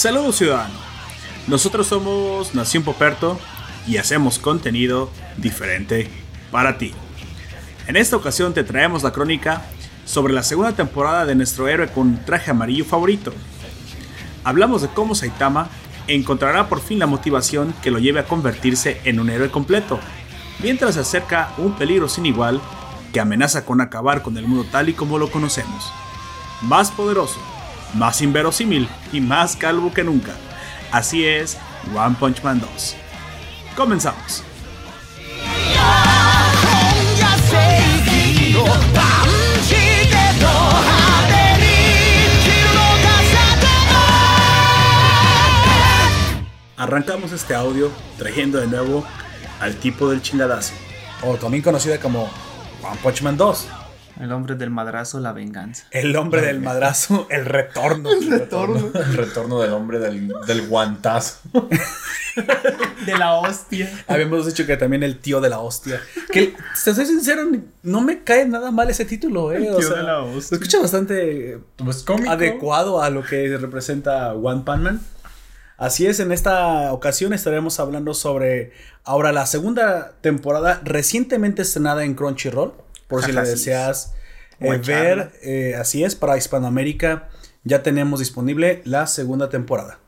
Saludos ciudadano. Nosotros somos Nación Poperto y hacemos contenido diferente para ti. En esta ocasión te traemos la crónica sobre la segunda temporada de nuestro héroe con traje amarillo favorito. Hablamos de cómo Saitama encontrará por fin la motivación que lo lleve a convertirse en un héroe completo, mientras se acerca un peligro sin igual que amenaza con acabar con el mundo tal y como lo conocemos. Más poderoso, más inverosímil y más calvo que nunca. Así es One Punch Man 2. Comenzamos. Arrancamos este audio trayendo de nuevo al tipo del chingadazo, o también conocida como One Punch Man 2. El hombre del madrazo, la venganza. El hombre del madrazo, el retorno. El retorno. El retorno del hombre del, del guantazo. De la hostia. Habíamos dicho que también el tío de la hostia. Que, te soy sincero, no me cae nada mal ese título, eh. El o tío sea, de la hostia. Se escucha bastante Pues cómico. adecuado a lo que representa One Pan Man. Así es, en esta ocasión estaremos hablando sobre ahora la segunda temporada recientemente estrenada en Crunchyroll. Por si es. deseas eh, ver, eh, así es, para Hispanoamérica ya tenemos disponible la segunda temporada.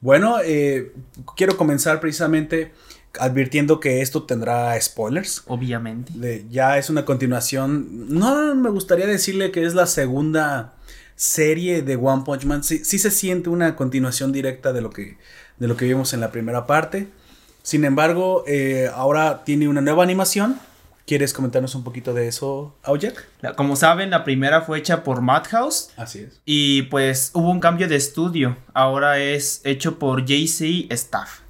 Bueno, eh, quiero comenzar precisamente advirtiendo que esto tendrá spoilers. Obviamente. De- ya es una continuación. No me gustaría decirle que es la segunda serie de One Punch Man. Sí, sí se siente una continuación directa de lo que, de lo que vimos en la primera parte. Sin embargo, eh, ahora tiene una nueva animación. ¿Quieres comentarnos un poquito de eso? La- Como saben, la primera fue hecha por Madhouse. Así es. Y pues hubo un cambio de estudio. Ahora es hecho por JC Staff.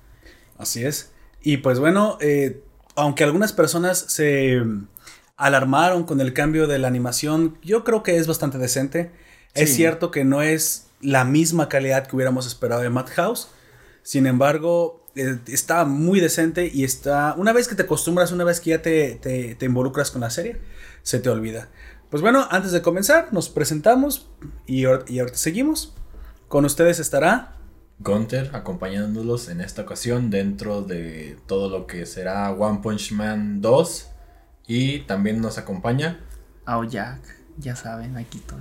Así es. Y pues bueno, eh, aunque algunas personas se alarmaron con el cambio de la animación, yo creo que es bastante decente. Es cierto que no es la misma calidad que hubiéramos esperado de Madhouse. Sin embargo, está muy decente y está... Una vez que te acostumbras, una vez que ya te, te- te involucras con la serie, se te olvida. Pues bueno, antes de comenzar, nos presentamos y, y ahorita seguimos. Con ustedes estará... Gunter acompañándolos en esta ocasión dentro de todo lo que será One Punch Man 2. Y también nos acompaña. Aoyak, ya saben, aquí estoy.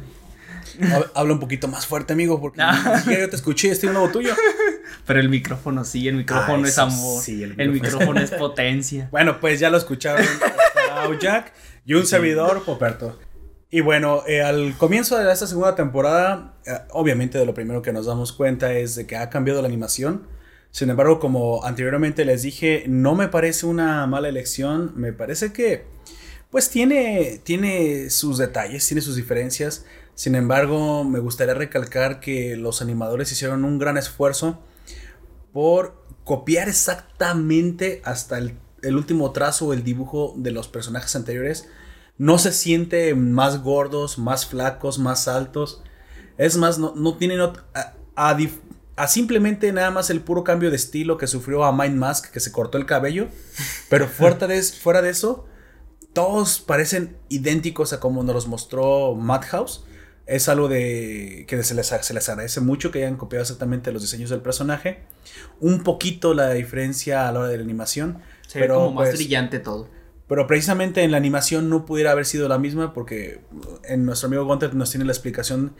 Hab- Habla un poquito más fuerte, amigo, porque ni siquiera yo te escuché, estoy un nuevo tuyo. Pero el micrófono sí, el micrófono Ah, es amor. sí, el el, micrófono. micrófono es potencia. Bueno, pues ya lo escucharon. Jack y un servidor, Poperto. Y bueno, eh, al comienzo de esta segunda temporada, eh, obviamente de lo primero que nos damos cuenta es de que ha cambiado la animación. Sin embargo, como anteriormente les dije, no me parece una mala elección. Me parece que, pues tiene, tiene sus detalles, tiene sus diferencias. Sin embargo, me gustaría recalcar que los animadores hicieron un gran esfuerzo por copiar exactamente hasta el, el último trazo o el dibujo de los personajes anteriores. No se siente más gordos, más flacos, más altos. Es más, no, no tienen a simplemente nada más el puro cambio de estilo que sufrió a Mind Mask, que se cortó el cabello. Pero fuera de, fuera de eso, todos parecen idénticos a como nos los mostró Madhouse. Es algo de que se les, se les agradece mucho que hayan copiado exactamente los diseños del personaje. Un poquito la diferencia a la hora de la animación. Se ve pero, como más pues, brillante todo. pero precisamente en la animación no pudiera haber sido la misma porque en nuestro amigo Gunter nos tiene la explicación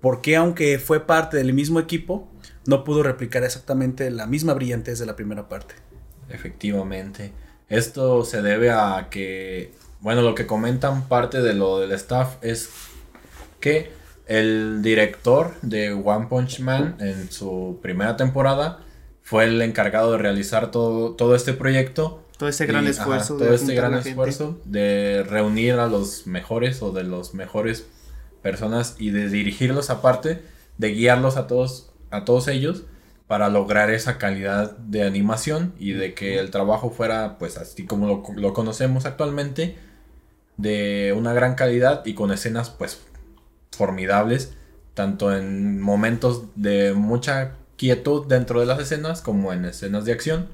por qué aunque fue parte del mismo equipo, no pudo replicar exactamente la misma brillantez de la primera parte. Efectivamente. Esto se debe a que, bueno, lo que comentan parte de lo del staff es que el director de One Punch Man en su primera temporada fue el encargado de realizar todo, todo este proyecto. Todo ese gran Y, esfuerzo. ajá, todo este gran esfuerzo de reunir a los mejores o de los mejores personas y de dirigirlos aparte, de guiarlos a todos, a todos ellos para lograr esa calidad de animación y de que el trabajo fuera pues así como lo, lo conocemos actualmente de una gran calidad y con escenas pues formidables tanto en momentos de mucha quietud dentro de las escenas como en escenas de acción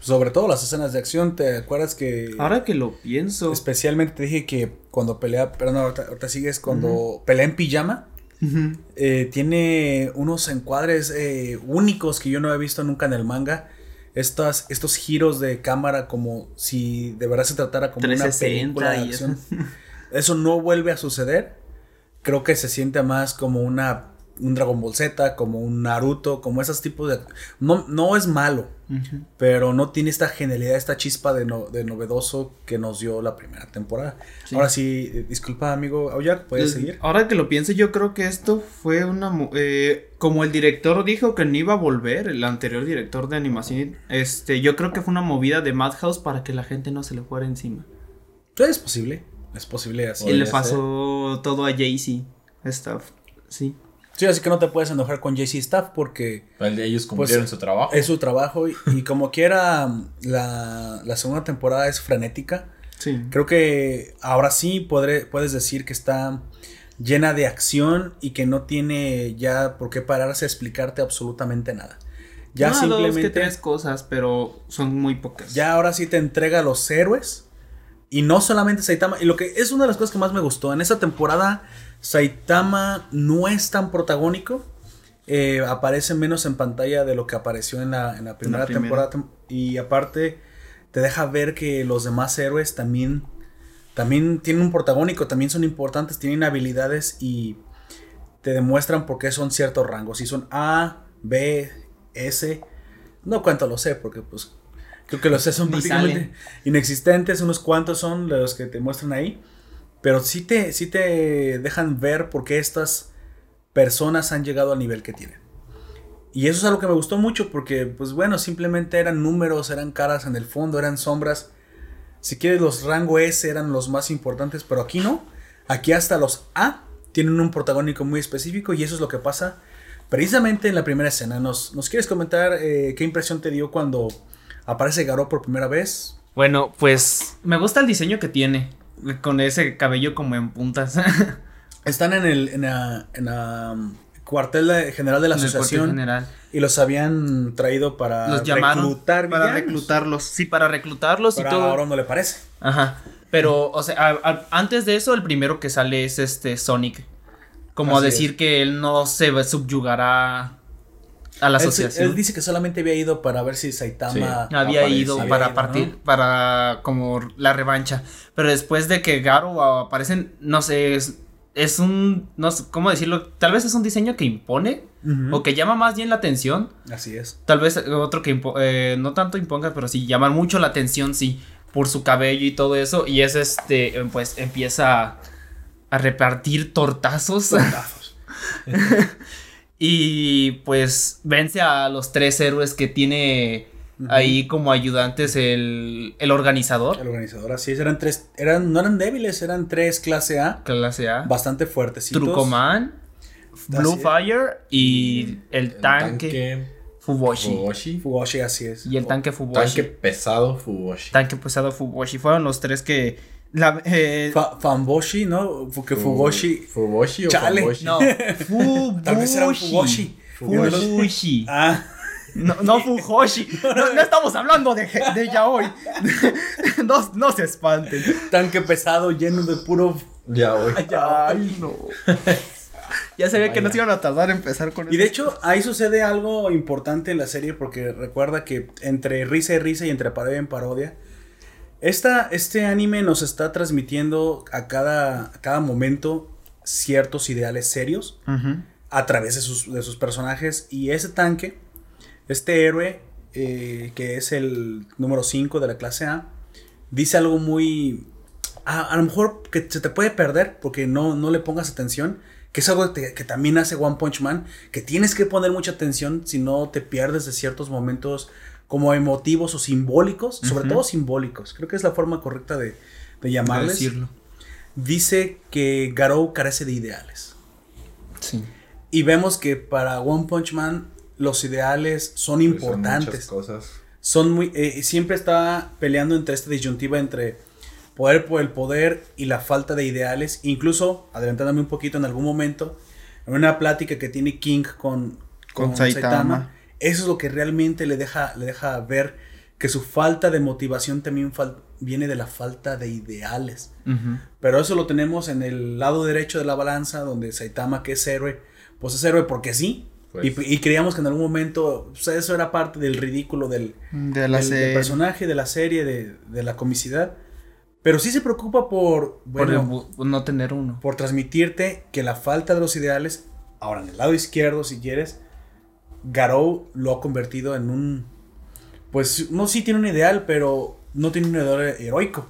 Sobre todo las escenas de acción, ¿te acuerdas que... Ahora que lo pienso. Especialmente te dije que cuando pelea, perdón, ahorita, ahorita sigues, cuando pelea en pijama, Eh, tiene unos encuadres eh, únicos que yo no he visto nunca en el manga. Estas, estos giros de cámara como si de verdad se tratara como una 360 película de eso. acción. Eso no vuelve a suceder. Creo que se siente más como una un Dragon Ball Z, como un Naruto, como esos tipos de... No, no es malo, pero no tiene esta genialidad, esta chispa de, no- de novedoso que nos dio la primera temporada. Sí. Ahora sí, eh, disculpa amigo Aoyak, ¿puedes seguir? Ahora que lo pienso, yo creo que esto fue una... eh, como el director dijo que no iba a volver, el anterior director de animación, este, yo creo que fue una movida de Madhouse para que la gente no se le fuera encima. Es posible, es posible así. y le pasó todo a Jay-Z, stuff, sí. Sí, así que no te puedes enojar con JC Staff porque Pues Ellos cumplieron su trabajo. es su trabajo y, y como quiera la, la segunda temporada es frenética. Sí. Creo que ahora sí podré, puedes decir que está llena de acción y que no tiene ya por qué pararse a explicarte absolutamente nada. Ya dos, simplemente... que tres cosas, pero son muy pocas. Ya ahora sí te entrega a los héroes. Y no solamente Saitama. Y lo que es una de las cosas que más me gustó. En esta temporada, Saitama no es tan protagónico. Eh, aparece menos en pantalla de lo que apareció en la, en la primera primera. temporada. tem- Y aparte, te deja ver que los demás héroes también. También tienen un protagónico, también son importantes, tienen habilidades y te demuestran por qué son ciertos rangos. Si son A, B, S, no cuánto lo sé, porque pues creo que los C son prácticamente inexistentes, unos cuantos son los que te muestran ahí. Pero sí te, sí te dejan ver por qué estas personas han llegado al nivel que tienen. Y eso es algo que me gustó mucho porque, pues bueno, simplemente eran números, eran caras en el fondo, eran sombras. Si quieres, los rango S eran los más importantes, pero aquí no. Aquí hasta los A tienen un protagónico muy específico y eso es lo que pasa precisamente en la primera escena. ¿Nos, nos quieres comentar eh, qué impresión te dio cuando aparece Garou por primera vez? Bueno, pues me gusta el diseño que tiene. Con ese cabello como en puntas. Están en el en la, en la, um, cuartel de- general de la En el cuartel asociación general. y los habían traído para Los llamaron reclutar para villanos. reclutarlos. Sí, para reclutarlos Pero y todo. ahora no le parece. Ajá. Pero, o sea, a- a- antes de eso, el primero que sale es este Sonic. Como a decir es. que él no se subyugará a la Él, asociación. él dice que solamente había ido para ver si Saitama Sí. había Aparece. ido Había para ido, partir, ¿no? para como la revancha. Pero después de que Garo aparecen, no sé, es, es un, no sé, ¿cómo decirlo? Tal vez es un diseño que impone Ujú. o que llama más bien la atención. Así es. Tal vez otro que eh, no tanto imponga, pero sí llama mucho la atención, sí, por su cabello y todo eso. Y es este, eh, pues empieza a, a repartir tortazos. y pues vence a los tres héroes que tiene ahí como ayudantes el, el organizador, El organizador, así es. Eran tres, eran, no eran débiles, eran tres clase A, clase A, bastante fuertes. Trucoman, Blue. Fire y el, El tanque, Fuboshi. Fuboshi. Fugoshi, así es. Y el tanque Fuboshi. Tanque pesado Fuboshi. tanque pesado Fuboshi. Fueron los tres que. La, eh, Fa- ¿no? Porque Fugoshi. Fuboshi o Chale. No, Fuboshi. Tal vez era Fugoshi. Ah, No, no Fujoshi. No, no estamos hablando de, de yaoi. No, no se espanten. tanque pesado lleno de puro. Ya, güey. Ay, no. Ya sabía que Vaya. nos iban a tardar en empezar con Y de hecho, ahí sucede algo importante en la serie porque recuerda que entre risa y risa y entre parodia en parodia, esta, este anime nos está transmitiendo a cada, a cada momento ciertos ideales serios a través de sus, de sus personajes. Y ese tanque, este héroe, eh, que es el número 5 de la clase A, dice algo muy... A, a lo mejor que se te puede perder porque no, no le pongas atención. Que es algo que también hace One Punch Man. Que tienes que poner mucha atención si no te pierdes de ciertos momentos como emotivos o simbólicos. Sobre todo simbólicos. Creo que es la forma correcta de, de Para llamarles. decirlo. Dice que Garou carece de ideales. Sí. Y vemos que para One Punch Man los ideales son Pues Son importantes. muchas cosas. Son muy. eh, siempre está peleando entre esta disyuntiva entre poder por el poder y la falta de ideales. Incluso, adelantándome un poquito en algún momento, en una plática que tiene King con, Con Saitama. Eso es lo que realmente le deja, le deja ver que su falta de motivación también viene de la falta de ideales. Pero eso lo tenemos en el lado derecho de la balanza, donde Saitama, que es héroe, pues es héroe porque sí. Pues. Y, creíamos que en algún momento pues, eso era parte del ridículo del, de la del, personaje, de la serie, de, de, la comicidad. Pero sí se preocupa por, bueno, por no tener uno. Por transmitirte que la falta de los ideales, ahora en el lado izquierdo, si quieres, Garou lo ha convertido en un. Pues no, sí tiene un ideal, pero no tiene un ideal heroico.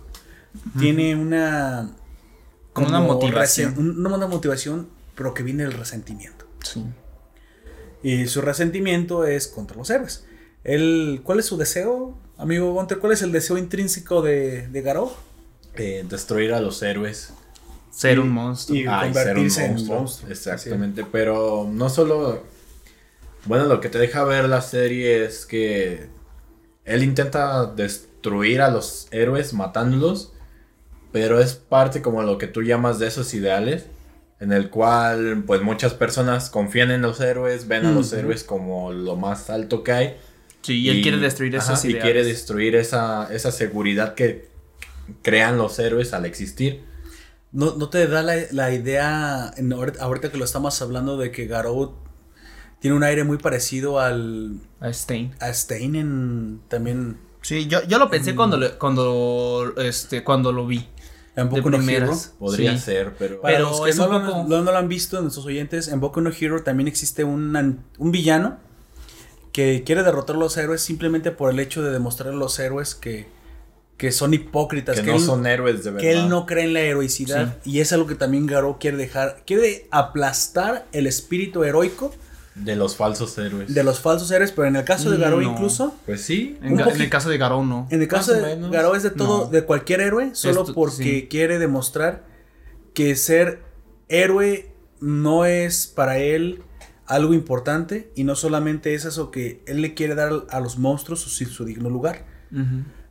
Tiene una. Como una motivación. una motivación, pero que viene del resentimiento. Sí. Y su resentimiento es contra los héroes. El, ¿Cuál es su deseo, amigo Gunter? ¿Cuál es el deseo intrínseco de, de Garou? Eh, destruir a los héroes. Ser un monstruo. Y convertirse en un monstruo. Exactamente. Pero no solo. Bueno, lo que te deja ver la serie es que él intenta destruir a los héroes matándolos. Pero es parte como lo que tú llamas de esos ideales en el cual pues muchas personas confían en los héroes, ven a los héroes como lo más alto que hay. Sí, y, él quiere destruir esas Y quiere destruir esa, esa seguridad que crean los héroes al existir. ¿No, no te da la, idea, en, ahorita que lo estamos hablando, de que Garou tiene un aire muy parecido al... A Stein. A Stein en también... Sí, yo, yo lo pensé cuando, cuando, este, cuando lo vi. En Boku no Hero. Podría ser, pero. Para los que no, lo, han visto, nuestros oyentes, en Boku no Hero también existe un, un villano que quiere derrotar a los héroes simplemente por el hecho de demostrar a los héroes que, que son hipócritas. Que, no son héroes de verdad. Que él no cree en la heroicidad. Y es algo que también Garo quiere dejar. Quiere aplastar el espíritu heroico de los falsos héroes. De los falsos héroes, pero en el caso de Garou incluso. Pues sí. En, el caso de Garou no. En el caso de Garou es de todo, de cualquier héroe, solo porque quiere demostrar que ser héroe no es para él algo importante y no solamente es eso que él le quiere dar a los monstruos su, su digno lugar.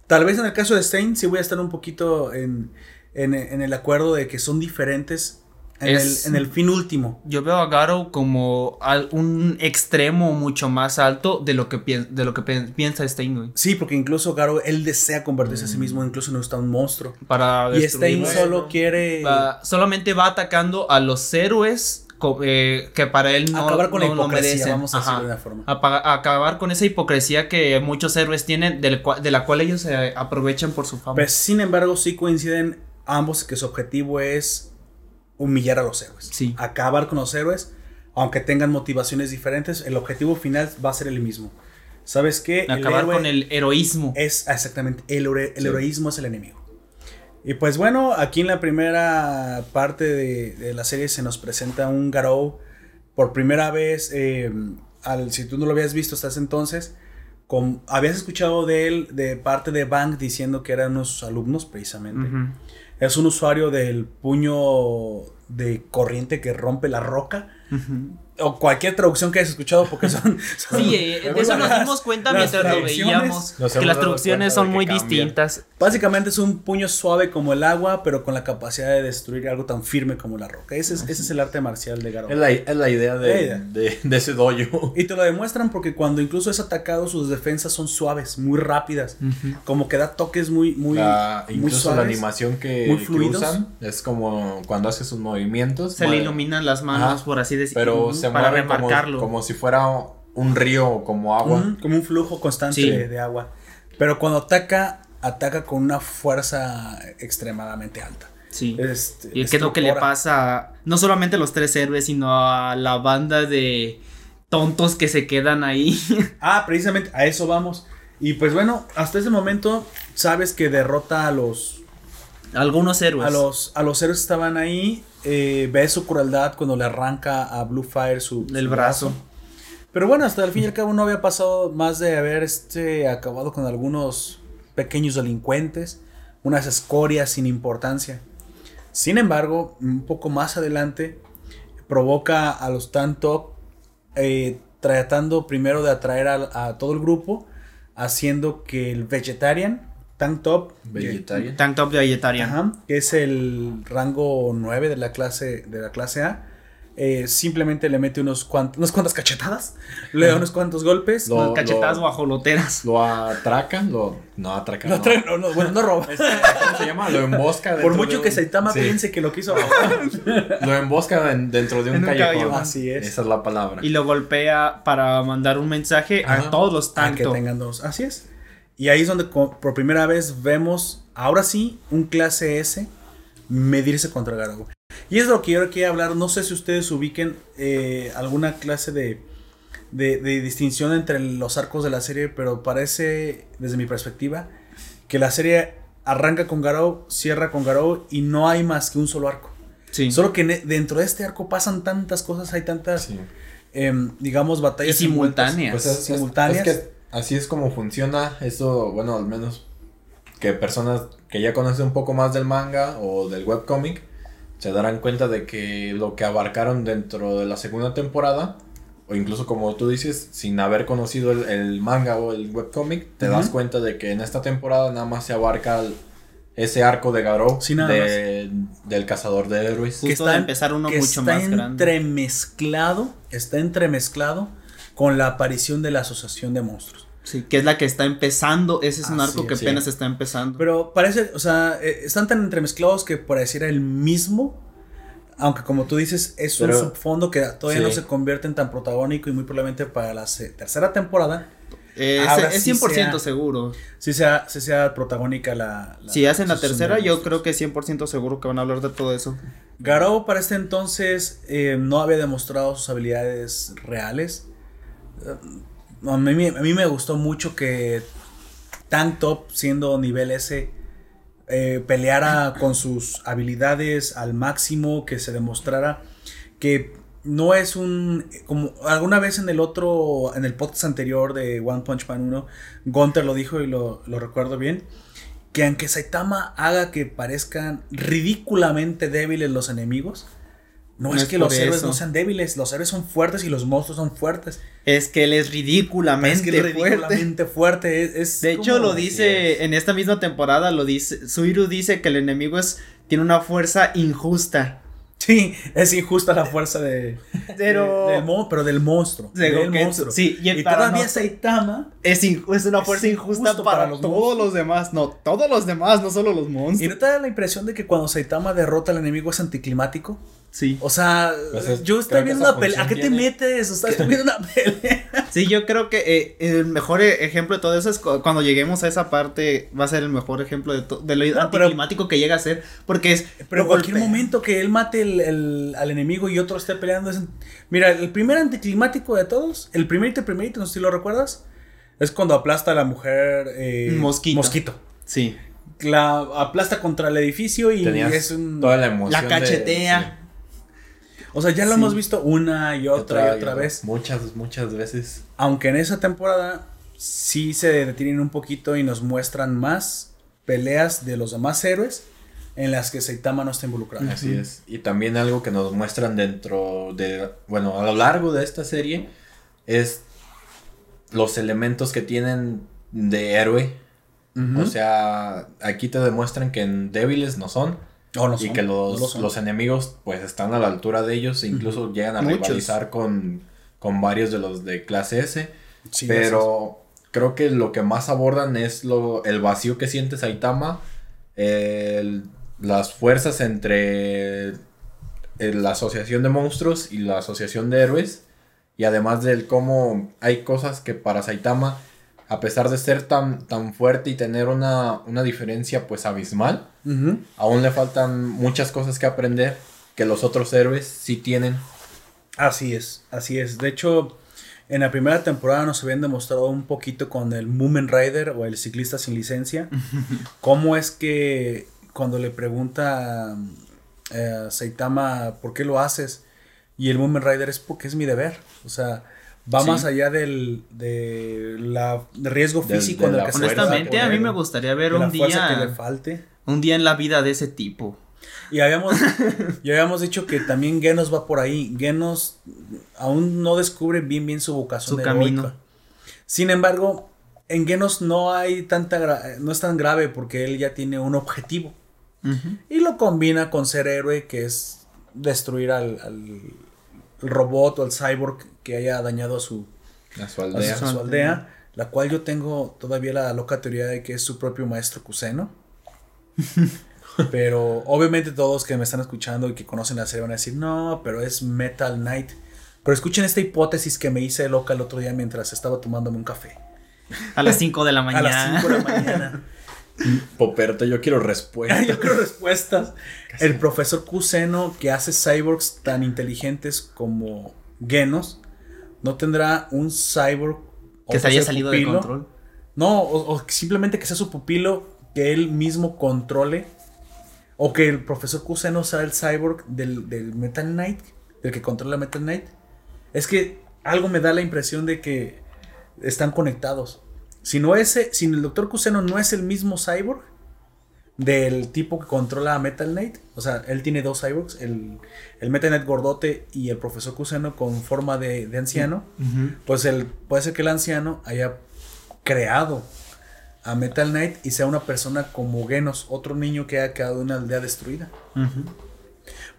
Tal vez en el caso de Stein sí voy a estar un poquito en, en, en el acuerdo de que son diferentes en, el, fin último. Yo veo a Garo como un extremo mucho más alto de lo que, de lo que piensa Stein, Sí, porque incluso Garo, él desea convertirse a sí mismo, incluso no está un monstruo. Para y Stein solo quiere... solamente va atacando a los héroes eh, que para él no acabar con la hipocresía, vamos a decirlo de una forma. acabar con esa hipocresía que muchos héroes tienen, de la cual ellos se aprovechan por su fama. Pues, sin embargo, sí coinciden ambos que su objetivo es humillar a los héroes. Sí. Acabar con los héroes, aunque tengan motivaciones diferentes, el objetivo final va a ser el mismo. ¿Sabes qué? Acabar con el heroísmo. Es exactamente, el, el heroísmo es el enemigo. Y pues bueno, aquí en la primera parte de, la serie se nos presenta un Garou por primera vez, eh, al, si tú no lo habías visto hasta ese entonces, con, habías escuchado de él de parte de Bang diciendo que eran unos alumnos precisamente. Es un usuario del puño de corriente que rompe la roca o cualquier traducción que hayas escuchado porque son... sí, eh, de eso nos dimos cuenta mientras lo veíamos, que las traducciones son muy distintas. Básicamente es un puño suave como el agua, pero con la capacidad de destruir algo tan firme como la roca. Ese es, ese es el arte marcial de Garo. Es la, es la idea de, de, de, ese dojo. Y te lo demuestran porque cuando incluso es atacado, sus defensas son suaves, muy rápidas. Como que da toques muy, muy, la, incluso la animación que, muy usan es como cuando haces sus movimientos. Se le iluminan las manos, por así decirlo. Pero se para remarcarlo. Como, si fuera un río como agua. como un flujo constante de, agua. Pero cuando ataca, ataca con una fuerza extremadamente alta. Sí. Este, y es que es lo que le pasa no solamente a los tres héroes, sino a la banda de tontos que se quedan ahí. ah, precisamente a eso vamos. Y pues bueno, hasta ese momento sabes que derrota a los algunos héroes. A los, a los héroes estaban ahí. Eh, ve su crueldad cuando le arranca a Blue Fire su, El brazo. Pero bueno, hasta el fin y al cabo no había pasado más de haber este, acabado con algunos pequeños delincuentes, unas escorias sin importancia. Sin embargo, un poco más adelante, provoca a los Tanto eh, tratando primero de atraer a, a, todo el grupo, haciendo que el Vegetarian Tank Top. Vegetarian. Tank Top de Vegetarian. que es el rango 9 de la clase, de la clase A. eh, simplemente le mete unos cuantos, unas cuantas cachetadas, le da unos cuantos golpes. Lo- Unas cachetadas lo- guajoloteras. Lo atraca, lo. No atraca. Lo no. trae- no, no, bueno, no roba. ¿Cómo se llama? Lo embosca. Por dentro mucho de que un- Saitama Sí. piense que lo quiso robar. Lo embosca en- dentro de un En un callejón. callejón. Así es. Esa es la palabra. Y lo golpea para mandar un mensaje a Ajá. todos los que tanto. tengan dos. Así es. Y ahí es donde por primera vez vemos, ahora sí, un clase S medirse contra Garou. Y es lo que yo quiero hablar. No sé si ustedes ubiquen eh, alguna clase de, de, de distinción entre los arcos de la serie, pero parece, desde mi perspectiva, que la serie arranca con Garou, cierra con Garou y no hay más que un solo arco. Sí. Solo que dentro de este arco pasan tantas cosas, hay tantas, Sí. em, digamos, batallas Y simultáneas. Pues es, es- simultáneas. es que así es como funciona eso, bueno, al menos que personas que ya conocen un poco más del manga o del webcomic se darán cuenta de que lo que abarcaron dentro de la segunda temporada, o incluso como tú dices, sin haber conocido el, el manga o el webcomic, te das cuenta de que en esta temporada nada más se abarca el- ese arco de Garou Sí, nada de- del cazador de héroes. Justo de empezar uno que mucho está más grande. entremezclado, está entremezclado con la aparición de la asociación de monstruos. Sí, que es la que está empezando. Ese es un Así arco que es, sí. apenas está empezando. Pero parece, o sea, eh, están tan entremezclados que pareciera el mismo, aunque como tú dices, es un subfondo que todavía sí. no se convierte en tan protagónico y muy probablemente para la se- tercera temporada Eh, es, es sí 100% sea- seguro. sí sea, sí sea protagónica la... la Si hacen la tercera, yo creo que 100% seguro que van a hablar de todo eso. Garou para este entonces eh, no había demostrado sus habilidades reales. A mí, a mí me gustó mucho que Tank Top, siendo nivel S, eh, peleara con sus habilidades al máximo, que se demostrara que no es un... Como alguna vez en el otro, en el podcast anterior de One Punch Man 1, Gunter lo dijo y lo, lo recuerdo bien, que aunque Saitama haga que parezcan ridículamente débiles los enemigos, no, No es es que los héroes eso. no sean débiles, los héroes son fuertes y los monstruos son fuertes. Es que él es Es ridículamente que es ridículamente fuerte. es- es De hecho, lo dice en esta misma temporada, lo dice, Suiru dice que el enemigo es, tiene una fuerza injusta. Sí, es injusta la fuerza de. Pero- de- del mo- pero del monstruo. De del monstruo. sí, y y todavía no- Saitama. Es, es una Es fuerza injusta para, para los todos monstruos. los demás. No, todos los demás, no solo los Y monstruos. no te da la impresión de que cuando Saitama derrota al enemigo es anticlimático. Sí. O sea, Pues es- yo estoy viendo una pelea. ¿A qué te metes? O sea, estoy viendo una pelea. Sí, yo creo que eh, el mejor e- ejemplo de todo eso es cu- cuando lleguemos a esa parte, va a ser el mejor ejemplo de, de lo No, pero- anticlimático que llega a ser, porque es... Pero cualquier golpea. momento que él mate el- el- al enemigo y otro esté peleando. es- Mira, el primer anticlimático de todos, el primerito, primerito, no sé si lo recuerdas, es cuando aplasta a la mujer. eh, Mosquito. Mosquito. Sí. La aplasta contra el edificio y Tenías es un. toda la emoción. La de- cachetea. O sea, ya lo Sí. hemos visto una y otra y otra vez. Muchas, muchas veces. Aunque en esa temporada sí se detienen un poquito y nos muestran más peleas de los demás héroes en las que Saitama no está involucrado. Así es. Y también algo que nos muestran dentro de, bueno, a lo largo de esta serie es los elementos que tienen de héroe. O sea, aquí te demuestran que en débiles no son. O no y son, que los, los enemigos pues están a la altura de ellos e incluso llegan a Muchos. rivalizar con, con varios de los de clase S. Sí, pero creo que lo que más abordan es lo, el vacío que siente Saitama, el- las fuerzas entre eh, la asociación de monstruos y la asociación de héroes, y además del cómo hay cosas que para Saitama, a pesar de ser tan, tan fuerte y tener una, una diferencia pues abismal, aún le faltan muchas cosas que aprender que los otros héroes sí tienen. Así es, así es. De hecho, en la primera temporada nos habían demostrado un poquito con el Moomin Rider o el ciclista sin licencia, cómo es que cuando le pregunta eh, Saitama por qué lo haces y el Moomin Rider es porque es mi deber, o sea, va Sí. más allá del de la de riesgo Del- físico de en el la que se fuerza, Honestamente, a mí me gustaría ver de la un fuerza que le día, falte. un día en la vida de ese tipo. Y habíamos, y habíamos dicho que también Genos va por ahí. Genos aún no descubre bien bien su vocación. Su heroica. camino. Sin embargo, en Genos no hay tanta no es tan grave porque él ya tiene un objetivo. Y lo combina con ser héroe, que es destruir al, robot o el cyborg que haya dañado a su, A su a aldea. su- a su aldea, la cual yo tengo todavía la loca teoría de que es su propio maestro Kuseno. pero obviamente todos que me están escuchando y que conocen la serie van a decir, no, pero es Metal Knight. Pero escuchen esta hipótesis que me hice loca el otro día mientras estaba tomándome un café. A las 5 de la A mañana. las 5 de la mañana. Poperto, yo quiero respuesta. Yo quiero respuestas. El profesor Kuseno, que hace cyborgs tan inteligentes como Genos, no tendrá un cyborg que se haya salido de control. No, o, o simplemente que sea su pupilo, que él mismo controle. O que el profesor Kuseno sea el cyborg del, del Metal Knight, del que controla Metal Knight. Es que algo me da la impresión de que están conectados. Si no ese, si el doctor Kuseno no es el mismo cyborg del tipo que controla a Metal Knight, o sea, él tiene dos cyborgs, el, el Metal Knight gordote y el profesor Kuseno con forma de, de anciano, pues el, puede ser que el anciano haya creado a Metal Knight y sea una persona como Genos, otro niño que ha quedado en una aldea destruida.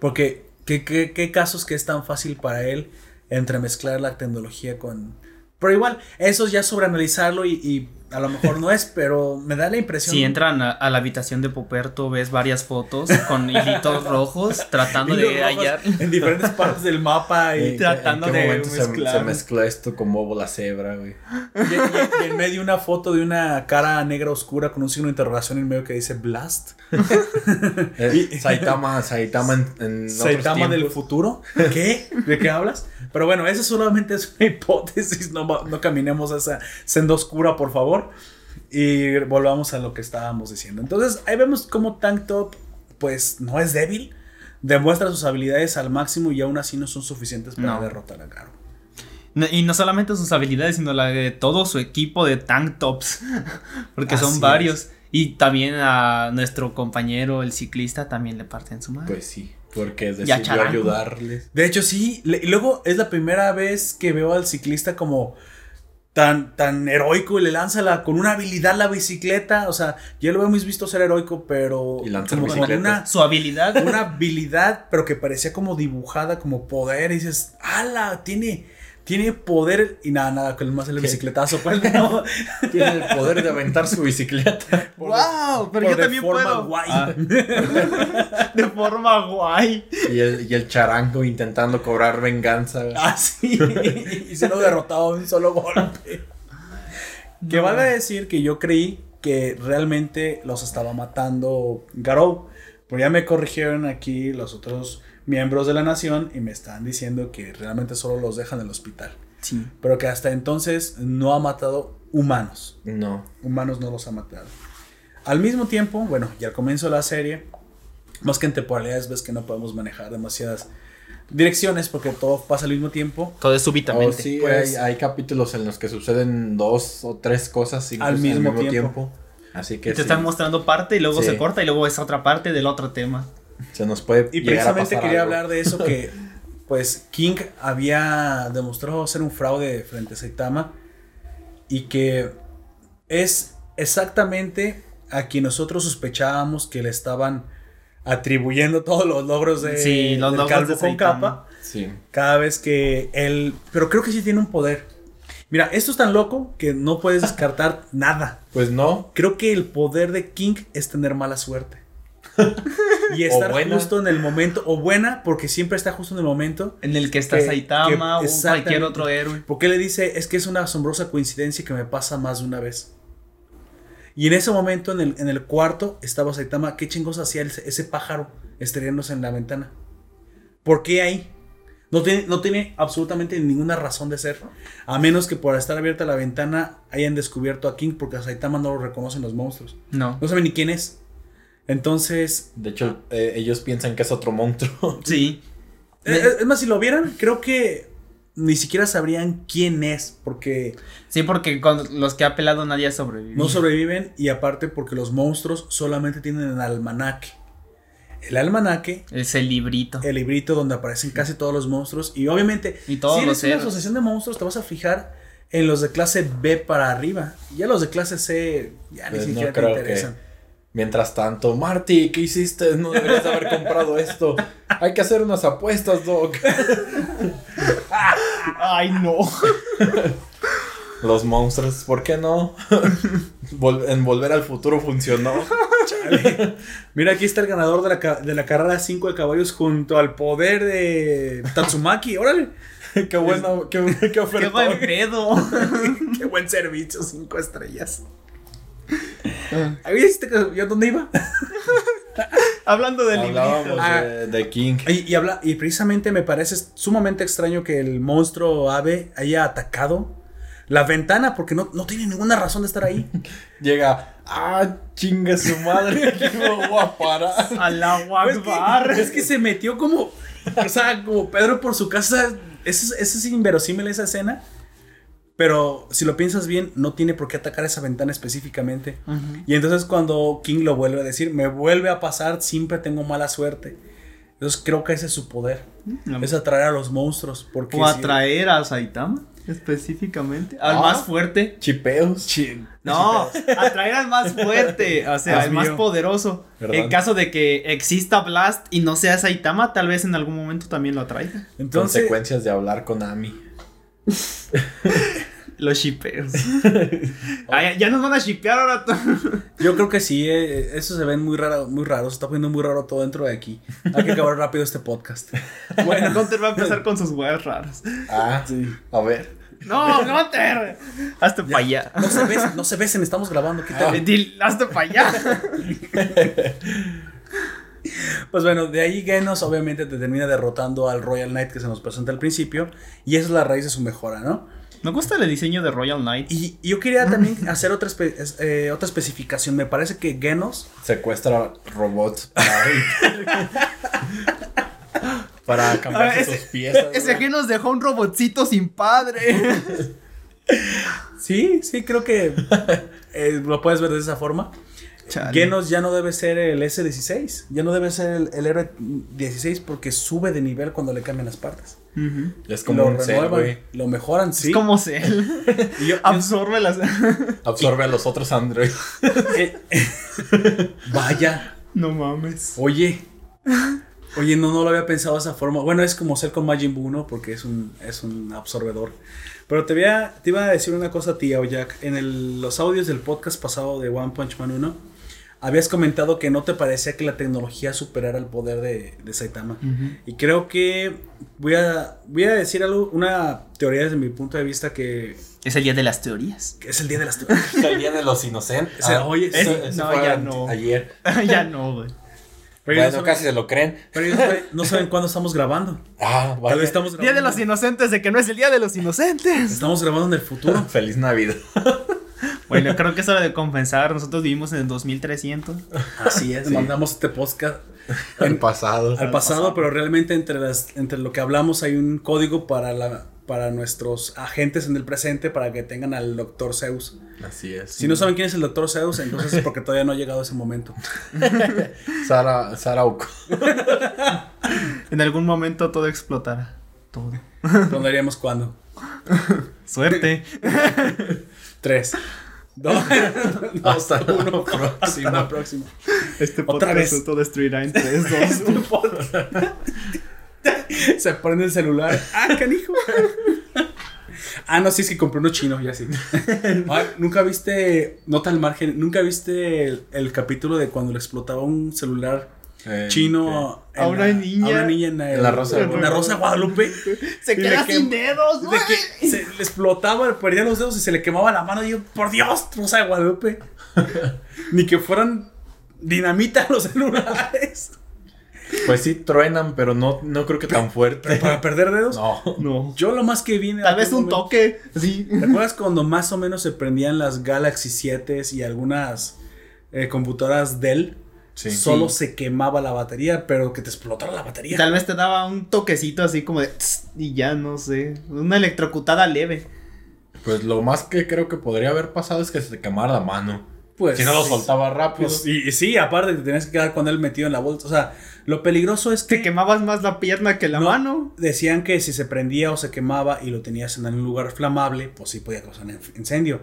Porque, ¿qué, qué, qué casos que es tan fácil para él entremezclar la tecnología con... Pero igual, eso es ya sobreanalizarlo y, y a lo mejor no es, pero me da la impresión... Si entran a, a la habitación de Poperto, ves varias fotos con hilitos rojos tratando de rojos hallar. En diferentes partes del mapa y, ¿En qué- tratando en qué de momento se- mezclar. Se, mezcla esto con Bobo la cebra, güey. y- y- y en medio una foto de una cara negra oscura con un signo de interrogación en medio que dice Blast. Saitama, Saitama en, en otros Saitama del futuro. ¿Qué? ¿De qué hablas? Pero bueno, eso solamente es una hipótesis. No, va- no caminemos a esa senda oscura, por favor. Y volvamos a lo que estábamos diciendo. Entonces, ahí vemos cómo Tank Top, pues, no es débil. Demuestra sus habilidades al máximo y aún así no son suficientes para No. derrotar a Garo. No- Y no solamente sus habilidades, sino la de todo su equipo de tank tops. Porque Así son es. varios. Y también a nuestro compañero, el ciclista, también le parten su madre. Pues sí, porque decidió ayudarles. De hecho, sí. le- y luego es la primera vez que veo al ciclista como tan, tan heroico y le lanza la, con una habilidad la bicicleta. O sea, ya lo hemos visto ser heroico, pero Y lanzar como con una, Su habilidad. una habilidad, pero que parecía como dibujada, como poder. Y dices, ¡ala! Tiene, tiene poder. Y nada, nada, con más el ¿Qué? bicicletazo. pues, no. Tiene el poder de aventar su bicicleta. ¡Wow! Pero yo de también forma puedo. guay. Ah, De forma guay. y, el, y el charango intentando cobrar venganza. güey. Así. y se lo derrotado de un solo golpe. Que No. vale decir que yo creí que realmente los estaba matando Garou. Pero ya me corrigieron aquí los otros miembros de la nación y me están diciendo que realmente solo los dejan en el hospital. Sí. Pero que hasta entonces no ha matado humanos. No. Humanos no los ha matado. Al mismo tiempo, bueno, y al comienzo de la serie, más que en temporalidades ves que no podemos manejar demasiadas direcciones porque todo pasa al mismo tiempo. Todo es súbitamente. Oh, sí, pues- hay, hay capítulos en los que suceden dos o tres cosas incluso Al mismo tiempo. Así Y que te sí, están mostrando parte y luego Sí. se corta y luego es otra parte del otro tema. Se nos puede Y llegar a precisamente pasar quería algo. hablar de eso que pues King había demostrado ser un fraude frente a Saitama y que es exactamente a quien nosotros sospechábamos que le estaban atribuyendo todos los logros de Sí, los del logros calvo de con capa Sí. cada vez que él pero creo que sí tiene un poder mira esto es tan loco que no puedes descartar nada Pues no. creo que el poder de King es tener mala suerte. y estar justo en el momento, o buena, porque siempre está justo en el momento. En el que está Que- Saitama que- o cualquier otro héroe. Porque le dice, es que es una asombrosa coincidencia que me pasa más de una vez. Y en ese momento, en el, en el cuarto, estaba Saitama. ¿Qué chingos hacía ese, ese pájaro estrellándose en la ventana? ¿Por qué ahí? No tiene, no tiene absolutamente ninguna razón de ser. A menos que por estar abierta la ventana hayan descubierto a King, porque a Saitama no lo reconocen los monstruos. No. No saben ni quién es. Entonces, De hecho, eh, ellos piensan que es otro monstruo. Sí. eh, es, es más, si lo vieran, creo que ni siquiera sabrían quién es, porque Sí, porque con los que ha pelado nadie ha sobrevivido. no sobreviven y aparte porque los monstruos solamente tienen el almanaque. El almanaque, Es el librito. el librito donde aparecen casi todos los monstruos y obviamente Y todos si los eres una asociación de monstruos te vas a fijar en los de clase B para arriba. Ya los de clase C ya ni Pues no siquiera te interesan. Mientras tanto, Marty, ¿qué hiciste? No deberías haber comprado esto. Hay que hacer unas apuestas, Doc. Ay, no. Los monstruos, ¿por qué no? Vol- en Volver al Futuro funcionó. Chale. Mira, aquí está el ganador de la, ca- de la carrera 5 de caballos junto al poder de Tatsumaki. Órale. qué bueno, qué, qué Qué ofertón. buen pedo. Qué buen servicio, 5 estrellas. Viste que yo dónde iba. Hablando del Hablábamos. Ah. de, de King. Y, y habla, y precisamente me parece sumamente extraño que el monstruo ave haya atacado la ventana porque no, no tiene ninguna razón de estar ahí. Llega, ah, chinga su madre, aquí me voy a parar. Al agua Es que, es que se metió como, o sea, como Pedro por su casa. Eso, es- eso es inverosímil esa escena. Pero si lo piensas bien, no tiene por qué atacar esa ventana específicamente. Y entonces cuando King lo vuelve a decir, me vuelve a pasar, siempre tengo mala suerte. Entonces creo que ese es su poder. Es atraer a los monstruos. Porque O si- atraer a Saitama, específicamente. Al Ah. más fuerte. Chipeos. Chi- No, atraer al más fuerte, o sea, al más poderoso. ¿Verdad? En caso de que exista Blast y no sea Saitama, tal vez en algún momento también lo atraiga. Entonces, Consecuencias de hablar con Ami. Los shipeos. Ay, ya nos van a shipear ahora. yo creo que sí, eh, eso se ven muy raro, muy raro, se está poniendo muy raro todo dentro de aquí. Hay que acabar rápido este podcast. Bueno, Gunter va a empezar con sus weas raras. Ah, a ver. No, Gunter. Hazte para allá. No se besen, no se besen, estamos grabando. quítale. Dil- Hazte para allá. Pues bueno, de ahí Genos obviamente te termina derrotando al Royal Knight que se nos presenta al principio. Y esa es la raíz de su mejora, ¿no? Me gusta el diseño de Royal Knight. Y, y yo quería también hacer otra, espe- eh, otra especificación. Me parece que Genos Secuestra robots para, para cambiarse Ah, ese- sus piezas. Ese que nos dejó un robotcito sin padre. Sí, sí, creo que eh, lo puedes ver de esa forma. Chale. Genos ya no debe ser el S16, ya no debe ser el, el héroe 16 porque sube de nivel cuando le cambian las partes. Es como lo un cel, renuevan, güey. lo mejoran, sí. Es como Cell. Y yo- Absorbe las. Absorbe a los otros androides. eh, vaya, no mames. oye, oye, no, no lo había pensado de esa forma. Bueno, es como ser con Majin Buu, ¿no? Porque es un, es un absorbedor. Pero te, voy a- te iba a decir una cosa a ti, Jack. En el- los audios del podcast pasado de One Punch Man 1, habías comentado que no te parecía que la tecnología superara el poder de, de Saitama. Y creo que voy a, voy a decir algo, una teoría desde mi punto de vista que, Es el día de las teorías. que es el día de las teorías. El día de los inocentes. O sea, oye, eso- sí, eso no, fue ya no. Ayer. ya no, güey. Pero ellos bueno, no saben- casi se lo creen. pero ellos no saben- cuándo estamos grabando. Ah, Tal vale. vez estamos Día de los inocentes, de que no es el día de los inocentes. Estamos grabando en el futuro. Feliz Navidad. Bueno, creo que es hora de compensar. Nosotros vivimos en el 2300. Así es. Mandamos este podcast El pasado. al pasado, pero realmente entre las entre lo que hablamos hay un código para la para nuestros agentes en el presente para que tengan al doctor Zeus. Así es. Si no saben quién es el doctor Zeus, entonces es porque todavía no ha llegado ese momento. Sara, Sara Uco. En algún momento todo explotará. Todo. ¿Dónde haríamos cuándo? Suerte. Tres. Dos. Hasta uno. Hasta próxima. la próxima. Este Otra podcast vez. destruirá en 3, 2, 1. Se prende el celular. Ah, canijo. Ah, no, sí, es que compré uno chino, ya sí. Ah, Nunca viste, nota al margen, nunca viste el, el capítulo de cuando le explotaba un celular Eh, chino A una la- niña. a una niña en, el- En la Rosa de en la Guadalupe. Rosa de Guadalupe. Se queda quem- sin dedos, De güey. que se le explotaba, perdía los dedos y se le quemaba la mano. Y yo, por Dios, Rosa de Guadalupe. Ni que fueran dinamita los celulares. Pues sí, truenan, pero no, no creo que tan fuerte. Para perder dedos. No. No. Yo lo más que vi Tal vez un momento- toque. Sí. ¿Te acuerdas cuando más o menos se prendían las Galaxy 7 y algunas eh, computadoras Dell? Sí. Solo Sí. se quemaba la batería, pero que te explotara la batería. Tal vez te daba un toquecito así como de. tss, y ya no sé. Una electrocutada leve. Pues lo más que creo que podría haber pasado es que se te quemara la mano. Pues, si no lo soltaba rápido. Pues, y, y sí, aparte te tenías que quedar con él metido en la bolsa. O sea, lo peligroso es que Te quemabas más la pierna que la No. mano. decían que si se prendía o se quemaba y lo tenías en un lugar flamable, pues sí podía causar un incendio.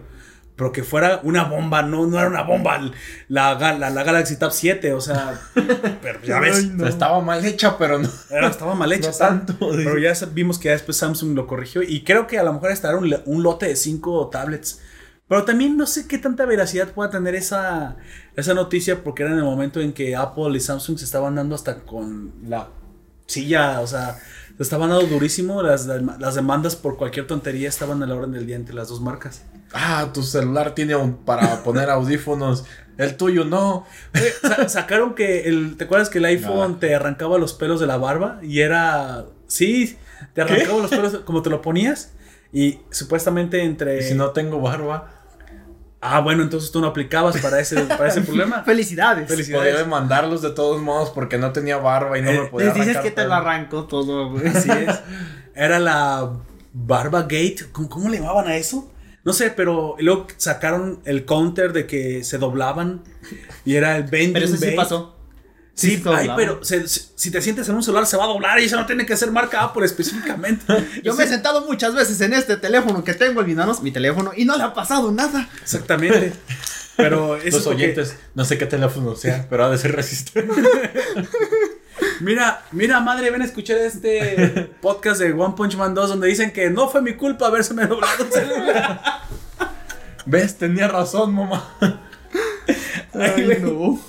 Pero que fuera una bomba, no, no era una bomba la, la, la Galaxy Tab 7, o sea, pero ya ves. No. Estaba mal hecha, pero no. Era, estaba mal hecha. No tanto. Pero ya vimos que ya después Samsung lo corrigió y creo que a lo mejor estará un, un lote de 5 tablets. Pero también no sé qué tanta veracidad pueda tener esa, esa noticia porque era en el momento en que Apple y Samsung se estaban dando hasta con la silla, o sea, se estaban dando durísimo, las, las demandas por cualquier tontería estaban a la orden del día entre las dos marcas. Ah, tu celular tiene un, para poner audífonos, el tuyo no. Eh, sacaron que, el, ¿te acuerdas que el iPhone te arrancaba los pelos de la barba? Y era, sí, te arrancaba los pelos como te lo ponías. Y supuestamente entre... ¿Y si no tengo barba. Ah, bueno, entonces tú no aplicabas para ese, para ese problema. Felicidades. Felicidades. Podía demandarlos de todos modos porque no tenía barba y no me podía Les dices que te lo arrancó todo, güey. Así es. Era la Barba Gate. ¿Cómo, ¿Cómo, le llamaban a eso? No sé, pero luego sacaron el counter de que se doblaban y era el bending Pero eso sí bait. pasó. Sí, ay, pero se, si te sientes en un celular se va a doblar y eso no tiene que ser marca Apple específicamente. Yo me he sentado muchas veces en este teléfono que tengo, olvidanos mi teléfono, y no le ha pasado nada. Exactamente. Pero eso Los oyentes, no sé qué teléfono sea, pero ha de ser resistente. Mira, mira, madre, ven a escuchar este podcast de One Punch Man 2 donde dicen que no fue mi culpa haberse me doblado el celular. ¿Ves? Tenía razón, mamá. Ay, no.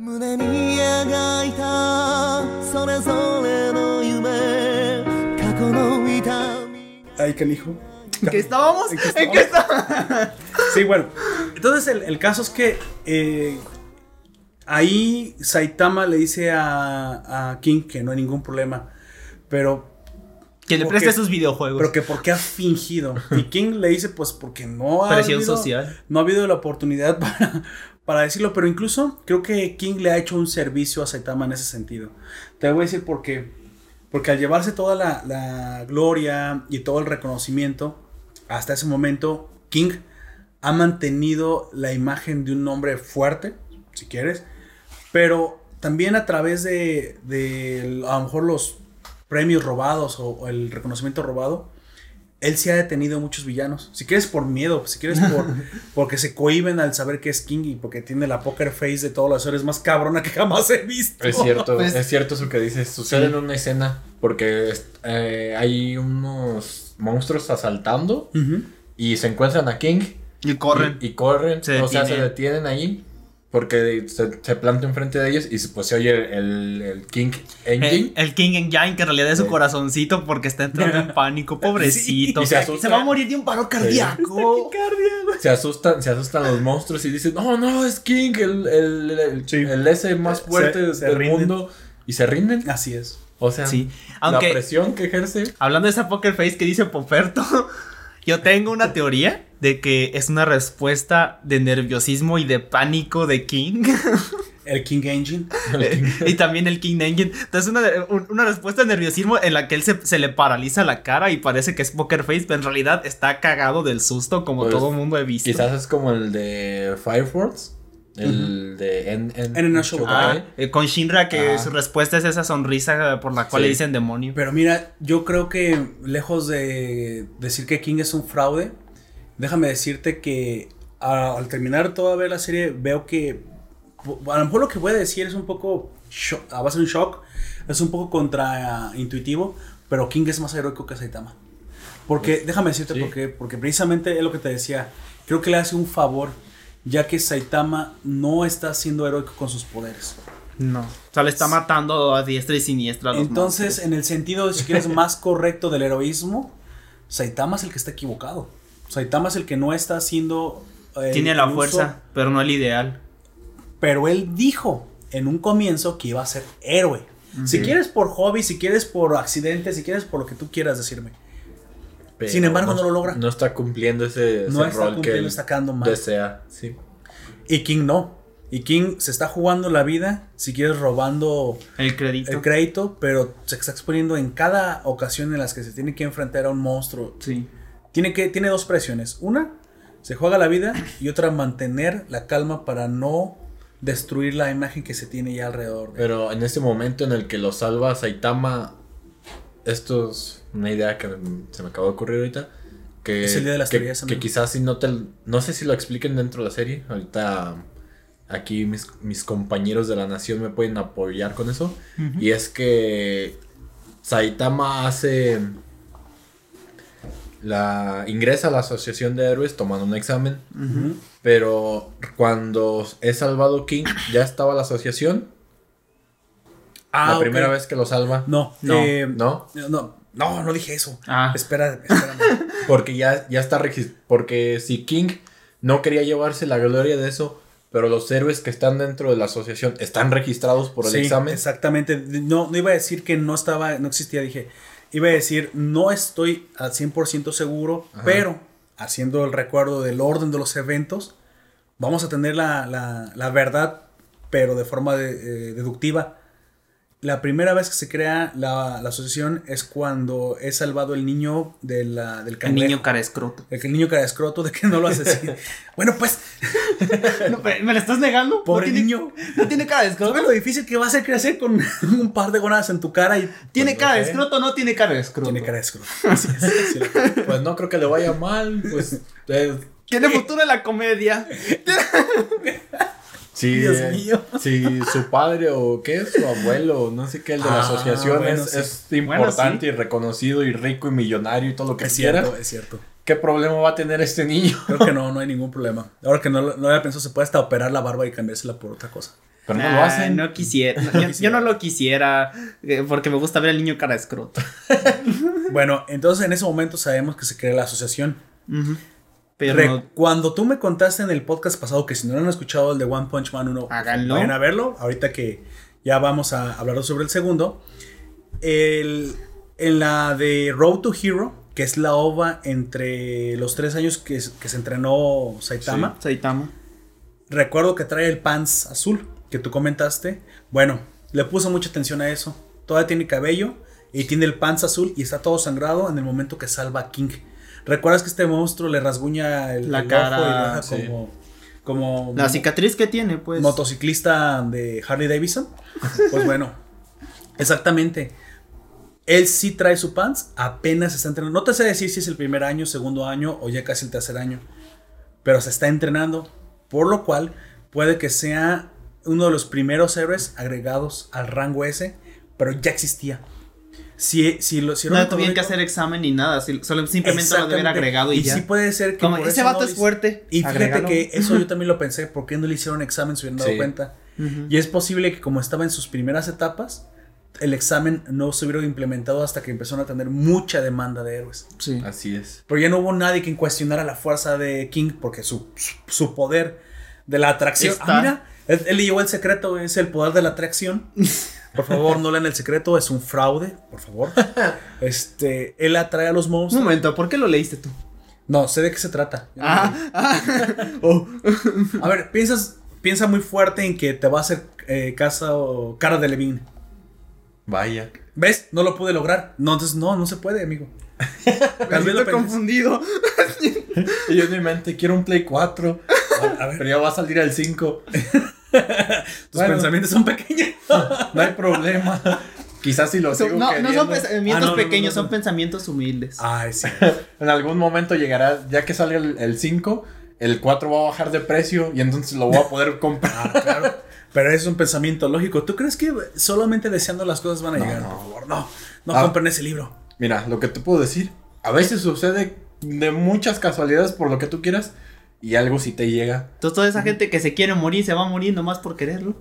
胸に描いたそれぞれの夢過去の痛み Ay, canijo. ¿En qué estábamos? ¿En qué ¿En qué estábamos? Sí, bueno. Entonces el, el caso es que eh, ahí Saitama le dice a, a King que no hay ningún problema. Pero Que le preste sus videojuegos. Pero que porque ha fingido. Y King le dice, pues porque no ha Presión habido, social. No ha habido la oportunidad para, para decirlo. Pero incluso creo que King le ha hecho un servicio a Saitama en ese sentido. Te voy a decir por qué. Porque al llevarse toda la, la gloria y todo el reconocimiento, hasta ese momento, King ha mantenido la imagen de un hombre fuerte, si quieres, pero también a través de, de a lo mejor los premios robados o, o el reconocimiento robado, él sí ha detenido a muchos villanos. Si quieres por miedo, si quieres por porque se cohiben al saber que es King y porque tiene la poker face de todos los seres más cabrona que jamás he visto. Es cierto, Pues- es cierto eso que dices. Sucede en una escena porque eh, hay unos monstruos asaltando y se encuentran a King Y corren. y, y corren, Se o sea, se detienen ahí porque se, se planta enfrente de ellos y se- pues se oye el, el King Engine. El, el King Engine, que en realidad es su Sí. corazoncito porque está entrando en pánico, pobrecito. Y se asusta. va a morir de un paro cardíaco. Se asustan, se asustan los monstruos y dicen, no, no, es King, el, el, el, Sí. el ese más fuerte se del rinden. mundo. Y se rinden. Así es. O sea, Sí, la aunque- presión que ejerce. Hablando de esa poker face que dice Poperto, yo tengo una teoría de que es una respuesta de nerviosismo y de pánico de King. El King Engine. y también el King Engine. Entonces, una, un- una respuesta de nerviosismo en la que él se, se le paraliza la cara y parece que es poker face, pero en realidad está cagado del susto, como Pues, todo mundo he visto. Quizás es como el de Fire Force. El de en, en, En National Ah, eh, con Shinra, que Ah. su respuesta es esa sonrisa por la cual Sí. le dicen demonio. Pero mira, yo creo que lejos de decir que King es un fraude, déjame decirte que a- al terminar toda ver la serie veo que a lo mejor lo que voy a decir es un poco sho- a base de un shock, es un poco contraintuitivo, pero King es más heroico que Saitama. Porque déjame decirte sí. por qué, porque precisamente es lo que te decía, creo que le hace un favor ya que Saitama no está siendo heroico con sus poderes. No. O sea, le está matando a diestra y siniestra a los Entonces, monstruos. en el sentido, si quieres, más correcto del heroísmo, Saitama es el que está equivocado. Saitama es el que no está haciendo... eh, Tiene la uso, fuerza, pero no el ideal. pero él dijo en un comienzo que iba a ser héroe. Si quieres por hobby, si quieres por accidente, si quieres por lo que tú quieras decirme. Pero Sin embargo, no lo logra. No está cumpliendo ese, No ese está rol que cumpliendo, él está quedando mal. desea. Sí. Y King no. Y King se está jugando la vida, si quieres, robando El crédito. el crédito, pero se está exponiendo en cada ocasión en las que se tiene que enfrentar a un monstruo sí. Tiene, que, tiene dos presiones. Una, se juega la vida y otra, mantener la calma para no destruir la imagen que se tiene ya alrededor. de. Pero en ese momento en el que lo salva Saitama, esto es una idea que se me acabó de ocurrir ahorita. que, Es el día de las que, teorías, que quizás si no te no sé si lo expliquen dentro de la serie ahorita aquí mis, mis compañeros de la nación me pueden apoyar con eso y es que Saitama hace la ingresa a la asociación de héroes tomando un examen pero cuando es salvado King ya estaba la asociación Ah, la primera vez que lo salva No, No, eh, no no, no, no dije eso. Ah. Espera, espérame. Porque ya, ya está registrado. Porque si King no quería llevarse la gloria de eso, pero los héroes que están dentro de la asociación están registrados por el Sí, examen. Exactamente. No, no iba a decir que no estaba, no existía, dije. Iba a decir, no estoy al 100% seguro, Ajá. pero haciendo el recuerdo del orden de los eventos, vamos a tener la, la- la verdad, pero de forma de- eh, deductiva. La primera vez que se crea la, la asociación es cuando es salvado el niño de la- del El cangrejo. niño cara escroto. El el niño cara de escroto de que no lo asesina. bueno, pues, No, ¿Me la estás negando? pobre ¿No tiene- niño. ¿No tiene cara de escroto? ¿Sabes lo difícil que va a ser crecer con un par de gonadas en tu cara y ¿Tiene Pues no cara de escroto o no tiene cara de escroto? tiene cara de escroto? Así es, así es. Pues no creo que le vaya mal. Pues. eh, Tiene futuro en la comedia. Si, Dios eh, mío. si su padre o qué, su abuelo, no sé qué, el de la Ah, asociación bueno, es, sí. es importante Bueno, y reconocido y rico y millonario y todo lo que Es quiera, cierto, es cierto. ¿qué problema va a tener este niño? Creo que no, no hay ningún problema. Ahora que no, lo- no había pensado, se puede hasta operar la barba y cambiársela por otra cosa. Pero no Nah, lo hacen. No quisiera. no, yo, yo no lo quisiera. eh, Porque me gusta ver al niño cara de escroto. Bueno, entonces en ese momento sabemos que se crea la asociación. Pero Re- Cuando tú me contaste en el podcast pasado que si no lo han escuchado el de One Punch Man 1, Háganlo. vayan a verlo. Ahorita que ya vamos a hablar sobre el segundo. El, en la de Road to Hero, que es la ova entre los tres años que, que se entrenó Saitama. Saitama. Recuerdo que trae el pants azul que tú comentaste. Bueno, le puso mucha atención a eso. Todavía tiene cabello y tiene el pants azul y está todo sangrado en el momento que salva a King. ¿Recuerdas que este monstruo le rasguña el, La el cara, ojo y lo deja sí. como, como La cicatriz que tiene, pues. motociclista de Harley Davidson? Pues bueno, exactamente. Él sí trae su pants, apenas está entrenando. No te sé decir si es el primer año, segundo año o ya casi el tercer año, pero se está entrenando, por lo cual puede que sea uno de los primeros héroes agregados al rango S, pero ya existía. Si, si lo, si no tuvieron que hacer examen ni nada. si- Solo simplemente lo Exactamente. agregado y, y ya. sí puede ser que Como ese vato no es fuerte. y fíjate agrégalo. que eso yo también lo pensé, ¿por qué no le hicieron examen si hubieran dado Sí. cuenta? Y es posible que como estaba en sus primeras etapas, el examen no se hubiera implementado hasta que empezaron a tener mucha demanda de héroes. Sí. Así es. Pero ya no hubo nadie quien cuestionara la fuerza de King porque su, su, su poder de la atracción... Está. Ah, mira, él, él le llevó el secreto, es el poder de la atracción. Por favor, no lean el secreto, es un fraude, por favor. Este, él atrae a los Un monstruos. momento, ¿por qué lo leíste tú? No, sé de qué se trata. Ah, ah. Oh. A ver, piensas, piensa muy fuerte en que te va a hacer eh, casa o cara de Levine. Vaya. ¿Ves? No lo pude lograr. No, entonces no, no se puede, amigo. Tal vez Me lo confundido. Y yo en mi mente quiero un Play 4. A ver, Pero ya va a salir el 5. tus bueno. pensamientos son pequeños. No hay problema. Quizás si lo Son- sigo no, no son pensamientos Ah, no, pequeños, no, no. son pensamientos humildes. Ay, sí. En algún momento llegará, ya que salga el, el 5, el 4 va a bajar de precio y entonces lo voy a poder comprar. Ah, claro. Pero es un pensamiento lógico. ¿Tú crees que solamente deseando las cosas van a No, llegar? no. Por favor, no. No Ah. compren ese libro. Mira, lo que te puedo decir, a veces sucede de muchas casualidades por lo que tú quieras y algo si te llega, Entonces, toda esa gente que se quiere morir se va a morir nomás por quererlo.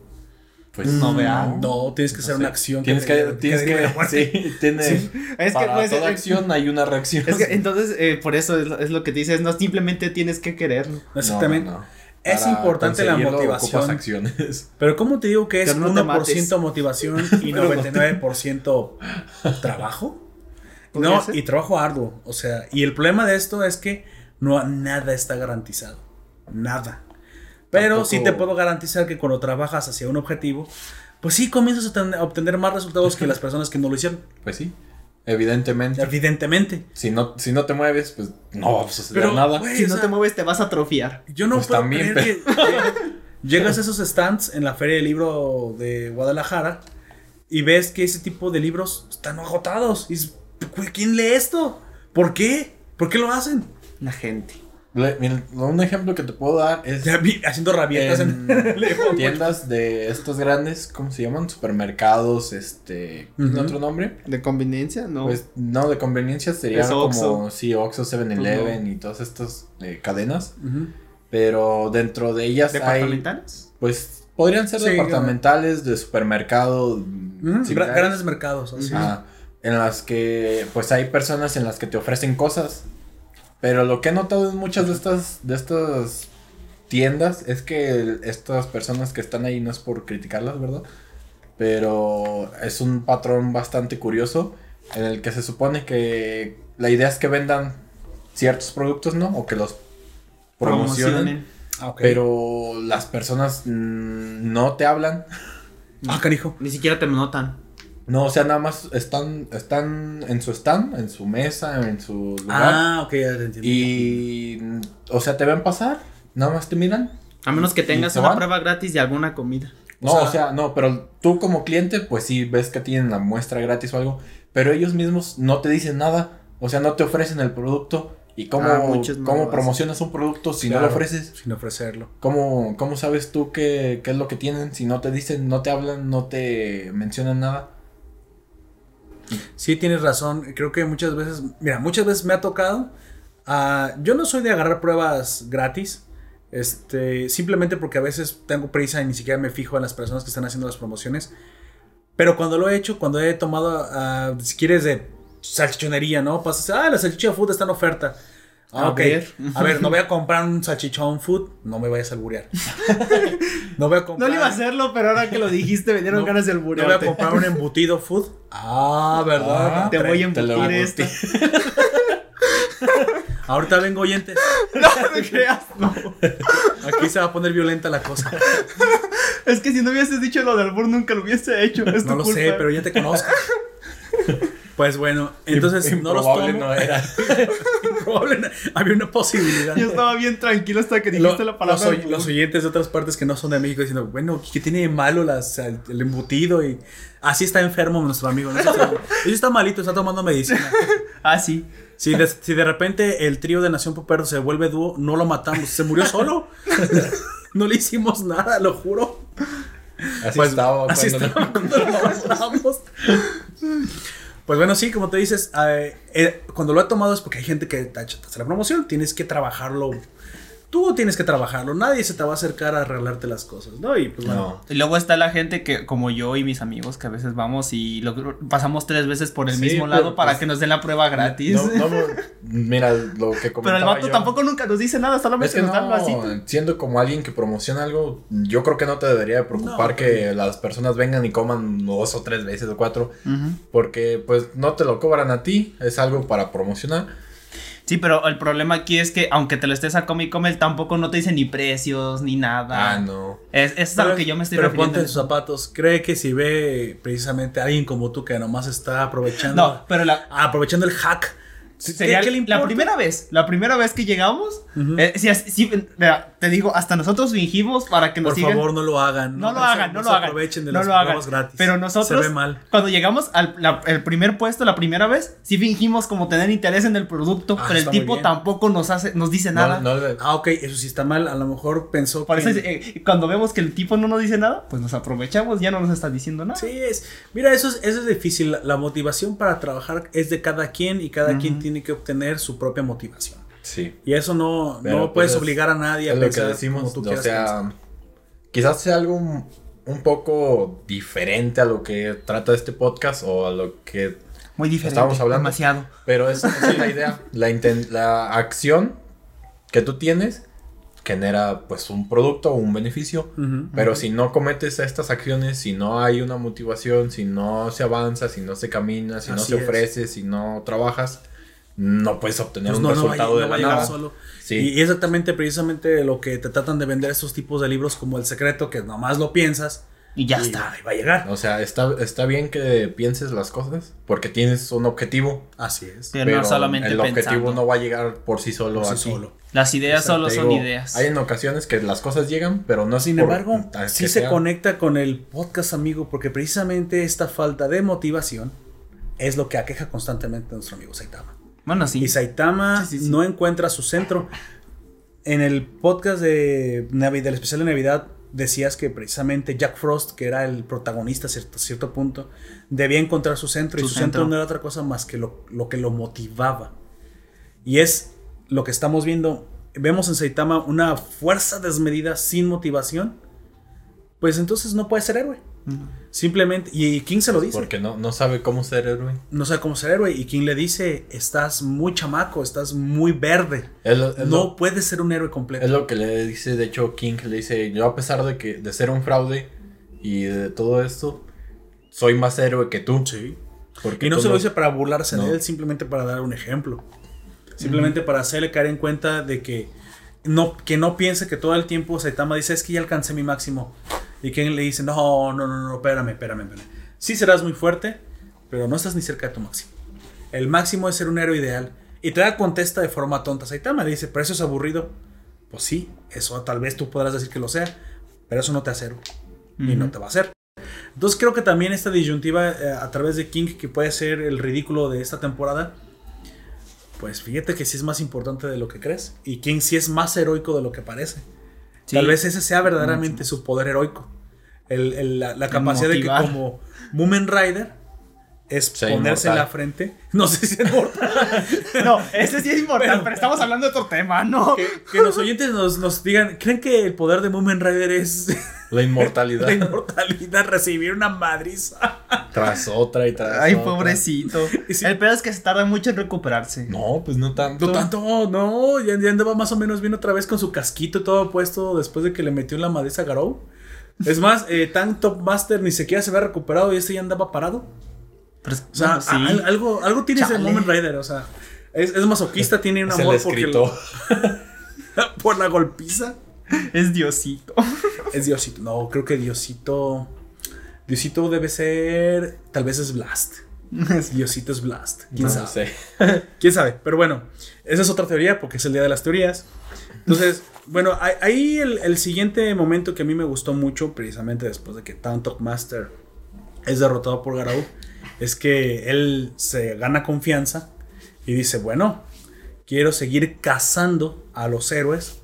pues No, vea. No, tienes que hacer una acción. Tienes que, derive- tienes que, muerte. sí, tiene, Sí. Es que, para pues, toda eh, acción hay una reacción. Es que entonces, eh, por eso es lo, es lo que dices, no simplemente tienes que quererlo. Exactamente. No, no. Es Para importante la motivación. acciones. Pero ¿cómo te digo que es Pero no te 1% mates. motivación y Pero no te- 99% trabajo? ¿Podría No, ser? y trabajo arduo. O sea, y el problema de esto es que no nada está garantizado. Nada. Pero Tampoco- sí te puedo garantizar que cuando trabajas hacia un objetivo, pues sí comienzas a, ten- a obtener más resultados que las personas que no lo hicieron. Pues sí, evidentemente. Evidentemente. Si no, si no te mueves, pues no va a suceder nada. Si o no sea, te mueves, te vas a atrofiar. Yo no Pues puedo también, creer que llegas a esos stands en la Feria del Libro de Guadalajara y ves que ese tipo de libros están agotados. Y dices, "Güey, ¿quién lee esto? ¿Por qué? ¿Por qué lo hacen? La gente. Le- mira, un ejemplo que te puedo dar es Ya vi- haciendo rabietas en, en tiendas de estos grandes, ¿cómo se llaman? Supermercados, este, ¿tiene Ujú. otro nombre? ¿De conveniencia? No. Pues no, de conveniencia sería Es como, sí, Oxxo, 7-Eleven Ujú. y todas estas eh, cadenas, pero dentro de ellas hay, ¿Departamentales? pues, podrían ser Sí, departamentales, de supermercado, gra- grandes mercados. así. Ah, en las que pues hay personas en las que te ofrecen cosas. Pero lo que he notado en muchas de estas de estas tiendas es que el- estas personas que están ahí no es por criticarlas, ¿verdad? Pero es un patrón bastante curioso en el que se supone que la idea es que vendan ciertos productos, ¿no? O que los promocionen. Ah. Pero las personas mm, no te hablan. Ah, canijo. Ni siquiera te notan. No, o sea, nada más están, están en su stand, en su mesa, en su lugar. Ah, ok, ya te entiendo. y, o sea, te ven pasar, nada más te miran. A menos que tengas una van? prueba gratis de alguna comida. No, O o sea- no, pero tú como cliente, pues sí ves que tienen la muestra gratis o algo, pero ellos mismos no te dicen nada, o sea, no te ofrecen el producto. ¿Y cómo, Ah, cómo promocionas un producto si no lo ofreces? Sin ofrecerlo. ¿Cómo, cómo sabes tú qué, qué es lo que tienen si no te dicen, no te hablan, no te mencionan nada? Sí, tienes razón. Creo que muchas veces, mira, muchas veces me ha tocado. ah, yo no soy de agarrar pruebas gratis. Este, simplemente porque a veces tengo prisa y ni siquiera me fijo en las personas que están haciendo las promociones. Pero cuando lo he hecho, cuando he tomado, ah, si quieres, de salchichonería, ¿no? Pasas, ah, la salchicha food está en oferta. Ah, A ok. ver. A ver, no voy a comprar un salchichón food. No me vayas a alburear. no voy a comprar. No le iba a hacerlo, pero ahora que lo dijiste me dieron No, ganas de no voy a comprar un embutido food. Ah, ¿verdad? Ah, Te voy a Te embutir esta. Ahorita vengo oyentes. No me creas, no. Aquí se va a poner violenta la cosa. Es que si no hubieses dicho lo del albur nunca lo hubiese hecho. Es No tu lo culpa. sé, pero ya te conozco. Pues bueno, entonces no los Improbable tomo. no era. Improbable no- Había una posibilidad. Yo estaba bien tranquilo hasta que Lo- dijiste la palabra. los, los oyentes de otras partes que no son de México diciendo, bueno, ¿qué tiene de malo las, el, el embutido? Y así está enfermo nuestro amigo. ¿no? Eso está, malito, está tomando medicina. Ah, sí. Si de, si de repente el trío de Nación Poperto se vuelve dúo, no lo matamos, se murió solo. no le hicimos nada, lo juro. Así Pues, estaba. así cuando- estaba cuando lo compramos. Pues bueno, sí, como te dices, eh, eh, cuando lo he tomado es porque hay gente que hace la promoción, tienes que trabajarlo. Tú tienes que trabajarlo, nadie se te va a acercar a arreglarte las cosas, ¿no? Y pues bueno, No. Y luego está la gente que, como yo y mis amigos, que a veces vamos y lo, pasamos tres veces por el Sí, mismo pero, lado para pues, que nos den la prueba gratis. No, no, mira, lo que comentaba pero el vato yo- tampoco nunca nos dice nada, Es solamente que nos así. siendo como alguien que promociona algo, yo creo que no te debería de preocupar No, que las personas vengan y coman dos o tres veces o cuatro, porque pues no te lo cobran a ti, es algo para promocionar. Sí, pero el problema aquí es que aunque te lo estés a come, él tampoco no te dice ni precios ni nada. Ah, no. Es, es a lo que yo me estoy pero refiriendo. ponte en sus zapatos. Cree que si ve precisamente a alguien como tú que nomás está aprovechando. No, pero la, Aprovechando el hack. Sería ¿Qué- qué le la importa? primera vez, la primera vez que llegamos, eh, mira, te digo, hasta nosotros fingimos para que nos Por sigan. favor, no lo hagan. No lo hagan, no lo hagan. aprovechen de no las lo hagan. gratis. Pero nosotros, Se ve mal. cuando llegamos al la- el primer puesto, la primera vez, sí fingimos como tener interés en el producto, Ah, pero el tipo tampoco nos hace, nos dice nada. No, no le- Ah, ok, eso sí está mal. A lo mejor pensó Por que. eso, eh, cuando vemos que el tipo no nos dice nada, pues nos aprovechamos, ya no nos está diciendo nada. Sí, es. Mira, eso es, eso es difícil. La, la motivación para trabajar es de cada quien y cada quien tiene que obtener su propia motivación. sí. Y eso no, Pero, no pues, puedes es- obligar a nadie a Es lo que pensar decimos, como tú o quieras sea, pensar. quizás sea algo un, un poco diferente a lo que trata este podcast o a lo que Muy diferente. Estábamos hablando. Demasiado. Pero esa, esa es la idea. La, inten- la acción que tú tienes genera pues un producto o un beneficio. Pero si no cometes estas acciones, si no hay una motivación, si no se avanza, si no se camina, si no se es. ofrece, si no trabajas, no puedes obtener Pues un no, no resultado no de a la nada. solo. Sí. Y, y exactamente, precisamente lo que te tratan de vender estos tipos de libros como El Secreto, que nomás lo piensas Y ya y está. ahí va a llegar. O sea, está, está bien que pienses las cosas porque tienes un objetivo. Así es. Pero, no solamente el objetivo pensando. no va a llegar por sí solo Por sí aquí. solo. Las ideas O sea, solo te son digo, ideas. Hay en ocasiones que las cosas llegan, pero no Sin por- embargo, sí se sea- conecta con el podcast, amigo, porque precisamente esta falta de motivación es lo que aqueja constantemente a nuestro amigo Saitama. Bueno, sí. Y Saitama Sí, sí, sí. no encuentra su centro. En el podcast de Navi- del especial de Navidad decías que precisamente Jack Frost, que era el protagonista a cierto, cierto punto, debía encontrar su centro. Su y su centro. centro. no era otra cosa más que lo, lo que lo motivaba. Y es lo que estamos viendo. Vemos en Saitama una fuerza desmedida sin motivación. Pues entonces no puede ser héroe. Simplemente, y King se lo dice. Porque no, no sabe cómo ser héroe. No sabe cómo ser héroe. Y King le dice, estás muy chamaco, estás muy verde. Es lo, es no lo- puedes ser un héroe completo. es lo que le dice, de hecho, King le dice, yo a pesar de que de ser un fraude y de todo esto, soy más héroe que tú. Sí. Porque Y no se lo dice para burlarse No. de él, simplemente para dar un ejemplo. Simplemente para hacerle caer en cuenta de que no, que no piense que todo el tiempo Saitama dice, es que ya alcancé mi máximo. Y King le dice, no, no, no, no, espérame, espérame, espérame. Sí serás muy fuerte, pero no estás ni cerca de tu máximo. El máximo es ser un héroe ideal. Y Todavía contesta de forma tonta. Saitama le dice, pero eso es aburrido. Pues sí, eso tal vez tú podrás decir que lo sea, pero eso no te hace héroe. Y no te va a hacer. Entonces creo que también esta disyuntiva eh, a través de King, que puede ser el ridículo de esta temporada, pues fíjate que sí es más importante de lo que crees. Y King sí es más heroico de lo que parece. Sí. Tal vez ese sea verdaderamente su poder heroico. El- el- la, la capacidad de motivar. que como Moomin Rider es Sea ponerse en inmortal. la frente. No sé si es mortal. No, ese sí es importante, Pero- pero, estamos hablando de otro tema, ¿no? que, que los oyentes nos, nos digan, ¿creen que el poder de Moomin Rider es La inmortalidad la inmortalidad, recibir una madriza? tras otra y tras Ay, otra. pobrecito. Y sí. El peor es que se tarda mucho en recuperarse. No, pues no tanto. No tanto, no, ya, ya andaba más o menos bien otra vez con su casquito y todo puesto después de que le metió en la madriza a Garou. Es más, eh, tan Top Master ni siquiera se había recuperado y este ya andaba parado. Pero es- O sea, sí. a- algo, algo tiene ese Chale. Moment Rider, o sea, es, es masoquista, tiene un Es amor porque por la golpiza. es Diosito. Es Diosito, no, creo que Diosito, Diosito debe ser, tal vez es Blast. Diosito es Blast, quién No sabe. sé. ¿Quién sabe? Pero bueno, esa es otra teoría porque es el día de las teorías. Entonces, bueno, ahí- ahí el, el siguiente momento que a mí me gustó mucho, precisamente después de que Town Talk Master es derrotado por Garou, es que él se gana confianza y dice, bueno, quiero seguir cazando a los héroes.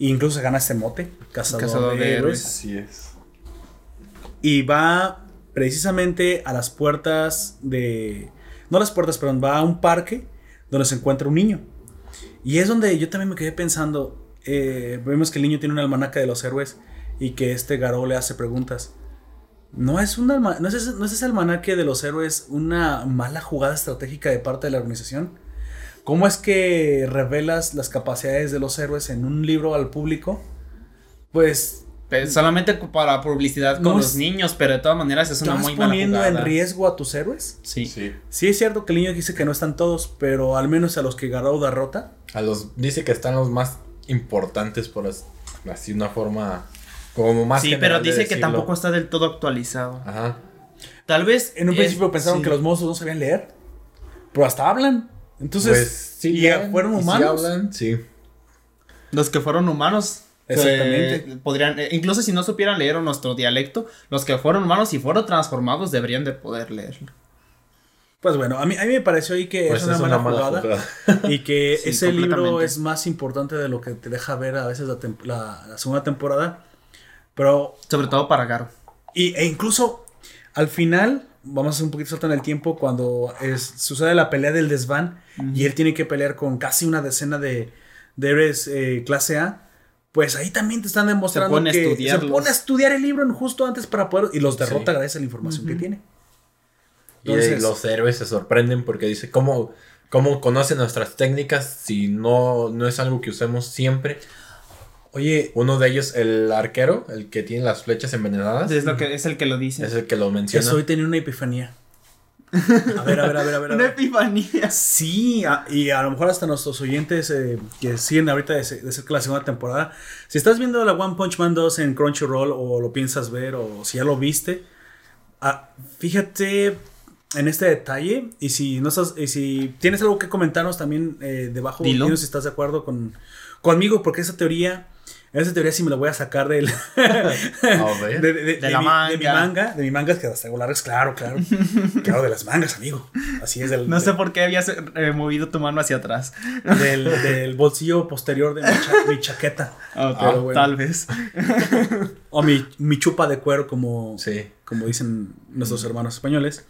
E incluso se gana este mote, cazador, Cazador de, de héroes. Así es. Y va precisamente a las puertas de... No las puertas, perdón, va a un parque donde se encuentra un niño. Y es donde yo también me quedé pensando, eh, vemos que el niño tiene un almanaque de los héroes y que este Garou le hace preguntas. ¿No es, un alma- no, es ese, ¿No es ese almanaque de los héroes una mala jugada estratégica de parte de la organización? ¿Cómo es que revelas las capacidades de los héroes en un libro al público? Pues Pero solamente para publicidad con No los es- niños, pero de todas maneras es una ¿Estás muy mala poniendo jugada. en riesgo a tus héroes? Sí. Sí. Sí, es cierto que el niño dice que no están todos, pero al menos a los que Garou derrota. A los, dice que están los más importantes por as- así una forma como más Sí, pero de dice que tampoco está del todo actualizado. Ajá. Tal vez En un es- principio pensaron sí. que los monstruos no sabían leer, pero hasta hablan. Entonces, pues sí, ¿y leen, fueron y sí humanos? hablan, sí. los que fueron humanos Exactamente. eh, podrían eh, incluso si no supieran leer nuestro dialecto, los que fueron humanos y fueron transformados deberían de poder leerlo. Pues bueno, a mí, a mí me pareció ahí que Pues es una, mala, jugada, jugada. y que Sí, ese libro es más importante de lo que te deja ver a veces la, tem- la- la segunda temporada. Pero Sobre todo para Garo. Y, e incluso al final, vamos a hacer un poquito salto en el tiempo, cuando es, sucede la pelea del desván y él tiene que pelear con casi una decena de, de héroes eh, clase A, pues ahí también te están demostrando pone a que se pone a estudiar el libro justo antes para poder... Y los derrota Sí. gracias a la información que tiene. Y Entonces- los héroes se sorprenden porque dice, ¿cómo, cómo conocen nuestras técnicas si no, no es algo que usemos siempre? Oye, Uno de ellos, el arquero, el que tiene las flechas envenenadas, Es lo que es el que lo dice. es el que lo que menciona. hoy tenía una epifanía. A ver, a ver, a ver, a ver. Una epifanía. Sí, a- y a lo mejor hasta nuestros oyentes eh, que siguen ahorita de, de cerca la segunda temporada, si estás viendo la One Punch Man 2 en Crunchyroll o lo piensas ver o si ya lo viste, ah, fíjate en este detalle y si no estás, y si tienes algo que comentarnos también eh, debajo, Dilo. dinos si estás de acuerdo con, conmigo porque esa teoría Esa teoría sí me la voy a sacar del, A ver. de, de- de- de la mi, manga. de mi manga. De mi manga es que las traigo largas, claro, claro. claro, de las mangas, amigo. Así es del, No sé por qué habías eh, movido tu mano hacia atrás. del, del bolsillo posterior de mi, cha- mi chaqueta. Ah, Pero bueno. Tal vez. O mi, mi chupa de cuero, como, Sí. como dicen nuestros hermanos españoles.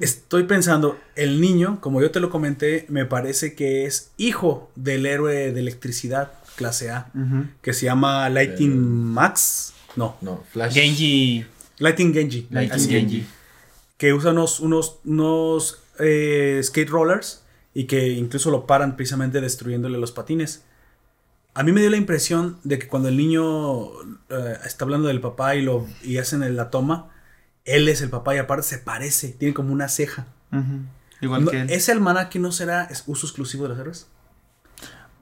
Estoy pensando, el niño, como yo te lo comenté, me parece que es hijo del héroe de electricidad clase A, que se llama Lighting Max. No, No, Flash. Genji. Lighting Genji. Lighting Así, Genji. Que usa unos, unos, unos eh, skate rollers y que incluso lo paran precisamente destruyéndole los patines. A mí me dio la impresión de que cuando el niño eh, está hablando del papá y, lo, y hacen la toma, él es el papá y aparte se parece, tiene como una ceja. Ujú. Igual No, que él. ¿Ese almanaque no será uso exclusivo de los héroes?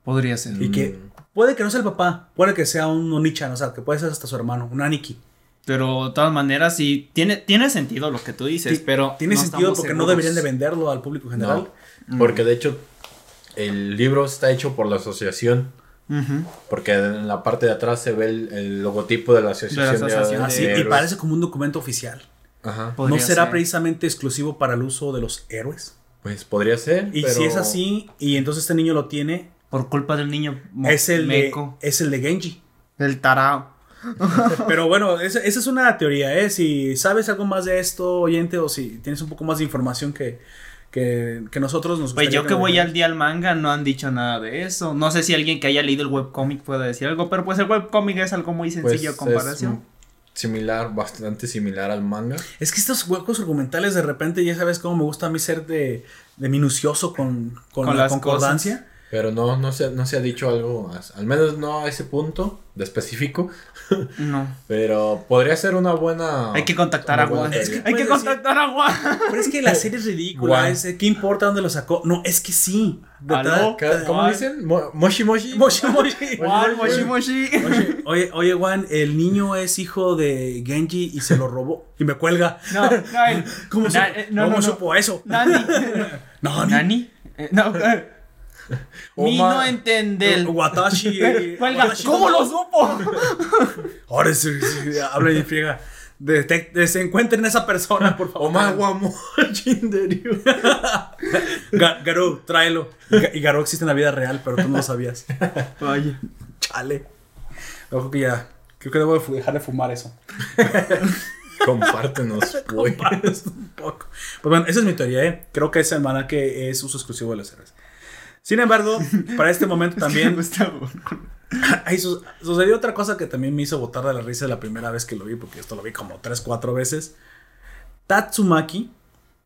Podría ser. Y que puede que no sea el papá, puede que sea un Onichan, o sea, que puede ser hasta su hermano, un Aniki. Pero de todas maneras, sí, tiene, tiene sentido lo que tú dices, Ti- pero. Tiene no sentido estamos porque no seguros. deberían de venderlo al público general. No, porque de hecho el libro está hecho por la asociación. Ujú. Porque en la parte de atrás se ve el, el logotipo de la asociación. De asociación y héroes. parece como un documento oficial. Ajá. ¿No será ser. precisamente exclusivo para el uso de los héroes? Pues podría ser. Y pero- si es así, y entonces este niño lo tiene, Por culpa del niño es el, de, meco. es el de Genji. Del tarao. Pero bueno, esa, esa es una teoría, ¿eh? Si sabes algo más de esto, oyente, o si tienes un poco más de información que, que, que nosotros nos Pues yo que voy al día al manga no han dicho nada de eso. No sé si alguien que haya leído el webcómic pueda decir algo, pero pues el webcómic es algo muy pues, sencillo a es comparación. similar, bastante similar al manga. Es que estos huecos argumentales de repente, ya sabes cómo me gusta a mí ser de, de minucioso con, con, Con la las concordancia. Pero no, no se, no se ha dicho algo, al menos no a ese punto de específico. No. Pero podría ser una buena. Hay que contactar a buena Juan. Hay que contactar a Juan. Pero es que la serie es ridícula. Es- ¿Qué importa dónde lo sacó? No, es que sí. ¿Cómo Juan. dicen? Mo- Moshi Moshi. Moshi, moshi. Juan, moshi, moshi. Oye, oye, oye, Juan, el niño es hijo de Genji y se lo robó. Y me cuelga. No, no, ¿Cómo, Na- supo- eh, no, ¿cómo no, no. supo eso? Nani. No, ¿Nani? Eh, No. Mi Oma- no entender. Watashi. eh. Watashi- ¿Cómo lo supo? Ahora sí, sí, habla y friega. Detec- de- se encuentren esa persona, por favor. Omawa Mojinderyu. Ga- Garou, tráelo. Y Garou existe en la vida real, pero tú no lo sabías. Vaya. Chale. Ojo que ya. Creo que debo de dejar de fumar eso. Compártenos, güey. Compartes un poco. Pues bueno, esa es mi teoría, ¿eh? Creo que ese almanaque es uso exclusivo de los héroes. Sin embargo, para este momento también ahí su- sucedió otra cosa que también me hizo botar de la risa la primera vez que lo vi, porque esto lo vi como 3, 4 veces. Tatsumaki,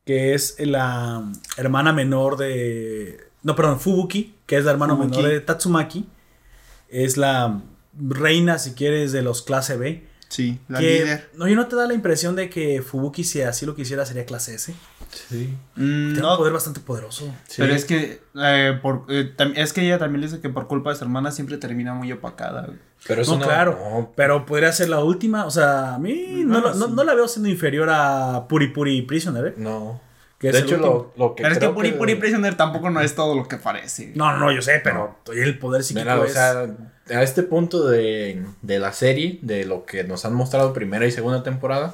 que es la hermana menor de... No, perdón, Fubuki, que es la hermana Fubuki. menor de Tatsumaki. Es la reina, si quieres, de los clase B. Sí, la que, líder. No, ¿y no te da la impresión de que Fubuki, si así lo quisiera, sería clase S? Sí. Mm, Tiene no, un poder bastante poderoso. Pero es que eh, por, eh, es que ella también dice que por culpa de su hermana siempre termina muy opacada. güey. Pero eso no, no, claro. no, Pero podría ser la última. O sea, a mí no, No, no, sí. no la veo siendo inferior a Puri Puri Prisoner, ¿eh? no. Que es de hecho, lo, lo que Pero es que Puri Puri Prisoner tampoco no es todo lo que parece. No, no, yo sé, pero el poder psíquico Mira, o es- sea, a este punto de, de la serie, de lo que nos han mostrado primera y segunda temporada,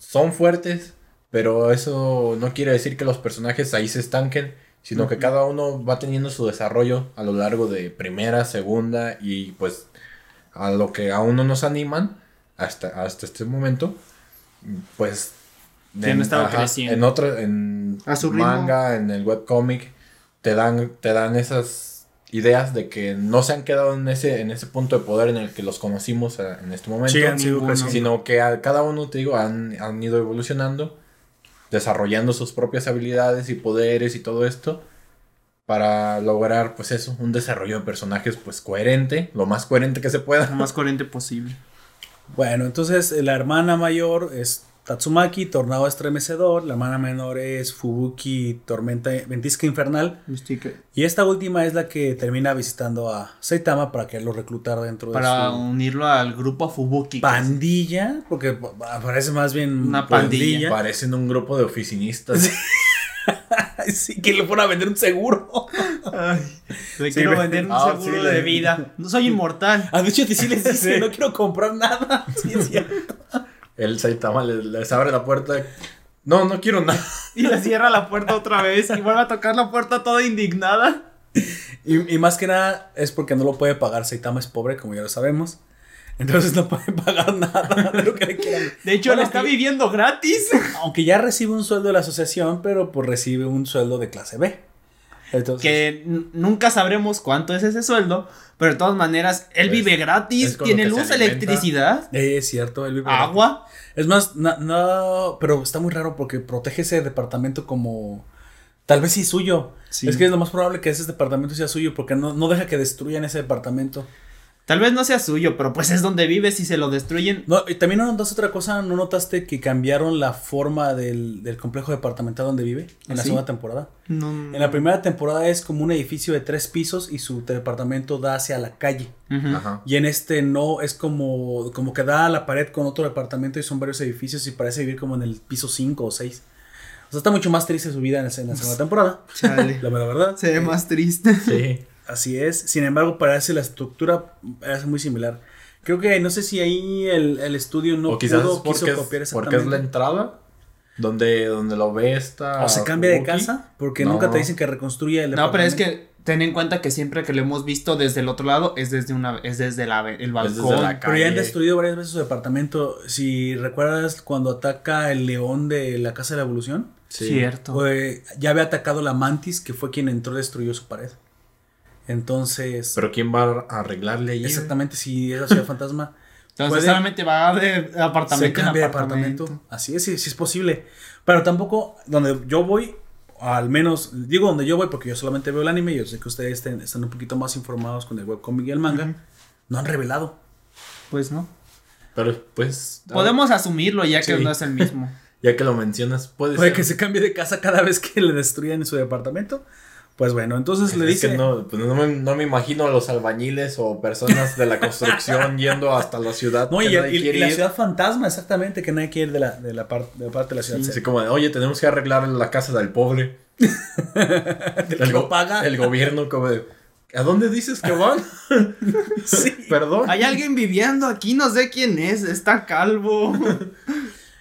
son fuertes, pero eso no quiere decir que los personajes ahí se estanquen, sino que cada uno va teniendo su desarrollo a lo largo de primera, segunda y pues a lo que aún no nos animan hasta, hasta este momento, pues Que han estado creciendo. en otro, en A su ritmo. manga, en el webcomic, te dan, te dan esas ideas de que no se han quedado en ese, en ese punto de poder en el que los conocimos eh, en este momento Sí, han sido sino que a cada uno, te digo, han, han ido evolucionando, desarrollando sus propias habilidades y poderes y todo esto, para lograr, pues eso, un desarrollo de personajes, pues coherente, lo más coherente que se Lo pueda. más coherente posible. Bueno, entonces la hermana mayor es Tatsumaki, Tornado Estremecedor. La hermana menor es Fubuki, Tormenta Ventisca Infernal. Mystique. Y esta última es la que termina visitando a Saitama para que lo reclutara dentro Para de su unirlo al grupo Fubuki. pandilla. Porque pa- parece más bien Una pandilla. Parecen un grupo de oficinistas. sí, que le fueron a vender un seguro. Ay, le Sí, quiero me- vender un Ah, seguro sí, de vida. No soy inmortal. Ah, de hecho, sí les dice, Sí. no quiero comprar nada. Sí, es cierto. El Saitama les, les abre la puerta. No, no quiero nada. Y le cierra la puerta otra vez y vuelve a tocar la puerta toda indignada. Y, y más que nada es porque no lo puede pagar. Saitama es pobre, como ya lo sabemos. Entonces no puede pagar nada de lo que le quieran. De hecho, Bueno, le está viviendo gratis. Aunque ya recibe un sueldo de la asociación, pero pues recibe un sueldo de clase B. Entonces, Que nunca sabremos cuánto es ese sueldo. Pero de todas maneras, él Pues, vive gratis. Tiene luz, electricidad, eh, es cierto, él vive agua. Es más, no, pero está muy raro porque protege ese departamento como tal vez sí suyo. Sí. Es que es lo más probable que ese departamento sea suyo porque no, no deja que destruyan ese departamento. Tal vez no sea suyo, pero pues es donde vive. Si se lo destruyen, No, y también no notaste otra cosa, ¿no notaste que cambiaron la forma del, del complejo departamental donde vive en la segunda temporada? no. En la primera temporada es como un edificio de tres pisos y su departamento da hacia la calle. Ajá. Y en este no, es como, como que da a la pared con otro departamento y son varios edificios y parece vivir como en el piso 5 o 6. O sea, está mucho más triste su vida en la, en la segunda temporada. Chale. La verdad. Se ve más triste. Sí. Así es. Sin embargo, parece la estructura parece muy similar. Creo que no sé si ahí el, el estudio no o quizás pudo, porque, quiso es, copiar porque es la exactamente. entrada. Donde, donde lo ve esta. O se cambia de casa porque No. nunca te dicen que reconstruya el No, pero es que ten en cuenta que siempre que lo hemos visto desde el otro lado es desde una es desde la, el desde balcón. la Pero ya han calle. destruido varias veces su departamento. Si recuerdas cuando ataca el león de la Casa de la Evolución, Sí. Cierto. Fue- ya había atacado la mantis, que fue quien entró y destruyó su pared. Entonces, Pero ¿quién va a arreglarle ahí? exactamente si es la ciudad fantasma, Entonces solamente va de se apartamento en cambia de apartamento. apartamento. Así es, sí, sí es posible. Pero tampoco, donde yo voy, al menos, digo donde yo voy porque yo solamente veo el anime, yo sé que ustedes estén- están un poquito más informados con el webcomic y el manga, no han revelado. Pues no. Pero pues. Podemos asumirlo ya que no es el mismo. Ya que lo mencionas, puede, Puede ser. que se cambie de casa cada vez que le destruyan su departamento. Pues bueno, entonces le Es dice... que no, pues no, me, no me imagino a los albañiles o personas de la construcción yendo hasta la ciudad. No, que y, nadie y- y quiere la ir. ciudad fantasma, exactamente, que nadie quiere ir de la, de la, par- de la parte de la ciudad. Así como, de, oye, tenemos que arreglar la casa del pobre. El, lo go- paga. el gobierno, como de, ¿a dónde dices que van? Sí. Perdón. Hay alguien viviendo aquí, no sé quién es, está calvo.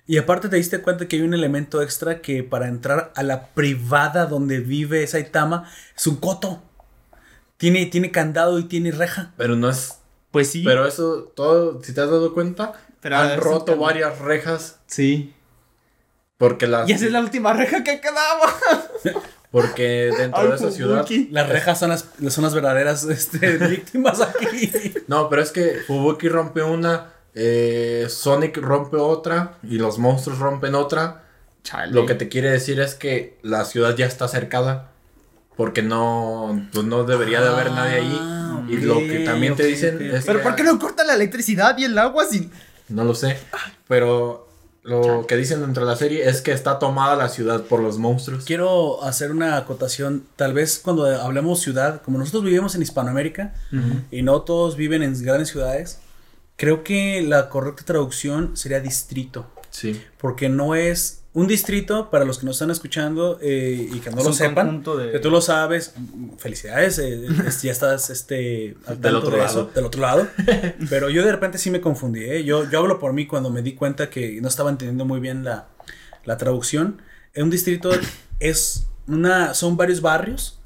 Y aparte te diste cuenta que hay un elemento extra que para entrar a la privada donde vive Saitama es un coto. Tiene, tiene candado y tiene reja. Pero no es. Pues sí. Pero eso, todo, si te has dado cuenta, Pero han roto varias rejas Sí. porque las. Y esa es la última reja que quedaba. Porque dentro Ay, de esa ciudad. Fubuki. Las rejas son las, son las verdaderas este, víctimas aquí. No, pero es que Fubuki rompe una, eh, Sonic rompe otra y los monstruos rompen otra. Chale. Lo que te quiere decir es que la ciudad ya está cercada. Porque no, pues no debería de haber nadie ahí. Ah, Y lo que también te dicen es. Pero que- ¿por qué no corta la electricidad y el agua sin No lo sé. Pero lo que dicen dentro de la serie es que está tomada la ciudad por los monstruos. Quiero hacer una acotación. Tal vez cuando hablemos ciudad, como nosotros vivimos en Hispanoamérica y no todos viven en grandes ciudades, creo que la correcta traducción sería distrito. Sí. Porque no es un distrito, para los que nos están escuchando eh, y que no Es lo sepan, de- que tú lo sabes, felicidades, eh, es- ya estás este, al Del tanto otro de lado. eso, del otro lado. Pero yo de repente sí me confundí, ¿eh? yo, yo hablo por mí cuando me di cuenta que no estaba entendiendo muy bien la, la traducción. Un distrito es una, son varios barrios,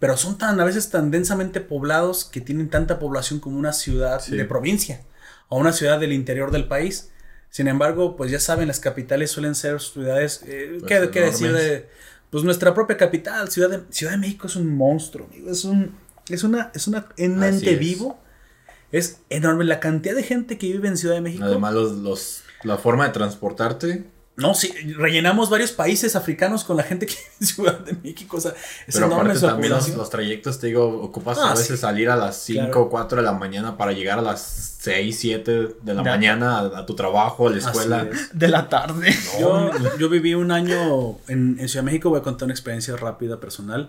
pero son tan, a veces tan densamente poblados que tienen tanta población como una ciudad Sí. de provincia o una ciudad del interior del país. Sin embargo, pues ya saben, las capitales suelen ser ciudades, eh, Pues ¿qué, decir de, pues nuestra propia capital, Ciudad de, Ciudad de México es un monstruo, amigo, es un, es una, es una, un ente vivo, es enorme la cantidad de gente que vive en Ciudad de México. Además, los, los, la forma de transportarte. No, sí, rellenamos varios países africanos con la gente que vive en Ciudad de México, o sea, es pero enorme aparte su también los, los trayectos, te digo, ocupas Ah, a veces sí. salir a las 5 Claro. o 4 de la mañana para llegar a las 6, 7 de la mañana a, a tu trabajo, a la escuela. es. de la tarde. Yo, yo viví un año en, en Ciudad de México, voy a contar una experiencia rápida, personal.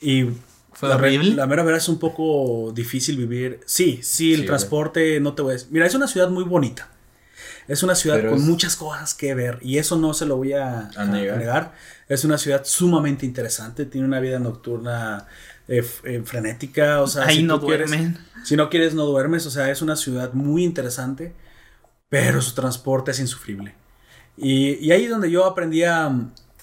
Y ¿Fue la, horrible? la mera verdad es un poco difícil vivir. Sí, sí, el Sí, transporte, no te voy a decir. Mira, es una ciudad muy bonita. Es una ciudad Pero con es- muchas cosas que ver y eso no se lo voy a, A negar. Es una ciudad sumamente interesante, tiene una vida nocturna eh, eh, frenética, o sea, Ahí si no quieres- duermen. si no quieres, no duermes. O sea, es una ciudad muy interesante, pero su transporte es insufrible. Y, y ahí es donde yo aprendí a,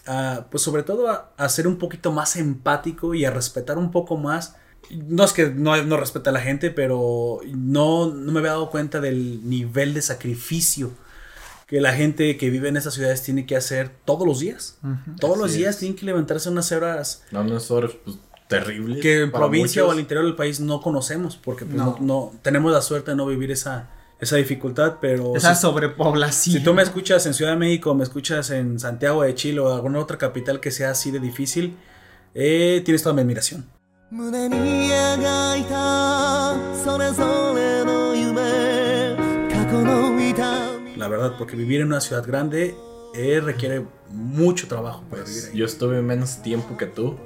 a, pues sobre todo a, a ser un poquito más empático y a respetar un poco más. No es que no, no respete a la gente, pero no, no me había dado cuenta del nivel de sacrificio que la gente que vive en esas ciudades tiene que hacer todos los días. Todos los días es. tienen que levantarse unas horas No, no es hora, pues, terrible. que en provincia o al interior del país no conocemos, porque pues, no. No. no- tenemos la suerte de no vivir esa, esa dificultad, pero Esa si, sobrepoblación. si tú me escuchas en Ciudad de México, me escuchas en Santiago de Chile o alguna otra capital que sea así de difícil, eh, tienes toda mi admiración. 胸に描いたそれぞれの夢過去の痛み La verdad, porque vivir en una ciudad grande eh, requiere mucho trabajo para vivir ahí. Yo estuve menos tiempo que tú,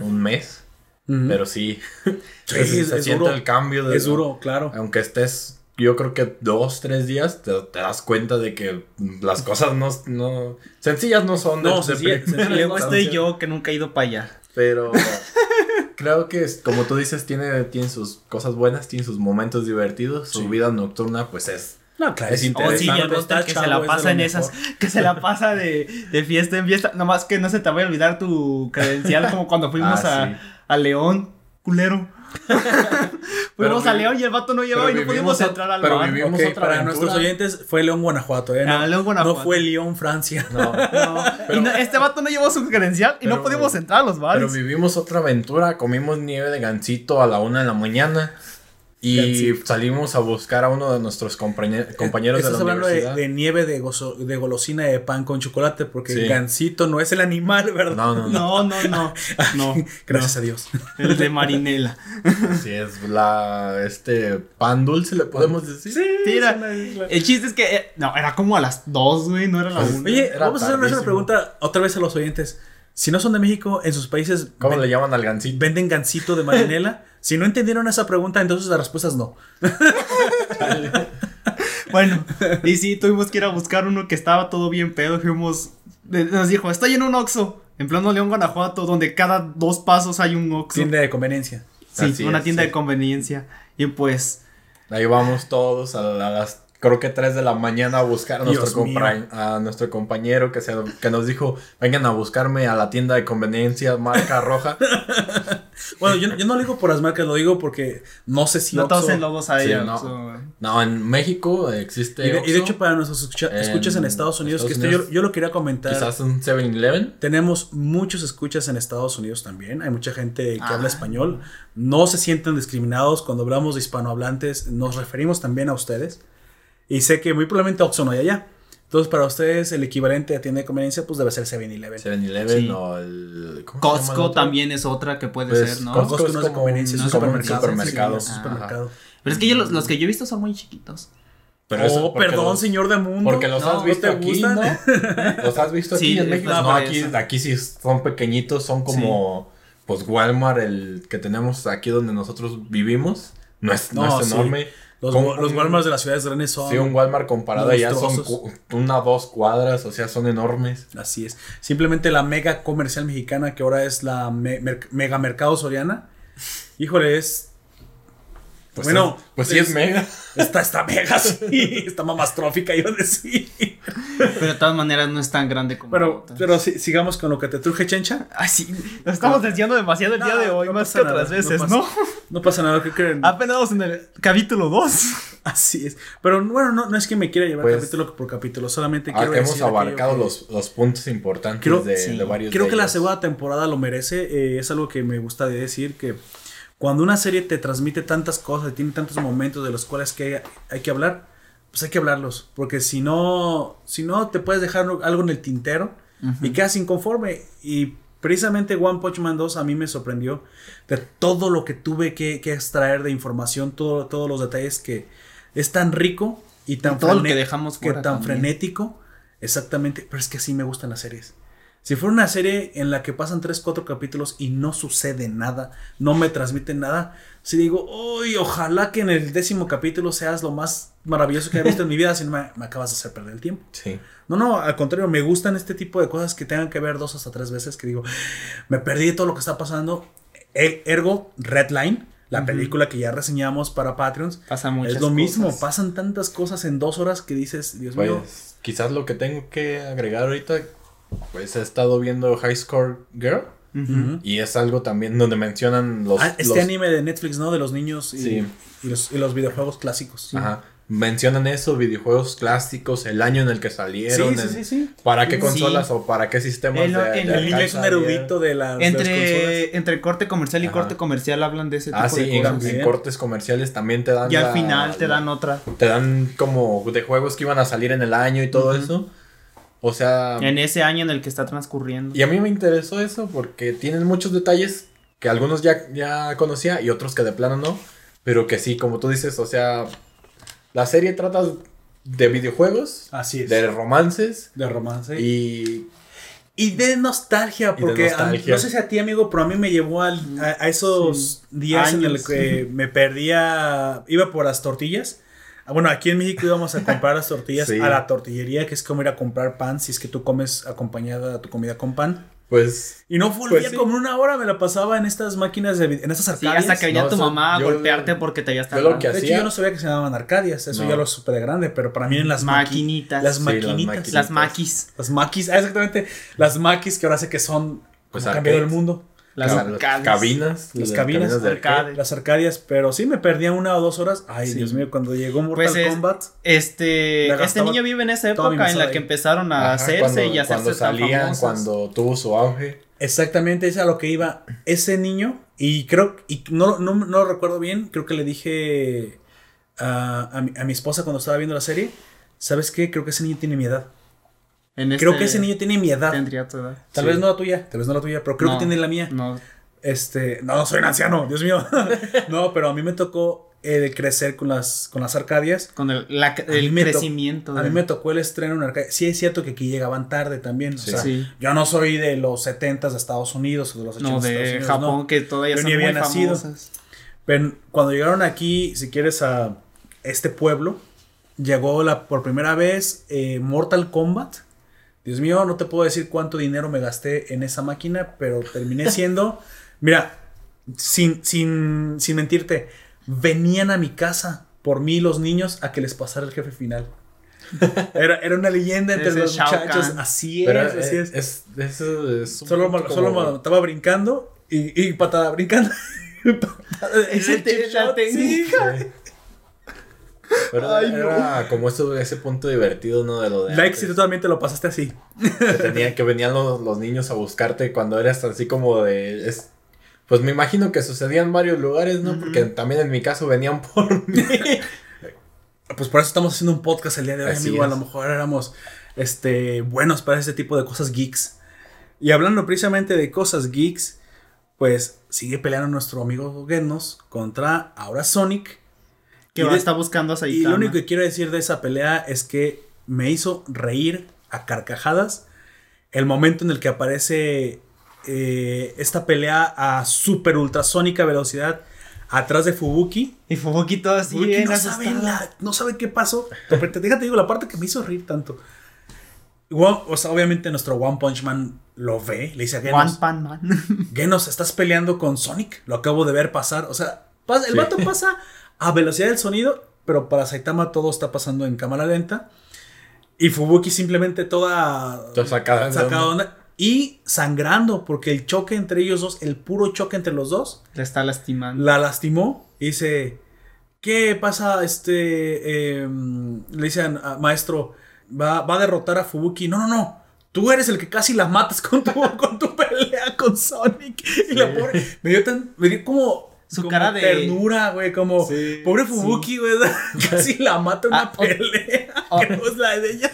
un mes, Ujú. pero sí. Sí, se, es- se es siente duro. el cambio. De, es duro, claro. Aunque estés, yo creo que dos, tres días, te, te das cuenta de que las cosas no, no sencillas no son. de- No, de sencillas- primera sencillas Luego estoy instancia. yo que nunca he ido para allá. Pero creo que, es- como tú dices, tiene, tiene sus cosas buenas, tiene sus momentos divertidos. Su Sí. vida nocturna, pues es. No, claro, Es Oh, Interesante. ya Está que se la pasa en mejor. esas, que se la pasa de, de fiesta en fiesta, nomás que no se te vaya a olvidar tu credencial como cuando fuimos Ah, a, sí. a León, culero. fuimos Pero a León y el vato no llevaba y no pero pudimos entrar al pero bar. vivimos- otra para aventura. nuestros oyentes fue León, Guanajuato. ¿eh? No, Ah, León, Guanajuato. no fue León, Francia. No, No, y no- este vato no llevó su credencial y no Pero- pudimos entrar a los Pero bares. vivimos otra aventura, comimos nieve de gansito a la una de la mañana y Gansito. salimos a buscar a uno de nuestros compañe- compañeros de Estás la hablando de, universidad. de nieve de, gozo- de golosina de pan con chocolate, porque Sí. el gansito no es el animal, ¿verdad? No, no, no. No, no, no. No. Gracias a Dios. El de Marinela. Así es, la, este pan dulce le podemos decir. Mira, el chiste es que. eh, no, era como a las 2, güey, no era la Pues, 1. Oye, Era vamos a hacer una pregunta otra vez a los oyentes. Si no son de México, en sus países ¿Cómo ven- le llaman al gansito? venden gansito de marinela. si no entendieron esa pregunta, entonces la respuesta es no. Bueno, y sí, tuvimos que ir a buscar uno que estaba todo bien pedo. Fuimos. Nos dijo, estoy en un Oxxo. En plano León, Guanajuato, donde cada dos pasos hay un Oxxo. Tienda de conveniencia. Sí, Así una es, tienda sí. de conveniencia. Y pues. Ahí vamos todos a, la- a las, creo que 3 de la mañana a buscar a nuestro, a compañero que, se, que nos dijo, vengan a buscarme a la tienda de conveniencia marca roja. Bueno, yo, yo no lo digo por las marcas, lo digo porque no sé si no todos Oxxo- en lobos hay Sí, no. No, en México existe Y de, y de Oxxo, hecho, para nuestros escucha- En escuchas en Estados Unidos, Estados que esto yo, yo lo quería comentar. quizás un 7-Eleven. Tenemos muchos escuchas en Estados Unidos también. Hay mucha gente que Ah. habla español. No se sienten discriminados. Cuando hablamos de hispanohablantes, nos referimos también a ustedes. Y sé que muy probablemente Oxxo no hay allá. Entonces, para ustedes, el equivalente a tienda de conveniencia, pues debe ser 7-Eleven. 7-Eleven Sí. o el... ¿cómo se llama el Costco también es otra que puede Pues, ser, ¿no? Costco Costco es no es de conveniencia, es supermercado. supermercado. Sí, Ah. Pero es que yo los, los que yo he visto son muy chiquitos. Pero oh, perdón, los- señor de mundo. Porque los No, has visto ¿no te aquí, gustan? ¿no? Los has visto aquí Sí, en México. No, aquí, aquí sí son pequeñitos, son como pues Walmart, el que tenemos aquí donde nosotros vivimos. No es, no No, es sí. enorme. Los, Como los Walmarts de las ciudades grandes son. Sí, un Walmart comparado allá son una dos cuadras, o sea, son enormes. Así es. Simplemente la mega comercial mexicana, que ahora es la me- mer- mega mercado soriana. Híjole, es. Pues bueno, es- pues sí es mega. Está, está mega, sí. Está mamastrófica, iba a decir. Pero de todas maneras no es tan grande como Pero, pero sí, sigamos con lo que te truje, Chencha. Ay, sí. Nos estamos desviando demasiado el día de hoy, no más que nada, otras no veces, pasa. ¿no? No pasa nada, que. Apenas vamos en el capítulo 2. Así es. Pero bueno, no, no es que me quiera llevar Pues, capítulo por capítulo, solamente Ah, quiero hemos decir abarcado que- los, los puntos importantes Creo- de, sí. de varios Creo de que la segunda temporada lo merece. eh, es algo que me gusta de decir que cuando una serie te transmite tantas cosas, tiene tantos momentos de los cuales que hay, hay que hablar, pues hay que hablarlos. Porque si no, si no te puedes dejar algo en el tintero y quedas inconforme. Y precisamente One Punch Man 2 a mí me sorprendió de todo lo que tuve que, que extraer de información, todo, todos los detalles que es tan rico y tan, todo lo frene- que dejamos que fuera tan también. frenético. Exactamente, pero es que así me gustan las series. Si fuera una serie en la que pasan 3, 4 capítulos y no sucede nada, no me transmiten nada, si digo, uy, ojalá que en el décimo capítulo seas lo más maravilloso que he visto en mi vida, si no me, me acabas de hacer perder el tiempo. Sí. No, no, al contrario, me gustan este tipo de cosas que tengan que ver dos hasta tres veces, que digo, me perdí de todo lo que está pasando. E- Ergo Redline, la película que ya reseñamos para Patreons. Pasa muchas es lo mismo, pasan tantas cosas en dos horas que dices, Dios mío. Pues quizás lo que tengo que agregar ahorita, pues he estado viendo High Score Girl y es algo también donde mencionan los... Ah, este los- anime de Netflix, ¿no? De los niños y, Sí. y los, y los videojuegos clásicos. Ajá. Mencionan eso, videojuegos clásicos, el año en el que salieron, Sí, sí, en- sí, sí. para qué Sí. consolas o para qué sistemas El- de, el- de el niño es un erudito de, las de las consolas. Entre, entre corte comercial y Ajá. corte comercial hablan de ese tipo Ah, sí, de en, cosas. en cortes comerciales también te dan Y al final te la- dan otra. te dan como de juegos que iban a salir en el año y todo eso. O sea, En ese año en el que está transcurriendo. y a mí me interesó eso porque tienen muchos detalles que algunos ya, ya conocía y otros que de plano no. Pero que sí, como tú dices, o sea, la serie trata de videojuegos, Así es. de De, romances romance. y Y de nostalgia, de porque a- nostalgia. no sé si a ti, amigo, pero a mí me llevó al- a, a esos días en Años. el que me perdía, iba por las tortillas. Ah, Bueno, aquí en México íbamos a comprar las tortillas Sí. a la tortillería, que es como ir a comprar pan, si es que tú comes acompañada tu comida con pan. pues Y no volvía Pues sí. como una hora, me la pasaba en estas máquinas, de, en estas Sí, arcadias. hasta que venía No, tu o sea, mamá a yo- golpearte porque te habías yo lo tardado. que de hecho, hacía- yo no sabía que se llamaban arcadias, eso No. ya lo supe de grande, pero para mí en las maqui- Maquinitas. Las Sí, las maquinitas. Las maquis. Las maquis, ah, exactamente. Las maquis que ahora sé que son Pues cambiado el mundo. Las ca- arcades. cabinas, Las cabinas, de arcade. arcade. Las arcadias, pero sí me perdía una o dos horas. Ay, Sí. Dios mío, cuando llegó Mortal Pues es- Kombat. Este, este niño vive en esa época en la que empezaron a Ajá, hacerse cuando, y a hacerse cuando salían, cuando tuvo su auge. Exactamente, es a lo que iba ese niño. Y creo, y no, no, no lo recuerdo bien, creo que le dije a, a mi, a mi esposa cuando estaba viendo la serie, ¿sabes qué? Creo que ese niño tiene mi edad. En Creo este que ese niño tiene mi edad. tendría tu edad. Tal Sí. vez no la tuya, tal vez no la tuya, pero creo No, que tiene la mía. No, Este, no, soy un anciano, Dios mío. no, pero a mí me tocó eh, crecer con las, con las arcadias. con el, la- el to- crecimiento. A mí me tocó el estreno en arcade. Sí, es cierto que aquí llegaban tarde también. Sí. O sea, Sí. yo no soy de los 70s de Estados Unidos o de los 80s No, de Estados de Unidos. Japón, no. que todavía Yo son ni muy había nacido. famosas. Pero cuando llegaron aquí, si quieres, a este pueblo, llegó la, por primera vez eh, Mortal Kombat. Dios mío, no te puedo decir cuánto dinero me gasté en esa máquina, pero terminé siendo. Mira, sin, sin, sin mentirte, venían a mi casa por mí los niños a que les pasara el jefe final. Era, era una leyenda entre Ese los Shao muchachos. Kahn. Así es, Pero así eh, es. es, es Solo, solo estaba brincando y, y patada, brincando. La técnica. Sí. Pero era como eso, ese punto divertido, ¿no? De lo de Like antes, si tú también te lo pasaste así. que, tenía- que venían los, los niños a buscarte cuando eras así como de... es- pues me imagino que sucedía en varios lugares, ¿no? Porque también en mi caso venían por mí. Pues por eso estamos haciendo un podcast el día de hoy, Así amigo. A lo mejor éramos este, buenos para ese tipo de cosas geeks. Y hablando precisamente de cosas geeks, pues sigue peleando nuestro amigo Genos contra ahora Sonic. Que Y va de- a estar buscando a Y Saitama. lo único que quiero decir de esa pelea es que me hizo reír a carcajadas el momento en el que aparece eh, esta pelea a super ultrasónica velocidad atrás de Fubuki. Y Fubuki todo así Fubuki bien no, sabe asustado. la- no sabe qué pasó. Pero te, déjate digo la parte que me hizo reír tanto. One- o sea, obviamente nuestro One Punch Man lo ve, le dice a One Genos, Pan Man. Genos, ¿estás peleando con Sonic? Lo acabo de ver pasar. O sea, pasa- el Sí. vato pasa a velocidad del sonido, pero para Saitama todo está pasando en cámara lenta. Y Fubuki simplemente toda sacada de sacada onda. y sangrando, porque el choque entre ellos dos, el puro choque entre los dos, Le está lastimando. la lastimó. Y dice, ¿qué pasa? Este, em, le dicen, "Ah, maestro, va, va a derrotar a Fubuki. No, no, no. Tú eres el que casi la matas con tu, con tu pelea con Sonic. Y la pobre, me dio tan, me dio como... Su como cara de- ternura, güey, como Sí, pobre Fubuki, güey, casi la mata una Ah, pelea, que no es la de ella.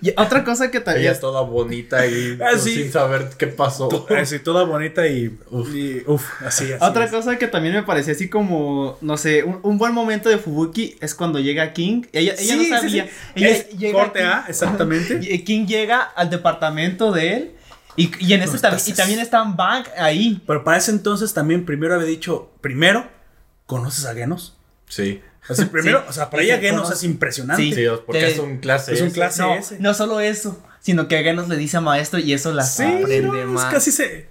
Y otra cosa que también. Ella toda bonita y Ah, sin saber qué pasó. Así toda bonita y Uf. y, uf, así, así Otra es. cosa que también me pareció así como, no sé, un, un buen momento de Fubuki es cuando llega King. Ella, ella Sí, no sí, sabía. sí. Ella Es llega corte King- A, exactamente. y King llega al departamento de él. Y, y en ese estás- también, y también está Bang ahí. Pero para ese entonces también primero había dicho, primero, ¿conoces a Genos? Sí. O sea, primero, Sí. o sea, para ella Genos es impresionante. Sí. Sí, porque Te- es un clase. es un clase. No, ese. no solo eso, sino que Genos le dice a Maestro y eso la Sí, aprende no, es más. casi se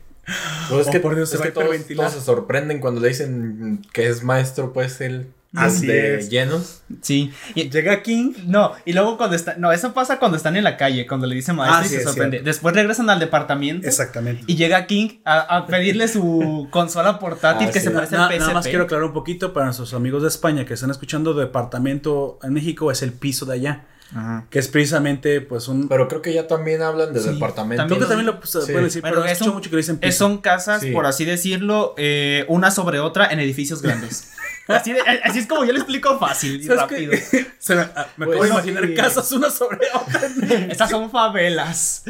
Pues es Oh, que, por Dios, se es va que todos se sorprenden cuando le dicen que es maestro, pues él Así de es. llenos. Sí. Y- Llega King. no, y luego cuando está. No, eso pasa cuando están en la calle, cuando le dicen maestro Ah, y sí, se sorprende. cierto. Después regresan al departamento. Exactamente. Y llega King a, a pedirle su consola portátil Ah, que sí. se parece Na- al PSP. nada más quiero aclarar un poquito para nuestros amigos de España que están escuchando departamento en México es el piso de allá, Ajá. que es precisamente pues un Pero creo que ya también hablan de Sí, departamento. creo que también- lo pues, Sí. pueden decir, Pero pero es un- mucho que le dicen piso. son casas, Sí. por así decirlo, eh, una sobre otra en edificios grandes. así, de- así es como yo lo explico fácil y ¿Sabes rápido. Se me, ah, me Pues, acabo de imaginar sí. casas una sobre otra. Estas son favelas.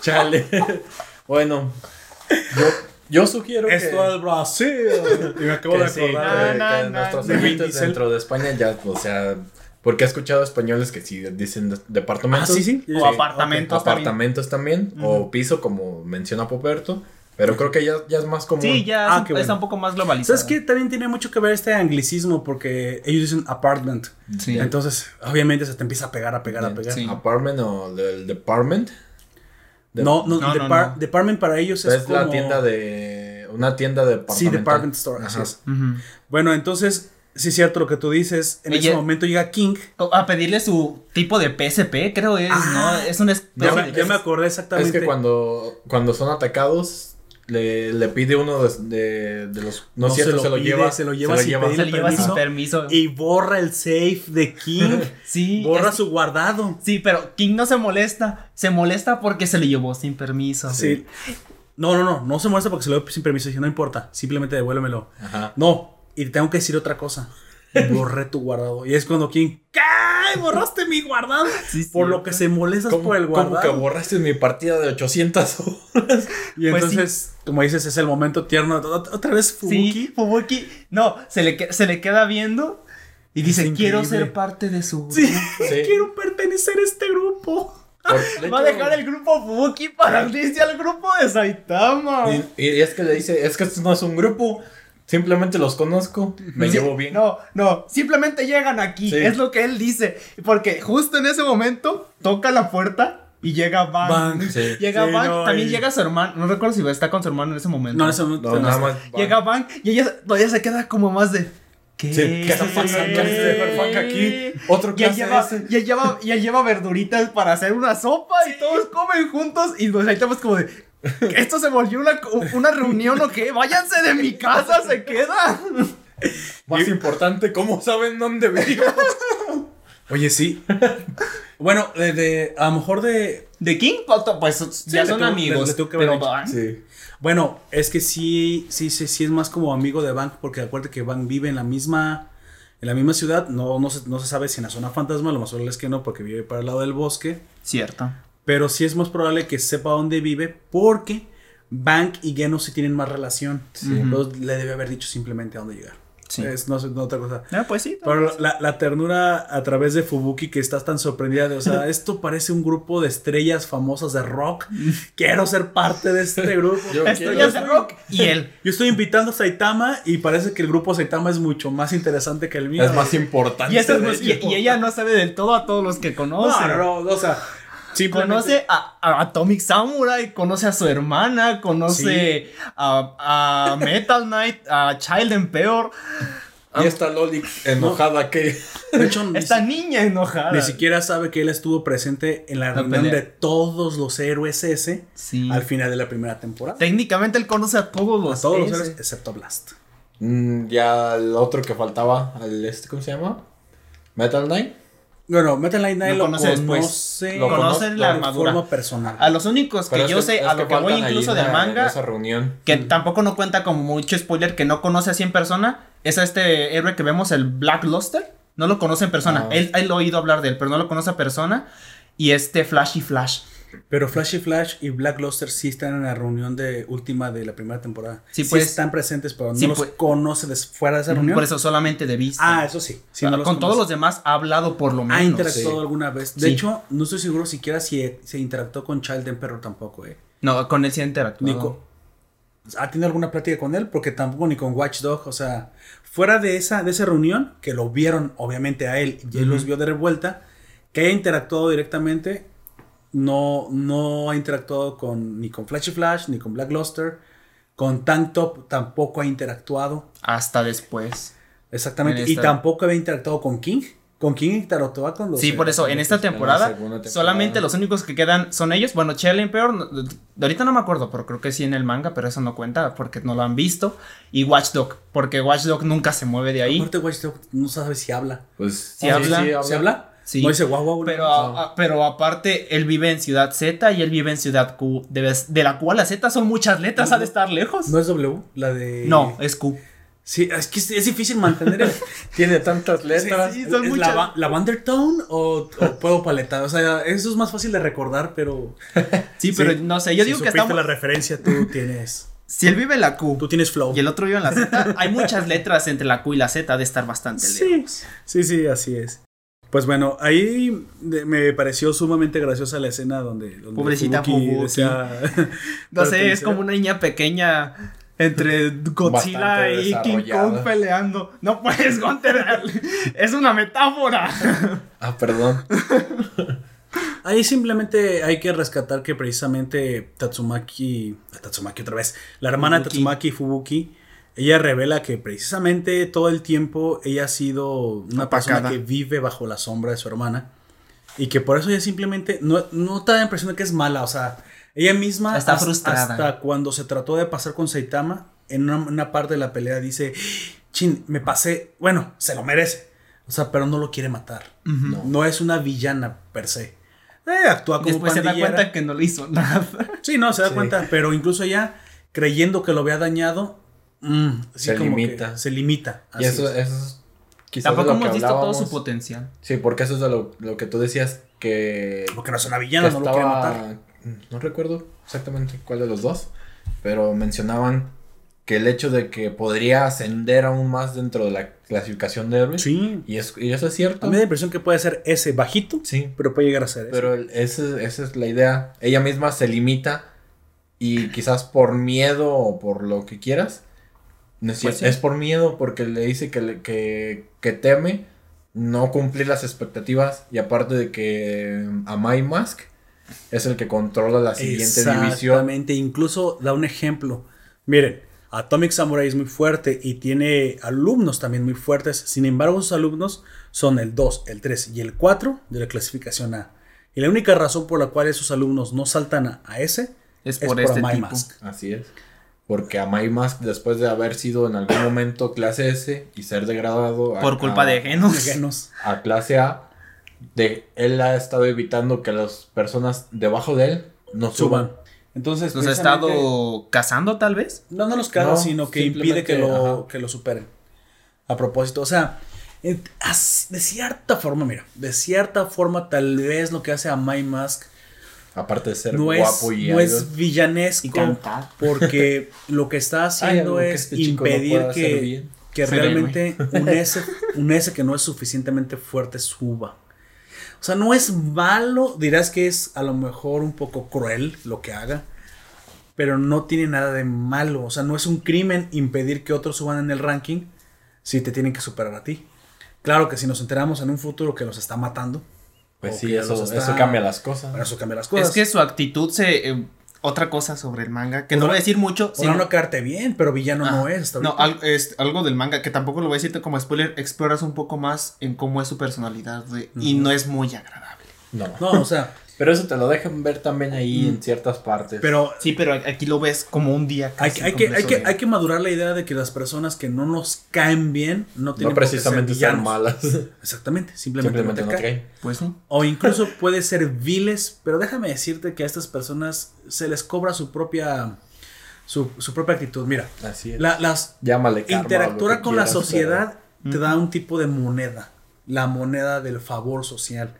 Chale. bueno, yo, yo sugiero que, Esto es Brasil. Y me acabo que de sí, acordar. que- Na, que na, nuestros Diesel. dentro de España ya, o sea, porque he escuchado españoles que sí dicen de- Ah, departamentos. sí, sí. O apartamentos. Ok, Apartamentos también, o piso, como menciona Poperto. Pero creo que ya, ya es más común. Sí, ya Ah, es un- bueno. está un poco más globalizado. ¿Sabes qué? También tiene mucho que ver este anglicismo porque ellos dicen apartment. Sí. Entonces, obviamente se te empieza a pegar, a pegar, a pegar. Sí. Apartment o el department. De- No, no, No, no, depar- no. department para ellos es, es la tienda de. Una tienda de Sí, department store, así es. Bueno, entonces, sí es cierto lo que tú dices. En Oye. ese momento llega King. A pedirle su tipo de PSP, creo es, Ah. ¿no? Es una especie Ya, me, ya me acordé exactamente. Es que cuando, cuando son atacados, le, le pide uno de, de, de los. No, No es cierto, se lo se lo pide, lleva. se lo lleva sin se pedirle le lleva sin permiso. permiso. Y borra el safe de King. sí, borra es- su guardado. sí, pero King no se molesta. Se molesta porque se le llevó sin permiso. Sí. No, no, no. No se muestra porque se lo dio sin permiso. Dice, no importa. Simplemente devuélvemelo. Ajá. No. Y te tengo que decir otra cosa. Borré tu guardado. Y es cuando King. ¿Qué? Borraste mi guardado. Sí, sí. Por lo que se molestas ¿Cómo, por el guardado. que borraste mi partida de 800 horas? Y Pues entonces, como dices, es el momento tierno. Ot- Otra vez Fubuki. Sí, Fubuki. No, se le, se le queda viendo y dice, quiero ser parte de su grupo. Sí, quiero pertenecer a este grupo. Por- Va a dejar el grupo Fubuki para unirse al grupo de Saitama. Y, y es que le dice, es que esto no es un grupo, simplemente los conozco, me Sí, llevo bien. No, no, simplemente llegan aquí. Sí. Es lo que él dice. Porque justo en ese momento toca la puerta y llega Bang. Bang. Sí. Llega Sí, Bang, no, también y- llega su hermano. No recuerdo si está con su hermano en ese momento. No, en ese momento. No, nada más. Llega Bang y ella todavía se queda como más de. ¿Qué? Sí, ¿qué está pasando? ¿Qué aquí? Otro clase lleva, ese. y él lleva, y él lleva verduritas para hacer una sopa y todos comen juntos. Y pues ahí estamos como de. ¿Esto se volvió una, una reunión o qué? Váyanse de mi casa, se queda. Más importante, ¿cómo saben dónde vivo? Oye, sí. bueno, de, de- a lo mejor de. ¿De King? Pues ya le son tuvo- amigos. le- le pero. Bang- Sí. Bueno, es que sí, sí, sí, sí es más como amigo de Bank, porque acuérdate que Bank vive en la misma. En la misma ciudad, no, no, se, no se sabe si en la zona fantasma, lo más probable es que no, porque vive para el lado del bosque. Cierto. Pero sí es más probable que sepa dónde vive, porque Bank y Geno sí tienen más relación. Entonces le debe haber dicho simplemente a dónde llegar. Sí. Es, no, no otra cosa. Ah, pues sí. Pero la, la ternura a través de Fubuki que estás tan sorprendida de, o sea, esto parece un grupo de estrellas famosas de rock. Quiero ser parte de este grupo. Yo Estrellas de rock y él. Yo estoy invitando a Saitama y parece que el grupo Saitama es mucho más interesante que el mío. Es más importante. Y, y ella no sabe del todo a todos los que conoce. no, no, no, o sea, Conoce a, a Atomic Samurai, conoce a su hermana, conoce a, a Metal Knight, a Child Emperor, Y esta Loli enojada que. De hecho, ni, esta niña enojada. ni siquiera sabe que él estuvo presente en la La reunión pelea. de todos los héroes ese Sí. al final de la primera temporada. Técnicamente él conoce a todos A los todos los héroes excepto a Blast. Mm, ya el otro que faltaba, el este, ¿cómo se llama? Metal Knight. Bueno, Metal Knight Nine Lo lo conoce después. conoce, Lo conoce la de armadura. forma personal. A los únicos que yo sé, a lo que voy incluso del manga, esa reunión. que tampoco no cuenta como mucho spoiler, que no conoce así en persona, es a este héroe que vemos, el Black Luster. No lo conoce en persona. Ah. Él, él lo ha oído hablar de él, pero no lo conoce en persona. Y este Flashy Flash. Pero Flashy Flash y Black Luster sí están en la reunión de última de la primera temporada. Sí, Sí, pues. están presentes, pero no Sí, los pues. conoce des- fuera de esa reunión. Por eso solamente de vista. Ah, eso sí. sí Ah, no con todos los demás ha hablado por lo menos. Ha interactuado sí. alguna vez. De Sí. hecho, no estoy seguro siquiera si se interactuó con Child Emperor tampoco, eh. No, con él sí ha interactuado. Ni con- ¿Ha tenido alguna plática con él? Porque tampoco ni con Watchdog. O sea, fuera de esa, de esa reunión, que lo vieron obviamente a él y él los vio de revuelta, que haya interactuado directamente, no, no ha interactuado con, ni con Flashy Flash, ni con Black Luster. Con Tank Top tampoco ha interactuado. Hasta después. Exactamente. En Y tampoco había interactuado con King. Con King interactuaba cuando Sí, se- por eso, en esta temporada, solamente los únicos que quedan son ellos. Bueno, Shell Emperor, no- de ahorita no me acuerdo, pero creo que sí en el manga, pero eso no cuenta porque no lo han visto. Y Watchdog, porque Watchdog nunca se mueve de ahí. Aparte, Watchdog no sabe si habla. Pues Sí habla. ¿Se habla? Sí. No dice guau. Pero, no. a- a- pero aparte, él vive en Ciudad Z y él vive en Ciudad Q, de, de la cual la Z son muchas letras, ha de estar lejos. ¿No es W, la de. No, es Q. Sí, es que es, es difícil mantener el. Tiene tantas letras. Sí, son ¿Es muchas. la, la Wandertone o, o puedo paletar? O sea, eso es más fácil de recordar, pero. Sí, pero no sé, yo si digo que estamos... la referencia, tú tienes. Si él vive en la Q Tú tienes flow. y el otro vive en la Z, hay muchas letras entre la Q y la Z, ha de estar bastante Sí, lejos. sí, sí, así es. Pues bueno, ahí me pareció sumamente graciosa la escena donde. donde Pobrecita Fubuki. No sé, es como una niña pequeña entre Godzilla Bastante y King Kong peleando. No puedes, Gunter. es una metáfora. Ah, perdón. Ahí simplemente hay que rescatar que precisamente Tatsumaki, Tatsumaki otra vez, la hermana de Fubuki. Tatsumaki Fubuki, ella revela que precisamente todo el tiempo ella ha sido una persona Apacada. que vive bajo la sombra de su hermana y que por eso ella simplemente no, no te da la impresión de que es mala, o sea, ella misma Está hasta- frustrada. hasta cuando se trató de pasar con Saitama, en una, una parte de la pelea dice, chin, me pasé, bueno, se lo merece, o sea, pero no lo quiere matar. No. No es una villana per se. Eh, actúa como Después se da pandillera. cuenta que no le hizo nada. Sí, no, se da Sí. cuenta. Pero incluso ella, creyendo que lo había dañado, mm, Se como que limita. se limita. Y eso, es. eso es quizás Tampoco lo que hemos visto todo su potencial. Sí, porque eso es de lo, lo que tú decías que, Porque no es una que villana, no lo quiere estaba- matar. No recuerdo exactamente cuál de los dos, pero mencionaban que el hecho de que podría ascender aún más dentro de la clasificación de héroes. Sí. Y, es, y eso es cierto. A mí me da la impresión que puede ser ese bajito, Sí, pero puede llegar a ser ese. pero el- ese- esa es la idea. Ella misma se limita y quizás por miedo o por lo que quieras. No es, Pues sí. es por miedo porque le dice que, le- que, que teme no cumplir las expectativas y aparte de que Amai Mask es el que controla la siguiente división. Exactamente. Incluso da un ejemplo. Miren, Atomic Samurai es muy fuerte y tiene alumnos también muy fuertes. Sin embargo, sus alumnos son el 2, el 3 y el 4 de la clasificación A. Y la única razón por la cual esos alumnos no saltan a, a ese Es por este Amai tipo. Mask. Así es. Porque Amai Mask, después de haber sido en algún momento clase S y ser degradado a, Por culpa a- de genos. Genos. a clase A, de, él ha estado evitando que las personas debajo de él no suban. Suban. Entonces, Los ha estado cazando, tal vez. No, no los caga, No, sino que impide que lo, ajá. que lo superen. A propósito, o sea, as- de cierta forma, mira, de cierta forma, tal vez lo que hace a My Mask Aparte de ser no, es, guapo y no algo. es villanesco, Y cantar. porque lo que está haciendo que es este no impedir que, que realmente un S, un S que no es suficientemente fuerte suba. O sea, no es malo, dirás que es a lo mejor un poco cruel lo que haga, pero no tiene nada de malo. O sea, no es un crimen impedir que otros suban en el ranking si te tienen que superar a ti. Claro que si nos enteramos en un futuro que los está matando, Pues sí, eso, está- eso cambia las cosas. Eso cambia las cosas. Es que su actitud se. eh, otra cosa sobre el manga, que no voy a decir mucho. Sino- no quedarte bien, pero villano no es. hasta No, al- es algo del manga que tampoco lo voy a decirte como spoiler. Exploras un poco más en cómo es su personalidad de- y no es muy agradable. No. No, o sea, Pero eso te lo dejan ver también ahí en ciertas partes. pero Sí, pero aquí lo ves como un día. hay, casi que- hay, que, hay, que, hay que madurar la idea de que las personas que no nos caen bien no tienen no por qué precisamente ser malas. Exactamente, simplemente, Simplemente no caen. Pues. O incluso puede ser viles, pero déjame decirte que a estas personas se les cobra su propia su, su propia actitud. Mira, Así es. la- las Llámale karma interactuar con la sociedad te da un tipo de moneda, la moneda del favor social.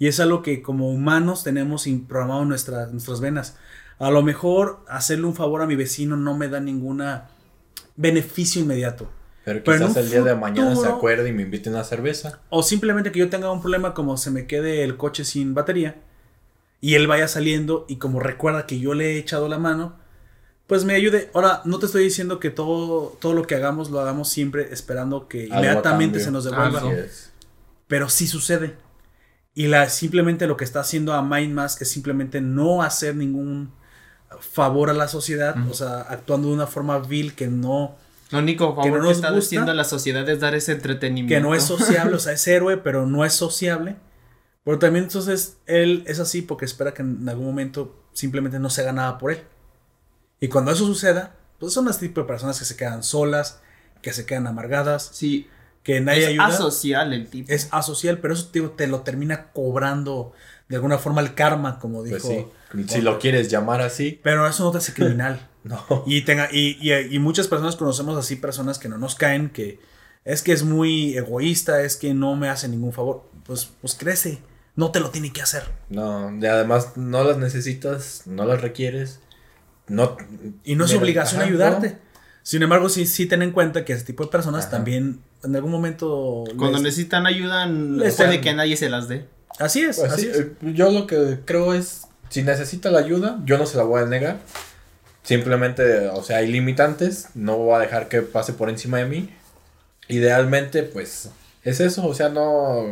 Y es algo que como humanos tenemos programado en nuestra- nuestras venas. A lo mejor hacerle un favor a mi vecino no me da ninguna beneficio inmediato. Pero quizás el día de mañana se acuerde y me invite una cerveza. O simplemente que yo tenga un problema como se me quede el coche sin batería y él vaya saliendo y como recuerda que yo le he echado la mano, pues me ayude. Ahora, no te estoy diciendo que todo, todo lo que hagamos lo hagamos siempre esperando que Algo inmediatamente se nos devuelva, pero sí sucede. Y la, simplemente lo que está haciendo a Mind Mask es simplemente no hacer ningún favor a la sociedad, o sea, actuando de una forma vil que no, Lo único Que favor no que, nos está gusta. haciendo la sociedad es dar ese entretenimiento. que no es sociable, o sea, es héroe, pero no es sociable. Pero también entonces él es así porque espera que en algún momento simplemente no se haga nada por él. Y cuando eso suceda, pues son este tipo de personas que se quedan solas, que se quedan amargadas, Sí. Que nadie es ayuda. asocial el tipo. es asocial, pero eso te, te lo termina cobrando de alguna forma el karma, como dijo. Pues sí. Si lo quieres llamar así, Pero eso no te hace criminal. no. y, tenga, y, y, y muchas personas conocemos así personas que no nos caen, que es que es muy egoísta, es que no me hace ningún favor. Pues, pues crece, no te lo tiene que hacer. No, y además no las necesitas, no las requieres. No, Y no es obligación ajá, ayudarte. no. Sin embargo, sí, sí ten en cuenta que ese tipo de personas Ajá. también en algún momento... Cuando les- necesitan ayuda, les puede que nadie se las dé. Así es, Pues así sí, es. eh, yo lo que creo es, si necesita la ayuda, yo no se la voy a negar. Simplemente, o sea, hay limitantes, no voy a dejar que pase por encima de mí. Idealmente, pues, es eso, o sea, no...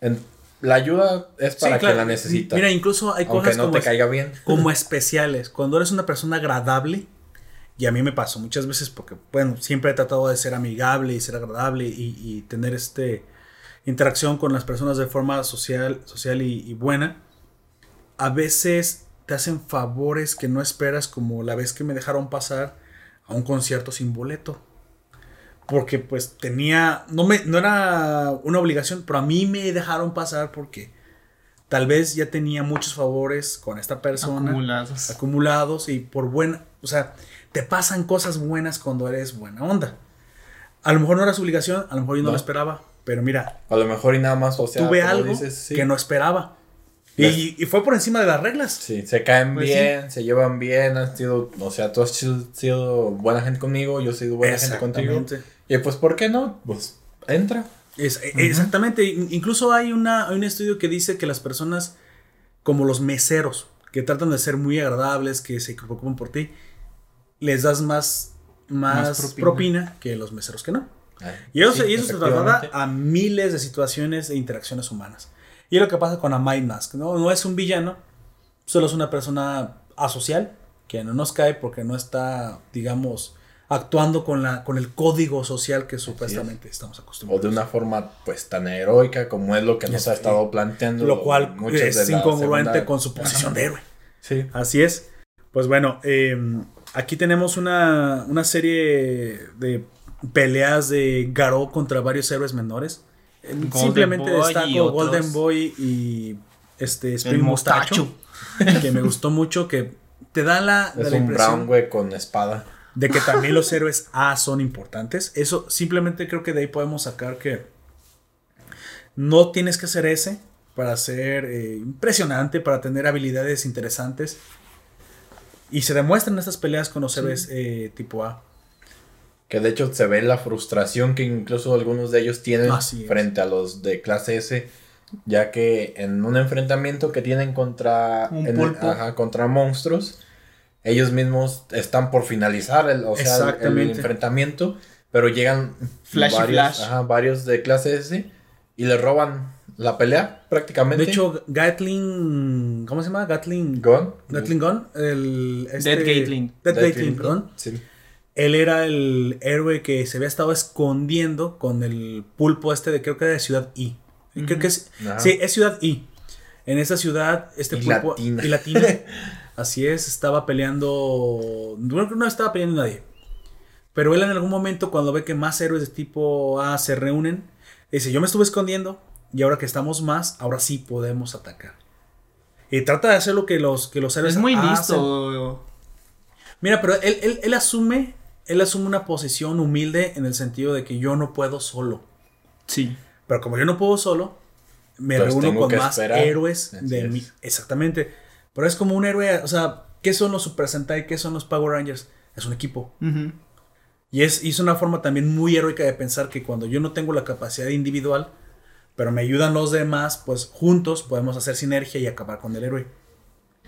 en- la ayuda es Sí, para claro. quien la necesita. Mira, incluso hay cosas no como, te caiga bien. como especiales. Cuando eres una persona agradable, y a mí me pasó muchas veces porque, bueno, siempre he tratado de ser amigable y ser agradable y, y tener este interacción con las personas de forma social, social y, y buena. A veces te hacen favores que no esperas, como la vez que me dejaron pasar a un concierto sin boleto. Porque pues tenía, no, me, no era una obligación, pero a mí me dejaron pasar porque tal vez ya tenía muchos favores con esta persona Acumulados. acumulados y por buena, o sea, te pasan cosas buenas cuando eres buena onda. A lo mejor no era su obligación, a lo mejor yo no, No. lo esperaba, pero mira, A lo mejor y nada más, o sea, tuve algo dices, sí. que no esperaba. Y, fue por encima de las reglas. Sí, se caen Pues bien, se llevan bien, han sido, o sea, tú has sido, sido buena gente conmigo, yo he sido buena gente contigo. Exactamente. Y pues, ¿por qué no? Pues, entra. Es- e- Exactamente. In- Incluso hay, una, hay un estudio que dice que las personas, como los meseros, que tratan de ser muy agradables, que se preocupan por ti, les das más, más, Más propina. propina. que los meseros que no. Ah, Y eso, sí, se- y eso se traslada a miles de situaciones e interacciones humanas. Y es lo que pasa con Amai Mask, ¿no? No es un villano, solo es una persona asocial que no nos cae porque no está, digamos, actuando con, la, con el código social que supuestamente estamos O acostumbrados. de una forma, pues, tan heroica como es lo que nos Sí. ha estado planteando. Lo cual es de incongruente segunda- con su posición de héroe. Sí. Así es. Pues bueno, eh, aquí tenemos una, una serie de peleas de Garou contra varios héroes menores. Golden Simplemente Boy destaco. Golden Boy y este El Spring Mostacho, que me gustó mucho, que te da la, da Es la un impresión brown, güey, con espada. de que también los héroes A son importantes. Eso simplemente creo que de ahí podemos sacar que no tienes que ser ese para ser eh, impresionante, para tener habilidades interesantes. Y se demuestran estas peleas con los héroes eh, tipo A. Que de hecho se ve la frustración que incluso algunos de ellos tienen Así es. frente a los de clase S. Ya que en un enfrentamiento que tienen contra, Un en- pulpo. ajá, contra monstruos, ellos mismos están por finalizar el, o sea, el- enfrentamiento, pero llegan Flash y varios, Flash. ajá, varios de clase S y le roban la pelea prácticamente. De hecho, Gatling. ¿Cómo se llama? Gatling. Gon. Gatling Gun. El, este- Dead Gatling. Dead Dead Gatling, perdón. Sí. Él era el héroe que se había estado escondiendo con el pulpo este de creo que era de Ciudad I. Creo que es. Ajá. Sí, es Ciudad I. En esa ciudad, este Y pulpo. latina. Y latina. así es, estaba peleando. No, no estaba peleando nadie. Pero él en algún momento, cuando ve que más héroes de tipo A se reúnen, dice: Yo me estuve escondiendo. Y ahora que estamos más, ahora sí podemos atacar. Y trata de hacer lo que los, que los héroes Es muy hacen. listo. Mira, pero él, él, él asume, él asume una posición humilde en el sentido de que yo no puedo solo. Sí. Pero como yo no puedo solo, me Pues reúno con más esperar. héroes Así de es. mí. Exactamente. Pero es como un héroe, o sea, ¿qué son los Super Sentai? ¿Qué son los Power Rangers? Es un equipo. Y es, y es una forma también muy heroica de pensar que cuando yo no tengo la capacidad individual, pero me ayudan los demás, pues juntos podemos hacer sinergia y acabar con el héroe.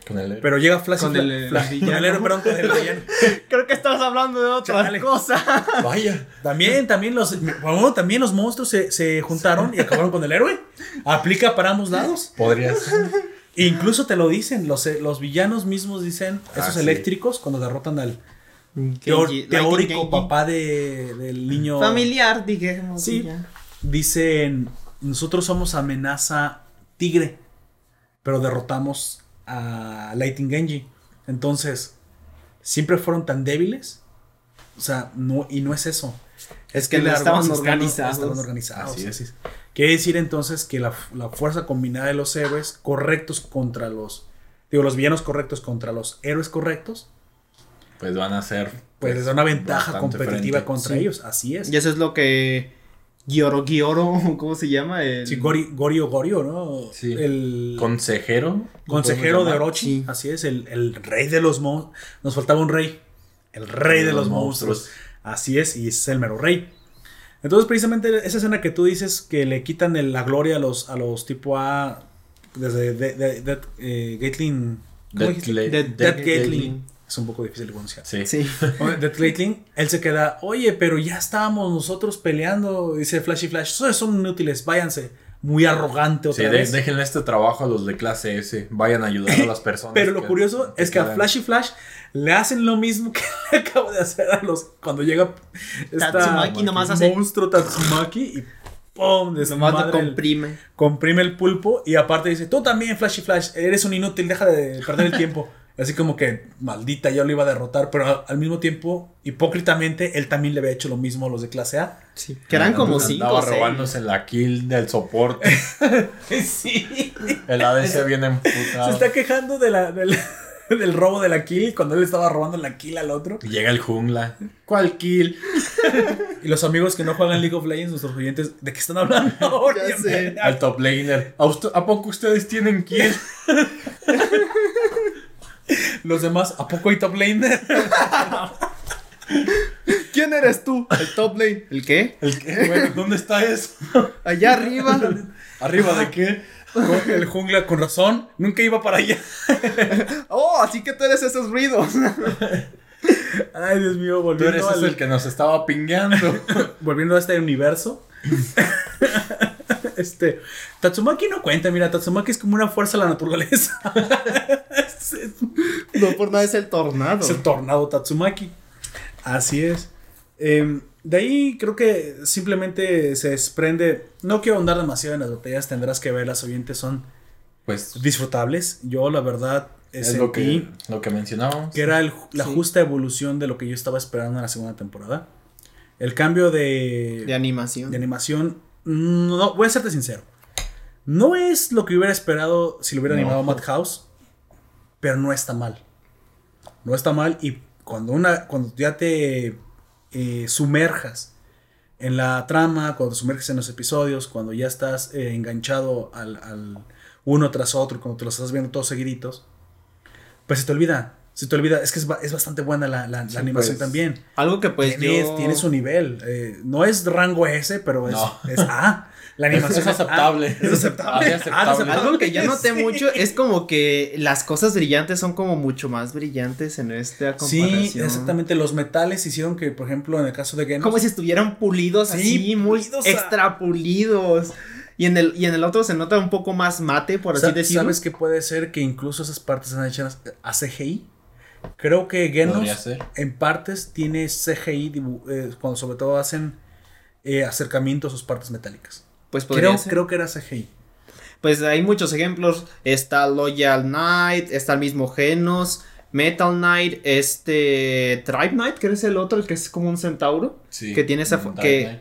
Con el Pero llega Flash Con el, Fla- el con el héroe, perdón, con el villano. Creo que estás hablando de otra Chale. cosa. Vaya. También, también los, bueno, también los monstruos se, se juntaron y acabaron con el héroe. Aplica para ambos lados. Podrías. E incluso te lo dicen, los, los villanos mismos dicen, esos Ah, sí. eléctricos, cuando derrotan al teórico Genji. papá de, del niño. Familiar, digamos. Sí. ya. Dicen, nosotros somos amenaza tigre, pero derrotamos a Lighting Genji. Entonces, siempre fueron tan débiles. O sea, no, y no es eso. Es que no estaban organizados. Estaban organizados. Así es. así es. Quiere decir entonces que la, la fuerza combinada de los héroes correctos contra los. Digo, los villanos correctos contra los héroes correctos, Pues van a ser. pues les da una ventaja competitiva frente. contra Sí. ellos. Así es. Y eso es lo que. Gioro Gioro, ¿cómo se llama? El... Sí, Gori- Gorio Gorio, ¿no? Sí. El Consejero. ¿lo consejero de? Orochi. Sí. Así es, el, el rey de los monstruos. Nos faltaba un rey. El rey de, los, monstruos. Así es, y es el mero rey. Entonces, precisamente esa escena que tú dices que le quitan el- la gloria a los, a los tipo A. Desde de, de- de- eh, Gatling. Death Gatling. Es un poco difícil de pronunciar. Sí. Sí. Death Gatling, él se queda, oye, pero ya estábamos nosotros peleando. Dice Flashy Flash, "Ustedes son inútiles, váyanse. Muy arrogante Sí, otra de- vez. déjenle este trabajo a los de clase S. Vayan a ayudar a las personas. Pero lo que- curioso es que a quedan. Flashy Flash le hacen lo mismo que le acabo de hacer a los. Cuando llega esta Tatsumaki nomás hace- monstruo Tatsumaki y ¡pum! Nomás lo Desmadre el- comprime. comprime el pulpo y aparte dice: Tú también, Flashy Flash, eres un inútil, deja de perder el tiempo. Así como que, maldita, yo lo iba a derrotar, pero al mismo tiempo, hipócritamente, él también le había hecho lo mismo a los de clase A. Sí. Que eran como Andaba cinco robándose la kill del soporte. sí. El ADC viene Se emputado. está quejando de la, del, del robo de la kill cuando él estaba robando la kill al otro. Llega el jungla. ¿Cuál kill? Y los amigos que no juegan League of Legends, nuestros oyentes, ¿de qué están hablando ahora? Ya sé. Al top laner. ¿A, usted- ¿A poco ustedes tienen kill? Los demás, ¿a poco hay top laner? ¿Quién eres tú? El top lane. ¿El qué? ¿El qué? Bueno, ¿dónde está eso? Allá arriba. ¿Arriba de qué? Con El jungla, con razón, nunca iba para allá. oh, así que tú eres esos ruidos. Ay, Dios mío, Tú volviendo, eres al- el que nos estaba pingueando. volviendo a este universo. Este, Tatsumaki no cuenta, mira, Tatsumaki es como una fuerza de la naturaleza. no por nada es el tornado. es el tornado Tatsumaki. Así es. Em, de ahí creo que simplemente se desprende. No quiero ahondar demasiado en las batallas, tendrás que ver, las oyentes son Pues disfrutables. Yo, la verdad, es lo que, lo que mencionábamos. que era el- la Sí. justa evolución de lo que yo estaba esperando en la segunda temporada. El cambio de, De animación. de animación, no, voy a serte sincero. No es lo que hubiera esperado si lo hubiera No. animado Madhouse, pero no está mal. No está mal y cuando, una, cuando ya te eh, sumerjas en la trama, cuando te sumerges en los episodios, cuando ya estás eh, enganchado al, al uno tras otro, cuando te los estás viendo todos seguiditos, pues se te olvida. Se te olvida. Es que es, ba- es bastante buena la, la- la Sí, animación pues, también. Algo que pues tiene, yo... tiene su nivel. eh, no es rango S, pero es, No. es A. La animación Es aceptable. A. Es aceptable. Ah, Ah, es aceptable. Algo que yo noté Sí. mucho es como que las cosas brillantes son como mucho más brillantes en esta Sí, comparación. exactamente. Los metales hicieron que, por ejemplo, en el caso de Genos. Como si estuvieran pulidos Sí, así, muy pulidos a- extra pulidos. Y en, el, y en el otro se nota un poco más mate, por así Sa- decirlo. ¿Sabes que puede ser que incluso esas partes están hechas a CGI? Creo que Genos en partes tiene CGI, eh, cuando sobre todo hacen eh, acercamientos a sus partes metálicas. Pues Creo, ser. creo que era CGI. Pues hay muchos ejemplos. Está Loyal Knight, está el mismo Genos, Metal Knight, este Tribe Knight, que es el otro, el que es como un centauro. Sí, que tiene esa que- Knight.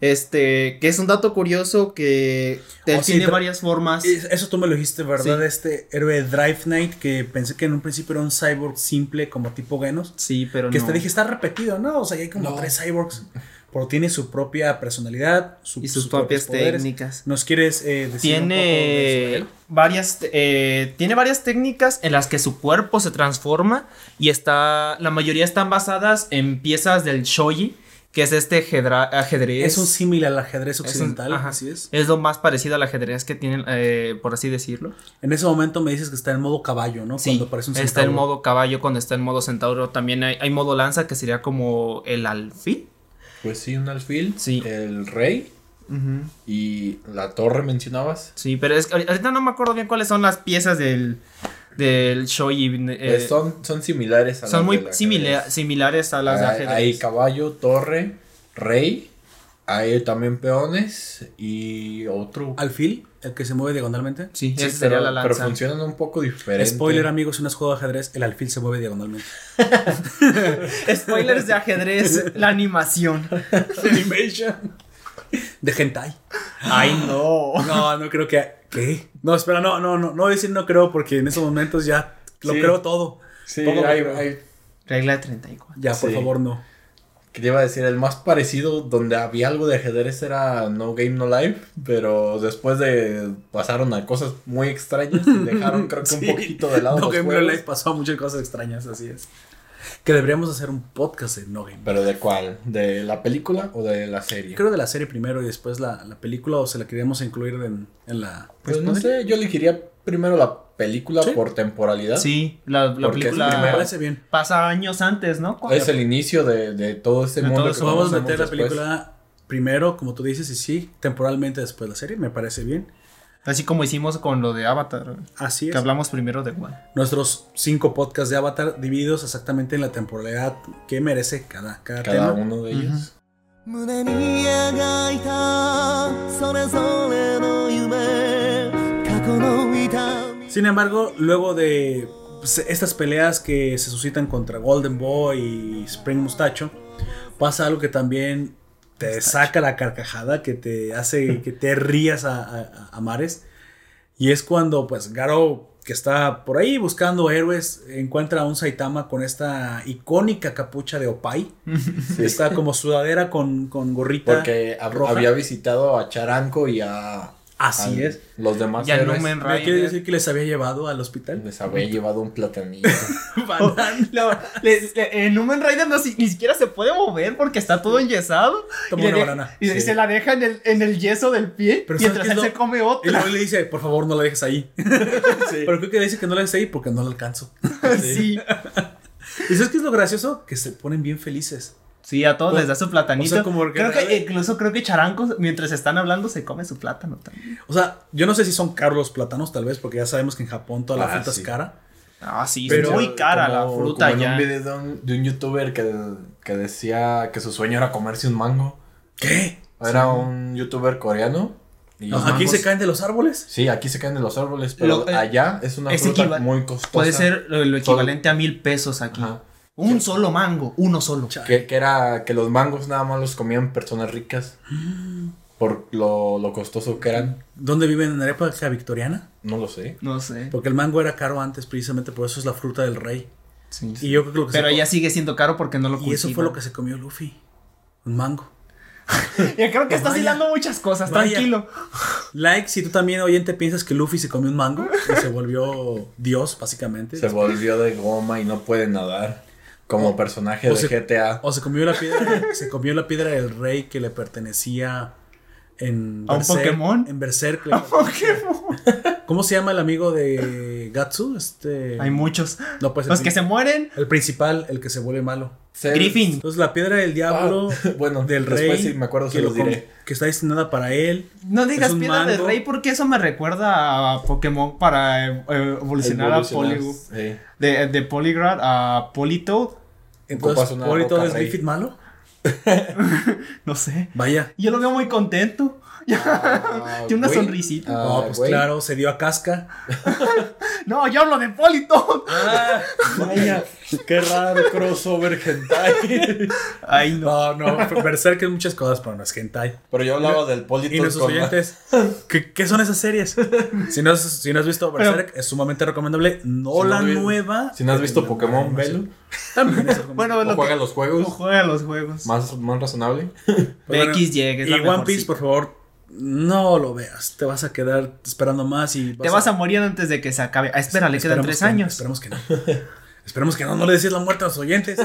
Este, que es un dato curioso que él Oh, sí, tiene varias formas. Es- Eso tú me lo dijiste, ¿verdad? Sí. Este héroe Drive Knight que pensé que en un principio era un cyborg simple como tipo Genos. Sí, pero Que no. te dije, está repetido, ¿no? O sea, hay como No. tres cyborgs. Pero tiene su propia personalidad su- y sus, propias poderes. técnicas. ¿Nos quieres eh, decir un poco de Tiene varias, eh, tiene varias técnicas en las que su cuerpo se transforma y está, la mayoría están basadas en piezas del shoji, que es este ajedra- ajedrez. Es un símil al ajedrez Es un- occidental, ajá. así es. Es lo más parecido al ajedrez que tienen, eh, por así decirlo. En ese momento me dices que está en modo caballo, ¿no? Sí, Cuando aparece un está en modo caballo cuando está en modo centauro. También hay, hay modo lanza que sería como el alfil. Pues sí, un alfil. Sí. El rey. Y la torre mencionabas. Sí, pero es que ahori- ahorita no me acuerdo bien cuáles son las piezas del, del shogi. eh, Pues son, son similares a son las muy ajedrez. simila- similares a las de Hay, ajedrez. hay caballo, torre, rey. Hay también peones y otro. Alfil, el que se mueve diagonalmente. Sí, Sí, esa sería pero, la pero funcionan un poco diferente. Spoiler, amigos, si no es juego de ajedrez, el alfil se mueve diagonalmente. Spoilers de ajedrez, la animación. Animation. De hentai. Ay, no. No, no creo que. ¿Qué? No, espera, no, no, no. No voy a decir no creo porque en esos momentos ya lo Sí. creo todo. Sí, Todo hay, creo. hay- Regla de 34. Ya, por Sí. favor, no. que te iba a decir, el más parecido donde había algo de ajedrez era No Game No Life, pero después de pasaron a cosas muy extrañas y dejaron creo que Sí. un poquito de lado No los Game No. Life pasó muchas cosas extrañas, así es. Que deberíamos hacer un podcast de No Game. ¿Pero de cuál? ¿De la película o de la serie? Creo de la serie primero y después la, la película o se la queríamos incluir en, en la... Pues no sé, yo elegiría primero la película Sí. por temporalidad. Sí, la, la es Me película parece bien. pasa años antes, ¿no? Es el inicio de, de todo este De mundo. todo que eso. Podemos conocemos meter la después. película primero, como tú dices, y sí, temporalmente después la serie, me parece bien. Así como hicimos con lo de Avatar. Así es. Que hablamos primero de One. Nuestros cinco podcasts de Avatar divididos exactamente en la temporalidad que merece cada, cada, Cada tema. uno de ellos. 胸に描いたそれぞれの夢過去の痛み Sin embargo, luego de pues, estas peleas que se suscitan contra Golden Boy y Spring Mustacho, pasa algo que también te saca la carcajada, que te hace que te rías a, a- a mares. Y es cuando, pues, Garo, que está por ahí buscando héroes, encuentra a un Saitama con esta icónica capucha de Opai. Está como sudadera con, con gorrita. Porque roja. había visitado a Charanco y a. Así es. Los demás Y a héroes. Numen ¿Me quiere decir que les había llevado al hospital? Les había llevado un platanillo. No, le- le- el Numen Rider no, si- ni siquiera se puede mover porque está todo enyesado. Toma y una banana. Y Sí. se la deja en el, en el yeso del pie Pero ¿sabes mientras él es se lo- come Y otra. luego le dice, por favor, no la dejes ahí. Pero creo que le dice que no la dejes ahí porque no la alcanzo. Sí. ¿Y sabes qué es lo gracioso? Que se ponen bien felices. Sí, a todos les da su platanito. o sea, como que Creo que incluso creo que Charanco, mientras están hablando, se come su plátano también. O sea, yo no sé si son caros los plátanos, tal vez, porque ya sabemos que en Japón toda la Ah, fruta sí. es cara. Ah, sí, Pero es muy cara la fruta como en ya. un video de un, de un youtuber que, que decía que su sueño era comerse un mango. ¿Qué? Era un youtuber coreano. y ¿Aquí mangos- se caen de los árboles? Sí, aquí se caen de los árboles, pero Lo- eh, allá es una es fruta muy costosa. Puede ser lo, lo equivalente a mil pesos aquí. Ajá. Un solo mango, uno solo. Que, que era que los mangos nada más los comían personas ricas. Por lo, lo costoso que eran. ¿Dónde viven en la época victoriana? No lo sé. No sé. Porque el mango era caro antes, precisamente por eso es la fruta del rey. Sí. Y yo creo que lo que Pero se ya sigue siendo caro porque no lo Y eso fue lo que se comió Luffy. Un mango. Ya creo que estás hilando muchas cosas, Vaya. tranquilo. Like, si tú también oyente piensas que Luffy se comió un mango y se volvió Dios, básicamente. Se volvió de goma y no puede nadar. Como personaje o de se- GTA. O se comió la piedra, se comió la piedra del rey que le pertenecía en ¿A un Pokémon? En Berserk. le pertenecía. ¿Cómo se llama el amigo de Gatsu? Este. Hay muchos. No, pues Los que se mueren. el principal, el que se vuelve malo. Se- Griffin. Entonces la piedra del diablo Ah, bueno, del después rey sí me acuerdo, que, se los diré. que está destinada para él. No digas piedra del rey porque eso me recuerda a Pokémon para eh, evolucionar a Poly sí. de, de Poligrad a Politoad. Entonces, una ¿por y todo roca es. Griffith malo? No sé. Vaya. Yo lo veo muy contento. Ah, Tiene una güey. sonrisita. Ah, no, pues güey. claro, se dio a casca. No, yo hablo de Politoad. Ah, Vaya, qué raro crossover hentai. Ay, no. No, no, Berserk es muchas cosas, pero no es hentai. Pero yo hablaba del Y polito nuestros con oyentes, ¿qué, qué son esas series? Si no, has- si no has visto Berserk, es sumamente recomendable. No Si no la vi- nueva. Si no has visto Pokémon, velo. También. Bueno, O juega que- los no juegos. juega los juegos. Más, más razonable. Bueno, es la y One Piece, sí. por favor, no lo veas. Te vas a quedar esperando más y Te vas a morir antes de que se acabe. Ah, espera, le quedan tres que- años. Esperemos que no. Esperemos que no, no le decís la muerte a los oyentes.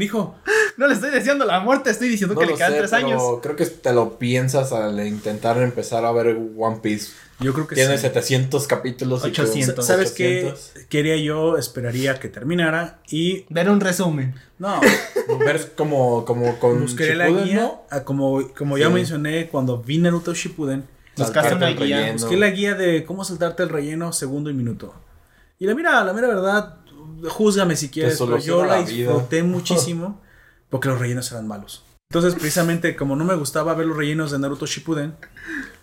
hijo. No le estoy deseando la muerte, estoy diciendo No que le quedan sé, tres pero años. creo que te lo piensas al intentar empezar a ver One Piece. Yo creo que Tiene sí. 700 capítulos. y que- 800. ¿Sabes qué? 800. Quería yo, esperaría que terminara y... Ver un resumen. No, Ver como, como con buscaré la guía. ¿no? Como, como ya mencioné, cuando vi Naruto Shippuden, Buscaste una guía. relleno. busqué la guía de cómo saltarte el relleno segundo y minuto. Y la mira, la mera verdad, júzgame si quieres, pero yo la la vida. disfruté muchísimo porque los rellenos eran malos. Entonces, precisamente, como no me gustaba ver los rellenos de Naruto Shippuden,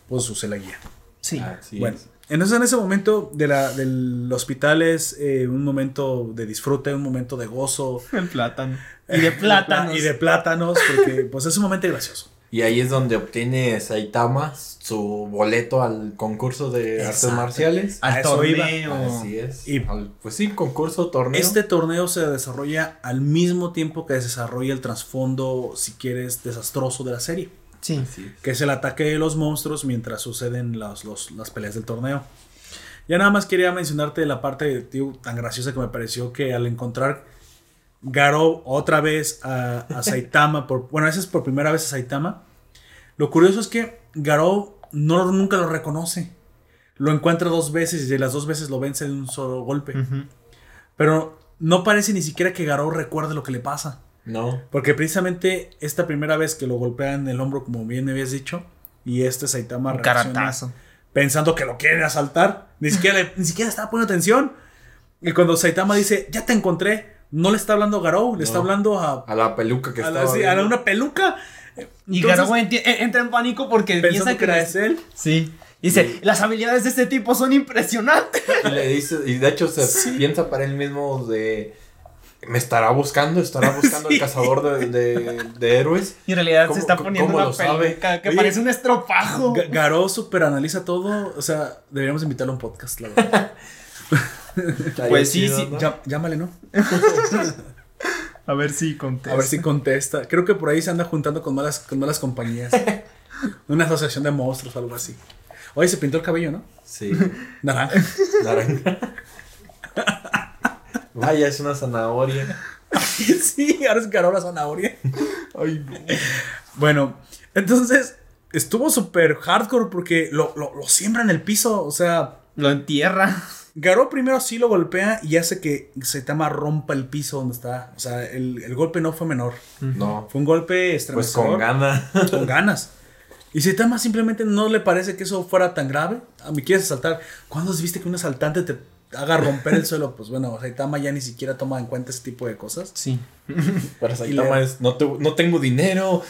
pues usé la guía. Sí. Así Bueno, es. entonces en ese momento de la, del hospital es eh, un momento de disfrute, un momento de gozo. El plátano. Y de plátanos. Y de plátanos, porque pues es un momento gracioso. Y ahí es donde obtiene Saitama su boleto al concurso de artes marciales. A Al torneo. Así es. Y- Al- pues sí, concurso, torneo. Este torneo se desarrolla al mismo tiempo que se desarrolla el trasfondo, si quieres, desastroso de la serie, Sí. Es. que es el ataque de los monstruos mientras suceden las, los- las peleas del torneo. Ya nada más quería mencionarte la parte tío, tan graciosa que me pareció que al encontrar Garou otra vez a, a Saitama, por, bueno, esa es por primera vez a Saitama, lo curioso es que Garou no, nunca lo reconoce. Lo encuentra dos veces y de las dos veces lo vence de un solo golpe. Pero no parece ni siquiera que Garou recuerde lo que le pasa. No. Porque precisamente esta primera vez que lo golpean en el hombro, como bien me habías dicho, y este Saitama Un caratazo. pensando que lo quieren asaltar, ni siquiera, le- ni siquiera estaba poniendo atención. Y cuando Saitama dice, ya te encontré, no le está hablando a Garou, le está hablando a, A la peluca que a, la- estaba sí, a una peluca. Y Entonces, Garou eh, entra en pánico porque piensa que ese él. Sí. Dice, las habilidades de este tipo son impresionantes. Y le dice, y de hecho se Sí. piensa para él mismo de me estará buscando, estará buscando Sí. el cazador de, de- de héroes. Y en realidad ¿Cómo- se está poniendo una sabe? peluca que Oye, parece un estropajo. Ga- Garou super analiza todo. O sea, deberíamos invitarlo a un podcast, la verdad. Pues sí, sí, llámale, ¿no? A ver si contesta. A ver si contesta. Creo que por ahí se anda juntando con malas, con malas compañías. Una asociación de monstruos o algo así. Oye, se pintó el cabello, ¿no? Sí, Naranja. naranja. Vaya, es una zanahoria. sí, ahora es la zanahoria. Bueno, entonces estuvo súper hardcore porque lo, lo, lo siembra en el piso. O sea, Lo entierra. Garou primero sí lo golpea y hace que Saitama rompa el piso donde está. O sea, el, el golpe no fue menor. No, Fue un golpe pues estremecedor. con gana. con ganas. Y Saitama simplemente no le parece que eso fuera tan grave. A mí quieres asaltar. ¿Cuándo has visto que un asaltante te haga romper el suelo? Pues bueno, Saitama ya ni siquiera toma en cuenta ese tipo de cosas. Sí. Para Saitama le- es, no, te- no tengo dinero,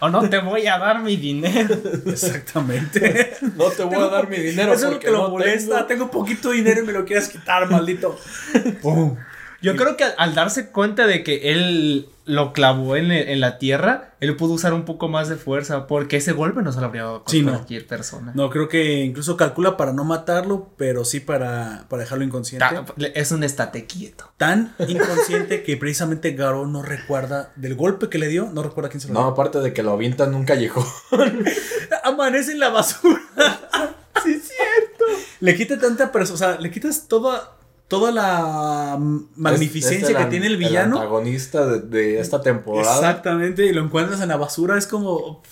O no te voy a dar mi dinero. Exactamente. no te voy a dar mi dinero Eso es lo porque que lo no molesta. tengo. Tengo. poquito dinero y me lo quieres quitar, maldito. Pum. Yo creo que al, al darse cuenta de que él lo clavó en, en la tierra, él pudo usar un poco más de fuerza, porque ese golpe no se lo habría dado con Sí, no. cualquier persona. No, creo que incluso calcula para no matarlo, pero sí para, para dejarlo inconsciente. Ta- es un estate quieto. Tan inconsciente que precisamente Garou no recuerda del golpe que le dio, no recuerda quién se lo No, dio. aparte de que lo avientan en un callejón. Amanece en la basura. sí, es cierto. Le quita tanta persona, o sea, le quitas toda, toda la magnificencia Es- es que tiene el villano. antagonista de, de esta temporada. Exactamente, y lo encuentras en la basura, es como...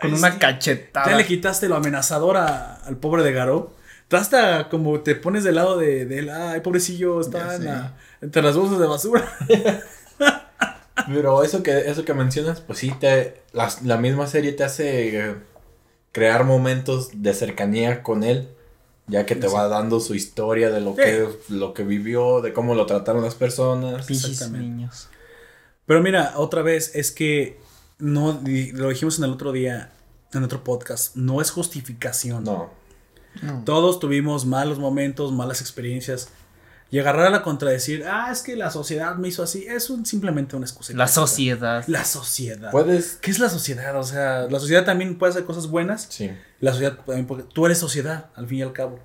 Con es una cachetada. Ya le quitaste lo amenazador a- al pobre de Garou. Tú hasta como te pones del lado de, de él, ay, pobrecillo, está en la- entre las bolsas de basura. Pero eso que, eso que mencionas, pues sí, te, la, la misma serie te hace eh, crear momentos de cercanía con él, ya que te Sí. va dando su historia de lo, Sí. que, lo que vivió, de cómo lo trataron las personas. Exactamente. niños. Pero mira, otra vez, es que no, lo dijimos en el otro día, en otro podcast, no es justificación. No, No. Todos tuvimos malos momentos, malas experiencias. Y agarrar a la contradecir, ah, es que la sociedad me hizo así, es un, simplemente una excusa. La sociedad. La sociedad. puedes... ¿Qué es la sociedad? O sea, la sociedad también puede hacer cosas buenas. Sí. La sociedad también puede- Tú eres sociedad, al fin y al cabo.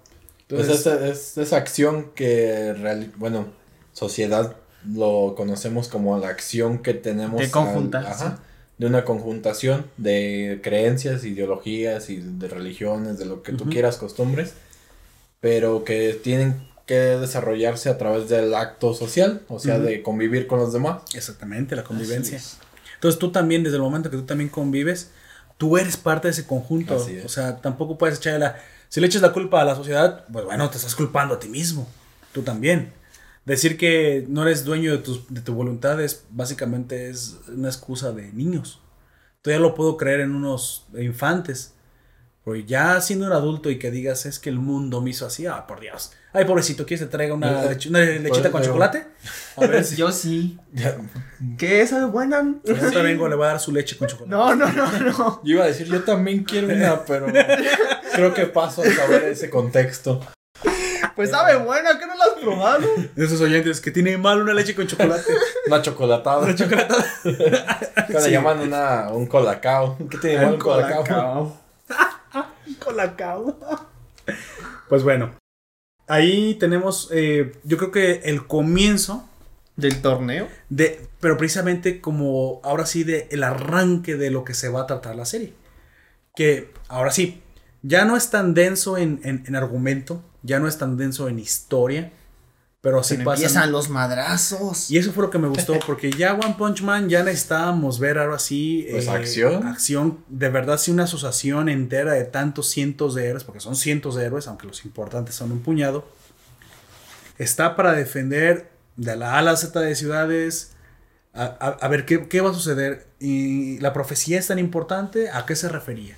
Pues Entonces, esa, es esa acción que, bueno, sociedad lo conocemos como la acción que tenemos. De conjuntar, al- ajá, de una conjuntación de creencias, ideologías y de religiones, de lo que tú quieras, costumbres, pero que tienen que desarrollarse a través del acto social, o sea, de convivir con los demás. Exactamente, la convivencia. Entonces tú también, desde el momento que tú también convives, tú eres parte de ese conjunto. Así es. O sea, tampoco puedes echarle la... Si le echas la culpa a la sociedad, pues bueno, te estás culpando a ti mismo. Tú también. Decir que no eres dueño de, tus, de tu voluntad es básicamente es una excusa de niños. Todavía lo puedo creer en unos infantes. Pero ya siendo un adulto y que digas es que el mundo me hizo así, ah, por Dios. Ay, pobrecito, ¿quieres que te traiga una, lech- una lechita con chocolate? A ver si Yo sí. ¿Qué es buena? ahorita vengo, le voy a dar su leche con chocolate. No, no, no, no. Yo iba a decir, yo también quiero una, pero creo que paso a saber ese contexto. Pues sabe buena, ¿qué no la has probado? De esos oyentes que tiene mal una leche con chocolate. Una chocolatada. Una chocolatada. Que le Sí. llaman una, un colacao. ¿Qué tiene mal un colacao? Colacao. Pues bueno. Ahí tenemos, eh, yo creo que el comienzo ¿Del torneo? de, pero precisamente como ahora sí de el arranque de lo que se va a tratar la serie. Que ahora sí, ya no es tan denso en, en- en argumento, ya no es tan denso en historia, pero sí Pero pasan- empiezan los madrazos. Y eso fue lo que me gustó, porque ya One Punch Man ya necesitábamos ver ahora sí. Pues, acción. Acción, de verdad, sí, una asociación entera de tantos cientos de héroes, porque son cientos de héroes, aunque los importantes son un puñado. Está para defender de la A a la Z de ciudades. A, a- a ver ¿qué, qué va a suceder. Y la profecía es tan importante, ¿a qué se refería?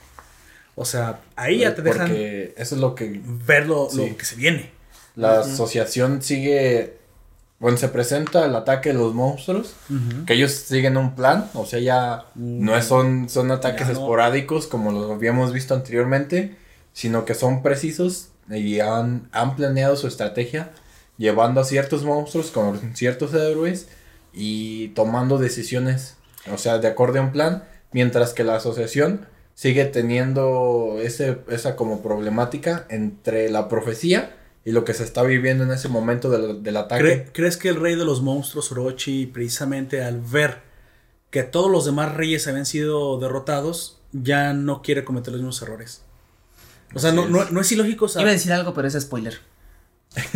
O sea, ahí ya te dejan Porque eso es lo que ver lo, Sí. lo que se viene. La asociación sigue. Bueno, se presenta el ataque de los monstruos. Que ellos siguen un plan. O sea, ya no es- son, son ataques no. esporádicos como los habíamos visto anteriormente. Sino que son precisos y han, han planeado su estrategia. Llevando a ciertos monstruos con ciertos héroes. Y tomando decisiones. O sea, de acuerdo a un plan. Mientras que la asociación sigue teniendo ese, esa como problemática entre la profecía y lo que se está viviendo en ese momento del, del ataque. ¿Cre- ¿Crees que el rey de los monstruos, Orochi, precisamente al ver que todos los demás reyes habían sido derrotados, ya no quiere cometer los mismos errores? O sea, no, es. no, no es ilógico Iba a decir algo, pero es spoiler.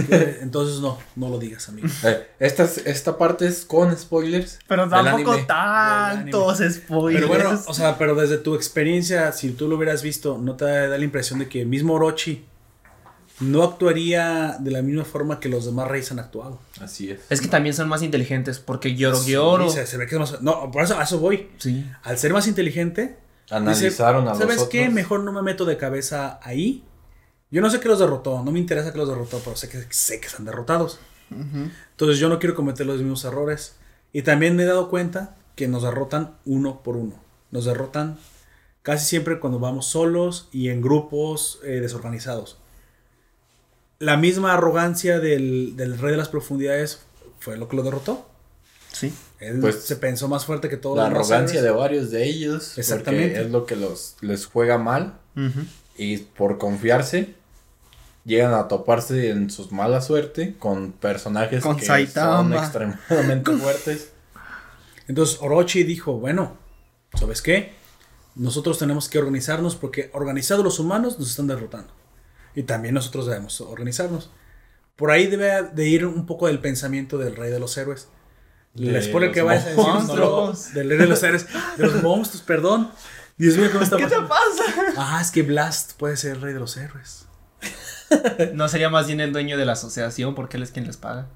Eh, Entonces no, no lo digas, amigo. Eh, esta, es- esta parte es con spoilers. Pero tampoco anime. tantos spoilers. Pero bueno, o sea, pero desde tu experiencia, si tú lo hubieras visto, ¿no te da la impresión de que mismo Orochi no actuaría de la misma forma que los demás reyes han actuado? Así es. es que también son más inteligentes porque Yoro Sí, Gyoro. se, se ve que es más- No, por eso a eso voy. Sí. Al ser más inteligente, Analizaron Dice, a los ¿Sabes otros. qué? Mejor no me meto de cabeza ahí. Yo no sé que los derrotó, no me interesa que los derrotó, pero sé que, sé que están derrotados. Entonces yo no quiero cometer los mismos errores. Y también me he dado cuenta que nos derrotan uno por uno. Nos derrotan casi siempre cuando vamos solos y en grupos eh, desorganizados. La misma arrogancia del, del rey de las profundidades fue lo que lo derrotó. Sí. Él Pues, se pensó más fuerte que todos La los demás arrogancia de varios de ellos. Exactamente. Porque es lo que los, les juega mal. Y por confiarse, llegan a toparse en su mala suerte con personajes Con que Saitama. son extremadamente fuertes. Entonces Orochi dijo, bueno, ¿sabes qué? Nosotros tenemos que organizarnos porque organizados los humanos nos están derrotando. Y también nosotros debemos organizarnos. Por ahí debe de ir un poco del pensamiento del rey de los héroes. De Les pone que los vayas a decir monstruos. del rey de los héroes, de los monstruos, perdón. Dios mío, ¿cómo está ¿Qué te pasando? pasa? Ah, es que Blast puede ser el rey de los héroes. No sería más bien el dueño de la asociación porque él es quien les paga.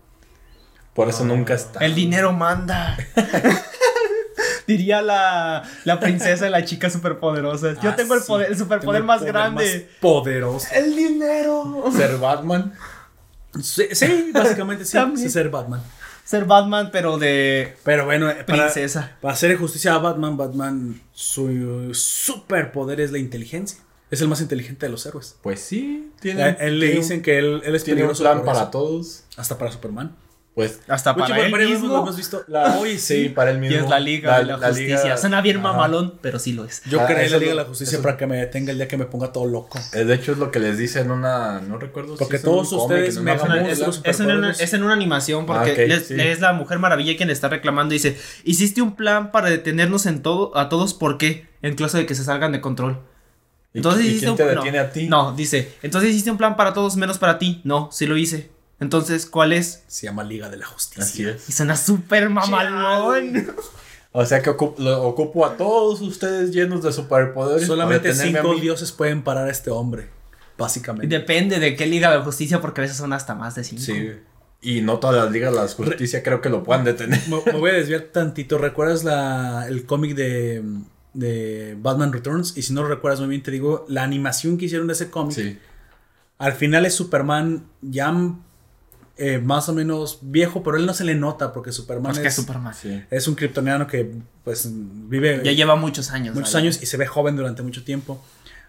Por eso nunca está. El dinero manda. Diría la, la princesa de la chica superpoderosa. Yo Ah, tengo el, sí. poder, el Tengo superpoder el más poder grande. más poderoso. El dinero. Ser Batman. Sí, sí, básicamente sí, También. sí ser Batman. Ser Batman, pero de Pero bueno, eh, para, princesa. Para hacer justicia a Batman, Batman, su superpoder es la inteligencia. Es el más inteligente de los héroes. Pues sí. Tiene, él le tiene dicen que él, él es tiene un plan para todos. Hasta para Superman. Pues Hasta Mucho, para él varias veces mismo. lo hemos visto. La- Oye, sí, sí. para él Y mismo. es la Liga de la, Justicia. Liga- Suena bien Ajá. mamalón, pero sí lo es. Yo Ah, creé la Liga de la Justicia eso- para que me detenga el día que me ponga todo loco. Eh, De hecho, es lo que les dice en una. No recuerdo Porque un todos cómic, ustedes en me una. Es, es en una, es en una animación porque Ah, ok, les- sí. es la Mujer Maravilla quien le está reclamando. Dice, hiciste un plan para detenernos en todo, a todos, ¿por qué? En caso de que se salgan de control. ¿Y, Entonces y hiciste quién un te no, detiene a ti? No, dice, entonces hiciste un plan para todos menos para ti. No, sí lo hice. Entonces, ¿cuál es? Se llama Liga de la Justicia. Así es. Y suena súper mamalón. O sea que ocupo, lo ocupo a todos ustedes llenos de superpoderes. Solamente cinco dioses pueden parar a este hombre. Básicamente. Depende de qué liga de justicia, porque a veces son hasta más de cinco. Sí. Y no todas las ligas de la justicia creo que lo puedan detener. Me, me voy a desviar tantito. ¿Recuerdas la, el cómic de, de Batman Returns? Y si no lo recuerdas muy bien, te digo, la animación que hicieron de ese cómic. Sí. Al final es Superman ya eh, más o menos viejo, pero él no se le nota porque Superman Porque es, es Superman. Sí. es un kryptoniano que pues vive Ya lleva muchos años. muchos años y se ve joven durante mucho tiempo.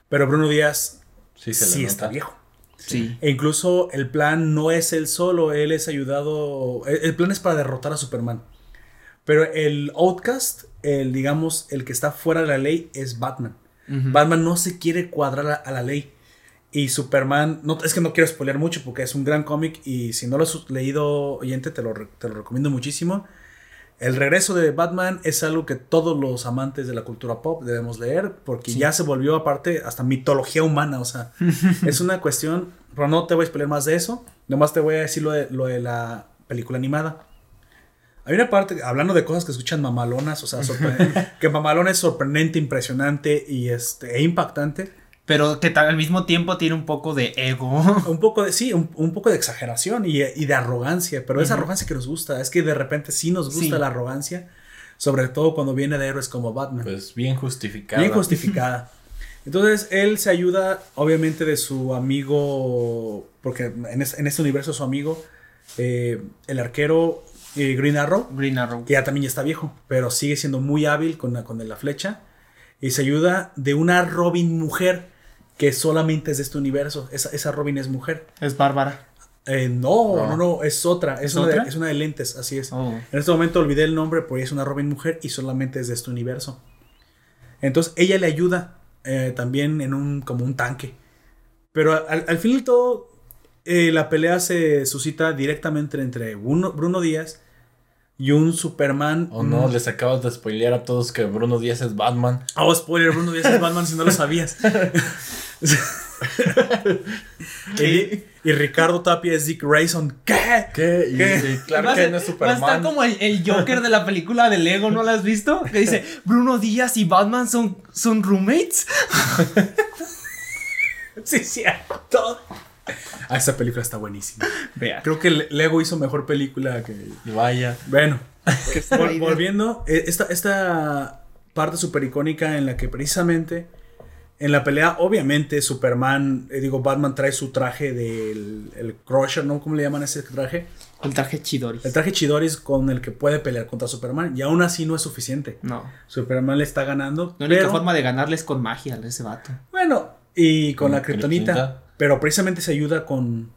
Pero Bruno Díaz Sí, sí, se le está nota. viejo. Sí. E incluso el plan no es él solo, él es ayudado. El, el plan es para derrotar a Superman. Pero el Outcast, el digamos, el que está fuera de la ley es Batman. Batman no se quiere cuadrar a, a la ley. Y Superman, no, es que no quiero spoilear mucho porque es un gran cómic y si no lo has leído, oyente, te lo, te lo recomiendo muchísimo. El regreso de Batman es algo que todos los amantes de la cultura pop debemos leer porque ya se volvió aparte hasta mitología humana, o sea, es una cuestión, pero no te voy a spoilear más de eso, nomás te voy a decir lo de, lo de la película animada. Hay una parte, hablando de cosas que escuchan mamalonas, o sea, que mamalona es sorprendente, impresionante y este, e impactante. Pero que al mismo tiempo tiene un poco de ego. Un poco de, sí, un, un poco de exageración y, y de arrogancia, pero esa arrogancia que nos gusta, es que de repente sí nos gusta Sí. la arrogancia, sobre todo cuando viene de héroes como Batman. Pues bien justificado. Bien justificada. Entonces él se ayuda, obviamente, de su amigo, porque en, es- en este universo su amigo, eh, el arquero eh, Green Arrow, Green Arrow. que ya también ya está viejo, pero sigue siendo muy hábil con la, con la flecha. Y se ayuda de una Robin mujer que solamente es de este universo. Esa, esa Robin es mujer. Es Bárbara. Eh, no, No. no, no, es otra. Es, ¿Es una, otra? De, es una de lentes, así es. Oh. En este momento olvidé el nombre porque es una Robin mujer y solamente es de este universo. Entonces ella le ayuda eh, también en un como un tanque. Pero al, al fin y todo, eh, la pelea se suscita directamente entre Bruno, Bruno Díaz y un Superman. O no, mm, les acabas de spoilear a todos que Bruno Díaz es Batman. Oh, spoiler, Bruno Díaz es Batman si no lo sabías. y, y Ricardo Tapia es Dick Grayson. ¿Qué? ¿Qué? Y, ¿Qué? y ser- no es Va a Superman. estar como el, el Joker de la película de Lego, ¿no la has visto? Que dice, Bruno Díaz y Batman son, son roommates. Sí, cierto. Ah, esa película está buenísima. Vea. Creo que Le- Lego hizo mejor película que. Y Vaya. Bueno, vol- volviendo, eh, esta, esta parte súper icónica en la que precisamente en la pelea, obviamente, Superman, eh, digo, Batman trae su traje del el Crusher, ¿no? ¿Cómo le llaman ese traje? El traje Chidori. El traje Chidoris con el que puede pelear contra Superman. Y aún así no es suficiente. No. Superman le está ganando. La única pero- forma de ganarle es con magia a ese vato. Bueno, y con Con la kriptonita. Pero precisamente se ayuda con,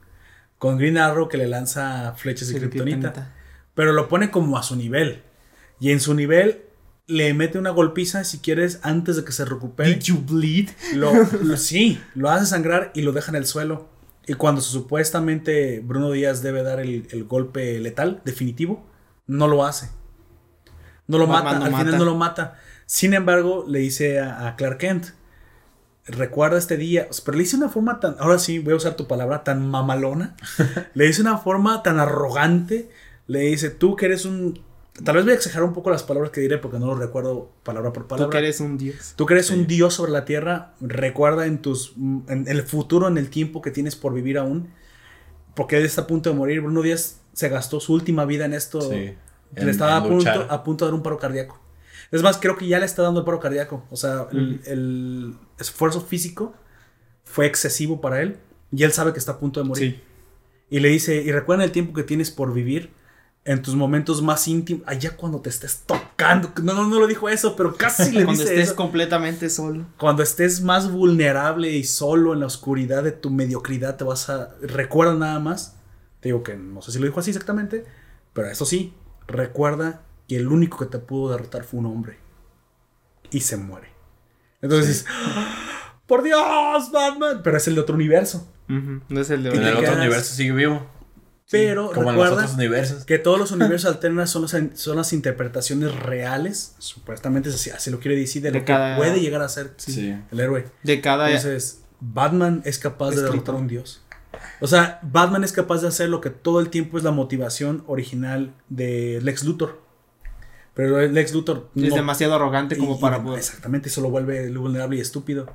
con Green Arrow que le lanza flechas de kriptonita. Pero lo pone como a su nivel. Y en su nivel le mete una golpiza, si quieres, antes de que se recupere. Did you bleed? Lo, lo- sí, lo hace sangrar y lo deja en el suelo. Y cuando supuestamente Bruno Díaz debe dar el, el golpe letal, definitivo, no lo hace. No lo mata, no al mata. final no lo mata. Sin embargo, le dice a, a Clark Kent, recuerda este día, pero le dice una forma tan, ahora sí voy a usar tu palabra, tan mamalona. le dice una forma tan arrogante. Le dice, tú que eres un... Tal vez voy a exagerar un poco las palabras que diré porque no lo recuerdo palabra por palabra. Tú que eres un dios. Tú que eres Sí. un dios sobre la tierra, recuerda en tus en el futuro, en el tiempo que tienes por vivir aún, porque él está a punto de morir. Bruno Díaz se gastó su última vida en esto. Sí. Le En- estaba en a, punto, a punto de dar un paro cardíaco. Es más, creo que ya le está dando el paro cardíaco. O sea, el, el esfuerzo físico fue excesivo para él y él sabe que está a punto de morir. Y le dice, y recuerda el tiempo que tienes por vivir en tus momentos más íntimos, allá cuando te estés tocando. No, no, no lo dijo eso, pero casi le Cuando dice estés eso. completamente solo. Cuando estés más vulnerable y solo en la oscuridad de tu mediocridad, te vas a. Recuerda nada más. Te digo que no sé si lo dijo así exactamente, pero eso sí, recuerda el único que te pudo derrotar fue un hombre. Y se muere. Entonces "¡Ah! ¡Por Dios, Batman! Pero es el de otro universo. No es el de En el otro universo sigue vivo. Pero Como en los otros universos. que todos los universos alternos son, las- son las interpretaciones reales, supuestamente así, lo quiere decir, de lo cada- que puede llegar a ser Sí. el héroe. De cada. Entonces, Batman es capaz de derrotar a un dios. O sea, Batman es capaz de hacer lo que todo el tiempo es la motivación original de Lex Luthor. Pero el Lex Luthor Es no- demasiado arrogante como y- para y- poder. Exactamente, eso lo vuelve vulnerable y estúpido.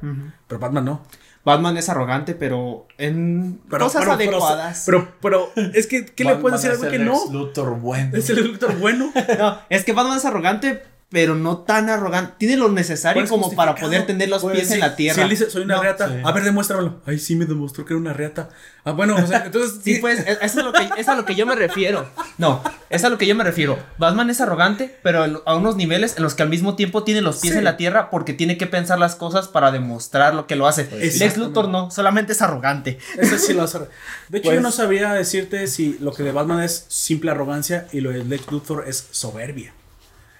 Pero Batman no. Batman es arrogante, pero en Pero, cosas pero- adecuadas. Pero, pero, es que, ¿qué le puedes decir algo que es el no? Luthor bueno. Es el Luthor bueno. No, es que Batman es arrogante, pero no tan arrogante. Tiene lo necesario ¿Cuál es como para poder tener los Pues, pies sí, en la tierra. Si él dice, soy una No, reata, sí. a ver, demuéstramelo. Ay, sí, me demostró que era una reata. Ah, bueno, o sea, entonces. Sí, pues, es- eso es, lo que, es a lo que yo me refiero. No, es a lo que yo me refiero. Batman es arrogante, pero a unos niveles en los que al mismo tiempo tiene los pies Sí. en la tierra porque tiene que pensar las cosas para demostrar lo que lo hace. Pues. Lex Luthor no, solamente es arrogante. Ese sí lo hace. De hecho, Pues- yo no sabría decirte si lo que de Batman es simple arrogancia y lo de Lex Luthor es soberbia.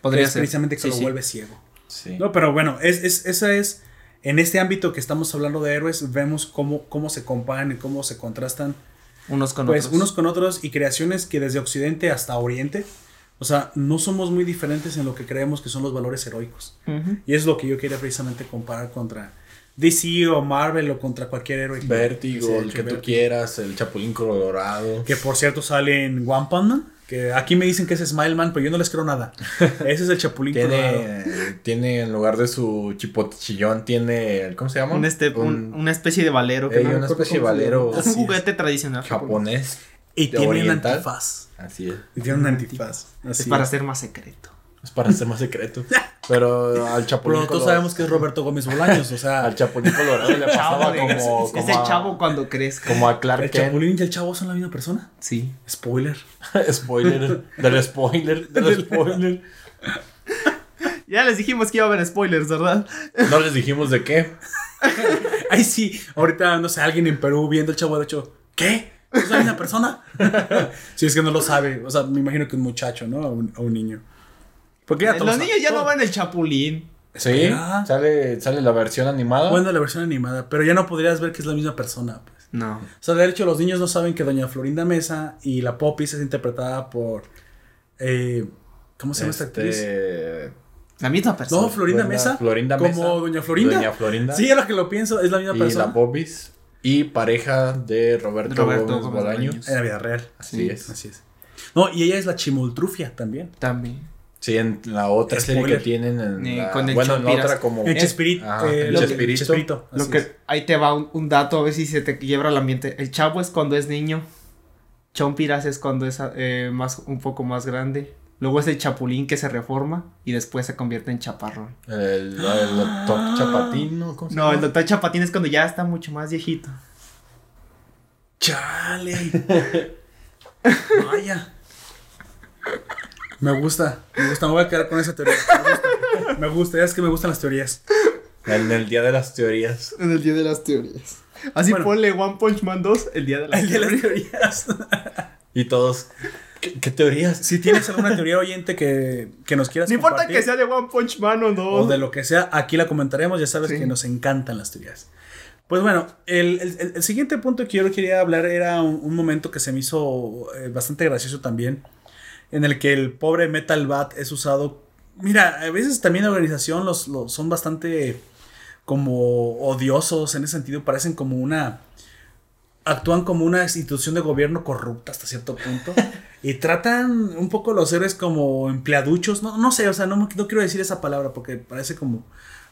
Podría es ser. precisamente que Sí, lo sí. vuelve ciego. Sí. No, pero bueno, es, es, esa es. En este ámbito que estamos hablando de héroes, vemos cómo, cómo se comparan y cómo se contrastan Unos con pues otros. unos con otros y creaciones que desde Occidente hasta Oriente, o sea, no somos muy diferentes en lo que creemos que son los valores heroicos. Ujú. Y es lo que yo quería precisamente comparar contra DC o Marvel o contra cualquier héroe. Vértigo, el que tú quieras, el Chapulín Colorado. Que por cierto sale en One Punch Man, que aquí me dicen que es Smile Man, pero yo no les creo nada. Ese es el Chapulín. Tiene, tiene en lugar de su chipotichillón, tiene, ¿cómo se llama? Un este, un- una especie de valero. Que no- una especie de valero es un juguete tradicional. japonés. Y tiene un antifaz. Así es. Y tiene un antifaz. Es para es. ser más secreto. Es para ser más secreto. Pero al Chapulín Pero todos Colorado. sabemos que es Roberto Gómez Bolaños, o sea, Al Chapulín Colorado le pasaba como, es, como el a- chavo cuando crezca. como a Clark el Kent. Chapulín y el Chavo son la misma persona. Sí. Spoiler. spoiler. Del spoiler. Del spoiler. Ya les dijimos que iba a haber spoilers, ¿verdad? No les dijimos de qué. Ay, sí, ahorita, no sé, alguien en Perú viendo el Chavo de hecho, ¿qué? ¿Es la misma persona? si es que no lo sabe, o sea, me imagino que un muchacho, ¿no? O un, o un niño. Porque ya Los niños ya no van el chapulín. Sí, sale, sale la versión animada. Bueno, la versión animada, pero ya no podrías ver que es la misma persona, pues. No. O sea, de hecho, los niños no saben que Doña Florinda Mesa y la Popis es interpretada por. eh, ¿Cómo se llama esta actriz? Este, La misma persona. No, Florinda Doña Mesa. Florinda como Mesa. Doña Florinda. Doña Florinda. Sí, a lo que lo pienso, es la misma y persona. la Bobis. Y pareja de Roberto, Roberto Gómez Gómez Bolaños. Bolaños. En la vida real. Así Sí. es. Así es. No, y ella es la Chimoltrufia también. También. Sí, en la otra serie Spoiler. que tienen en Eh, la, con el bueno, en la otra como El Eh, Chespirito. eh, Chespirito. Chespirito, Lo que ahí te va un, un dato a ver si se te quiebra el ambiente. El chavo es cuando es niño. Chompiras es cuando es eh, más un poco más grande. Luego es el chapulín que se reforma y después se convierte en chaparrón. el, el doctor Chapatino, ¿cómo se No, llama? el doctor Chapatín es cuando ya está mucho más viejito. Chale. Vaya. Me gusta, me gusta, me voy a quedar con esa teoría. Me gusta, me gusta, es que me gustan las teorías. En el día de las teorías. En el día de las teorías. Así Bueno. ponle One Punch Man 2, el día de las El de las teorías. Y todos. ¿Qué, qué teorías? Si tienes alguna teoría oyente que, que nos quieras No importa que sea de One Punch Man o no. o de lo que sea, aquí la comentaremos. Ya sabes Sí. que nos encantan las teorías. Pues bueno, el, el- el- el siguiente punto que yo quería hablar era un, un momento que se me hizo eh, bastante gracioso también, en el que el pobre Metal Bat es usado. Mira, a veces también la organización los, los son bastante como odiosos en ese sentido, parecen como una actúan como una institución de gobierno corrupta hasta cierto punto. Y tratan un poco a los héroes como empleaduchos, no, no sé, o sea, no, no quiero decir esa palabra porque parece como,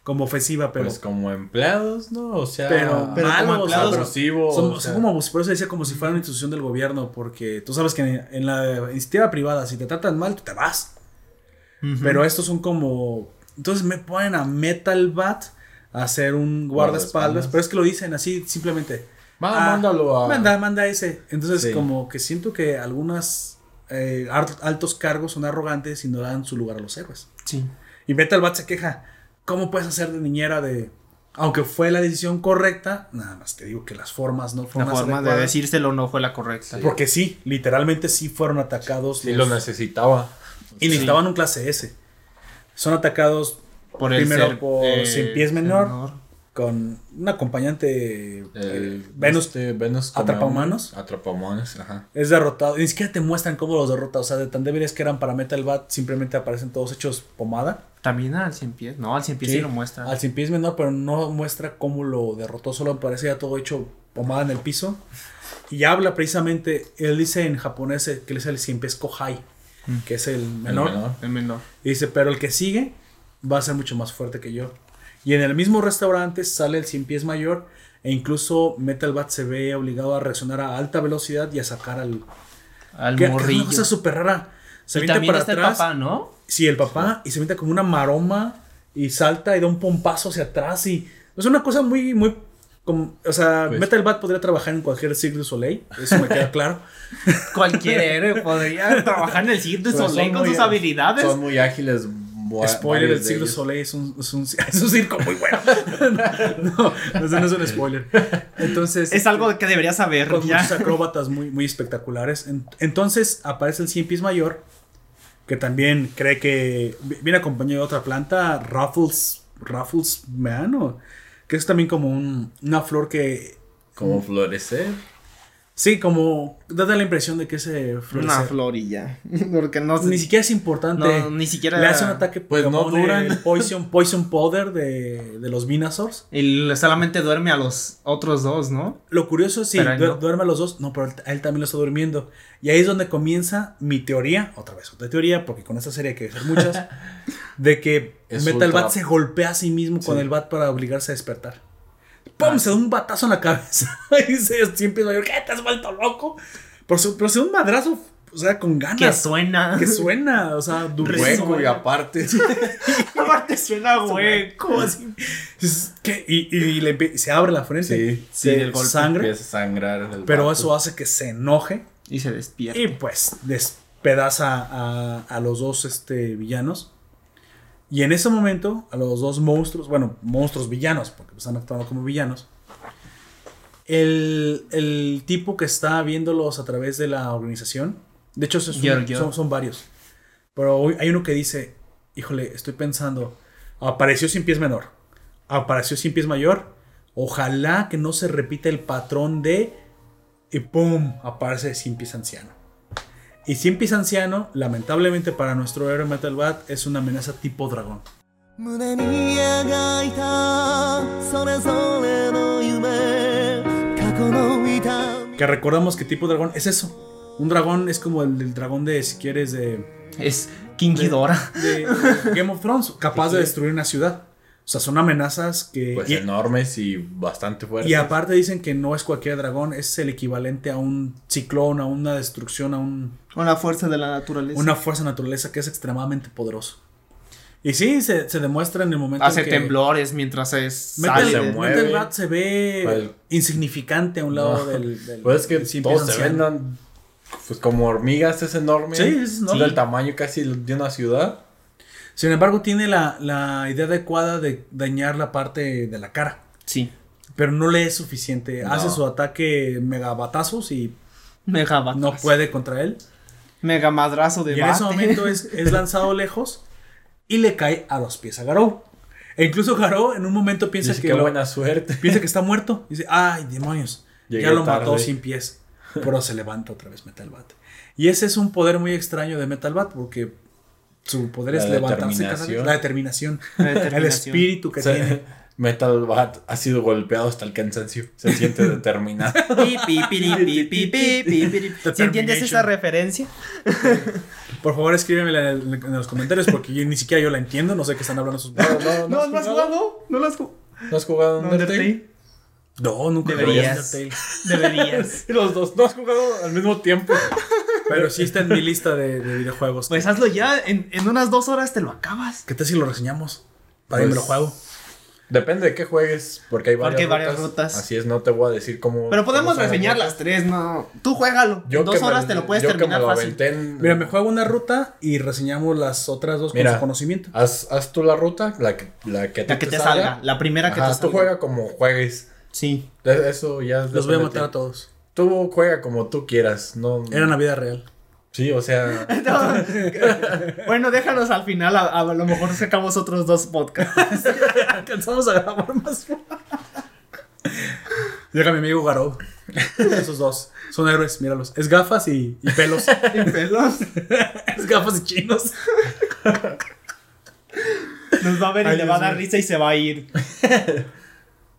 como ofensiva, pero, Pues como empleados, ¿no? O sea, pero, pero como malos, o sea, empleados pero abusivos, son, o son sea. como, por eso decía como si fuera una institución del gobierno, porque tú sabes que en, en la iniciativa privada, si te tratan mal, tú te vas. Pero estos son como. Entonces me ponen a Metal Bat a hacer un guardaespaldas. Guardaespaldas. Pero es que lo dicen así simplemente. Va, Ah, mándalo a. Manda, manda ese. Entonces, Sí. como que siento que algunas eh, altos cargos son arrogantes y no dan su lugar a los héroes. Sí. Y Metal Bat se queja. ¿Cómo puedes hacer de niñera de.? Aunque fue la decisión correcta, nada más te digo que las formas no La fueron las forma de decírselo no fue la correcta. Porque sí, literalmente sí fueron atacados. Sí, los- lo necesitaba. y necesitaban un clase S. Son atacados Por el primero ser, por eh, Cien Pies Menor. Con un acompañante. El eh, Venus este, Venus Atrapahumanos. Atrapahumanos, ajá. es derrotado. Ni siquiera te muestran cómo los derrota. O sea, de tan débiles que eran para Metal Bat, simplemente aparecen todos hechos pomada. También al cien pies. No, al cien pies sí, Sí, lo muestra. Al Cien Pies Menor, pero no muestra cómo lo derrotó. Solo aparece ya todo hecho pomada en el piso. Y habla precisamente, él dice en japonés eh, que él es el cien pies kohai, que es el El menor. menor. El menor. Y dice, pero el que sigue va a ser mucho más fuerte que yo. Y en el mismo restaurante sale el cien pies mayor e incluso Metal Bat se ve obligado a reaccionar a alta velocidad y a sacar al... Al que- que es morrillo. una cosa súper rara. Se y también para está atrás. el papá, ¿no? Sí, el papá. Y se mete como una maroma y salta y da un pompazo hacia atrás. Y es una cosa muy, muy... como- o sea, Pues- Metal Bat podría trabajar en cualquier Cirque du Soleil. Eso me queda claro. Cualquier héroe podría trabajar en el Cirque du Soleil con sus habilidades. Son muy ágiles. Spoiler, el ellos. Soleil es un, es, un, es un circo muy bueno. no, eso no es un spoiler. Entonces, Es algo que deberías saber. con ya. muchos acróbatas muy, muy espectaculares. En- Entonces aparece el cien pies mayor, que también cree que vi- viene acompañado de otra planta, Ruffles, Ruffles Man, o- que es también como un- una flor que, Como florecer. Sí, como da la impresión de que ese Una florecer. florilla. Porque no Ni siquiera es importante. No, ni siquiera. Le hace un ataque Pues no duran. Poison, poison Powder de, de los Venusaurs. Y solamente duerme a los otros dos, ¿no? Lo curioso es du- no. duerme a los dos, no, pero él, él también lo está durmiendo. Y ahí es donde comienza mi teoría, otra vez, otra teoría, porque con esta serie hay que hacer muchas, de que Es Metal ultra- Bat se golpea a sí mismo con Sí. el bat para obligarse a despertar. ¡Pum! Ah, se da un batazo en la cabeza. y dice, siempre mayor, ¿qué? ¿Te has vuelto loco? Pero, se- pero se da un madrazo, o sea, con Que ganas. suena. Que suena, o sea, durísimo. Hueco y aparte. Aparte suena hueco. así. Es que- y, y le se abre la frente. Sí, sí, golpe. sangre. Empieza a sangrar. el Pero vato. eso hace que se enoje. Y se despierta. Y pues despedaza a, a los dos este, villanos. Y en ese momento, a los dos monstruos, bueno, monstruos villanos, porque están actuando como villanos. El, el tipo que está viéndolos a través de la organización, de hecho, son, son, son varios. Pero hoy hay uno que dice: Híjole, estoy pensando, apareció sin pies menor, apareció sin pies mayor. Ojalá que no se repita el patrón de y ¡pum! aparece Sin Pies Anciano. Y Simpis Anciano, lamentablemente para nuestro héroe Metal Bat, es una amenaza tipo dragón. Que recordamos que tipo dragón es eso. Un dragón es como el, el dragón de, si quieres, de... Es King Ghidorah. De Game of Thrones, capaz de destruir una ciudad. O sea, son amenazas que... Pues y, enormes y bastante fuertes. y aparte dicen que no es cualquier dragón, es el equivalente a un ciclón, a una destrucción, a un, la fuerza de la naturaleza. una fuerza naturaleza que es extremadamente poderoso. Y sí, se, se demuestra en el momento Hace en que... temblores mientras es. Metal, se de- mueve. Metal Bat se ve Pues- insignificante a un lado No. del, del- Pues es que del todos se vendan. Pues como hormigas es enorme. Sí, es enorme. Del tamaño casi de una ciudad. Sin embargo, tiene la, la idea adecuada de dañar la parte de la cara. Sí. Pero no le es suficiente. No. Hace su ataque megabatazos y Mega bat- no puede contra él. Mega madrazo de Y en ese momento es, es lanzado lejos y le cae a los pies a Garou. E incluso Garou en un momento piensa Dice que, qué lo- buena suerte. piensa que está muerto. Dice, ay, demonios. Llegué ya lo mató sin pies. Pero se levanta otra vez Metal Bat. Y ese es un poder muy extraño de Metal Bat porque su poder La es levantarse cada vez. determinación. La determinación. El espíritu que O sea, tiene. Metal Bat ha sido golpeado hasta el cansancio. Se siente determinado. ¿Sí entiendes esa referencia? Por favor, escríbemela en, en los comentarios porque yo- ni siquiera yo la entiendo. No sé qué están hablando sus. No, no, No, no has jugado. No lo has jugado. ¿No has jugado Undertale? No, nunca Deberías. Undertale. Deberías. Y los dos. No has jugado al mismo tiempo. Pero sí está en mi lista de, de videojuegos. Pues hazlo ya. En, en unas dos horas te lo acabas. ¿Qué tal si lo reseñamos? Para que me lo Pues, juego. Depende de qué juegues, porque hay varias, Porque hay varias rutas. rutas. Así es, no te voy a decir cómo. Pero podemos reseñar las tres, no. Tú juégalo. Yo en dos que me- horas te lo puedes yo que terminar me lo fácil. en- Mira, me juego una ruta y reseñamos las otras dos con su conocimiento. Haz, haz tú la ruta, la que, la que, que te salga. La primera que Ajá, te tú salga. juega como juegues. Sí. De- Eso ya. Los voy a matar a todos. Tú juega como tú quieras. No, Era la vida real. Sí, o sea. bueno, déjanos al final. A, a lo mejor sacamos otros dos podcasts. Alcanzamos a grabar más. Llega mi amigo Garou. Esos dos. Son héroes, míralos. Es gafas y, y pelos. Y pelos. es gafas y chinos. Nos va a ver y Ay, le va a dar risa y se va a ir.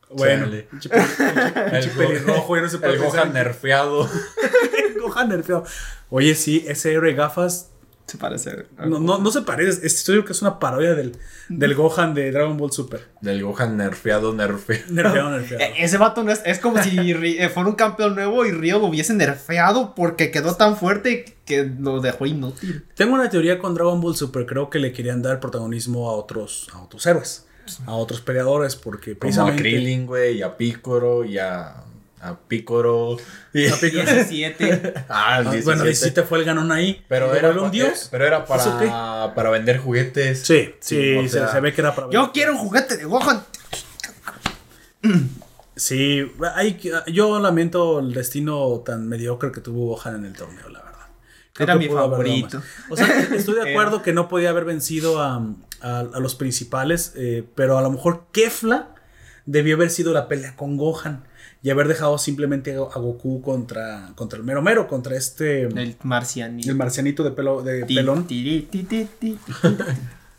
Bueno, Go- pelirrojo, ya no se puede El Gohan nerfeado. Gohan nerfeado. Oye, sí, ese héroe de gafas Se parece. no, no, no se parece. Estoy seguro que es una parodia del, del Gohan de Dragon Ball Super. Del Gohan nerfeado, nerfeado. Nerfeado, nerfeado. Eh, Ese vato no es, es como si eh, fuera un campeón nuevo y Río lo hubiese nerfeado porque quedó tan fuerte que lo dejó inútil. Tengo una teoría con Dragon Ball Super. Creo que le querían dar protagonismo a otros, a otros héroes, a otros peleadores, porque Como a precisamente. Krillin, güey, y a Picoro, y a, a Picoro. Y, 17. ah, el Ah, 17. bueno, 17 fue el ganón ahí. Pero ¿Lo era, un dios. pero era para, para vender juguetes. Sí, sí, se- ve que era para. Yo quiero un juguete de Gohan. Sí, hay, yo lamento el destino tan mediocre que tuvo Gohan en el torneo, la verdad. Creo Era mi favorito. O sea, estoy de acuerdo que no podía haber vencido a, a- a los principales, eh, pero a lo mejor Kefla debió haber sido la pelea con Gohan y haber dejado simplemente a, Goku contra, contra el mero mero, contra este. El, El marcianito. marcianito de pelo de Ti, pelón. tiri, ti, ti, ti.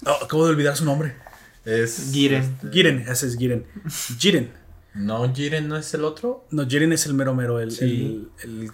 Oh, acabo de olvidar su nombre. Es. Giren. este, Giren, ese es Giren. Jiren. No, Jiren no es el otro. No, Jiren es el mero mero, el, Sí. el- el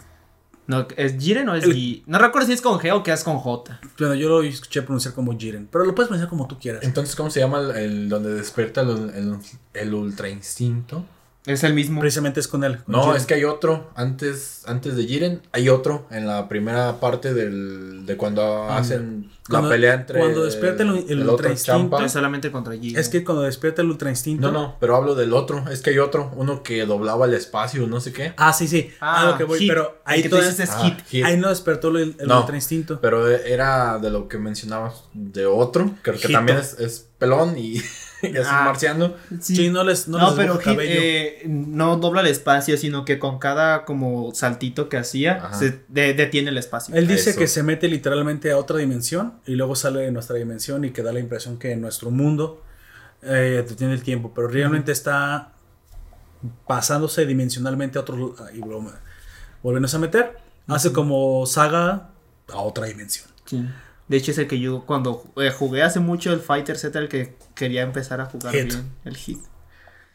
No, ¿es Jiren o es El- Gi? No recuerdo si es con G o que es con J. Bueno, yo lo escuché pronunciar como Jiren, pero lo puedes pronunciar como tú quieras. Entonces, ¿cómo se llama el, el donde despierta el, el, el ultra instinto? Es el mismo. Precisamente es con él. con No, Jiren. es que hay otro. Antes, antes de Jiren, hay otro en la primera parte del, de cuando Ah, hacen Cuando- la pelea entre. cuando despierta el- el otro ultra instinto, champa. Es solamente contra Jiren. Es que cuando despierta el ultra instinto. No, no, pero hablo del otro. Es que hay otro. Uno que doblaba el espacio, no sé qué. Ah, sí, sí. Ah, Ah, lo que voy, Hit. pero El ahí que dices es Ah, Hit. Hit. Ahí no despertó el, el No. ultra instinto. Pero era de lo que mencionabas de otro. Creo que Hito. también es, es pelón y, y es Ah. un marciano. Sí, no les no, No, les pero dibuja Hit, cabello. eh, no dobla el espacio, sino que con cada como saltito que hacía, Ajá. se de- detiene el espacio. Él dice Eso. que se mete literalmente a otra dimensión y luego sale de nuestra dimensión y que da la impresión que nuestro mundo eh, tiene el tiempo, pero realmente está pasándose dimensionalmente a otro y volviéndose a meter. Hace como saga a otra dimensión. Sí. De hecho, es el que yo cuando eh, jugué hace mucho el Fighter Z, el que quería empezar a jugar Hit. bien. El Hit.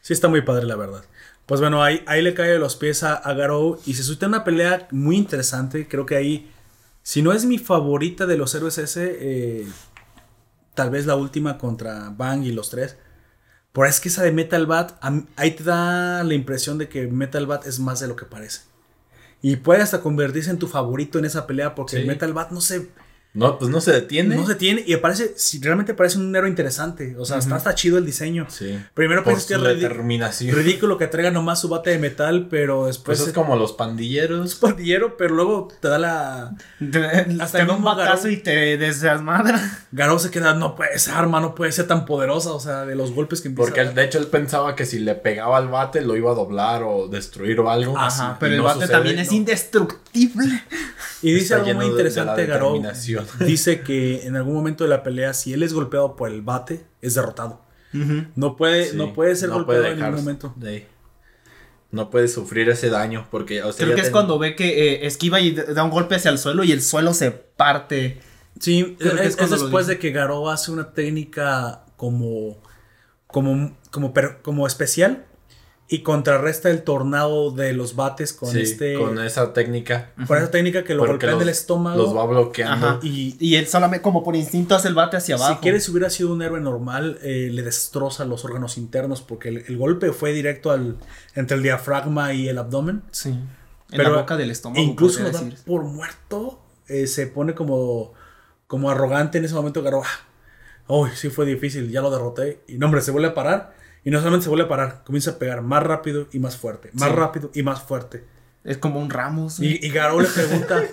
Sí, está muy padre, la verdad. Pues bueno, ahí, ahí le cae de los pies a, a Garou y se suscita una pelea muy interesante. Creo que ahí, si no es mi favorita de los héroes ese, eh, tal vez la última contra Bang y los tres. Pero es que esa de Metal Bat, ahí te da la impresión de que Metal Bat es más de lo que parece. Y puede hasta convertirse en tu favorito en esa pelea porque Sí. Metal Bat no se, No, pues no se detiene. no se tiene y parece, si realmente parece un héroe interesante. O sea, está, está chido el diseño. Sí. Primero piensas que es ridículo que traiga nomás su bate de metal, pero después Pues es como los pandilleros. pandillero, pero luego te da la. Hasta en un batazo Garou. y te desmadra. Garou se queda, no puede ser arma, no puede ser tan poderosa, o sea, de los golpes que empieza Porque él- de hecho él pensaba que si le pegaba al bate lo iba a doblar o destruir o algo. Ajá, pero el no bate sucede, también es indestructible. Y dice Está algo muy interesante, Garou. Dice que en algún momento de la pelea, si él es golpeado por el bate, es derrotado. No puede, Sí, no puede ser no golpeado puede en ningún momento. de- no puede sufrir ese daño porque o sea, Creo que es cuando ve que eh, esquiva y da un golpe hacia el suelo y el suelo se parte. Sí, Creo que es, es después de que Garou hace una técnica como, como, como, per- como especial y contrarresta el tornado de los bates con sí, este. con esa técnica Con esa técnica que lo Porque golpea en los- el estómago. los va bloqueando. Ajá. Y Y él solamente como por instinto hace el bate hacia abajo. si quieres, hubiera sido un héroe normal, eh, le destroza los órganos internos porque el, el golpe fue directo al, entre el diafragma y el abdomen. Sí. En Pero la boca del estómago. Incluso lo podría da decir. por muerto. eh, se pone como, como arrogante en ese momento. Garou, ah, uy, sí fue difícil, ya lo derroté. Y no, hombre, se vuelve a parar. Y no solamente se vuelve a parar, comienza a pegar más rápido y más fuerte. Más Sí. rápido y más fuerte. Es como un Ramos. Y, y Garou le pregunta,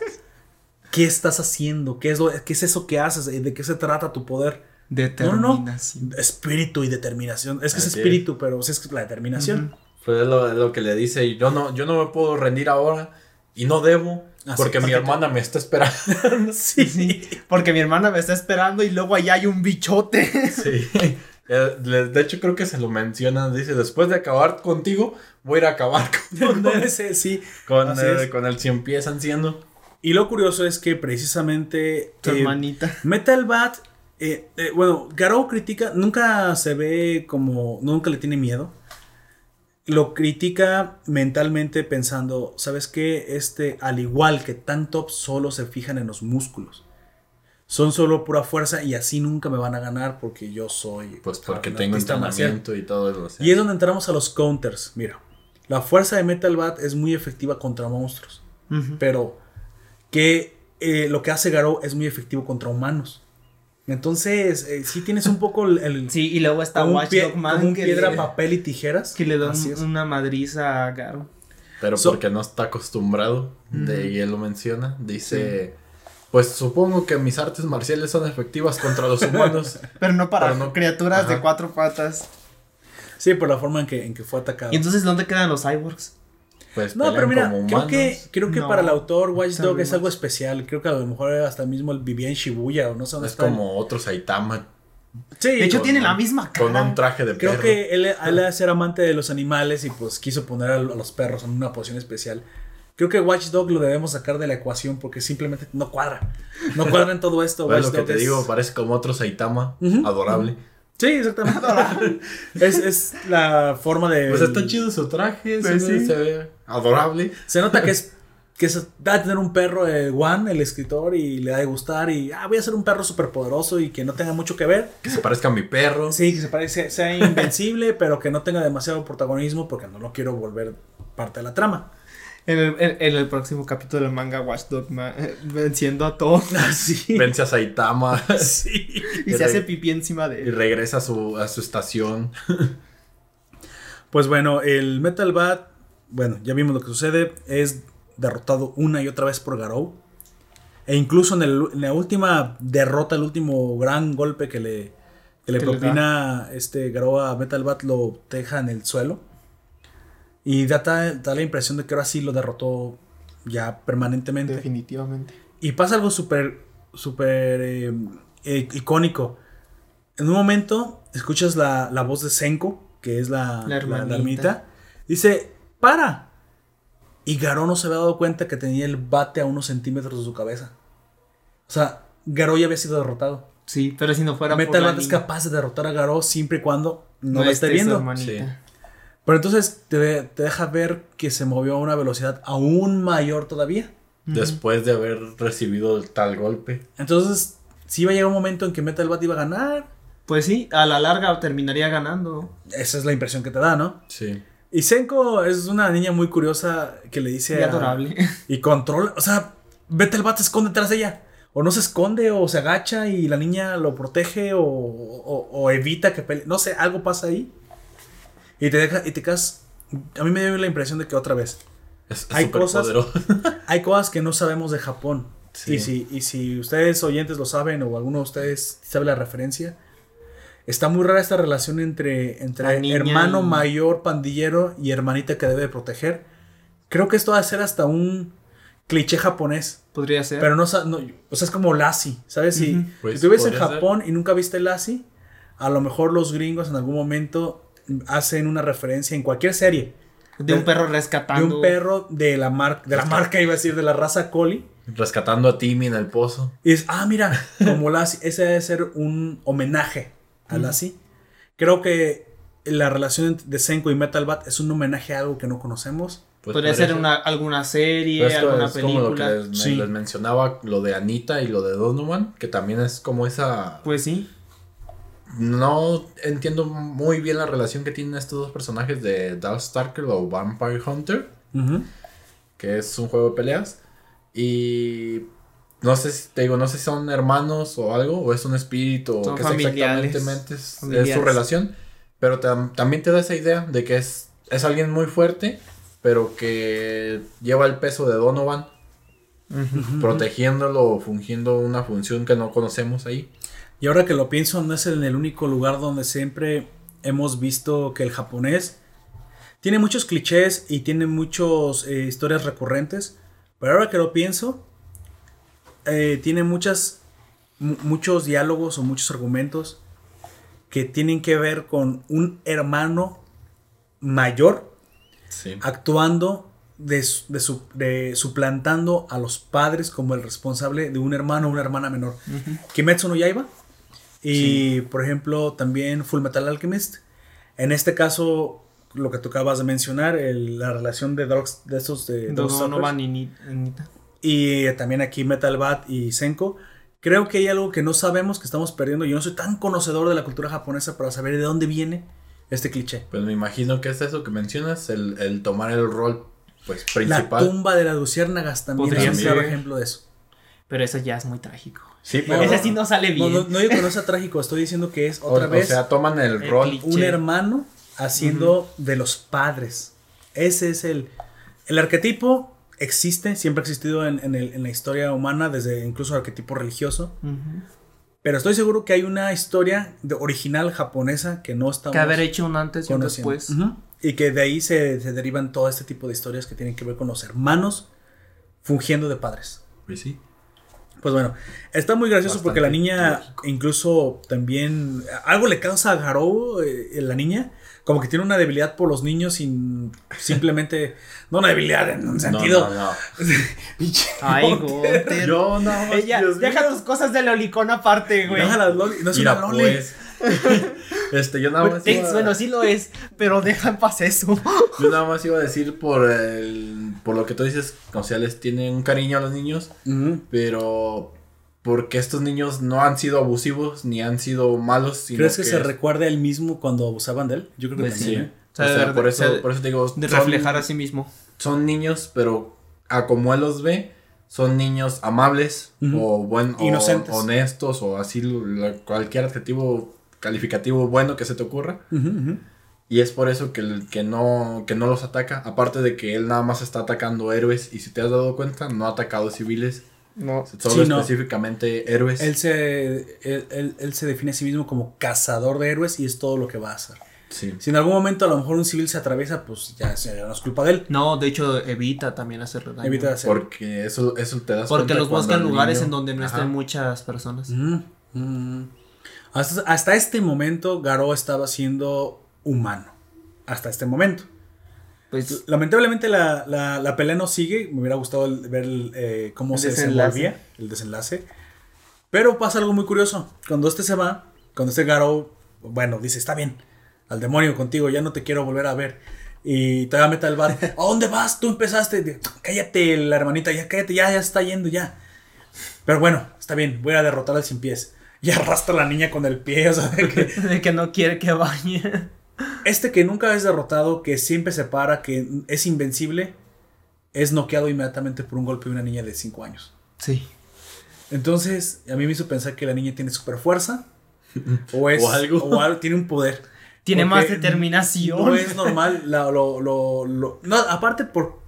¿qué estás haciendo? ¿Qué es, lo, ¿Qué es eso que haces? ¿De qué se trata tu poder? No, no, no. Determinación. Espíritu y determinación. Es que es Así es. espíritu, pero sí es la determinación. Pues es lo, lo que le dice y yo no yo no me puedo rendir ahora y no debo Así, porque mi porque te- hermana me está esperando. Sí. Porque mi hermana me está esperando y luego allá hay un bichote. Sí. Eh, De hecho, creo que se lo menciona. Dice: Después de acabar contigo, voy a ir a acabar con, ser, sí. con, el, es. con el cien pies anciano. Y lo curioso es que precisamente Tu eh, hermanita. Metal Bat, eh, eh, bueno, Garou critica, nunca se ve como, nunca le tiene miedo. lo critica mentalmente pensando, ¿sabes qué? Este, al igual que tanto solo se fijan en los músculos. Son solo pura fuerza y así nunca me van a ganar porque yo soy... Pues porque tengo artista marcial". entrenamiento y todo eso. sea. Y es donde entramos a los counters. Mira, la fuerza de Metal Bat es muy efectiva contra monstruos. Pero que eh, lo que hace Garou es muy efectivo contra humanos. Entonces, eh, sí tienes un poco el... el- Sí, y luego está como un, Watch pie- Dog Man como un que, piedra, le, papel y tijeras. que le da Así un- es. una madriza a Garo. Pero So- porque no está acostumbrado, de y él lo menciona, dice, pues supongo que mis artes marciales son efectivas contra los humanos. Pero no para Pero no- criaturas de cuatro patas. Sí, por la forma en que, en que fue atacado. ¿Y entonces dónde quedan los cyborgs? Pues No, pero mira, como creo que, creo que No, para el autor Watch Dog es algo especial. Creo que a lo mejor hasta mismo él vivía en Shibuya o no sé dónde Es está. como otro Saitama Sí, De hecho, con- tiene la misma cara. con un traje de creo perro. que él, él es ser amante de los animales y pues quiso poner a, a los perros en una posición especial. Creo que Watch Dog lo debemos sacar de la ecuación porque simplemente no cuadra. No cuadra en todo esto. Watch lo que Dog te es- digo, parece como otro Saitama, adorable. Sí, exactamente. es, es la forma de. Pues está chido su traje, Pues se, ve, sí. se ve adorable. Se nota que es que se da a tener un perro eh, Juan, el escritor, y le da de gustar y ah, voy a ser un perro súper poderoso y que no tenga mucho que ver. Que se parezca a mi perro. Sí, que se parece, sea invencible, pero que no tenga demasiado protagonismo porque no lo quiero volver parte de la trama. En el, en- en el próximo capítulo del manga Watch Dog Man, eh, venciendo a todos. Así. Vence a Saitama Sí. y se hace pipí encima de y él. regresa a su, a su estación. Pues bueno, el Metal Bat, bueno, ya vimos lo que sucede, es derrotado una y otra vez por Garou. E incluso en, el- en la última derrota, el último gran golpe que le, que le Que le propina este Garou a Metal Bat, lo deja en el suelo. Y da, da la impresión de que ahora sí lo derrotó ya permanentemente. Definitivamente. Y pasa algo súper, súper eh, eh, icónico. En un momento escuchas la, la voz de Senko, que es la, La la- la hermanita. ermita. Dice, para. Y Garó no se había dado cuenta que tenía el bate a unos centímetros de su cabeza. O sea, Garó ya había sido derrotado. Sí, pero si no fuera por Metal la Bat es capaz de derrotar a Garó siempre y cuando no, no lo esté su viendo. Pero entonces te, te deja ver que se movió a una velocidad aún mayor todavía. Después de haber recibido tal golpe. Entonces, sí iba a llegar un momento en que Metal Bat iba a ganar. Pues sí, a la larga terminaría ganando. Esa es la impresión que te da, ¿no? Sí. Y Senko es una niña muy curiosa que le dice. Y a- adorable. y controla. O sea, Metal Bat se esconde detrás de ella. O no se esconde, o se agacha y la niña lo protege, o, o- o evita que pelee. No sé, algo pasa ahí. Y te deja, y te quedas. A mí me dio la impresión de que otra vez. Es, es Hay cosas-. Hay cosas que no sabemos de Japón. Sí. Y, si, y si ustedes oyentes lo saben o alguno de ustedes sabe la referencia, está muy rara esta relación entre, entre hermano y- mayor pandillero y hermanita que debe de proteger. Creo que esto va a ser hasta un cliché japonés. Podría ser. Pero no, no o sea, es como Lassie, ¿sabes? Si, Ujú. Pues, si tú ves en Japón y nunca viste Lassie, a lo mejor los gringos en algún momento hacen una referencia en cualquier serie de un perro de rescatando. un perro de la marca, de la marca iba a decir, de la raza Collie. Rescatando a Timmy en el pozo. Y es, ah, mira, como Lassie, ese debe ser un homenaje a Lassie. Creo que la relación de Senko y Metal Bat es un homenaje a algo que no conocemos. Pues Podría ser una, alguna serie, esto alguna es como lo que película. les, Sí. les mencionaba, lo de Anita y lo de Donovan, que también es como esa... Pues sí. No entiendo muy bien la relación que tienen estos dos personajes de Darkstalker o Vampire Hunter, que es un juego de peleas. Y no sé si te digo, no sé si son hermanos o algo, o es un espíritu, o qué exactamente es, su relación. Pero tam- también te da esa idea de que es, es alguien muy fuerte, pero que lleva el peso de Donovan, protegiéndolo o fungiendo una función que no conocemos ahí. Y ahora que lo pienso, no es en el único lugar donde siempre hemos visto que el japonés tiene muchos clichés y tiene muchas historias recurrentes. Pero ahora que lo pienso, eh, tiene muchas, mu- muchos diálogos o muchos argumentos que tienen que ver con un hermano mayor Sí. actuando de, de su- de suplantando a los padres como el responsable de un hermano o una hermana menor. Kimetsu no Yaiba y por ejemplo también Full Metal Alchemist. En este caso lo que tú acabas de mencionar, el- la relación de Dogs, de esos de No, no, no va ni ni. ni- Y también aquí Metal Bat y Senko. Creo que hay algo que no sabemos, que estamos perdiendo. Yo no soy tan conocedor de la cultura japonesa para saber de dónde viene este cliché. Pues me imagino que es eso que mencionas, el, el tomar el rol pues La principal. tumba de las luciérnagas también Podría es un claro ejemplo de eso. Pero eso ya es muy trágico. Sí, pero Ese sí no sale bien. no, no digo que no sea trágico, estoy diciendo que es o, otra o vez sea, toman el, El rol. cliché. un hermano haciendo de los padres. Ese es el... El arquetipo existe, siempre ha existido en, en el- en la historia humana, desde incluso el arquetipo religioso. Pero estoy seguro que hay una historia de- original japonesa que no estamos Que haber hecho un antes y un después. Y que de ahí se, se derivan todo este tipo de historias que tienen que ver con los hermanos fungiendo de padres. Pues sí. Pues bueno, está muy gracioso porque la niña lógico. incluso también algo le causa a Garou, eh, la niña, como que tiene una debilidad por los niños sin simplemente, no una debilidad en un No, sentido. no, no. Pinche Ay, Gunter. Gunter. Yo más. Ella, Dios deja mío. tus cosas de lolicón aparte, güey. Deja las loli- no es Mira, una loli. pues. este, yo nada más. Iba- Bueno, sí lo es, pero deja en paz eso. Yo nada más iba a decir por el, por lo que tú dices, o sea, les tienen un cariño a los niños, pero porque estos niños no han sido abusivos ni han sido malos, sino ¿Crees que, que se es- recuerda a él mismo cuando abusaban de él? Yo creo que Pues también. Sí. ¿eh? O sea, O sea, de- por eso, de- por eso te digo, De son- reflejar a sí mismo. son niños, pero a como él los ve, son niños amables o buen, o Inocentes. honestos o así lo- cualquier adjetivo calificativo bueno que se te ocurra. Y es por eso que, el- que, no, que no los ataca. Aparte de que él nada más está atacando héroes. Y si te has dado cuenta, no ha atacado civiles. No. Solo Sí, no. específicamente héroes. Él, se, él, él- él se define a sí mismo como cazador de héroes y es todo lo que va a hacer. Sí. Si en algún momento a lo mejor un civil se atraviesa, pues ya, ya no es culpa de él. No, de hecho, evita también hacerle daño. Evita hacer. Porque eso, eso te das Porque cuenta los buscan lugares niño- en donde no Ajá. estén muchas personas. Mm, mm. Hasta, hasta este momento, Garou estaba siendo humano. Hasta este momento. Pues Lamentablemente la, la- la pelea no sigue. Me hubiera gustado el- ver el, eh, cómo El se desenlace. desenvolvía el desenlace. Pero pasa algo muy curioso. Cuando este se va, cuando este Garou, bueno, dice, está bien, al demonio contigo, ya no te quiero volver a ver. Y te va a meter al bar. ¿A dónde vas? Tú empezaste. De, Cállate, la hermanita, ya cállate, ya, ya está yendo, ya. Pero bueno, está bien, voy a derrotar al sin pies. Y arrastra a la niña con el pie, o sea, de que de que no quiere que vaya. este que nunca es derrotado, que siempre se para, que es invencible, es noqueado inmediatamente por un golpe de una niña de 5 años. Sí. Entonces, a mí me hizo pensar que la niña tiene super fuerza. O es. O algo. o algo, tiene un poder. Tiene más determinación. No es normal. la- lo, lo- lo- no, aparte por.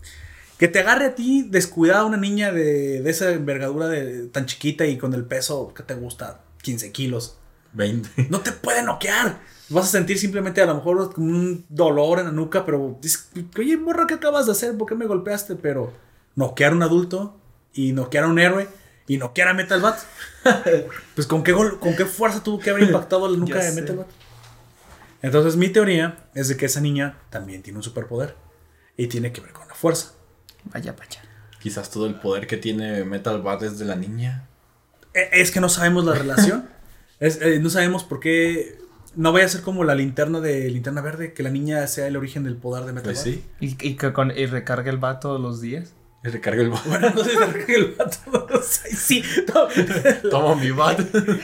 Que te agarre a ti descuidada una niña de, de esa envergadura de, tan chiquita y con el peso que te gusta, 15 kilos. 20. No te puede noquear. Vas a sentir simplemente a lo mejor como un dolor en la nuca, pero dices, oye, morra, ¿qué acabas de hacer? ¿Por qué me golpeaste? Pero noquear a un adulto y noquear a un héroe y noquear a Metal Bat. pues con qué, gol- con qué fuerza tuvo que haber impactado la nuca de. Metal Bat. Entonces mi teoría es de que esa niña también tiene un superpoder y tiene que ver con la fuerza. Vaya, vaya. Quizás todo el poder que tiene Metal Bat es de la niña. E- Es que no sabemos la relación. Es- eh, no sabemos por qué. No vaya a ser como la linterna de linterna verde, que la niña sea el origen del poder de Metal Pues sí. ¿Y, y que con, y recarga el va todos los días? Y recarga el bat. Bueno, no sé si recarga el vato. Ay, sí. no. Toma mi bat.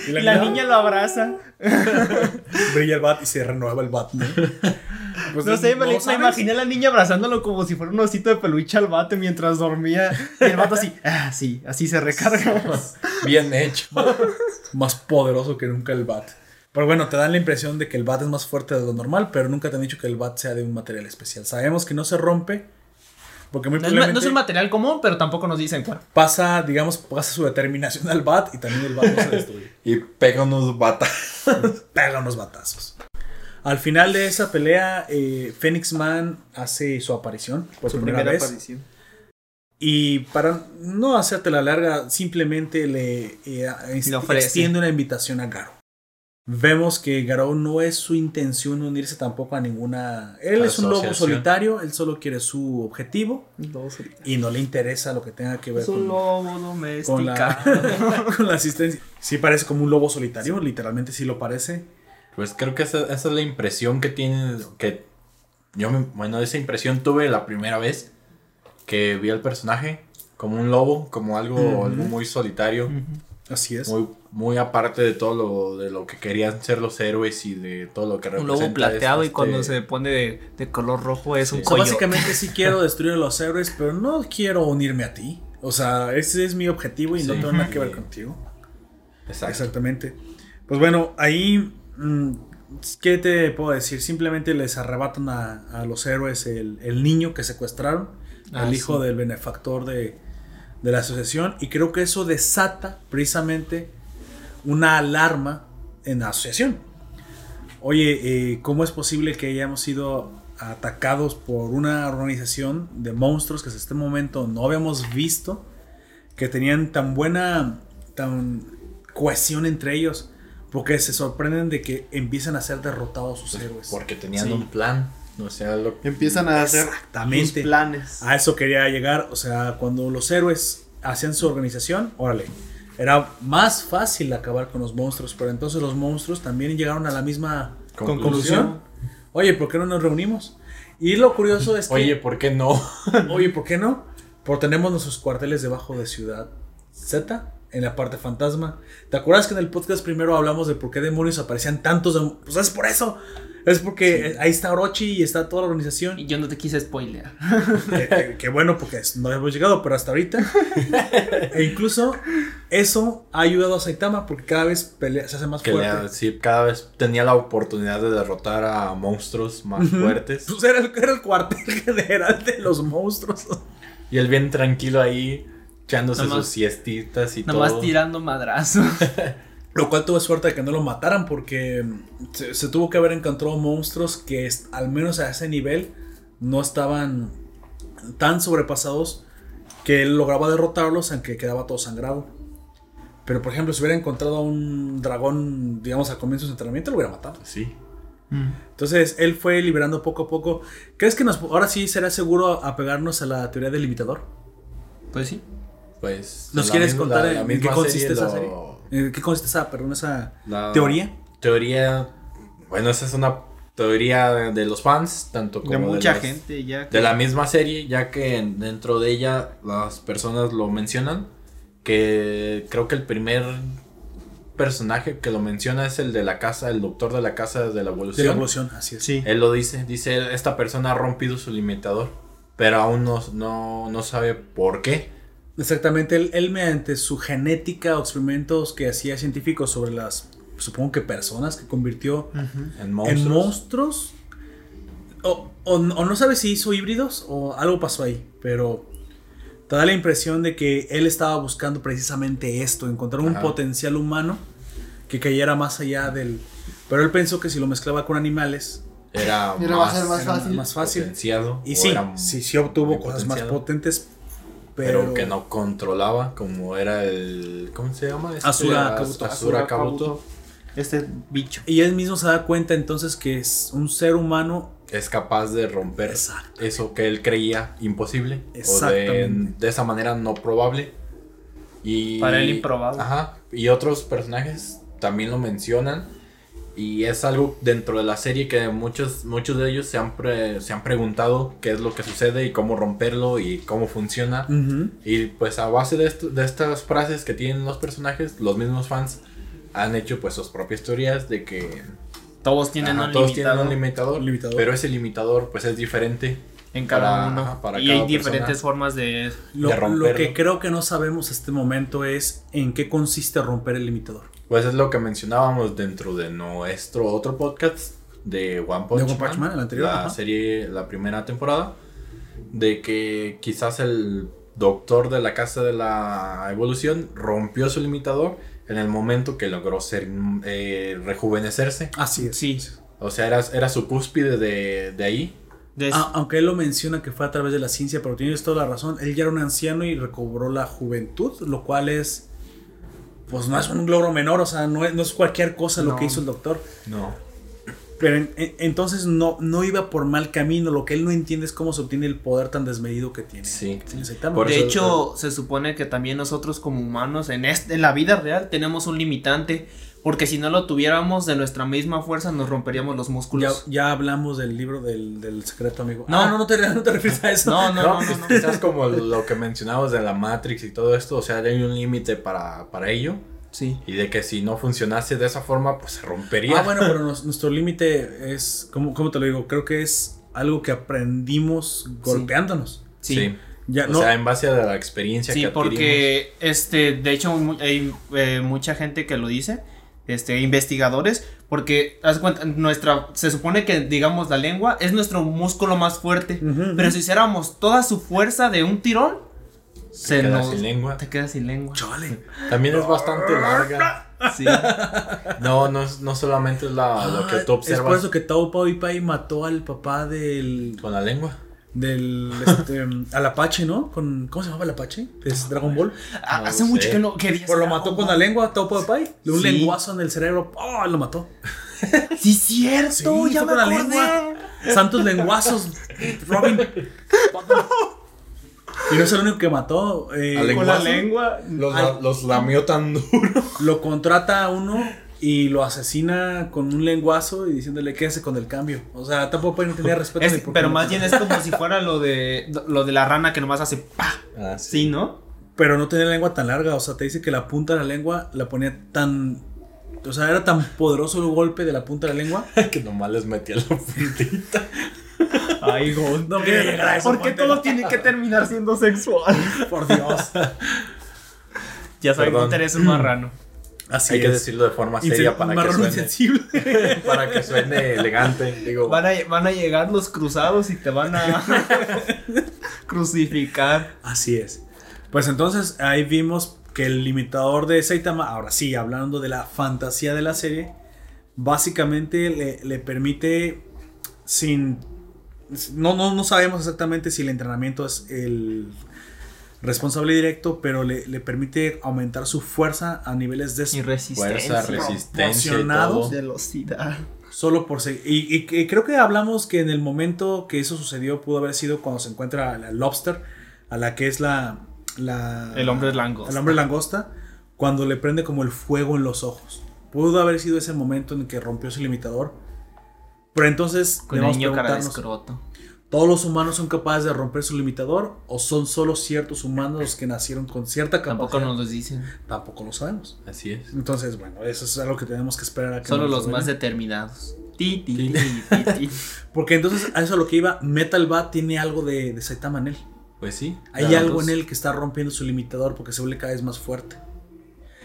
Y Y la niña lo abraza. brilla el bat y se renueva el bat. ¿no? Pues, No sé, me, imaginé a la niña abrazándolo como si fuera un osito de peluche al bate mientras dormía. Y el vato así, ah, sí, así se recarga. Bien hecho. Más poderoso que nunca el bat. Pero bueno, te dan la impresión de que el bat es más fuerte de lo normal, pero nunca te han dicho que el bat sea de un material especial. Sabemos que no se rompe, porque muy No no es un material común, pero tampoco nos dicen cuál. pasa, digamos, pasa su determinación al bat y también el bat no se destruye. Y pega unos batas. pega unos batazos. Al final de esa pelea, eh, Phoenix Man hace su aparición por primera, vez. Y para no hacerte la larga, simplemente le, eh, Le extiende una invitación a Garo. Vemos que Garo no es su intención unirse tampoco a ninguna... Él es un lobo solitario, él solo quiere su objetivo y no le interesa lo que tenga que ver Es un con, lobo con domesticado. la, con la asistencia. Sí parece como un lobo solitario, literalmente sí lo parece. Pues creo que esa, esa es la impresión que tiene, que yo me- bueno, esa impresión tuve la primera vez que vi al personaje como un lobo, como algo, algo muy solitario, Así es. muy, muy aparte de todo lo, de lo que querían ser los héroes y de todo lo que Un representa. lobo plateado y este- cuando se pone de, de color rojo es un Sí. O sea, coyote. básicamente sí quiero destruir a los héroes, pero no quiero unirme a ti. O sea, ese es mi objetivo y no Sí. tengo nada que ver Sí. contigo. Exacto. Exactamente. Pues bueno, ahí, ¿qué te puedo decir? Simplemente les arrebatan a, a los héroes el, el niño que secuestraron, Ah, el hijo sí. del benefactor de, de la asociación, y creo que eso desata precisamente una alarma en la asociación. Oye, eh, ¿cómo es posible que hayamos sido atacados por una organización de monstruos que hasta este momento no habíamos visto? Que tenían tan buena tan cohesión entre ellos. Porque se sorprenden de que empiezan a ser derrotados sus héroes. Porque tenían Sí. un plan. O sea, lo Empiezan a hacer Exactamente. sus planes. A eso quería llegar. O sea, cuando los héroes hacían su organización, órale. Era más fácil acabar con los monstruos. Pero entonces los monstruos también llegaron a la misma Conclusión. conclusión. Oye, ¿por qué no nos reunimos? Y lo curioso es que. Oye, ¿por qué no? Oye, ¿por qué no? Porque tenemos nuestros cuarteles debajo de Ciudad Z, en la parte fantasma. ¿Te acuerdas que en el podcast primero hablamos de por qué demonios aparecían tantos? Pues es por eso. Es porque eh, ahí está Orochi y está toda la organización. Y yo no te quise spoilear. Que, que- que bueno, porque no hemos llegado, pero hasta ahorita. e incluso eso ha ayudado a Saitama porque cada vez pelea, se hace más Que fuerte. le- sí, cada vez tenía la oportunidad de derrotar a monstruos más fuertes. Pues era el, era el cuartel general de los monstruos. Y él bien tranquilo ahí, echándose Nomás- sus siestitas y Nomás todo. tirando madrazos. Lo cual tuve suerte de que no lo mataran porque mm, se, se tuvo que haber encontrado monstruos que es- al menos a ese nivel no estaban tan sobrepasados que él lograba derrotarlos aunque quedaba todo sangrado. Pero por ejemplo, si hubiera encontrado a un dragón, digamos, al comienzo de su entrenamiento, lo hubiera matado. Sí. Entonces él fue liberando poco a poco. ¿Crees que nos, ahora sí será seguro apegarnos a la teoría del limitador? Pues sí. Pues. ¿Nos quieres misma- contar la- en- la en qué consiste serie esa lo- serie? ¿En qué consiste esa, perdón, esa la teoría? Teoría. Bueno, esa es una teoría de los fans, tanto como De mucha las- gente ya. que- De la misma serie, ya que en- dentro de ella las personas lo mencionan. Que creo que el primer personaje que lo menciona es el de la casa, el doctor de la casa de la De evolución. la evolución, así es. Sí. Él lo dice, dice, esta persona ha rompido su limitador, pero aún no, no, no sabe por qué. Exactamente, él, él mediante su genética o experimentos que hacía científicos sobre las, supongo que personas que convirtió En monstruos. en monstruos, o, o no- o no sabe si hizo híbridos o algo pasó ahí, pero te da la impresión de que él estaba buscando precisamente esto, encontrar un Ajá. potencial humano que cayera más allá del... Pero él pensó que si lo mezclaba con animales, Era, más, ser más era fácil. más fácil. Y sí, sí, sí obtuvo cosas más potentes, Pero, pero, que no controlaba, como era el... ¿Cómo se llama? Este, Asura As- Kabuto. Asura Kabuto. Este bicho. Y él mismo se da cuenta entonces que es un ser humano. Es capaz de romper eso que él creía imposible. O de, de esa manera no probable. Y, Para él improbable. Ajá. Y otros personajes también lo mencionan. Y es algo dentro de la serie que muchos, muchos de ellos se han, pre- se han preguntado qué es lo que sucede y cómo romperlo y cómo funciona. Y pues a base de, esto- de estas frases que tienen los personajes, los mismos fans han hecho pues sus propias teorías de que Todos tienen ajá, un todos limitado tienen un limitador, limitador. pero ese limitador pues es diferente. en cada para- uno. ajá, para y cada hay diferentes persona. formas de. Lo, de lo romperlo. que creo que no sabemos este momento es en qué consiste romper el limitador. Pues es lo que mencionábamos dentro de nuestro otro podcast de One Punch, De One Punch Man, el anterior, la ajá. serie, la primera temporada, de que quizás el doctor de la casa de la evolución rompió su limitador en el momento que logró ser eh, rejuvenecerse. Así es. Sí. O sea, era, era su cúspide de, de ahí. de- Ah, aunque él lo menciona que fue a través de la ciencia, pero tienes toda la razón. Él ya era un anciano y recobró la juventud, lo cual es. Pues no es un logro menor, o sea, no es, no es cualquier cosa lo que hizo el doctor. No. Pero en- en- entonces no, no iba por mal camino. Lo que él no entiende es cómo se obtiene el poder tan desmedido que tiene. Sí. Por de eso- hecho, se supone que también nosotros como humanos en, este, en la vida real tenemos un limitante Porque si no lo tuviéramos de nuestra misma fuerza, nos romperíamos los músculos. ya hablamos del libro del, del secreto, amigo. No. No, no, no te, no te refieres a eso. No, no, no, no, no. Quizás como lo que mencionabas de la Matrix y todo esto, o sea, hay un límite para, para ello. Sí. Y de que si no funcionase de esa forma, pues se rompería. Ah, bueno, pero nos- nuestro límite es, ¿cómo, ¿cómo te lo digo? Creo que es algo que aprendimos golpeándonos. Sí. Ya, o no, sea, en base a la experiencia Sí, que adquirimos. porque este, de hecho, hay eh, mucha gente que lo dice, este, investigadores, porque haz cuenta, nuestra, se supone que digamos la lengua es nuestro músculo más fuerte, pero si hiciéramos toda su fuerza de un tirón, se quedas nos- sin lengua. te quedas sin lengua. Chale. También es bastante larga. Sí. No, no, es- no solamente es la, lo que Ah, tú es por observas eso que Tao Pau y Pai mató al papá del. con la lengua. Del. Este, al Apache, ¿no? Con, ¿Cómo se llamaba el Apache? Es Dragon Ball. Ah, No hace lo mucho que no que vi Pues lo mató con la lengua, Pau y Pai. De un Sí. lenguazo en el cerebro. ¡Oh! Lo mató. Sí, cierto, Sí, ya me con la lengua. Santos lenguazos. Robin. Y no es el único que mató. eh, Con la lengua. Los, Ay. los lamió tan duro. lo contrata uno y lo asesina con un lenguazo y diciéndole quédese con el cambio. O sea, tampoco no tenía respeto. Es- qué pero más bien es como si fuera lo de lo de la rana que nomás hace pa. Ah, Sí, ¿no? Pero no tenía lengua tan larga. O sea, te dice que la punta de la lengua la ponía tan. O sea, era tan poderoso el golpe de la punta de la lengua. que nomás les metía la puntita. Ay, God. No quería llegar a eso. ¿Por qué todo tiene que terminar siendo sexual? Por Dios. Ya saben que interesa un marrano. Así Hay que es. decirlo de forma seria para que, suene, insensible. para que suene elegante. Digo, Van a, van a llegar los cruzados y te van a crucificar. Así es. Pues entonces ahí vimos que el limitador de Saitama, ahora sí, hablando de la fantasía de la serie, básicamente le, le permite sin... No, no, no sabemos exactamente si el entrenamiento es el responsable directo, pero le, le permite aumentar su fuerza a niveles de Y resistencia. fuerza, resistencia y todo. Velocidad. Solo por seguir. Y, y que creo que hablamos que en el momento que eso sucedió pudo haber sido cuando se encuentra a la Lobster, a la que es la. la El hombre langosta. El hombre langosta, cuando le prende como el fuego en los ojos. Pudo haber sido ese momento en que rompió su limitador. Pero entonces, Con el niño cara de preguntarnos, escroto. ¿Todos los humanos son capaces de romper su limitador? ¿O son solo ciertos humanos los que nacieron con cierta capacidad? Tampoco nos lo dicen. Tampoco lo sabemos. Así es. Entonces, bueno, eso es algo que tenemos que esperar a que Solo los más determinados. Ti, ti, ti. Porque entonces a eso a lo que iba, Metal Bat tiene algo de, de Saitama en él. Pues sí. Hay algo en él que está rompiendo su limitador porque se vuelve cada vez más fuerte.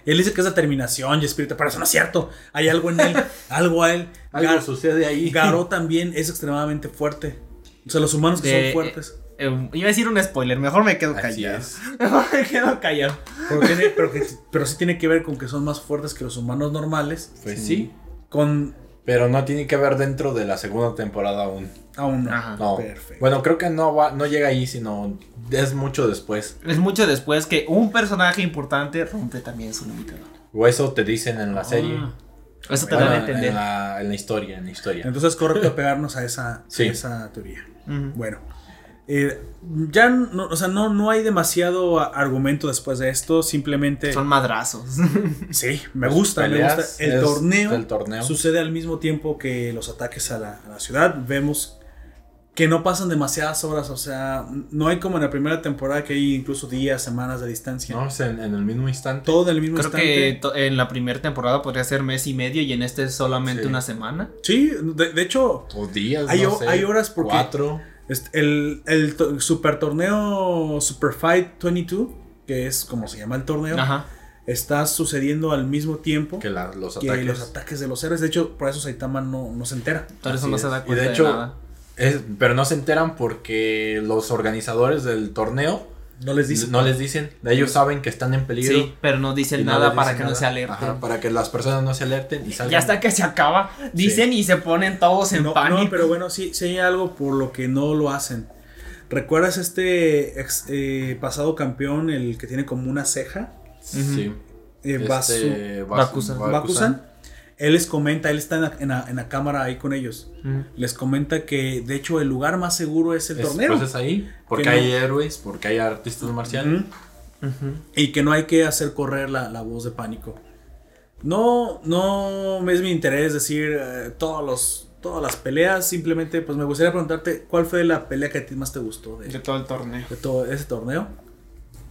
Él dice que es determinación y espíritu, pero eso no es cierto. Hay algo en él, algo a él. Algo Gar- sucede ahí. Garó también es extremadamente fuerte. O sea, los humanos que De- son fuertes. Eh, iba a decir un spoiler, mejor me quedo Así callado. es. Mejor me quedo callado. Pero, tiene- pero, que- pero sí tiene que ver con que son más fuertes que los humanos normales. Pues sí. Con. Pero no tiene que ver dentro de la segunda temporada aún. Aún no. Ajá. No. Perfecto. Bueno, creo que no va, no llega ahí, sino es mucho después. Es mucho después que un personaje importante rompe también su limitador. O eso te dicen en la serie. Eso te Bueno, dan a entender. En la, en la historia, en la historia. Entonces es correcto pegarnos a esa, Sí. a esa teoría. Bueno, eh, ya no, o sea, no, no hay demasiado argumento después de esto, simplemente... Son madrazos. Sí, me gusta, me gusta. El torneo, el torneo. sucede al mismo tiempo que los ataques a la, a la ciudad. Vemos que no pasan demasiadas horas, o sea, no hay como en la primera temporada que hay incluso días, semanas de distancia. No, es en, en el mismo instante. Todo en el mismo Creo instante. que to- en la primera temporada podría ser mes y medio y en este es solamente Sí. una semana. Sí, de, de hecho, O días, Hay no sé, hay horas porque- Cuatro. El, el to- super torneo Super Fight 22, que es como se llama el torneo, Ajá. está sucediendo al mismo tiempo Que que, la- los ataques. los ataques de los héroes. De hecho, por eso Saitama no, no se entera. Por eso no se da Y cuenta de de, hecho, nada. Es- pero no se enteran porque los organizadores del torneo No les dice. no les dicen. Ellos saben que están en peligro. Sí, pero no dicen no nada para dicen que no se alerten. Ajá, para que las personas no se alerten y salgan. Ya hasta que se acaba, dicen y se ponen todos en no, pánico. no, pero bueno, sí, sí hay algo por lo que no lo hacen. ¿Recuerdas este ex- eh, pasado campeón, el que tiene como una ceja? Sí. Eh, Basu- Este, Bakusan. Bakusan. Él les comenta, él está en la, en la- en la cámara ahí con ellos. Les comenta que de hecho el lugar más seguro es el Es- torneo. Pues es ahí. Porque Que hay no- héroes, porque hay artistas marciales. Ujú. Ujú. Y que no hay que hacer correr la, la voz de pánico. No, no es mi interés decir eh, todos los, todas las peleas. Simplemente, pues me gustaría preguntarte cuál fue la pelea que a ti más te gustó de, De todo el torneo. de todo ese torneo.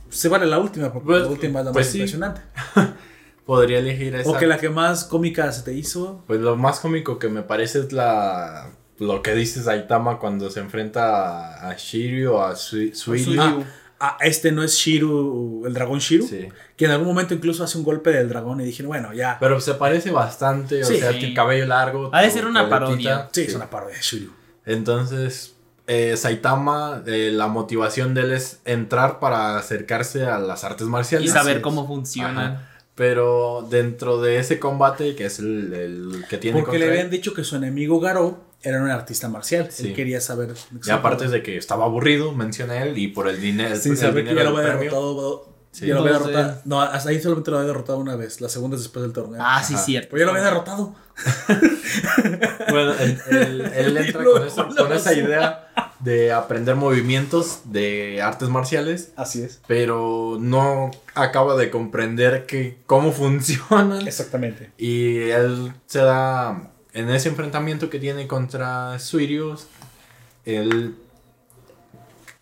Se vale la última, porque Pues- la última es la pues más sí. impresionante. Podría elegir esa. O que la que más cómica se te hizo. Pues lo más cómico que me parece es la lo que dice Saitama cuando se enfrenta a, a Shiryu o a Sui- Suiryu. Suiryu. Ah, este no es Shiru, el dragón Shiru. Sí. Que en algún momento incluso hace un golpe del dragón y dije, bueno, ya. Pero se parece bastante, o Sí. sea, tiene cabello largo. Ha de ser una parodia. Sí, es una parodia de Shiru. Entonces, eh, Saitama, eh, la motivación de él es entrar para acercarse a las artes Y marciales. saber es. cómo funciona. Ajá. Pero dentro de ese combate, que es el, el que tiene Porque le habían él, dicho que su enemigo Garo era un artista marcial. Sí. Él quería saber. y aparte de que estaba aburrido, menciona él, y por el dinero. Sin el saber que ya lo había derrotado. Sí. Ya lo había derrotado. No, hasta ahí solamente lo había derrotado una vez. La segunda es después del torneo. Ah, sí, Ajá. cierto. Pues ya lo había derrotado. Bueno, él, él- él entra con, eso- con esa idea de aprender movimientos de artes marciales, Así es. pero no acaba de comprender que cómo funcionan. Exactamente. Y él se da en ese enfrentamiento que tiene contra Suiriu, él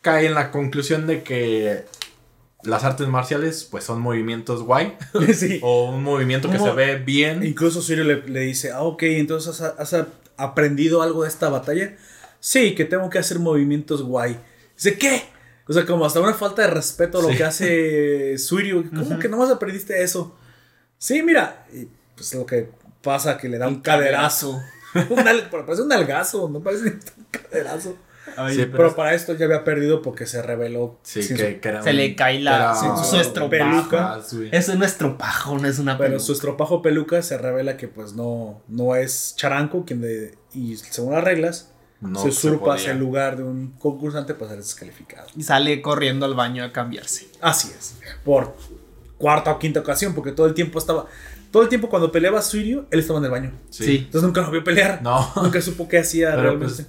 cae en la conclusión de que las artes marciales pues son movimientos guay sí. o un movimiento que se ve bien. Incluso Sirio le, le dice, ah, ok, entonces has, has aprendido algo de esta batalla. Sí, que tengo que hacer movimientos guay. Dice, ¿qué? O sea, como hasta una falta de respeto a lo Sí. que hace Suirio. ¿Cómo que nomás aprendiste eso? Sí, mira. Y pues lo que pasa que le da un, caderazo. un pero parece un algazo, no parece ni un caderazo. Sí, pero Pero para esto ya había perdido porque se reveló. Sí, que, su- que era Se un- le cae la- sin su estropajo. peluca. Ah. Eso no es tropajo, no es una Pero peluca. su estropajo peluca se revela que pues no, no es Charanco quien de, y según las reglas No se usurpa el lugar de un concursante pues ser descalificado. Y sale corriendo al baño a cambiarse. Así es. Por cuarta o quinta ocasión porque todo el tiempo estaba todo el tiempo cuando peleaba Suirio él estaba en el baño. Sí. Entonces nunca lo vio pelear. No. Nunca supo qué hacía Pero, realmente. pues,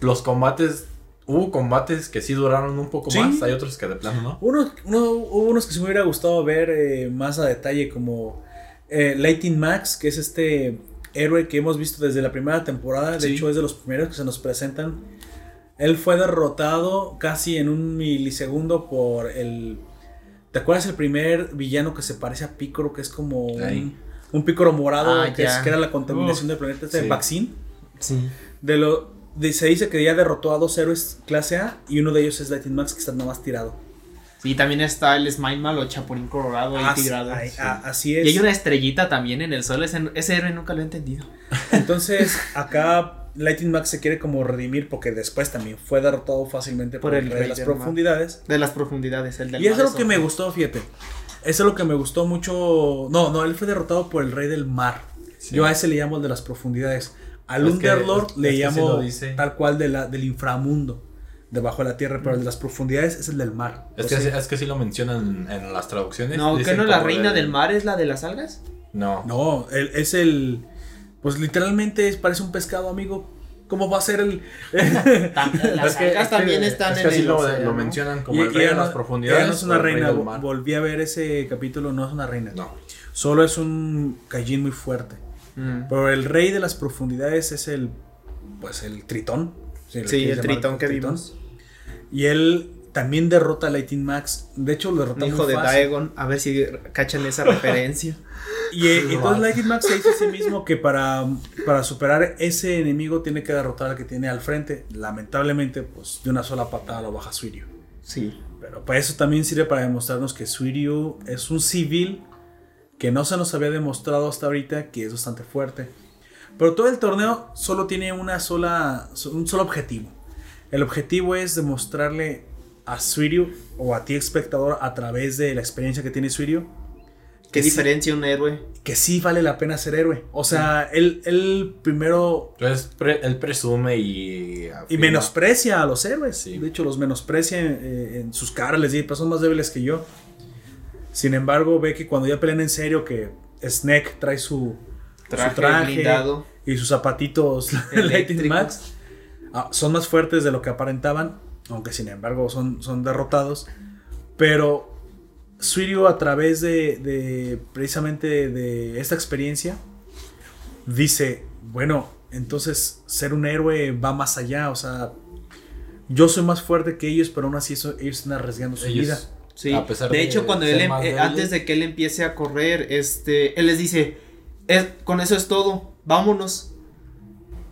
Los combates, hubo combates que sí duraron un poco Sí. más, hay otros que de plano no. Uno, uno- hubo unos que se me hubiera gustado ver eh, más a detalle, como eh, Lightning Max, que es este héroe que hemos visto desde la primera temporada. De Sí. hecho, es de los primeros que se nos presentan. Él fue derrotado casi en un milisegundo por el. ¿Te acuerdas el primer villano que se parece a Picoro? Que es como un, un Picoro morado, Ah, que, es- que era la contaminación Uf. del planeta, este Sí. Vaccine. Sí. De lo, de- se dice que ya derrotó a dos héroes clase A y uno de ellos es Lightning Max, que está nada más tirado. Sí, también está el Smile Man o Chapulín Colorado ahí Así, tirado. ay, Sí. a- así es. Y hay una estrellita también en el sol. Ese, ese héroe nunca lo he entendido. Entonces, acá Lightning Max se quiere como redimir porque después también fue derrotado fácilmente por, Por el el rey de las mar. profundidades. De las profundidades, el del Y eso es lo que me gustó, fíjate. Eso es lo que me gustó mucho. No, no, él fue derrotado por el rey del mar. Sí. Yo a ese le llamo el de las profundidades. Al Underlord le sí llamo dice. tal cual de la, del inframundo, debajo de la tierra, pero el de las profundidades es el del mar. Es que, sea, es que sí lo mencionan en las traducciones. No, ¿que no la reina del- del mar es la de las algas? No. No, él es el. Pues literalmente es- parece un pescado, amigo. ¿Cómo va a ser el.? Las Es que- algas es también están es en que así el lo, océano. lo mencionan como Y- el rey de las profundidades. ella no es una el reina. del vo- mar. Volví a ver ese capítulo, no es una reina. No. Solo es un Kaijin muy fuerte. Mm. Pero el rey de las profundidades es el. Pues el Tritón. Sí, el tritón que Tritón. vimos. Y él también derrota a Lightning Max. De hecho, lo derrota hijo muy de fácil. Daegon. A ver si cachan esa referencia. Y eh, entonces. Lightning Max se dice a sí mismo que para, para superar ese enemigo tiene que derrotar al que tiene al frente. Lamentablemente, pues de una sola patada lo baja Suiryu. Sí. Pero para eso también sirve para demostrarnos que Suiryu es un civil que no se nos había demostrado hasta ahorita que es bastante fuerte. Pero todo el torneo solo tiene una sola, un solo objetivo. El objetivo es demostrarle a Suiryu o a ti espectador a través de la experiencia que tiene Suiryu ¿Qué que sí- diferencia un héroe? que sí vale la pena ser héroe. O sea, él, él primero Entonces pre- él presume y. y menosprecia a los héroes. Sí. De hecho, los menosprecia eh, en sus caras. Les dice, pues son más débiles que yo. Sin embargo, ve que cuando ya pelean en serio, que Snake trae su su Traje, traje, blindado. y sus zapatitos Lightning. Max son más fuertes de lo que aparentaban. Aunque sin embargo son, son derrotados. Pero Suiryu a través de, de precisamente de esta experiencia dice, bueno, entonces ser un héroe va más allá, o sea, yo soy más fuerte que ellos, pero aún así eso- ellos están arriesgando su Ellos- vida. Sí. A pesar de, de hecho, cuando él em- eh, antes de que él empiece a correr, este, él les dice, "Es- con eso es todo, vámonos.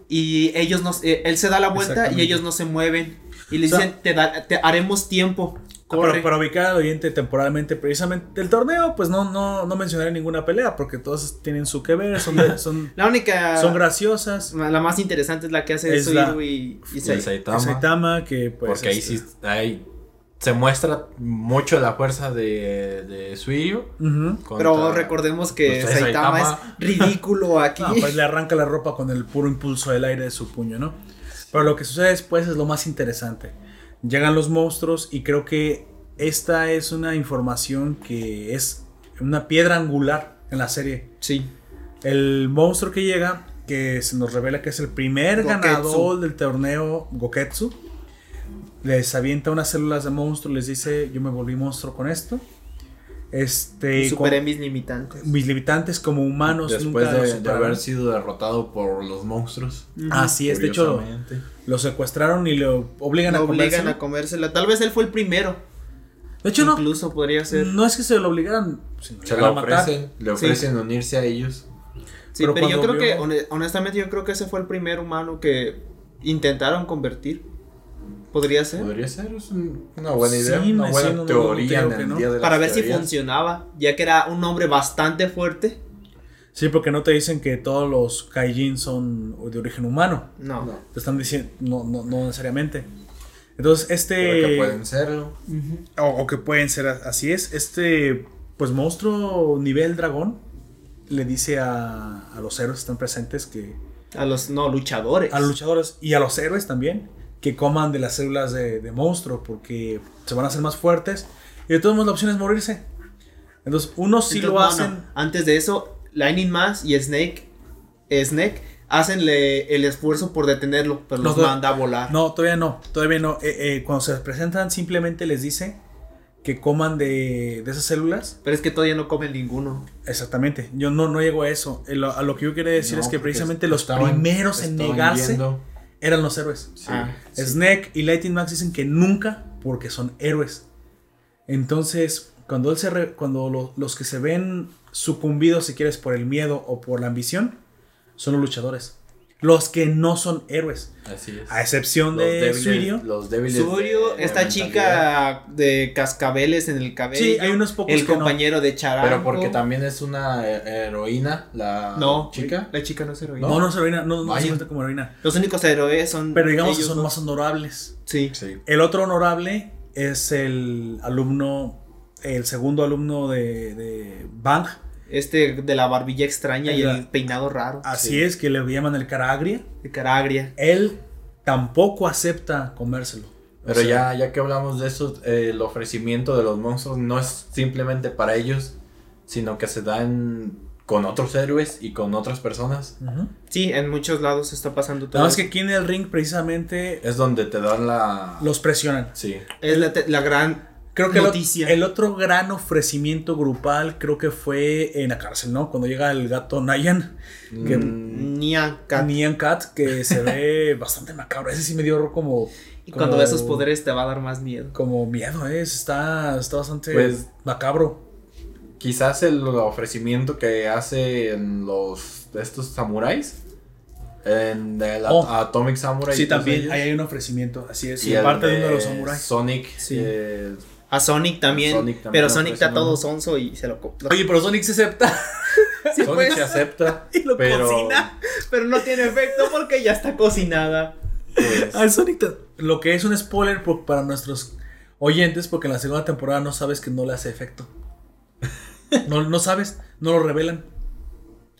Y ellos nos, eh, él se da la vuelta y ellos no se mueven y le O sea- dicen, te, da- te haremos tiempo. Corre. Para, para ubicar al oyente temporalmente, precisamente el torneo, pues no, no, no mencionaré ninguna pelea, porque todas tienen su que ver, son, de- son, la única, son graciosas. la más interesante es la que hace Es Suiru la- y, y Saitama. Saitama, que pues. porque ahí este, sí hay, se muestra mucho la fuerza de, de Suiryu. Pero contra- recordemos que pues, Saitama, Saitama. es ridículo aquí. No, pues le arranca la ropa con el puro impulso del aire de su puño, ¿no? Pero lo que sucede después es lo más interesante. Llegan los monstruos y creo que esta es una información que es una piedra angular en la serie. Sí. El monstruo que llega, que se nos revela que es el primer Goketsu. ganador del torneo Goketsu, les avienta unas células de monstruo, les dice, yo me volví monstruo con esto. Este, Y con- superé mis limitantes. mis limitantes como humanos Después nunca de, haber sido derrotado por los monstruos. Así es, de hecho, lo secuestraron y lo obligan Lo a obligan comérselo. a comérsela. Tal vez él fue el primero. De hecho, no, Incluso podría ser. no es que se lo obligaran, sino Se lo ofrecen, le Sí. ofrecen unirse a ellos. Sí, Pero pero, yo creo vio- que, hone- honestamente, yo creo que ese fue el primer humano que intentaron convertir. Podría ser. Podría ser es un- una buena Sí, idea, me una buena sí, no, no, teoría no en creo el que no. día de Para ver si funcionaba, ya que era un hombre bastante fuerte. Sí, porque no te dicen que todos los Kaijin son de origen humano. No. Te están diciendo, no, no, no necesariamente. Entonces, este. Pero que pueden serlo. O, o que pueden ser a- así es. Este, pues monstruo nivel dragón le dice a, a los héroes que están presentes que. A los no luchadores. A los luchadores y a los héroes también que coman de las células de, de monstruo porque se van a hacer más fuertes. Y de todos modos la opción es morirse. Entonces, unos sí Entonces, lo no, hacen. no. Antes de eso, Lightning Mask y Snake, eh, Snake hacen le- el esfuerzo por detenerlo, pero No, los manda a volar. No, todavía no. Todavía no. Eh, eh, cuando se presentan, simplemente les dice que coman de, de esas células. Pero es que todavía no comen ninguno. Exactamente. Yo no, no llego a eso. Eh, lo- a lo que yo quería decir No, es que precisamente los estaban- primeros en negarse yendo. Eran los héroes. Sí. Ah, sí. Snake y Lightning Max dicen que nunca porque son héroes. Entonces, cuando, él se re- cuando lo- los que se ven sucumbidos, si quieres, por el miedo o por la ambición, son los luchadores. Los que no son héroes. Así es. A excepción Los de débiles, Suiryu. los débiles Surio, de- esta de chica de cascabeles en el cabello. Sí, hay unos pocos El que no. compañero de Charango. Pero porque también es una heroína, la No, chica. La chica no es heroína. No, no es heroína, no, no se cuenta como heroína. Los únicos héroes son. Pero digamos que son dos. más honorables. Sí. Sí. El otro honorable es el alumno, el segundo alumno de, de Bang. Este de la barbilla extraña y El- el peinado raro. Así Sí. es, que le llaman el cara agria. De cara agria. Él tampoco acepta comérselo. O Pero sea, ya, ya que hablamos de eso, eh, el ofrecimiento de los monstruos no es simplemente para ellos, sino que se dan con otros héroes y con otras personas. ujú. Sí, en muchos lados está pasando todo. Nada más que aquí en el ring precisamente Es donde te dan la... los presionan. Sí. Es la, la gran Creo que el, noticia. el otro gran ofrecimiento grupal creo que fue en la cárcel, ¿no? Cuando llega el gato Nayan, que, Mm, Nia Kat. Nyan Cat, que se ve bastante macabro. Ese sí me dio como... Y cuando ves esos poderes te va a dar más miedo. Como miedo, ¿eh? Está, está bastante Pues- macabro. Quizás el ofrecimiento que hace en los estos samuráis. En el Oh. At- Atomic Samurai. Sí, todos también ellos, ahí hay un ofrecimiento, así es. y Y de uno de los samuráis. Sonic. Sí. eh, A Sonic también. Sonic también pero Sonic está ofrecen, todo sonso y se lo. Oye, pero Sonic se acepta. Sí, Sonic pues, se acepta. Y lo pero, cocina. pero no tiene efecto porque ya está cocinada. pues, Al Sonic, te- lo que es un spoiler por- para nuestros oyentes, porque en la segunda temporada no sabes que no le hace efecto. No, no sabes, no lo revelan.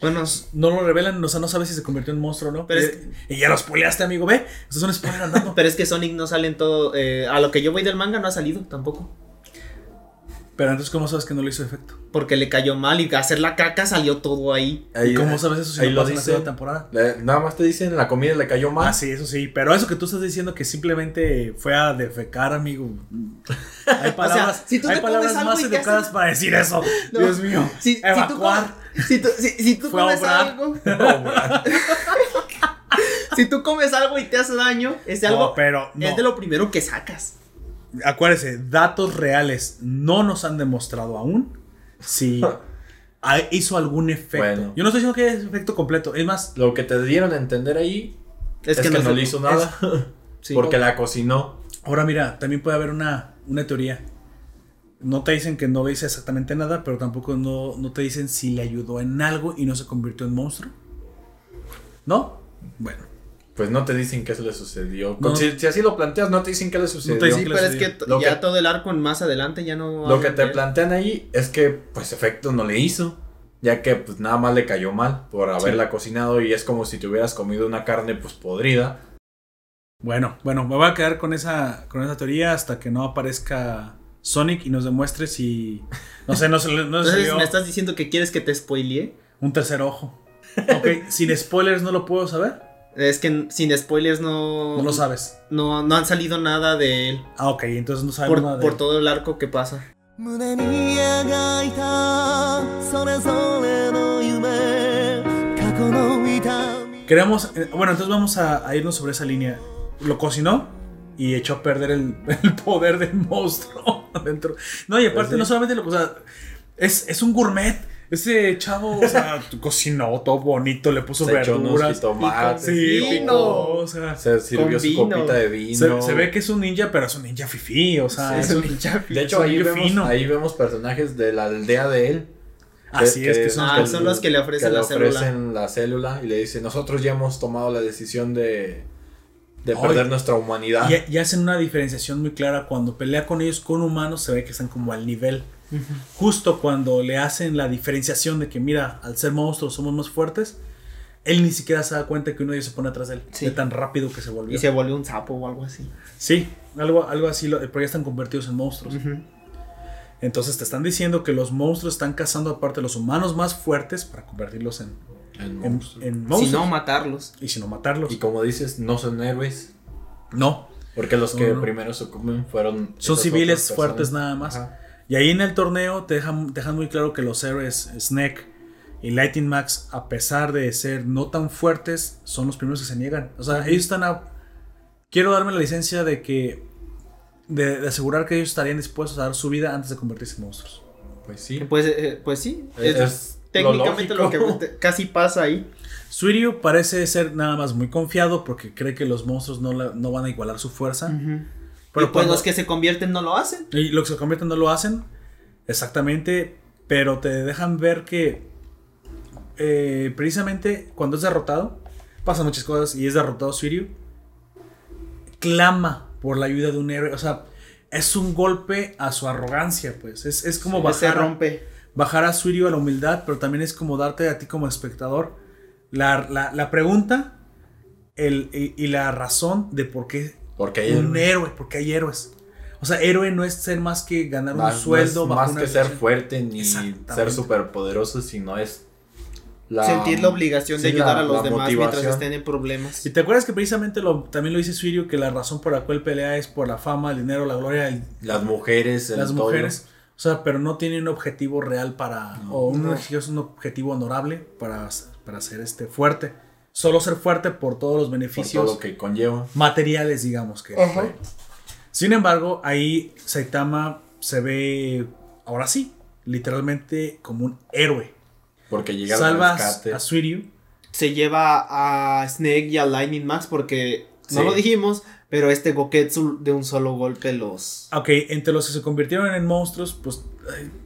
Bueno, No lo revelan, o sea, no sabes si se convirtió en monstruo o no. Pero y, es y ya lo spoileaste, amigo, ve. Eso es un spoiler andando. pero es que Sonic no sale en todo. eh, a lo que yo voy del manga no ha salido tampoco. Pero entonces, ¿cómo sabes que no le hizo efecto? Porque le cayó mal y hacer la caca salió todo ahí. ¿Y cómo sabes eso si ahí no lo pasa en la temporada? Le- nada más te dicen la comida le cayó mal. Ah, sí, eso sí. Pero eso que tú estás diciendo que simplemente fue a defecar, amigo. Hay palabras, si tú hay te palabras comes algo más educadas para decir eso. No. Dios mío. Si, Evacuar. comes, si tú, si, si tú Fue a comes obrar. algo, si tú comes algo y te hace daño, ese No, algo pero no. es de lo primero que sacas. Acuérdese, datos reales no nos han demostrado aún si ha- hizo algún efecto. Bueno. Yo no estoy diciendo que es efecto completo. Es más, Lo que te dieron a entender ahí es, que, no, le hizo nada. Sí. porque la cocinó. ahora mira, también puede haber una, una teoría. No te dicen que no le hice exactamente nada, pero tampoco no, no te dicen si le ayudó en algo y no se convirtió en monstruo. ¿No? Bueno. Pues no te dicen qué se le sucedió. No. Si, si así lo planteas, no te dicen qué le sucedió. dicen Sí, pero es que Lo ya que- todo el arco más adelante ya no. Lo que te plantean ahí es que, pues, efecto no le hizo. Ya que, pues, nada más le cayó mal por haberla cocinado. Y es como si te hubieras comido una carne, pues, podrida. Bueno, bueno, me voy a quedar con esa, con esa teoría hasta que no aparezca Sonic y nos demuestre si. No sé, no se le- no se Entonces, salió ¿me estás diciendo que quieres que te spoilee? un tercer ojo. Ok, sin spoilers no lo puedo saber. Es que n- sin spoilers no. No lo sabes. No, no han salido nada de él. Ah, ok, entonces no sabemos Por, nada de por él. todo el arco que pasa. 胸に描いたそれぞれの夢過去の痛み Queremos. eh, bueno, entonces vamos a, a irnos sobre esa línea. Lo cocinó y echó a perder el, el poder del monstruo adentro. No, y aparte, Pues sí. no solamente lo. O sea, es, es un gourmet. ese chavo, o sea, cocinó todo bonito, le puso Se echó unos verduras. jitomates. Sí, Vino. o sea. Se sirvió su vino. copita de vino. Se, se ve que es un ninja, pero es un ninja fifí, o sea, Sí, es un es un ninja De hecho, ahí vemos, fino. ahí vemos personajes de la aldea de él. Así es, que son Ah, son los que le ofrecen le la célula. ofrecen la célula y le dicen, nosotros ya hemos tomado la decisión de, de Ay. perder nuestra humanidad. Y, y hacen una diferenciación muy clara cuando pelea con ellos con humanos se ve que están como al nivel justo cuando le hacen la diferenciación de que mira al ser monstruos somos más fuertes él ni siquiera se da cuenta que uno de ellos se pone atrás de él Sí. de tan rápido que se volvió Y se volvió un sapo o algo así. sí algo algo así pero ya están convertidos en monstruos entonces te están diciendo que los monstruos están cazando aparte los humanos más fuertes para convertirlos en, En en, monstruos. en Si monstruos no, matarlos. y si no matarlos Y como dices, no son héroes. no Porque los No, que no. primero se comen fueron... Son civiles fuertes nada más. Ajá. Y ahí en el torneo te dejan, te dejan muy claro que los héroes Snake y Lightning Max, a pesar de ser no tan fuertes, son los primeros que se niegan. O sea, ellos están a... Quiero darme la licencia de que... De, de asegurar que ellos estarían dispuestos a dar su vida antes de convertirse en monstruos. Pues sí. Pues, eh, pues sí. Es, es es técnicamente lo, que casi pasa ahí. Suiryu parece ser nada más muy confiado porque cree que los monstruos no, la- no van a igualar su fuerza. Pero pues cuando- los que se convierten no lo hacen. Y los que se convierten no lo hacen. Exactamente. Pero te dejan ver que eh, precisamente cuando es derrotado, pasan muchas cosas y es derrotado Suiryu, clama por la ayuda de un héroe. O sea, es un golpe a su arrogancia, pues. Es, es como Se bajar, a- rompe. bajar a Suiryu a la humildad, pero también es como darte a ti como espectador la, la- la pregunta el, y, y la razón de por qué Porque hay un héroe, porque hay héroes. O sea, héroe no es ser más que ganar un más, no sueldo es bajo más una que ser fuerte ni ser superpoderoso, sino es la, Sentir la obligación de ayudar la- a los demás mientras estén en problemas. Y te acuerdas que precisamente lo, también lo dice Suirio, que la razón por la cual pelea es por la fama, el dinero, la gloria, el- Las mujeres, el las todo. mujeres. O sea, pero no tiene un objetivo real para. No. o un, No. un objetivo honorable para, para ser este fuerte. Solo ser fuerte por todos los por beneficios todo lo que conlleva. materiales, digamos que. Ajá. Sin embargo, ahí Saitama se ve, ahora sí, literalmente como un héroe. Porque llega al Salva a, rescate. a Suiryu. Se lleva a Snake y a Lightning Max porque no lo dijimos, pero este Goketsu de un solo golpe los. Ok, entre los que se convirtieron en monstruos, pues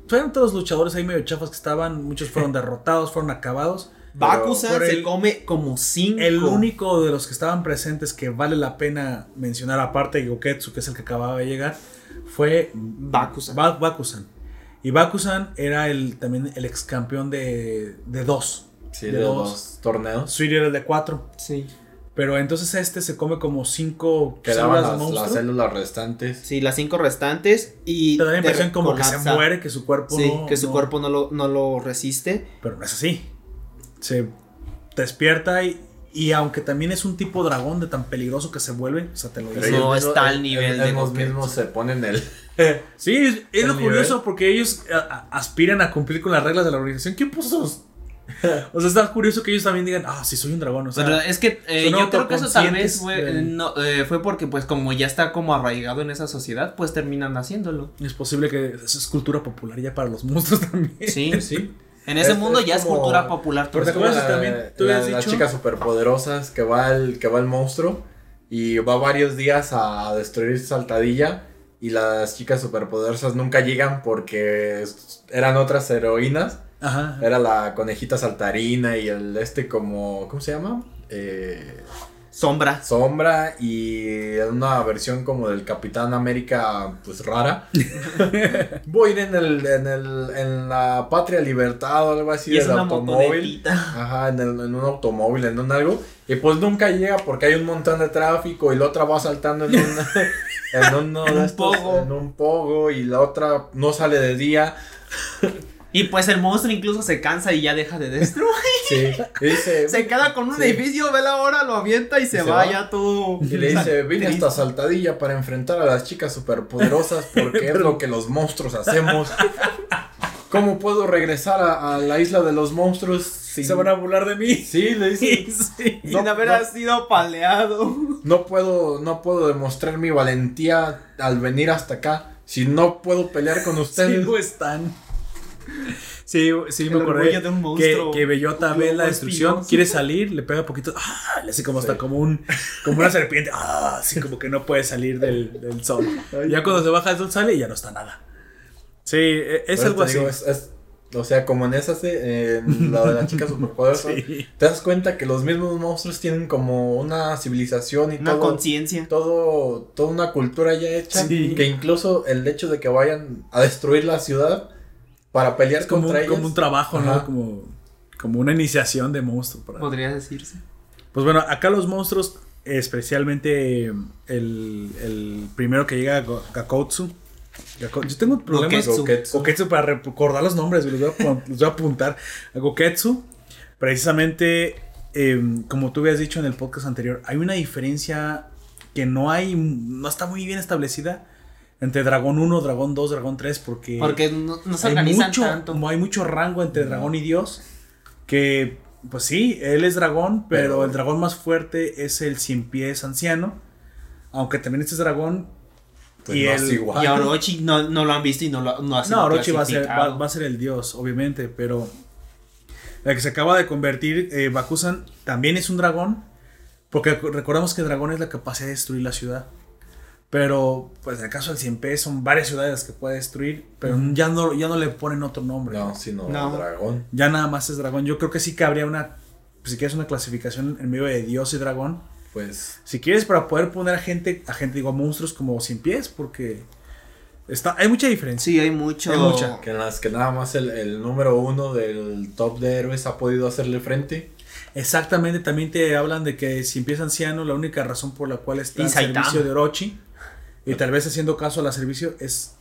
fueron todos los luchadores ahí medio chafas que estaban. Muchos fueron derrotados, fueron acabados. Bakusan se el- come como cinco. El único de los que estaban presentes que vale la pena mencionar, aparte de Goketsu, que es el que acababa de llegar, fue Bakusan. Ba- Bakusan. Y Bakusan era el, también el ex campeón de, de dos. Sí, de de dos. los torneos. Suiryu era el de cuatro. Sí. Pero entonces este se come como cinco Quedaban células las, las células restantes. Sí, las cinco restantes y... Te da la impresión como que se muere, que su cuerpo Sí, no- que su no- cuerpo no lo, no lo resiste. Pero no es así. Se despierta y, y aunque también es un tipo dragón de tan peligroso que se vuelve, o sea, te lo Pero dice. No está al nivel de ellos Goku. mismos se ponen el. Sí, es, es lo curioso nivel. porque ellos a- a- aspiran a cumplir con las reglas de la organización. ¿Qué pusos? O sea, está curioso que ellos también digan, ah, sí, soy un dragón. O sea, Pero es que eh, yo creo que eso tal vez fue, no, eh, fue porque pues como ya está como arraigado en esa sociedad, pues terminan haciéndolo. es posible que eso es cultura popular ya para los monstruos también. Sí, Sí. En ese Es- mundo es ya es cultura popular. Pero te acuerdas también, tú la- habías las chicas superpoderosas que va el que va el monstruo y va varios días a destruir Saltadilla y las chicas superpoderosas nunca llegan porque eran otras heroínas. Ajá. Era la conejita saltarina y el este como ¿cómo se llama? Eh, Sombra. Sombra y una versión como del Capitán América pues rara. Voy en el en el en la Patria Libertad o algo así Y es del una automóvil. Ajá, en, el- en un automóvil, en un algo. Y pues nunca llega porque hay un montón de tráfico y la otra va saltando en un, en uno un pogo. En un pogo y la otra no sale de día. Y pues el monstruo incluso se cansa y ya deja de destruir. Sí. Dice, se queda con un Sí. edificio, ve la hora, lo avienta y se, se va, va. ya todo. y le dice, vine hasta Saltadilla para enfrentar a las chicas superpoderosas porque es lo que los monstruos hacemos. ¿Cómo puedo regresar a, a la isla de los monstruos sin... Se van a burlar de mí. Sí, le dice, Sí. Sin haber no. sido paleado. no puedo, no puedo demostrar mi valentía al venir hasta acá. Si no puedo pelear con ustedes. Pues, están. Sí, sí, me acordé orgullo de un que, monstruo. que Bellota ve la destrucción, espinoso. quiere salir, le pega poquito, ¡ah! le hace como hasta Sí. como un como una serpiente, ¡ah! así como que no puede salir del, del sol. ya cuando se baja el sol sale y ya no está nada. Sí, e- es Pero algo así. digo, es- es- o sea, como en esa, en la de la chica superpoderosa, Sí. te das cuenta que los mismos monstruos tienen como una civilización y Una todo, conciencia. todo, toda una cultura ya hecha, Sí. que incluso el hecho de que vayan a destruir la ciudad para pelear como contra un, ellos. como un trabajo, ¿no? Como, como una iniciación de monstruo. para- Podría decirse. Pues bueno, acá los monstruos, especialmente el, el primero que llega, Go- Gakotsu. Gako- Yo tengo problemas Goketsu. Goketsu. Goketsu para recordar los nombres, los voy a, los voy a apuntar. A Goketsu, precisamente, em, como tú habías dicho en el podcast anterior, hay una diferencia que no hay, no está muy bien establecida entre Dragón 1, Dragón 2, Dragón 3, porque, Porque no, no se hay organizan mucho, tanto. como hay mucho rango entre dragón y dios. Que, pues sí, él es dragón, pero, Pero- el dragón más fuerte es el cien pies anciano. Aunque también este es dragón. Pues y no el- es igual. Y a Orochi no, no lo han visto y no lo no ha sido No, Orochi va a, ser, va, a ser el dios, obviamente, pero la que se acaba de convertir, eh, Bakusan, también es un dragón. Porque recordamos que el dragón es la capacidad de destruir la ciudad. Pero, pues en el caso del 100 pies son varias ciudades que puede destruir, pero ya, no, ya no le ponen otro nombre. No, sino No. dragón. Ya nada más es dragón. Yo creo que sí que habría una. Si quieres una clasificación en medio de Dios y dragón. Pues Si quieres para poder poner a gente, a gente, digo, a monstruos como sin pies, porque está, hay mucha diferencia. Sí, hay mucho. Hay mucha. que en las que nada más el, el número uno del top de héroes ha podido hacerle frente. Exactamente, también te hablan de que si empieza anciano, la única razón por la cual está Saitama. servicio de Orochi, y tal vez haciendo caso al servicio, es.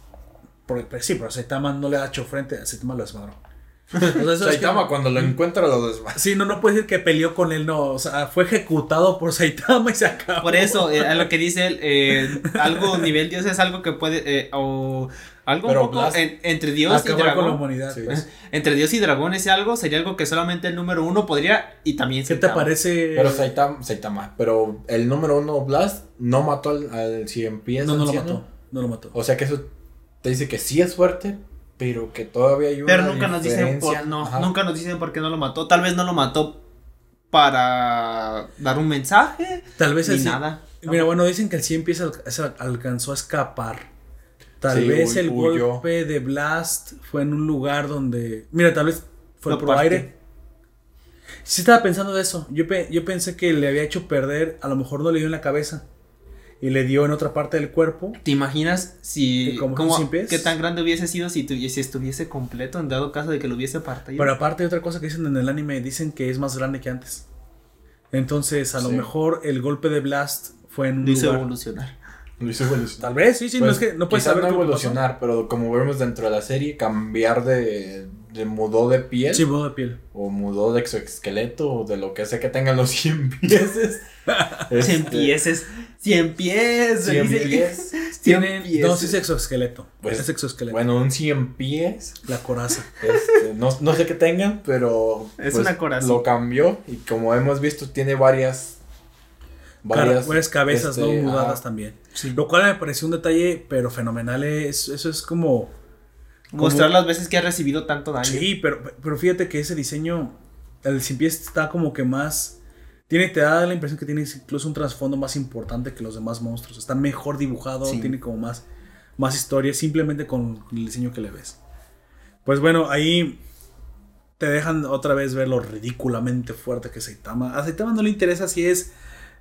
Por, pues sí, pero Saitama no le ha hecho frente, a Saitama lo desmadró. O sea, eso es que- Saitama cuando lo encuentra lo desvasta. Sí, no, no puede decir que peleó con él, no. O sea, fue ejecutado por Saitama y se acabó. Por eso, eh, a lo que dice él, eh, algo nivel Dios es algo que puede, eh, o algo Pero un poco Blast- en- entre Dios y con la dragón. humanidad. Sí. pues. Entre Dios y dragón ese algo sería algo que solamente el número uno podría y también ¿Qué te parece? Pero Saitama, Saitama, pero el número uno Blast no mató al, al 100 pies. No, no lo mató. No lo mató. O sea que eso te dice que sí es fuerte, pero que todavía hay una Pero nunca nos dicen diferencia. por, no, Ajá. nunca nos dicen por qué no lo mató. Tal vez no lo mató para dar un mensaje Tal vez ni el cien- nada. Mira, bueno, dicen que el 100 pies al- al- alcanzó a escapar. Tal Sí, vez el huyó. golpe de Blast fue en un lugar donde. Mira, tal vez fue Lo por aire. Sí, estaba pensando de eso. Yo, pe- yo pensé que le había hecho perder. A lo mejor no le dio en la cabeza. Y le dio en otra parte del cuerpo. ¿Te imaginas si ¿Que como pies? qué tan grande hubiese sido si, si estuviese completo en dado caso de que lo hubiese partido? Pero aparte, hay otra cosa que dicen en el anime: dicen que es más grande que antes. Entonces, a lo mejor el golpe de Blast fue en un Lo hizo lugar. evolucionar. Lo hizo evolucionar. Tal vez, sí, sí, no Pues, es que no puedes saber no evolucionar, pero como vemos dentro de la serie, cambiar de, de mudó de piel Sí, modo de piel. o mudó de exoesqueleto o de lo que sea que tengan los 100 pieses. Este, 100 pieses. 100 pies. 100 dice. pies. Tienen, pies. no, sí es exoesqueleto. Pues, es exoesqueleto. Bueno, un 100 pies. La coraza. Este, no, no sé qué tengan, pero Es pues, una coraza. lo cambió y como hemos visto tiene varias Cara- varias cabezas, ¿no? este, Mudadas también. Lo cual me pareció un detalle, pero fenomenal. Es, eso es como. Mostrar las veces que ha recibido tanto daño. Sí, pero, pero fíjate que ese diseño, el sin pies está como que más. Tiene, te da la impresión que tiene incluso un trasfondo más importante que los demás monstruos. Está mejor dibujado, Sí. tiene como más, más historia, simplemente con el diseño que le ves. Pues bueno, ahí te dejan otra vez ver lo ridículamente fuerte que es Saitama. A Saitama no le interesa si es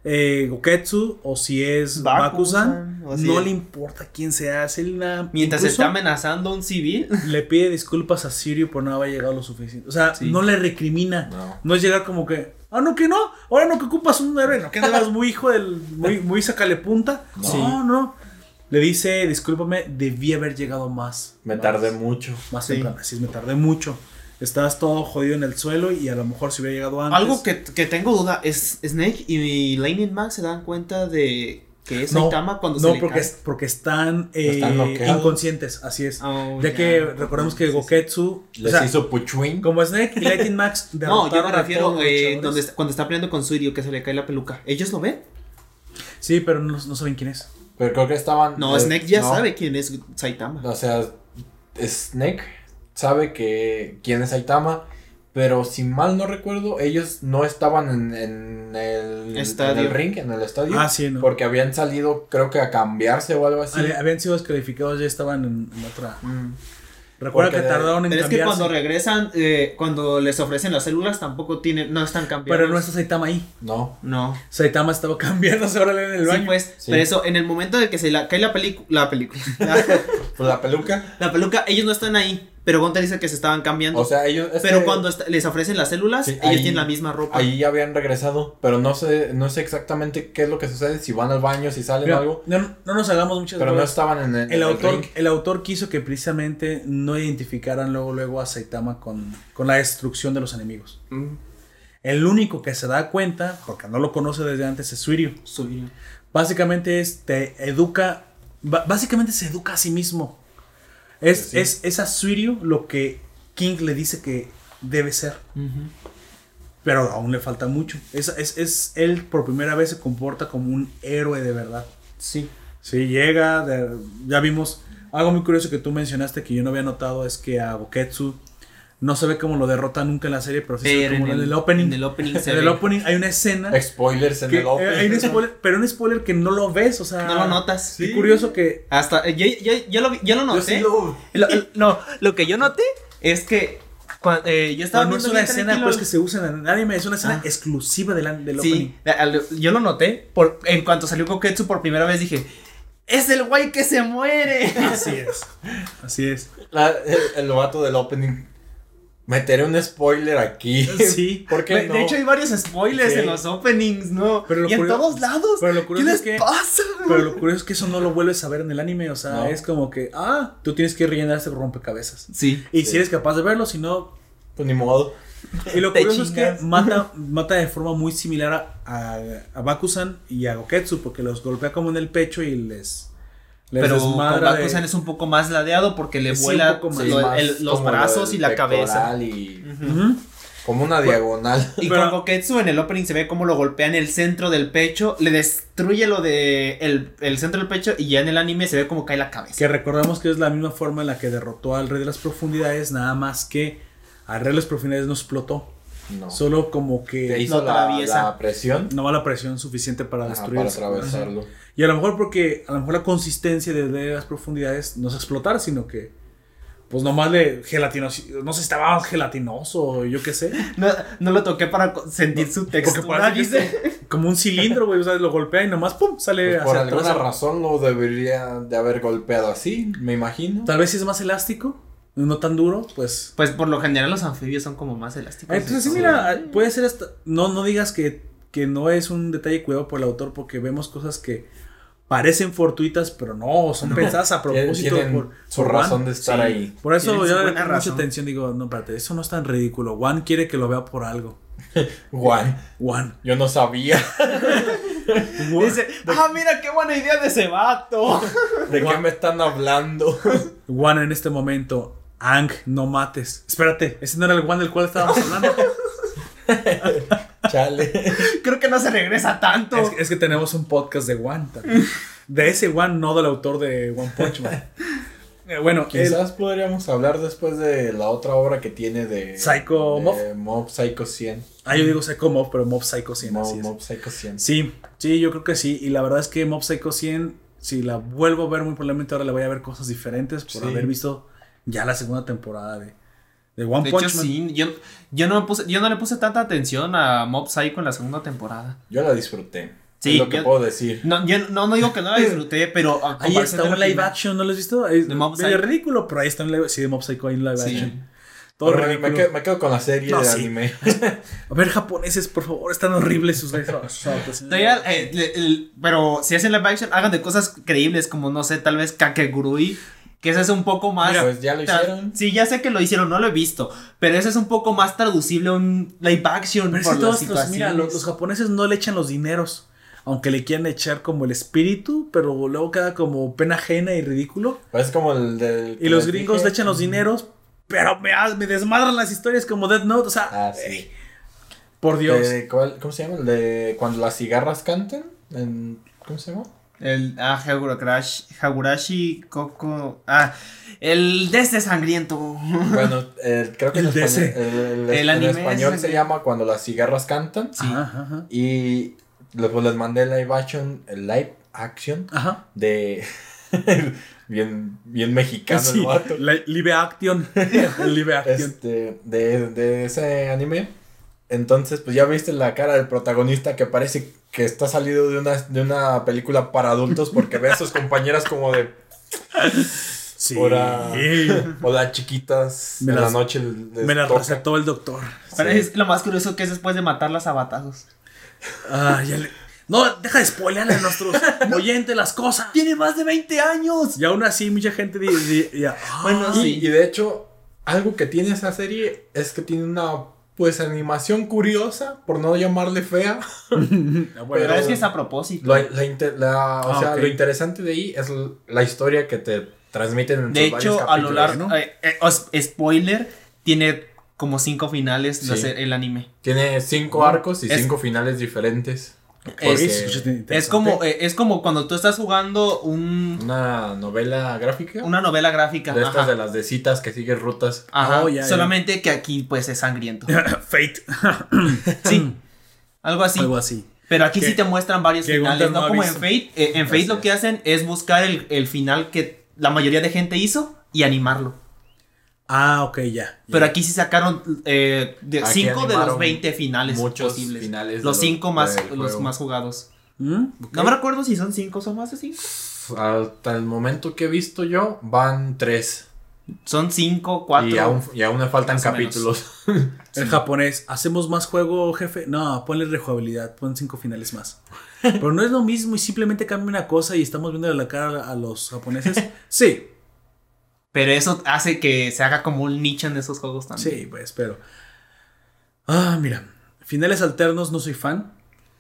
eh, Goketsu o si es Bakusan. Bakusan, no es- le importa quién sea. Es la- Mientras incluso- está amenazando a un civil. le pide disculpas a Sirio por no haber llegado lo suficiente. O sea, Sí. no le recrimina. No. No es llegar como que, ah, no, que no, ahora no que ocupas un héroe, no, que andas muy hijo del, muy, muy sacale punta. No, Sí. no. Le dice, discúlpame, debí haber llegado más. Me más- tardé mucho. Más Sí. temprano. Así es, me tardé mucho. Estás todo jodido en el suelo y a lo mejor si hubiera llegado antes. Algo que, que tengo duda es Snake y Lightning Max se dan cuenta de que es No, Saitama cuando no, se le porque, es- porque están, eh, Están inconscientes, así es. Oh, ya ya. que recordemos que. Goketsu, o Les sea, hizo Puchwin. como Snake y Lightning Max No, yo me refiero eh, donde está- cuando está peleando con Suirio que se le cae la peluca. ¿Ellos lo ven? Sí, pero no, no saben quién es. Pero creo que estaban. No, eh, Snake ya no. sabe quién es Saitama. O sea, Snake sabe que quién es Saitama. Pero si mal no recuerdo, ellos no estaban en, en el, Estadio. en el ring, en el estadio. Ah, sí, no. Porque habían salido, creo que a cambiarse o algo así. Hab- Habían sido descalificados, ya estaban en, en otra. Mm. Recuerda Porque que tardaron en Pero es que cuando regresan, eh, cuando les ofrecen las células, tampoco tienen, no están cambiados. pero no está Saitama ahí. No. No. Saitama estaba cambiándose ahora en el Sí, baño. pues, Sí. pero eso, en el momento de que se la, cae la película, la película, la, Pues la peluca. la peluca, ellos no están ahí, pero Gunter dice que se estaban cambiando. O sea, ellos. pero que cuando les ofrecen las células, Sí, ellos ahí- tienen la misma ropa. Ahí ya habían regresado. Pero no sé, no sé exactamente qué es lo que sucede. Si van al baño, si salen Mira, algo. no, no nos hagamos muchas Pero no estaban en el, el, autor, el autor quiso que precisamente no identificaran luego, luego a Saitama con, con la destrucción de los enemigos. Mm, El único que se da cuenta, porque no lo conoce desde antes, es Suiryu. Suirio. Básicamente es, te educa, básicamente se educa a sí mismo. Es, sí. es, es a Suiryu lo que King le dice que debe ser. Pero aún le falta mucho. Es, es, es- él por primera vez se comporta como un héroe de verdad. Sí. Sí, llega, de- ya vimos. Algo muy curioso que tú mencionaste que yo no había notado es que a Goketsu no se ve como lo derrota nunca en la serie, pero sí se ve Pero como en en el, el opening. En el opening se En el ve. opening hay una escena. Spoilers en que- el open. eh, hay un spoiler, pero un spoiler que no lo ves, o sea. No lo notas. Qué curioso que. Hasta, eh, yo, yo, yo lo, vi- yo lo Yo noté. sí lo- no, lo que yo noté es que cuan- eh, yo estaba No, no es viendo una escena tranquilo pues, que se usa en el anime, es una escena Ah. exclusiva del, del opening. Sí, al- yo lo noté. Por, en cuanto salió Koketsu por primera vez dije, es el güey que se muere. Así es. Así es. La- el, el vato del opening. Meteré un spoiler aquí. Sí. ¿Por qué de, no? de hecho hay varios spoilers Sí. en los openings, ¿no? Pero lo y en todos lados. pero lo ¿Qué curioso les es que- pasa? Pero lo curioso es que eso no lo vuelves a ver en el anime, o sea, No. es como que, ah, tú tienes que rellenar este rompecabezas. Sí. Y Sí. si eres capaz de verlo, si no... Pues ni modo. Y lo curioso es que mata, mata de forma muy similar a, a, a Bakusan y a Goketsu, porque los golpea como en el pecho y les... les Pero con desmadra de- Bakusan es un poco más ladeado porque le Sí, vuela más. lo- el- los brazos y la cabeza. como una diagonal. Y Pero- con Goketsu en el opening se ve cómo lo golpea en el centro del pecho, le destruye lo de el, el centro del pecho y ya en el anime se ve cómo cae la cabeza. Que recordamos que es la misma forma en la que derrotó al Rey de las Profundidades, nada más que al Rey de las Profundidades no explotó. No. Solo como Te que hizo lo la, atraviesa. la presión no va la presión suficiente para ajá, destruir. para atravesarlo. Y a lo mejor porque a lo mejor la consistencia de, de las profundidades no es explotar, sino que pues nomás le gelatinoso, no sé si estaba más gelatinoso o yo qué sé. No, no lo toqué para sentir su textura, dice. como un cilindro, güey, o sea, lo golpea y nomás pum, sale Pues por hacia alguna atrás. razón lo debería de haber golpeado así, me imagino. Tal vez si es más elástico, no tan duro, pues Pues por lo general los anfibios son como más elásticos. Entonces, sí, sí. mira, puede ser hasta. No, no digas que, que no es un detalle cuidado por el autor porque vemos cosas que parecen fortuitas, pero no, son pensadas a propósito Tienen por, su por razón de estar Sí. ahí. Por eso yo le pongo mucha razón. atención, digo, no, espérate, eso no es tan ridículo. Juan quiere que lo vea por algo. Juan, Juan. yo no sabía Dice, ah, mira qué buena idea de ese vato. de qué me están hablando. Juan en este momento. Ang, no mates. Espérate, ese no era el Juan del cual estábamos hablando. Chale. Creo que no se regresa tanto. es, es que tenemos un podcast de también. De ese Juan, no del autor de One Punch Man. Eh, bueno, el- Quizás podríamos hablar después de la otra obra que tiene de Psycho de Mob. Mob Psycho 100. ah, yo digo Psycho Mob, pero Mob Psycho 100. Mob, así es. Mob Psycho 100. Sí, sí, yo creo que sí. Y la verdad es que Mob Psycho 100, si la vuelvo a ver, muy probablemente ahora le voy a ver cosas diferentes por Sí. haber visto ya la segunda temporada de, de One De Punch hecho, Man. sí, yo, yo, no me puse, yo no le puse tanta atención a Mob Psycho en la segunda temporada. Yo la disfruté. Sí, es lo que yo- puedo decir. No, yo no, no digo que no la disfruté, pero a Ahí está un live primera- action, ¿no lo has visto? Es De Mob medio Psycho. ridículo, pero ahí está un live Sí, de Mob Psycho hay un live Sí. action. Todo me, ridículo. me quedo, me quedo con la serie No, de sí. anime. A ver, japoneses, por favor, están horribles sus live eh, pero si hacen live action, hagan de cosas creíbles como, no sé, tal vez Kakegurui. Que ese es un poco más. Mira, pues ya lo hicieron. Sí, ya sé que lo hicieron, no lo he visto. Pero ese es un poco más traducible a un live action Pero por todos los, mira, los, los japoneses no le echan los dineros. Aunque le quieran echar como el espíritu, pero luego queda como pena ajena y ridículo. Pues es como el del. Y los gringos dije. le echan los dineros, pero me, ha- me desmadran las historias como Death Note. O sea, Ah, sí. por Dios. De- ¿cuál- ¿Cómo se llama? El de cuando las cigarras cantan. En- ¿Cómo se llama? El ah, Hagurashi, Hagurashi Koko. Ah, el de este sangriento. Bueno, el- creo que en El de español, el, el- El en anime español se llama Cuando las cigarras cantan. Sí. Ajá, ajá. Y luego les mandé el live action, el live action Ajá. de. bien, bien mexicano Sí, el vato. live action. Live action. Este, de, de ese anime. Entonces, pues ya viste la cara del protagonista que parece que está salido de una, de una película para adultos porque ve a sus compañeras como de Sí. Hola. hola chiquitas Me en la las- noche les Me la toca". recetó el doctor. Pero Sí. es lo más curioso que es después de matarlas a batazos. Ah, ya le- No, deja de spoilearle a nuestros oyentes las cosas. Tiene más de 20 años. Y aún así, mucha gente di- di- ya, ah, Bueno, Y, sí. y de hecho, algo que tiene esa serie es que tiene una pues animación curiosa, por no llamarle fea. bueno, Pero es que es a propósito. La, la inte- la- o Ah, sea, lo interesante de ahí es la historia que te transmiten en De hecho, a lo largo. ¿no? eh, eh, spoiler, tiene como cinco finales el anime. Tiene cinco arcos y Es- cinco finales diferentes. Es-. Es como, eh, es como cuando tú estás jugando un, una novela gráfica. una novela gráfica. de estas ajá. de las de citas que sigues rutas. Ajá, Oh, ya, ya. solamente que aquí pues es sangriento. Fate. Sí, algo así. Algo así. Pero aquí sí te muestran varios finales, no como en. Fate. Eh, en Fate lo que hacen es buscar el, el final que la mayoría de gente hizo y animarlo. Ah, ok, ya. ya. Pero aquí sí sacaron eh, de 5 los animaron 20 finales muchos posibles. finales los los- 5 más, los juego. más jugados. ¿Mm? Ok. No me recuerdo si son 5 o más de 5. Hasta el momento que he visto yo, van tres. Son 5, 4. Y aún, y aún me faltan capítulos. El japonés, ¿hacemos más juego, jefe? No, ponle rejugabilidad, pon cinco finales más. Pero no es lo mismo y simplemente cambia una cosa y estamos viendo la cara a los japoneses. Sí, Pero eso hace que se haga como un nicho en esos juegos también. sí, pues, pero. Ah, mira, finales alternos no soy fan.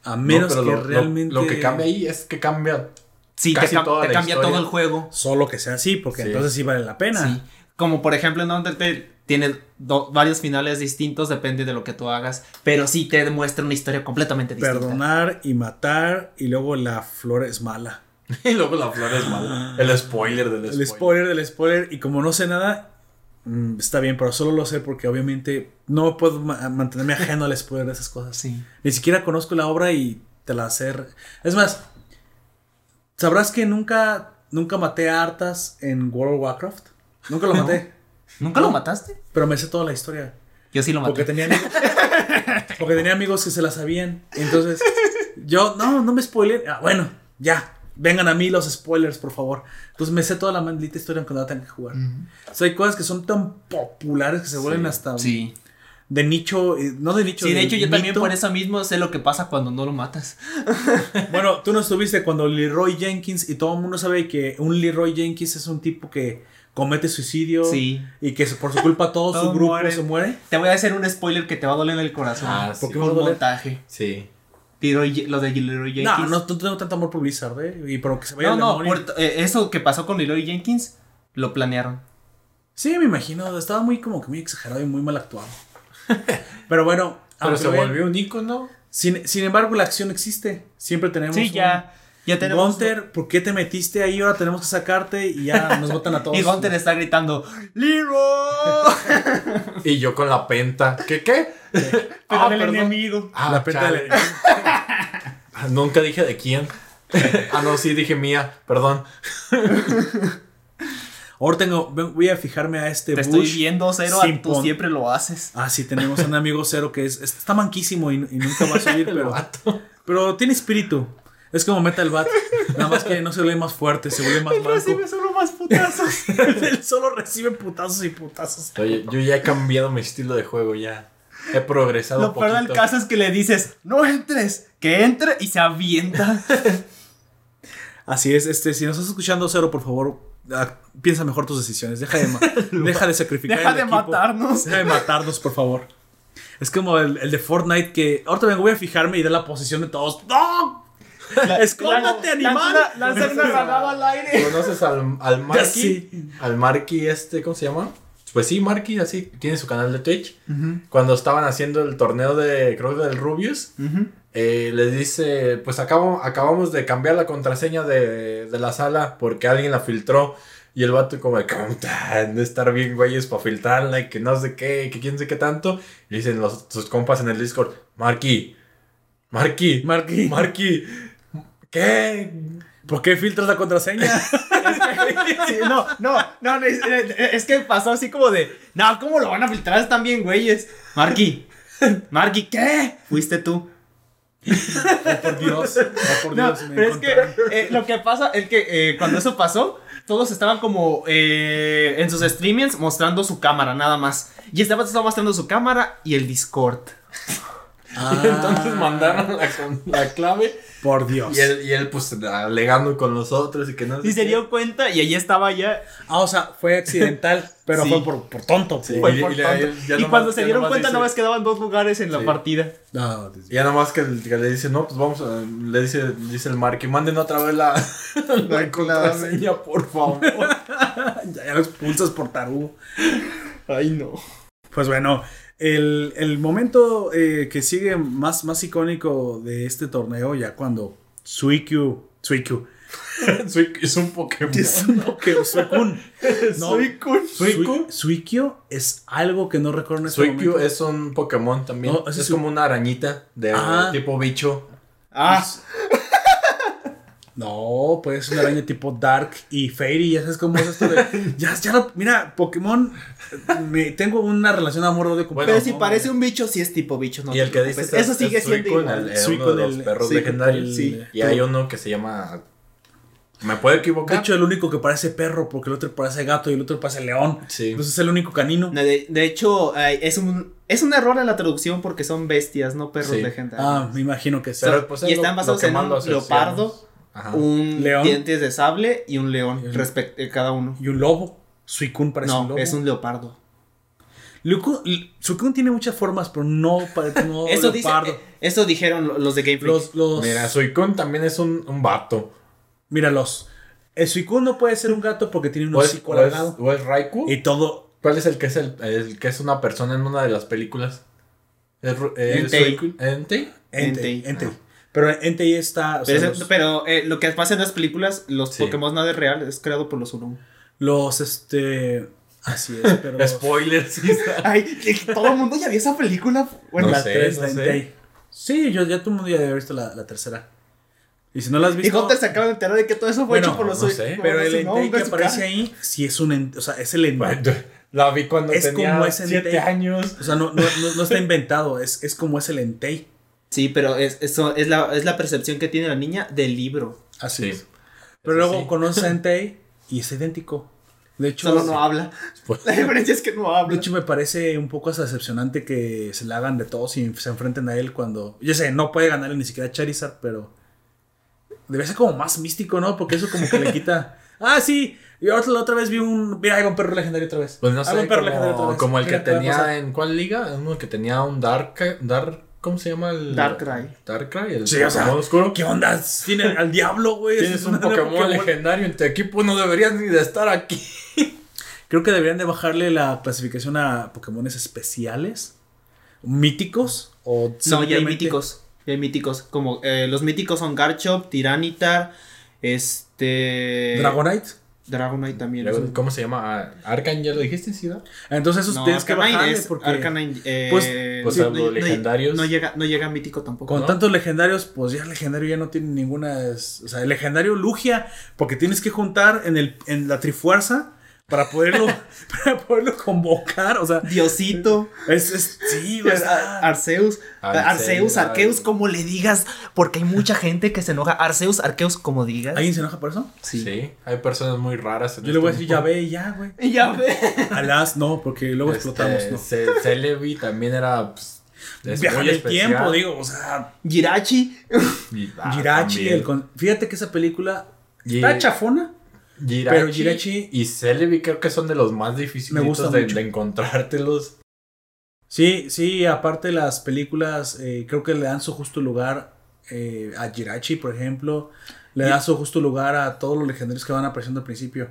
A menos No, que lo- realmente. Lo, que cambia ahí es que cambia. Sí, te, Casi cam- toda te la cambia historia. todo el juego. Solo que sea así, porque Sí. entonces sí vale la pena. Sí. Como por ejemplo en Undertale tiene varios finales distintos, depende de lo que tú hagas, pero sí te demuestra una historia completamente distinta. Perdonar y matar y luego la flor es mala. Y luego la flor es mala. El spoiler del El spoiler. spoiler del spoiler y como no sé nada, mm, está bien, pero solo lo sé porque obviamente no puedo ma- mantenerme ajeno al spoiler de esas cosas. Sí. Ni siquiera conozco la obra y te la sé. Es más, sabrás que nunca, nunca maté a Arthas en World of Warcraft. Nunca lo maté, ¿Nunca lo mataste? pero me sé toda la historia. Yo sí lo maté. Porque tenía amigos, porque tenía amigos que se la sabían. Entonces, yo, no, no me spoilen. Ah, bueno, ya. Vengan a mí los spoilers, por favor. Entonces me sé toda la maldita historia aunque no la tenga que jugar. O sea, hay cosas que son tan populares que se vuelven hasta Sí. de nicho, eh, no de nicho. Sí, de hecho yo también por eso mismo sé lo que pasa cuando no lo matas. Bueno, tú no estuviste cuando Leroy Jenkins y todo el mundo sabe que un Leroy Jenkins es un tipo que comete suicidio Sí. y que por su culpa todo, su Todos grupo se muere. Te voy a hacer un spoiler que te va a doler en el corazón. Ah, sí. ¿Por qué Por me va a doler? montaje. Sí. Leroy- lo de Leroy No, Jenkins. no, no tengo tanto amor por Blizzard, ¿eh? Y pero que se vaya no, no, por- eh, eso que pasó con Leroy Jenkins lo planearon. Sí, me imagino. Estaba muy como que muy exagerado y muy mal actuado. Pero bueno. Pero se volvió un icono. Sin, sin embargo, la acción existe. Siempre tenemos. Sí, un- ya. Ya tenemos. Gunter, ¿por qué te metiste ahí? Ahora tenemos que sacarte y ya nos botan a todos. Y Gunter está gritando: ¡Leroy! Y yo con la penta. ¿Qué qué? Pero Ah, del perdón. enemigo. Ah, La penta chale. de- Ah, Nunca dije de quién. ah, no, sí dije mía. Perdón. Ahora tengo, voy a fijarme a este Te Bush. estoy viendo, Cero. a- Tú siempre lo haces. Ah, sí, tenemos un amigo cero que es, está manquísimo y, y nunca va a subir, pero, pero tiene espíritu. Es como Metal Bat, nada más que no se vuelve más fuerte, se vuelve más manco. solo más putazos. Él solo recibe putazos y putazos. Oye, yo ya he cambiado mi estilo de juego, ya. He progresado Lo peor del caso es que le dices: ¡No entres! Que entre y se avienta. Así es, este, si nos estás escuchando cero, por favor, ah, piensa mejor tus decisiones. Deja de, ma- deja de sacrificar. Deja el de equipo. matarnos. Deja de matarnos, por favor. Es como el, el de Fortnite que ahorita vengo, voy a fijarme y da la posición de todos. ¡No! ¡Escóndate, animal! Lanza una granada al aire. ¿Conoces al, al Marky? sí. Al Marky este, ¿cómo se llama? Pues sí, Marky, así, tiene su canal de Twitch. Cuando estaban haciendo el torneo de, creo que del Rubius, eh, les dice, pues acabo- acabamos de cambiar la contraseña de, de la sala porque alguien la filtró. Y el vato como de, "¿Cómo tan de estar bien güeyes para filtrarla y que no sé qué, que quién sé qué tanto. Y dicen los, sus compas en el Discord, Marky, Marky, Marky. Marky, ¿qué? ¿Por qué filtras la contraseña? Sí, no, no, no, no, es, es que pasó así como de, no, ¿cómo lo van a filtrar? Están bien güeyes. Marky, Marky, ¿qué? Fuiste tú. Oh, por Dios. Oh, por No, Dios. me pero es que eh, lo que pasa es que eh, cuando eso pasó, todos estaban como eh, en sus streamings mostrando su cámara, nada más. Y este estaba mostrando su cámara y el Discord. Ah, Entonces mandaron la, la clave Por Dios. y él, y él pues alegando con los otros y que no sé Y se qué. dio cuenta y allí estaba ya. Ah, o sea, fue accidental, pero Sí. fue por, por tonto. Sí, Fue y- por y tonto. ya y nomás- cuando se dieron nomás cuenta, dice- nada más quedaban dos lugares en la Sí. partida. No, mío. Ya nomás que, que le dice, no, pues vamos a, le dice, dice el Mark, que manden otra vez la, la contraseña, por favor. ya, ya lo expulsas por tarugo. Ay, no. Pues bueno, el, el momento eh, que sigue más, más icónico de este torneo, ya cuando Suikyu. Suikyu. Soy- es un Pokémon. Es un Pokémon. Suicune. No, Suicune. Suicune. Es algo que no recuerdo en este Suicune momento. es un Pokémon también. No, es como una arañita de Ah. tipo bicho. Ah, No, pues es una araña tipo Dark y Fairy. Ya sabes cómo es esto de. Ya, ya lo- Mira, Pokémon. me- tengo una relación de amor-odio con pero si parece un bicho, sí es tipo bicho, ¿no? y el que dice Eso sigue siendo igual. el, el uno de los el- perros sí, legendarios. sí. Y tú- hay uno que se llama. ¿Me puedo De equivocar? hecho, el único que parece perro, porque el otro parece gato y el otro parece león. Sí. Entonces es el único canino. No, de, de hecho, es un, es un error en la traducción porque son bestias, no perros Sí. legendarios. Ah, me imagino que sí. Pero, pues, y están lo basados en un leopardo, Ajá. un León. dientes de sable y un león, Y un- respect- eh, cada uno. Y un lobo. Suicune parece un No, lobo. es un leopardo. Lucu- L- Suicune tiene muchas formas, pero no parece no eso, dice, leopardo. eh, eso dijeron lo- los de Game Freak. los, los, Mira, Suicune también es un, un vato. míralos. El Suicune no puede ser un gato porque tiene un ¿O es, hocico o es- alargado. o es Raikou? Y todo. ¿Cuál es el que es el, el que es una persona en una de las películas? ¿Es, Entei. Suicune? ¿Entei? Entei. Entei. Entei. Pero Entei está. o sea, pero ese- los, pero, eh, lo que pasa en las películas, los Sí. Pokémon nada es real, es creado por los Urum. los, este. Así es, pero. Spoilers. Ay, todo el mundo ya vio esa película. Bueno, No la sé, tres, no la sé. Entei. Sí, yo ya todo el mundo ya debe haber visto la, la tercera. Y si no la has y visto. Hunter se acaba de enterar de que todo eso fue Bueno, hecho por los no sé, Pero el Entei que aparece ahí, sí es un. ent- O sea, es el Entei. Bueno, La vi cuando Es tenía como ese 7 Entei. años. O sea, no, no, no, no está inventado, es, es como es el Entei. Sí, pero es, eso es la, es la percepción que tiene la niña del libro. Así Sí. es. Pero Eso luego sí. conoces a Entei y es idéntico. De hecho, Solo no habla. Pues- La diferencia es que no de habla. hecho, me parece un poco decepcionante que se le hagan de todos y se enfrenten a él cuando. Yo sé, no puede ganarle ni siquiera a Charizard, pero. Debe ser como más místico, ¿no? Porque eso como que le quita. Ah, sí. Yo otra, la otra vez vi un. Mira, hay un perro legendario otra vez. Pues no Hay sé, un perro legendario otra como, vez. como el que tenía en cuál liga, uno que tenía un Dark, Dark, ¿cómo se llama el? Darkrai. Darkrai, el Sí, o sea, Pokémon oscuro. ¿Qué onda? Tiene al diablo, güey. Tienes Es un Pokémon, legendario en tu equipo, no deberías ni de estar aquí. Creo que deberían de bajarle la clasificación a Pokémones especiales, míticos o No, ya hay míticos. Ya hay míticos. Como eh, los míticos son Garchomp, Tiranitar, este. Dragonite. Dragonite también. ¿Cómo se llama? Ah, Arcan, ¿ya lo dijiste, sí? da? Entonces esos No, tienes que bajarle es- porque Arcanine, eh, Pues- pues no- no- legendarios. No, llega, no llega a mítico tampoco. con ¿no? tantos legendarios, pues ya el legendario ya no tiene ninguna, o sea, el legendario Lugia, porque tienes que juntar en el en la Trifuerza para poderlo para poderlo convocar, o sea, Diosito. es, es sí, güey, Ar- está- Arceus, Arceus, Arceus, como le digas, porque hay mucha gente que se enoja. Arceus, Arceus, como digas. ¿Alguien se enoja por eso? Sí. hay personas muy raras. en Yo le voy a este decir ya ve y ya, güey. Y ya ve. Alas no, porque luego Este, explotamos, ¿no? Ce- Celebi también era. Pues, es Viaja muy en el tiempo, digo, o sea, Jirachi. Y- ah, el con- fíjate que esa película está chafona, Jirachi, Pero Jirachi- y Celebi creo que son de los más difíciles Me gusta de, de encontrártelos. Sí, sí, aparte las películas eh, creo que le dan su justo lugar eh, a Jirachi, por ejemplo. Le da su justo lugar a todos los legendarios que van apareciendo al principio.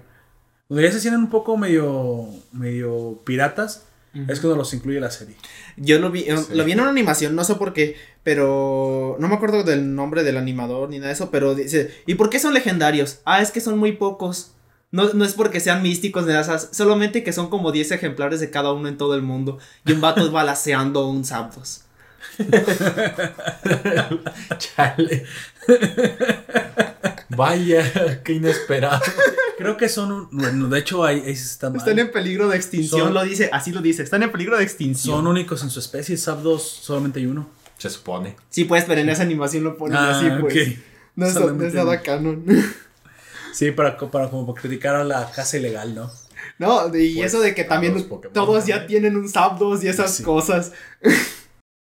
Donde ya se sienten un poco medio, medio piratas, es cuando los incluye la serie. Yo lo vi, eh, Sí. lo vi en una animación, no sé por qué, pero no me acuerdo del nombre del animador ni nada de eso, pero dice, ¿y por qué son legendarios? Ah, es que son muy pocos. No, no es porque sean místicos de esas, solamente que son como 10 ejemplares de cada uno en todo el mundo. Y un vato balaceando un Zapdos. Chale. Vaya, qué inesperado. Creo que son, un- bueno, de hecho ahí, ahí está mal. Están en peligro de extinción, Son- lo dice, así lo dice, están en peligro de extinción. Son únicos en su especie, Zapdos solamente hay uno. Se supone. Sí, pues, pero en esa animación lo ponen Ah, así, pues. ok. No es, no es nada canon. Sí, para, para como criticar a la casa ilegal, ¿no? No, y Pues, eso de que también todos ya tienen un Zapdos y esas Sí. cosas.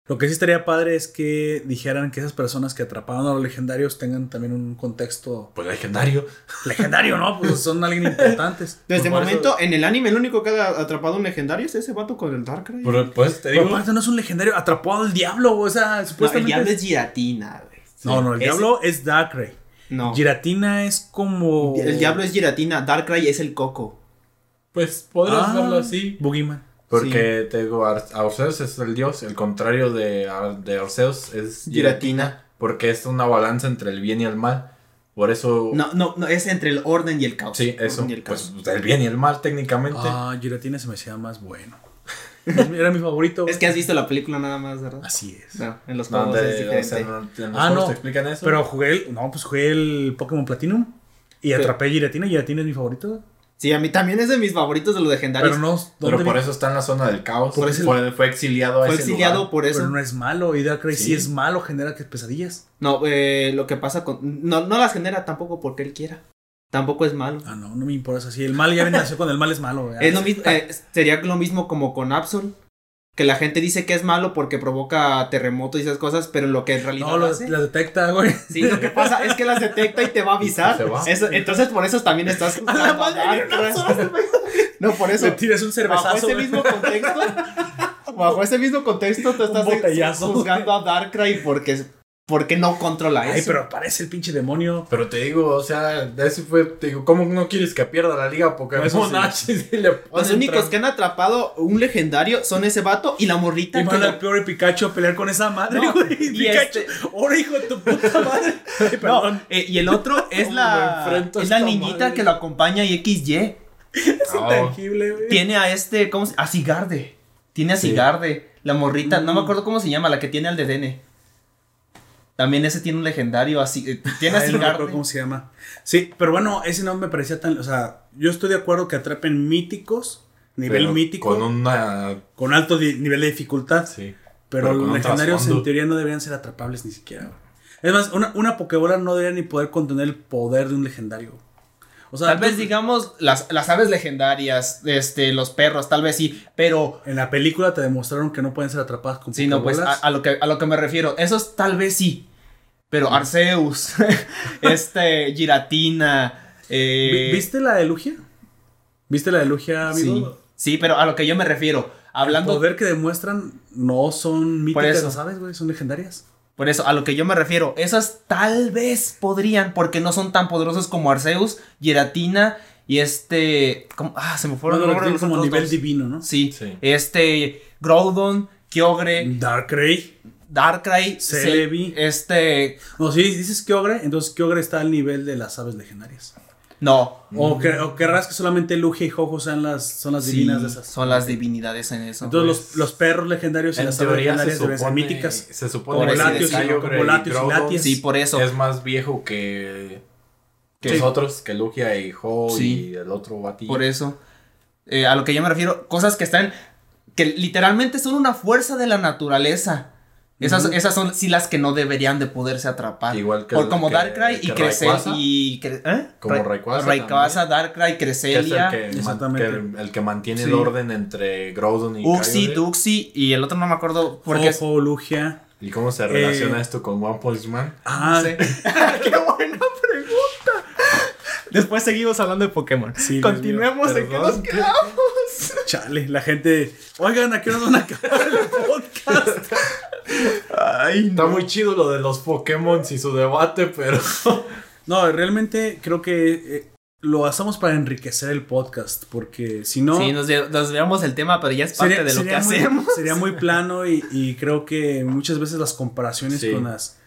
Lo que sí estaría padre es que dijeran que esas personas que atraparon a los legendarios tengan también un contexto Pues legendario. legendario, ¿no? Pues son alguien importantes. Desde el Por eso- momento, en el anime, el único que ha atrapado un legendario es ese vato con el Darkrai. Pero, pues te Pero digo. aparte no es un legendario, atrapó al diablo, o sea, No, el supuestamente. diablo es- es Giratina, güey. No, no, el Ese- diablo es Darkrai. No. Giratina es como. El diablo es Giratina, Darkrai es el coco. Pues podrías Ah, verlo así. Boogeyman. Porque te digo, Ar- Arceus es el dios, el contrario de, Ar- de Arceus es Giratina. Porque es una balanza entre el bien y el mal. Por eso, No, no, no, es entre el orden y el caos. sí, eso, el caos. pues el bien y el mal técnicamente. Ah, Giratina se me hacía más bueno. Era mi favorito. Es que has visto la película nada más, ¿verdad? Así es. No, en los No, juegos es de- o diferente. sea, no- en los Ah, no. te explican eso. Pero jugué el. No, pues jugué el Pokémon Platinum. Y atrapé a Giratina. Giratina es mi favorito. Sí, a mí también es de mis favoritos de los legendarios. Pero no. Pero ¿dónde por vi- eso está en la zona del caos. Por eso- fue, fue exiliado a Fue ese exiliado lugar. por eso. Pero no es malo. Y Darkrai sí. Sí. es malo, genera que pesadillas. No, eh, lo que pasa con. No, no las genera tampoco porque él quiera. Tampoco es malo. Ah, no, no me importa. Si el mal ya nació con el mal es malo. Es lo mismo, eh, sería lo mismo como con Absol. Que la gente dice que es malo porque provoca terremotos y esas cosas, pero lo que en realidad No, lo, hace- la detecta, güey. Sí, lo que pasa es que las detecta y te va a avisar. Se va. Eso- entonces por eso también estás A la a madre. No, por eso. Le tiras un Bajo cervezazo. ese güey. mismo contexto, bajo ese mismo contexto, tú estás juzgando a Darkrai porque, porque no controla Ay, eso. pero aparece el pinche demonio. Pero te digo, o sea, ese fue, te digo, ¿cómo no quieres que pierda la liga Pokémon? Sí. H, si le Los únicos que han atrapado un legendario son ese vato y la morrita Y lo- al peor Pikachu a pelear con esa madre, No, güey. y Pikachu, este- ahora hijo de tu puta madre. Ay, No, perdón. eh, y el otro es ¿Cómo la, es la niñita madre? que lo acompaña y XY. Es Oh. intangible, güey. Tiene a este, ¿cómo se A Sigarde. Tiene a Sí. Sigarde. La morrita, no me Mm. acuerdo cómo se llama, la que tiene al Dedenne. También ese tiene un legendario así. eh, Tiene a Ay, no cómo se llama. Sí, pero bueno, ese no me parecía tan. O sea, yo estoy de acuerdo que atrapen míticos, nivel pero mítico, Con con, una. alto di- nivel de dificultad. Sí. pero, pero con los legendarios en teoría no deberían ser atrapables ni siquiera. Es más, una, una Pokébola no debería ni poder contener el poder de un legendario. O sea, tal vez digamos las, las aves legendarias, este, los perros, tal vez sí, pero En la película te demostraron que no pueden ser atrapadas con sí, no, pues a, lo que, a lo que me refiero, esos tal vez sí, pero Arceus, este, Giratina, eh, Vi- ¿Viste la de Lugia? ¿Viste la de Lugia, sí, amigo? sí, pero a lo que yo me refiero, hablando... El poder que demuestran no son míticas, eso. ¿no sabes, güey? Son legendarias. Por eso, a lo que yo me refiero, esas tal vez podrían, porque no son tan poderosos como Arceus, Giratina y este. ¿cómo? Ah, se me fueron los nombres los como nivel dos. divino, ¿no? Sí, Sí. este. Groudon, Kyogre, Darkrai. Darkrai, Celebi. Ce- Este. No, si dices Kyogre, entonces Kyogre está al nivel de las aves legendarias. No. O, que, o querrás que solamente Lugia y Jojo sean las, son las Sí, divinas de esas. Son las divinidades en eso. Entonces Pues, los, los perros legendarios y las se legendarias ser supone, míticas. se supone Como que Latios y- Latias. sí, por eso. es más viejo que, que Sí. los otros, que Lugia y Sí. y el otro Bati. Por eso. Eh, a lo que yo me refiero, cosas que están. que literalmente son una fuerza de la naturaleza. Esas, esas son sí las que no deberían de poderse atrapar. Igual que Por como que- Darkrai y Cresel Rayquaza. y Cre- ¿eh? Como Ra- Rayquaza Rayquaza, Darkrai, Que es el que, man- Exactamente. que el, el que mantiene Sí. el orden entre Groudon y Uxie. Duxie y el otro no me acuerdo porque es- Jojo, Lugia. ¿Y cómo se relaciona Eh, esto con One Punch Man? Ah, no sé. ¡Qué buena pregunta! Después seguimos hablando de Pokémon. Sí, Continuemos en qué nos quedamos. chale, la gente. Oigan, ¿a qué nos van a acabar el podcast? Ay, Está muy chido lo de los Pokémon y su debate, pero... No, realmente creo que eh, lo hacemos para enriquecer el podcast, porque si no. Sí, nos, nos desviamos del tema, pero ya es parte sería, de lo que muy, hacemos. sería muy plano y, y creo que muchas veces las comparaciones Sí. con las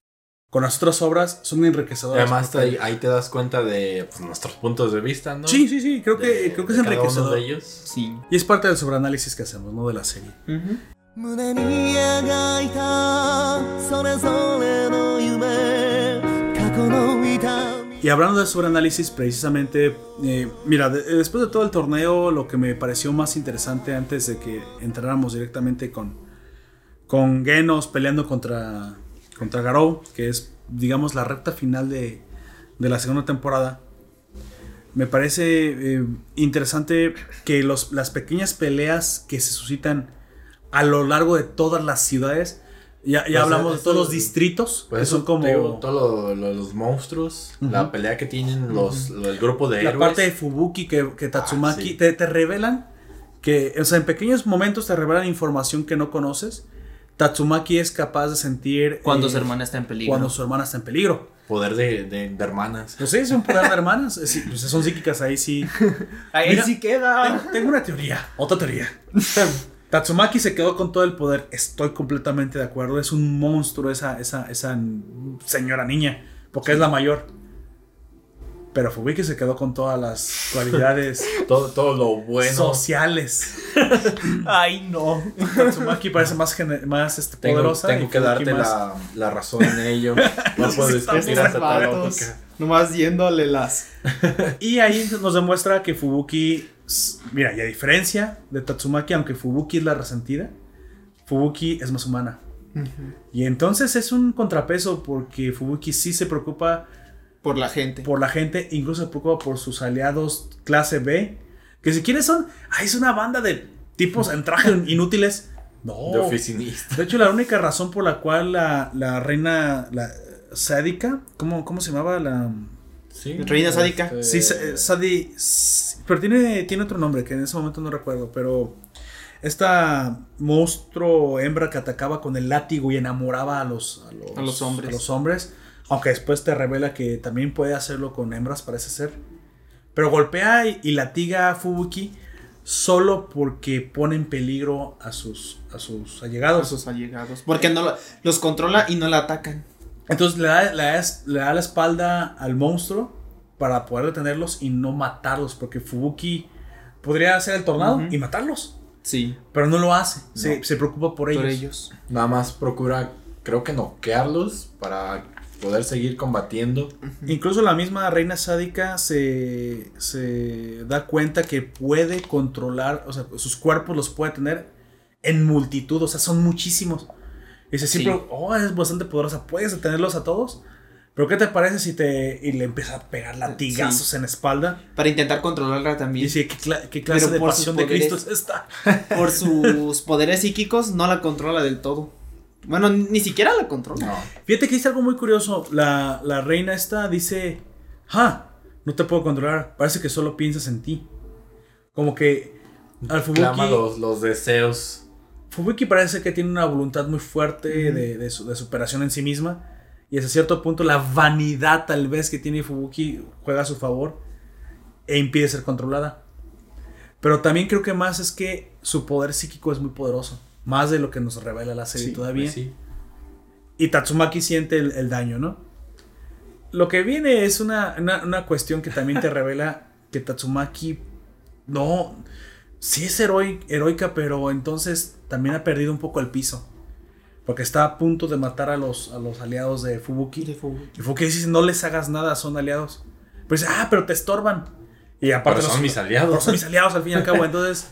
con las otras obras son enriquecedoras. Además ahí, ahí te das cuenta de pues, nuestros puntos de vista, ¿no? Sí, sí, sí, creo que, creo que es de cada uno enriquecedor. de ellos. Sí. Y es parte del sobreanálisis que hacemos, ¿no? De la serie. Ujú. 胸に描いたそれぞれの夢過去の痛み Y hablando de sobreanálisis, precisamente, eh, mira, de- después de todo el torneo, lo que me pareció más interesante antes de que entráramos directamente con, con Genos peleando contra, contra Garou, que es, digamos, la recta final de, de la segunda temporada, me parece eh, interesante que los, las pequeñas peleas que se suscitan a lo largo de todas las ciudades, ya, ya Pues, hablamos de todos los distritos, Pues que son como... digo, todo lo, lo- los monstruos, la pelea que tienen los, lo- el grupo de la héroes. parte de Fubuki que, que Tatsumaki Ah, sí. te, te revelan que, o sea, en pequeños momentos te revelan información que no conoces. Tatsumaki es capaz de sentir Cuando eh, su hermana está en peligro. cuando su hermana está en peligro. Poder de, de- de hermanas. Pues sí, es un poder de hermanas. eh, sí, pues son psíquicas ahí sí. Ahí Mira, sí queda. Tengo, tengo una teoría, otra teoría. Tatsumaki se quedó con todo el poder. Estoy completamente de acuerdo. Es un monstruo esa, esa, esa señora niña. Porque es la mayor. Pero Fubuki se quedó con todas las cualidades Todo, todo lo bueno. sociales. Ay, no. Tatsumaki parece más, más este, Tengo, poderosa. tengo que darte la, la razón en ello. No puedo discutir hasta tal. Nomás yéndole las. Y ahí nos demuestra que Fubuki. Mira, y a diferencia de Tatsumaki, aunque Fubuki es la resentida, Fubuki es más humana. Y entonces es un contrapeso porque Fubuki sí se preocupa Por la gente. por la gente, incluso se preocupa por sus aliados clase B, que si quieres son, ay, es una banda de tipos en traje inútiles. No. De oficinista. De hecho, la única razón por la cual la, la reina la sádica, ¿cómo, ¿cómo se llamaba la...? Sí, Reina sádica. este, Sí, eh, Sadi. Pero tiene, tiene otro nombre que en ese momento no recuerdo. Pero esta monstruo hembra que atacaba con el látigo y enamoraba a los, a los, A los hombres. a los hombres, Aunque después te revela que también puede hacerlo con hembras, parece ser. Pero golpea y, y latiga a Fubuki solo porque pone en peligro a sus, a sus a allegados. sus allegados. Porque no lo- los controla y no la atacan. Entonces le da, le da- le da la espalda al monstruo para poder detenerlos y no matarlos. Porque Fubuki podría hacer el tornado y matarlos. Sí, Pero no lo hace. Se, No. se preocupa por ellos. por ellos. Nada más procura, creo que noquearlos para poder seguir combatiendo. Incluso la misma reina sádica se, se da cuenta que puede controlar, o sea, sus cuerpos los puede tener en multitud, o sea, son muchísimos. Y dice Sí. oh, es bastante poderosa, puedes detenerlos a todos. Pero ¿qué te parece si te y le empieza a pegar latigazos en la espalda? Para intentar controlarla Y también. dice, ¿qué, cla- qué clase Pero de pasión de. Cristo es esta? Por sus poderes psíquicos no la controla del todo. Bueno, ni siquiera la controla. No. Fíjate que dice algo muy curioso. La, la reina esta dice, ¡Ja! No te puedo controlar. Parece que solo piensas en ti. Como que al Fubuki, Clama los, los deseos. Fubuki parece que tiene una voluntad muy fuerte de, de su- de superación en sí misma. Y hasta cierto punto la vanidad tal vez que tiene Fubuki juega a su favor e impide ser controlada. Pero también creo que más es que su poder psíquico es muy poderoso. Más de lo que nos revela la serie Sí, todavía. pues sí. Y Tatsumaki siente el, el daño, ¿no? Lo que viene es una, una- una cuestión que también te revela que Tatsumaki no, sí es heroi- heroica, pero entonces también ha perdido un poco el piso. Porque está a punto de matar a los, a los aliados de Fubuki. De fuego. Y Fubuki dice, no les hagas nada, son aliados. Pero dice, ah, pero te estorban. Y aparte Pero son los- mis aliados. pero son mis aliados al fin y al cabo. Entonces,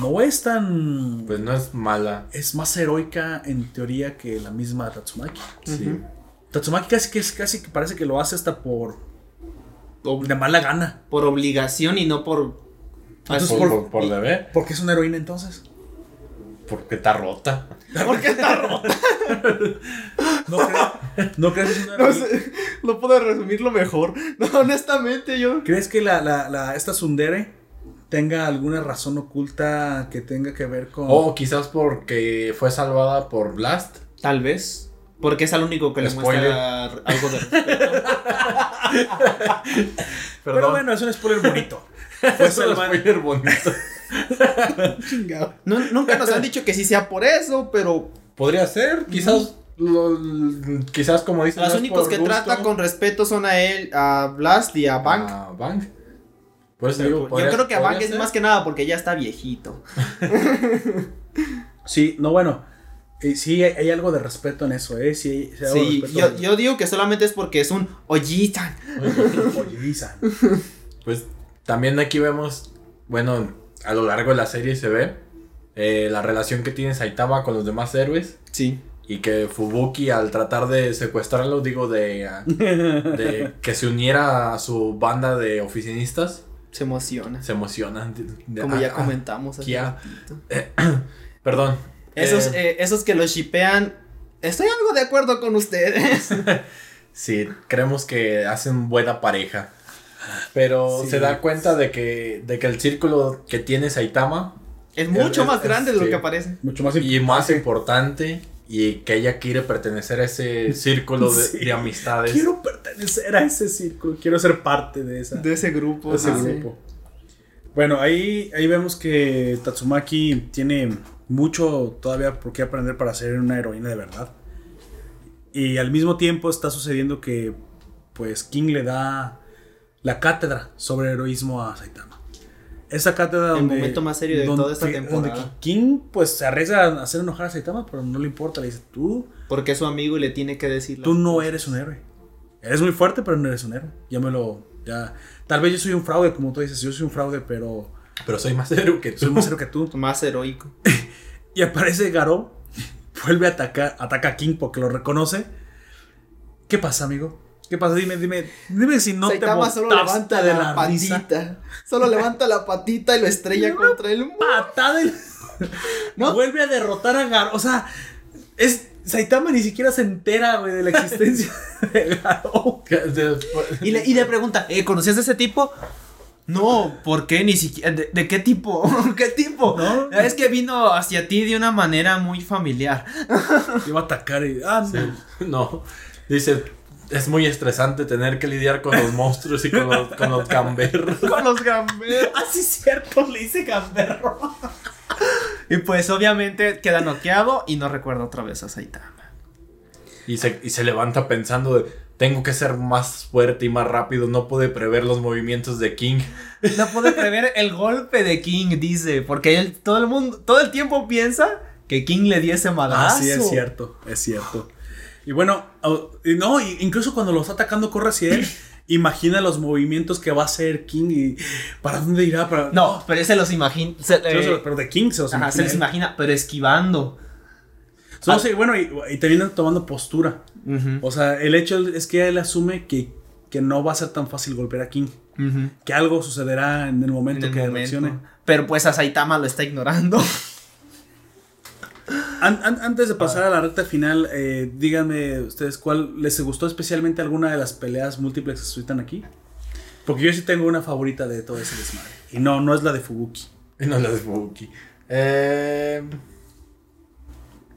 no es tan... Pues no es mala. es más heroica en teoría que la misma Tatsumaki. Sí. Tatsumaki casi que es casi que parece que lo hace hasta por de mala gana. Por obligación y no por. Entonces, por, por- por, por deber. ¿Por qué es una heroína entonces? Porque está rota. ¿Por qué está roto? ¿No crees, ¿no crees que es una No sé, no puedo resumirlo mejor. No, honestamente, yo. ¿Crees que la, la, la- esta Sundere tenga alguna razón oculta que tenga que ver con O quizás porque fue salvada por Blast. Tal vez. Porque es al único que le muestra algo de respeto. Pero bueno, es un spoiler bonito. Fue Fue un spoiler bonito. No- nunca nos han dicho que sí sea por eso, pero Podría ser, quizás. lo- quizás como dicen. los únicos que gusto. trata con respeto son a él, a Blast y a Bank. A digo, yo creo que a Bank es más que nada porque ya está viejito. Sí, no, bueno. eh, sí, hay, hay algo de respeto en eso, ¿eh? Sí, sí yo, yo digo que solamente es porque es un Lisa. Pues también aquí vemos, bueno, a lo largo de la serie se ve eh, la relación que tiene Saitama con los demás héroes Sí. y que Fubuki al tratar de secuestrarlo, digo, de, ah, de que se uniera a su banda de oficinistas, Se emociona. se de- Como ah, ya ah, comentamos hace Kia. ratito. Perdón. Esos, Eh, eh, esos que los shipean. Estoy algo de acuerdo con ustedes. Sí, creemos que hacen buena pareja. Pero Sí. se da cuenta de que, de que el círculo que tiene Saitama es mucho Es- más es- grande de lo sí. que parece. Mucho más y más importante y que ella quiere pertenecer a ese círculo de, Sí. de amistades. Quiero pertenecer a ese círculo, quiero ser parte de esa. De ese grupo. de ese sí. grupo. Bueno, ahí, ahí vemos que Tatsumaki tiene mucho todavía por qué aprender para ser una heroína de verdad. Y al mismo tiempo está sucediendo que pues King le da la cátedra sobre heroísmo a Saitama. Esa cátedra El donde... momento más serio de donde- toda esta donde temporada. King pues se arriesga a hacer enojar a Saitama, pero no le importa. Le dice, tú, Porque es su amigo y le tiene que decir. tú no cosas. eres un héroe. Eres muy fuerte, pero no eres un héroe. Ya me lo... Ya... Tal vez yo soy un fraude, como tú dices. Yo soy un fraude, pero... Pero soy más héroe que tú. Soy más héroe que tú. Más heroico. Y aparece Garo. Vuelve a atacar. Ataca a King porque lo reconoce. ¿Qué pasa, amigo? ¿Qué pasa? Dime, dime. Dime si no Saitama te solo levanta de la, la, risa. patita. Solo levanta la patita y lo estrella contra el muro. Patada. y- ¿No? Vuelve a derrotar a Garo. O sea, es. Saitama ni siquiera se entera, güey, de la existencia de Garo. Y le, y le pregunta, ¿eh, ¿conocías a ese tipo? No, ¿por qué? Ni siquiera. ¿De, de qué tipo? ¿Qué tipo? No. Es que vino hacia ti de una manera muy familiar. Iba a atacar y. Ah, no. No. Dice, es muy estresante tener que lidiar con los monstruos y con los, con los gamberros. Con los gamberos. Ah, sí, cierto, le hice gamberro. Y pues obviamente queda noqueado y no recuerda otra vez a Saitama. Y se, y se levanta pensando de, tengo que ser más fuerte y más rápido, no pude prever los movimientos de King. No puede prever el golpe de King, dice, porque él, todo el mundo, todo el tiempo piensa que King le diese Ah, madrazo. sí, es cierto, es cierto. Y bueno, no, incluso cuando lo está atacando, corre hacia él. imagina los movimientos que va a hacer King y para dónde irá. Para... No, pero ese los imagina. se- Pero, eh, pero de King se los ajá, imagina. se él. imagina, pero esquivando. So, Ah. sí, bueno, y, y también tomando postura. O sea, el hecho es que él asume que, que no va a ser tan fácil golpear a King. Que algo sucederá en el momento En el que momento. reaccione. Pero pues a Saitama lo está ignorando. An- an- antes de pasar a la recta final, eh, díganme ustedes cuál les gustó especialmente alguna de las peleas múltiples que se suscitan aquí. Porque yo sí tengo una favorita de todo ese desmadre. Y no, no es la de Fubuki. Y no la de Fubuki. Eh,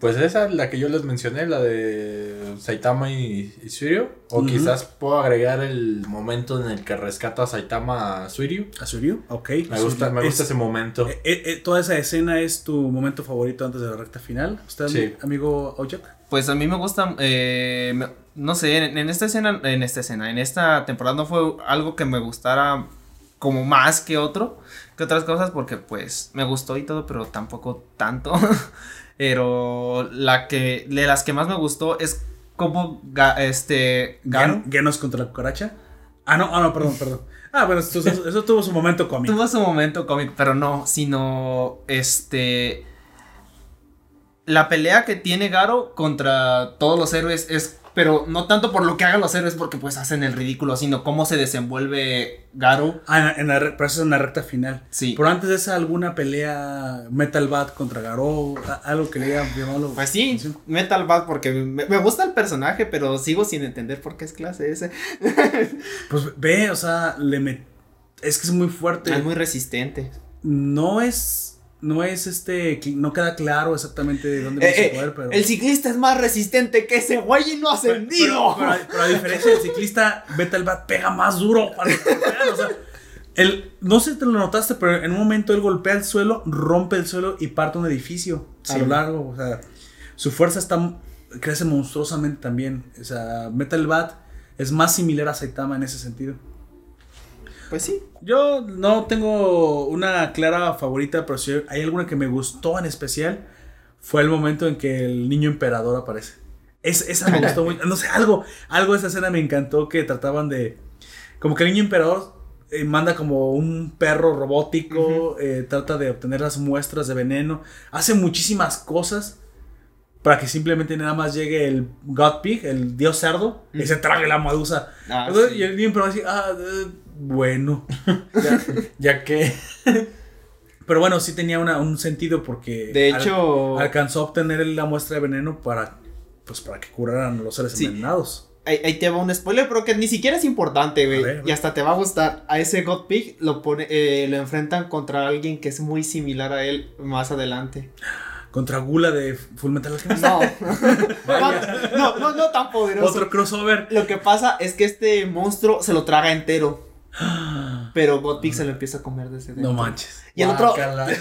pues esa, la que yo les mencioné, la de Saitama y, y Suiryu. O quizás puedo agregar el momento en el que rescata a Saitama a Suiryu. ¿A Suryu? Ok. Me gusta, me Es- gusta ese momento. eh, eh, eh, toda esa escena es tu momento favorito antes de la recta final. ¿Usted, Sí. amigo Ojak? Pues a mí me gusta, eh, me- no sé, en, en esta escena, en esta escena, en esta temporada no fue algo que me gustara como más que otro, que otras cosas, porque pues me gustó y todo, pero tampoco tanto. pero la que, de las que más me gustó es como, ga- este, Genos contra la cucaracha. Ah, no, ah, no, perdón, perdón. Ah, bueno, eso, eso- eso tuvo su momento cómico. tuvo su momento cómico, pero no, sino, este, la pelea que tiene Garo contra todos los héroes es, pero no tanto por lo que hagan los héroes porque pues hacen el ridículo, sino cómo se desenvuelve Garo. Ah, en la, en la re- pero eso es en la recta final. Sí. Pero antes de esa, alguna pelea Metal Bat contra Garou, a- algo que le llamado. Pues sí, Metal Bat porque me, me gusta el personaje, pero sigo sin entender por qué es clase ese. Pues ve, o sea, le met- es que es muy fuerte. Es muy resistente. No es. No es este. No queda claro exactamente de dónde viene Eh, su poder, pero. El ciclista es más resistente que ese güey y no ha pero, ascendido. pero- pero a diferencia del ciclista, Metal Bat pega más duro para o sea, el, no sé si te lo notaste, pero en un momento él golpea el suelo, rompe el suelo y parte un edificio a lo largo. O sea, su fuerza está crece monstruosamente también. O sea, Metal Bat es más similar a Saitama en ese sentido. Pues sí. Yo no tengo una clara favorita, pero si hay alguna que me gustó en especial, fue el momento en que el niño emperador aparece. Es, esa me gustó mucho. No sé, algo, algo de esa escena me encantó que trataban de... Como que el niño emperador eh, manda como un perro robótico, eh, trata de obtener las muestras de veneno, hace muchísimas cosas para que simplemente nada más llegue el God Pig, el dios cerdo, y se trague la medusa. Ah, Entonces, sí. Y el niño emperador así, ah, eh, bueno. ya, ya que... Pero bueno, sí tenía una- un sentido porque... De al- hecho, alcanzó a obtener la muestra de veneno para... Pues para que curaran los seres Sí. envenenados. ahí, ahí te va un spoiler, pero que ni siquiera es importante, güey. Y hasta te va a gustar. A ese God Pig lo pone, eh, lo enfrentan contra alguien que es muy similar a él más adelante. Contra Gula de Full Metal Alchemist. No. no, no, no tan poderoso. Otro crossover. Lo que pasa es que este monstruo se lo traga entero. Pero God se lo empieza a comer desde dentro. No manches. Y el otro.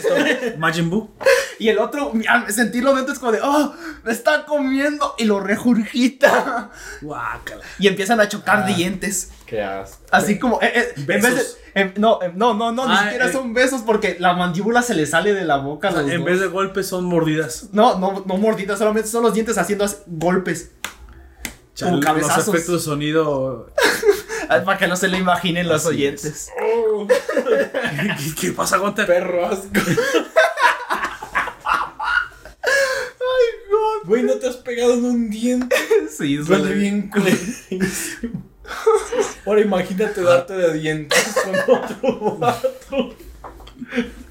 Majin Buu. y el otro, al sentirlo dentro es como de, oh, me está comiendo y lo regurgita. Guácala. Y empiezan a chocar Ah. dientes. Qué asco. Así como, eh, eh, en vez de, Besos. em, no, em, no, no, no, ni Ah, siquiera eh. son besos porque la mandíbula se le sale de la boca. a O sea, los en dos. vez de golpes son mordidas. No, no, no mordidas, solamente son los dientes haciendo as- golpes. Chale, cabezazos. Los efectos de sonido. Ah, Para que no se lo imaginen los Así oyentes. ¿Qué, qué pasa, Gunter? Perro asco. Güey, no te has pegado en un diente. Sí, Duele bien culerísimo. Ahora imagínate darte de dientes con otro vato.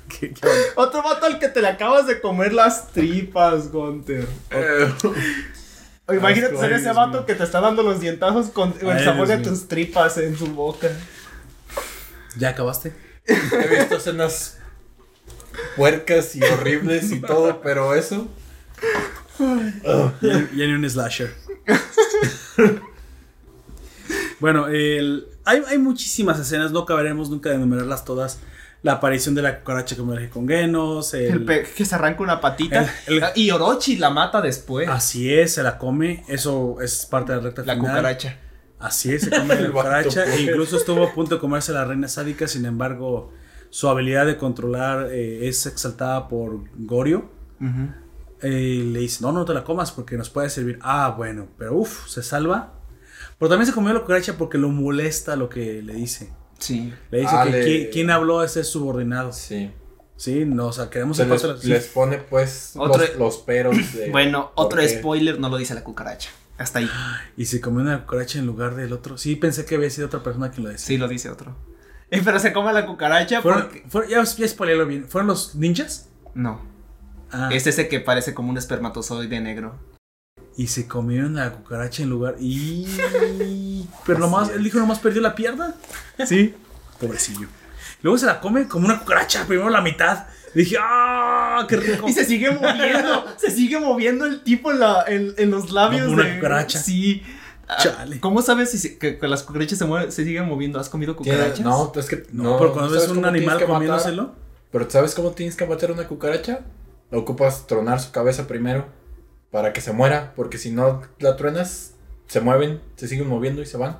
¿Qué-? Otro vato al que te le acabas de comer las tripas, Gunter. O imagínate ser ese vato que te está dando los dientazos con el Ay, sabor de mío. tus tripas en su boca. ¿Ya acabaste? He visto escenas puercas y horribles y todo, pero eso. Ya, ya ni un slasher. bueno, el- hay, hay muchísimas escenas, no acabaremos nunca de enumerarlas todas. La aparición de la cucaracha que emerge con Genos. el- El pe- que se arranca una patita. El- el- y Orochi la mata después. Así es, se la come. Eso es parte de la recta la final. cucaracha. Así es, se come la cucaracha. e incluso estuvo a punto de comerse la reina sádica. Sin embargo, su habilidad de controlar eh, es exaltada por Gorio. Eh, le dice, no, no te la comas porque nos puede servir. Ah, bueno, pero uff, se salva. Pero también se comió la cucaracha porque lo molesta lo que le dice. Sí. Le dice Ah, que le- qui- quien habló es el subordinado. Sí. Sí, no, o sea, queremos Se el les, pone pues Otro- los, los peros de... Bueno, otro qué. spoiler no lo dice la cucaracha. Hasta ahí. Y se comió una cucaracha en lugar del otro. Sí, pensé que había sido otra persona quien lo decía. Sí, lo dice otro. Eh, pero se come la cucaracha ¿Fueron, porque... fueron- ya, ya spoilealo bien. ¿Fueron los ninjas? No. Ah, Es ese que parece como un espermatozoide negro. Y se comieron la cucaracha en lugar. Y. Pero nomás, el hijo nomás perdió la pierna. Sí. Pobrecillo. Luego se la come como una cucaracha, primero la mitad. Dije, ¡ah! ¡Qué rico! Y se sigue moviendo. se sigue moviendo el tipo en, la, en, en los labios. Como una de- cucaracha. Sí. Ah, Chale. ¿Cómo sabes si se- que, que las cucarachas se, mueven, se siguen moviendo? ¿Has comido cucarachas? No, es que No, pero cuando ves ¿sabes un animal que matar? comiéndoselo. Pero ¿sabes cómo tienes que matar una cucaracha? Ocupas tronar su cabeza primero para que se muera, porque si no la truenas, se mueven, se siguen moviendo y se van.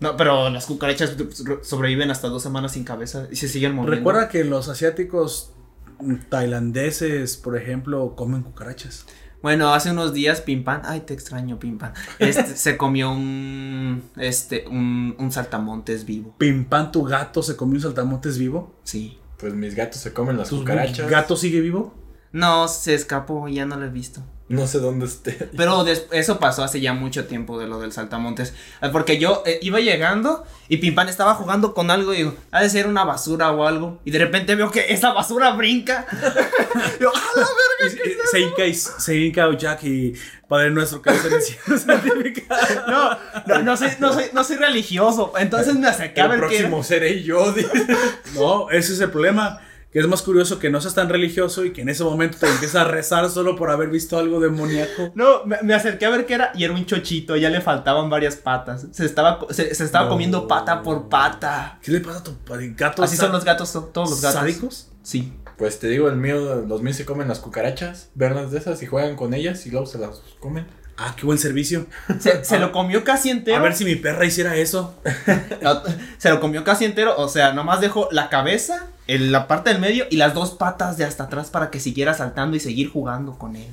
No, pero las cucarachas sobreviven hasta dos semanas sin cabeza y se siguen moviendo. Recuerda que los asiáticos mm, tailandeses, por ejemplo, comen cucarachas. Bueno, hace unos días Pimpan, ay te extraño Pimpan, este, se comió un, este, un, un saltamontes vivo. Pimpan, tu gato se comió un saltamontes vivo. Sí. Pues mis gatos se comen las ¿Tu cucarachas. gato sigue vivo? No, se escapó, ya no lo he visto. No sé dónde esté. Pero eso pasó hace ya mucho tiempo de lo del saltamontes. Eh, Porque yo eh, iba llegando y Pimpan estaba jugando con algo y digo, ha de ser una basura o algo. Y de repente veo que esa basura brinca. Yo, ¡ah, la Y- y- se hinca y se hinca Jack y Padre Nuestro que es el cielo santificado. No, no, no soy, no, soy, no soy religioso. Entonces me acerqué a El ver era. próximo seré yo. No, ese es el problema. Que es más curioso que no seas tan religioso y que en ese momento te empiezas a rezar solo por haber visto algo demoníaco. No, me, me acerqué a ver qué era y era un chochito, ya le faltaban varias patas. Se estaba, se, se estaba No. comiendo pata por pata. ¿Qué le pasa a tu gato? Así son los gatos, to- todos los gatos. ¿Sádicos? Sí. Pues te digo, el mío, los míos se comen las cucarachas, ven las de esas y juegan con ellas y luego se las comen. Ah, qué buen servicio. Se, se lo comió casi entero. A ver si mi perra hiciera eso. No, Se lo comió casi entero, o sea, nomás dejó la cabeza, el- la parte del medio y las dos patas de hasta atrás para que siguiera saltando y seguir jugando con él.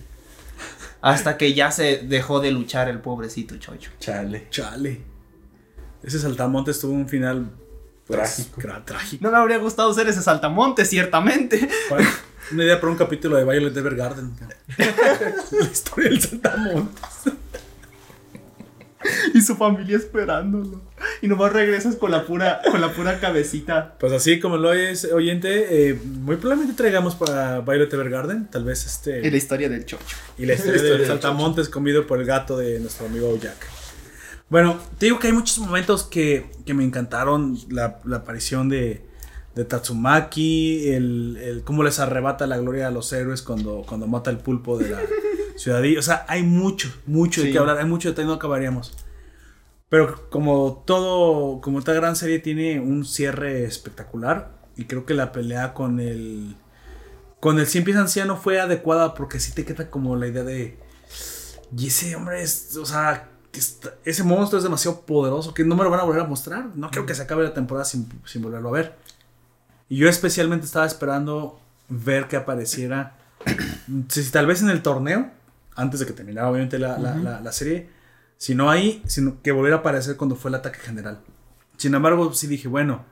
Hasta que ya se dejó de luchar el pobrecito chocho. Chale. Chale. Ese saltamontes tuvo un final pues, Trágico. trágico. No me habría gustado ser ese saltamonte, ciertamente. Una idea para un capítulo de Violet Evergarden. La historia del saltamontes. Y su familia esperándolo. Y nomás regresas con la pura, con la pura cabecita. Pues así como lo oyes, oyente, eh, muy probablemente traigamos para Violet Evergarden, tal vez este... Y la historia del chocho. Y la historia La historia del del saltamontes comido por el gato de nuestro amigo Jack. Bueno, te digo que hay muchos momentos que, que me encantaron. La, la aparición de, de Tatsumaki, el, el cómo les arrebata la gloria a los héroes cuando, cuando mata el pulpo de la ciudadilla. O sea, hay mucho, mucho de qué hablar, hay mucho de no acabaríamos. Pero como todo, como esta gran serie tiene un cierre espectacular, y creo que la pelea con el con el 100 pies anciano fue adecuada porque sí te queda como la idea de y ese hombre es, o sea, está- ese monstruo es demasiado poderoso que no me lo van a volver a mostrar. No creo que se acabe la temporada sin, sin volverlo a ver. Y yo especialmente estaba esperando ver que apareciera, si, tal vez en el torneo, antes de que terminara obviamente la, la- la- la serie, si no ahí, sino que volviera a aparecer cuando fue el ataque general. Sin embargo, sí dije, bueno,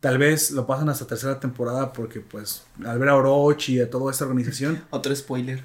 tal vez lo pasan hasta tercera temporada porque pues al ver a Orochi y a toda esta organización, Otro spoiler.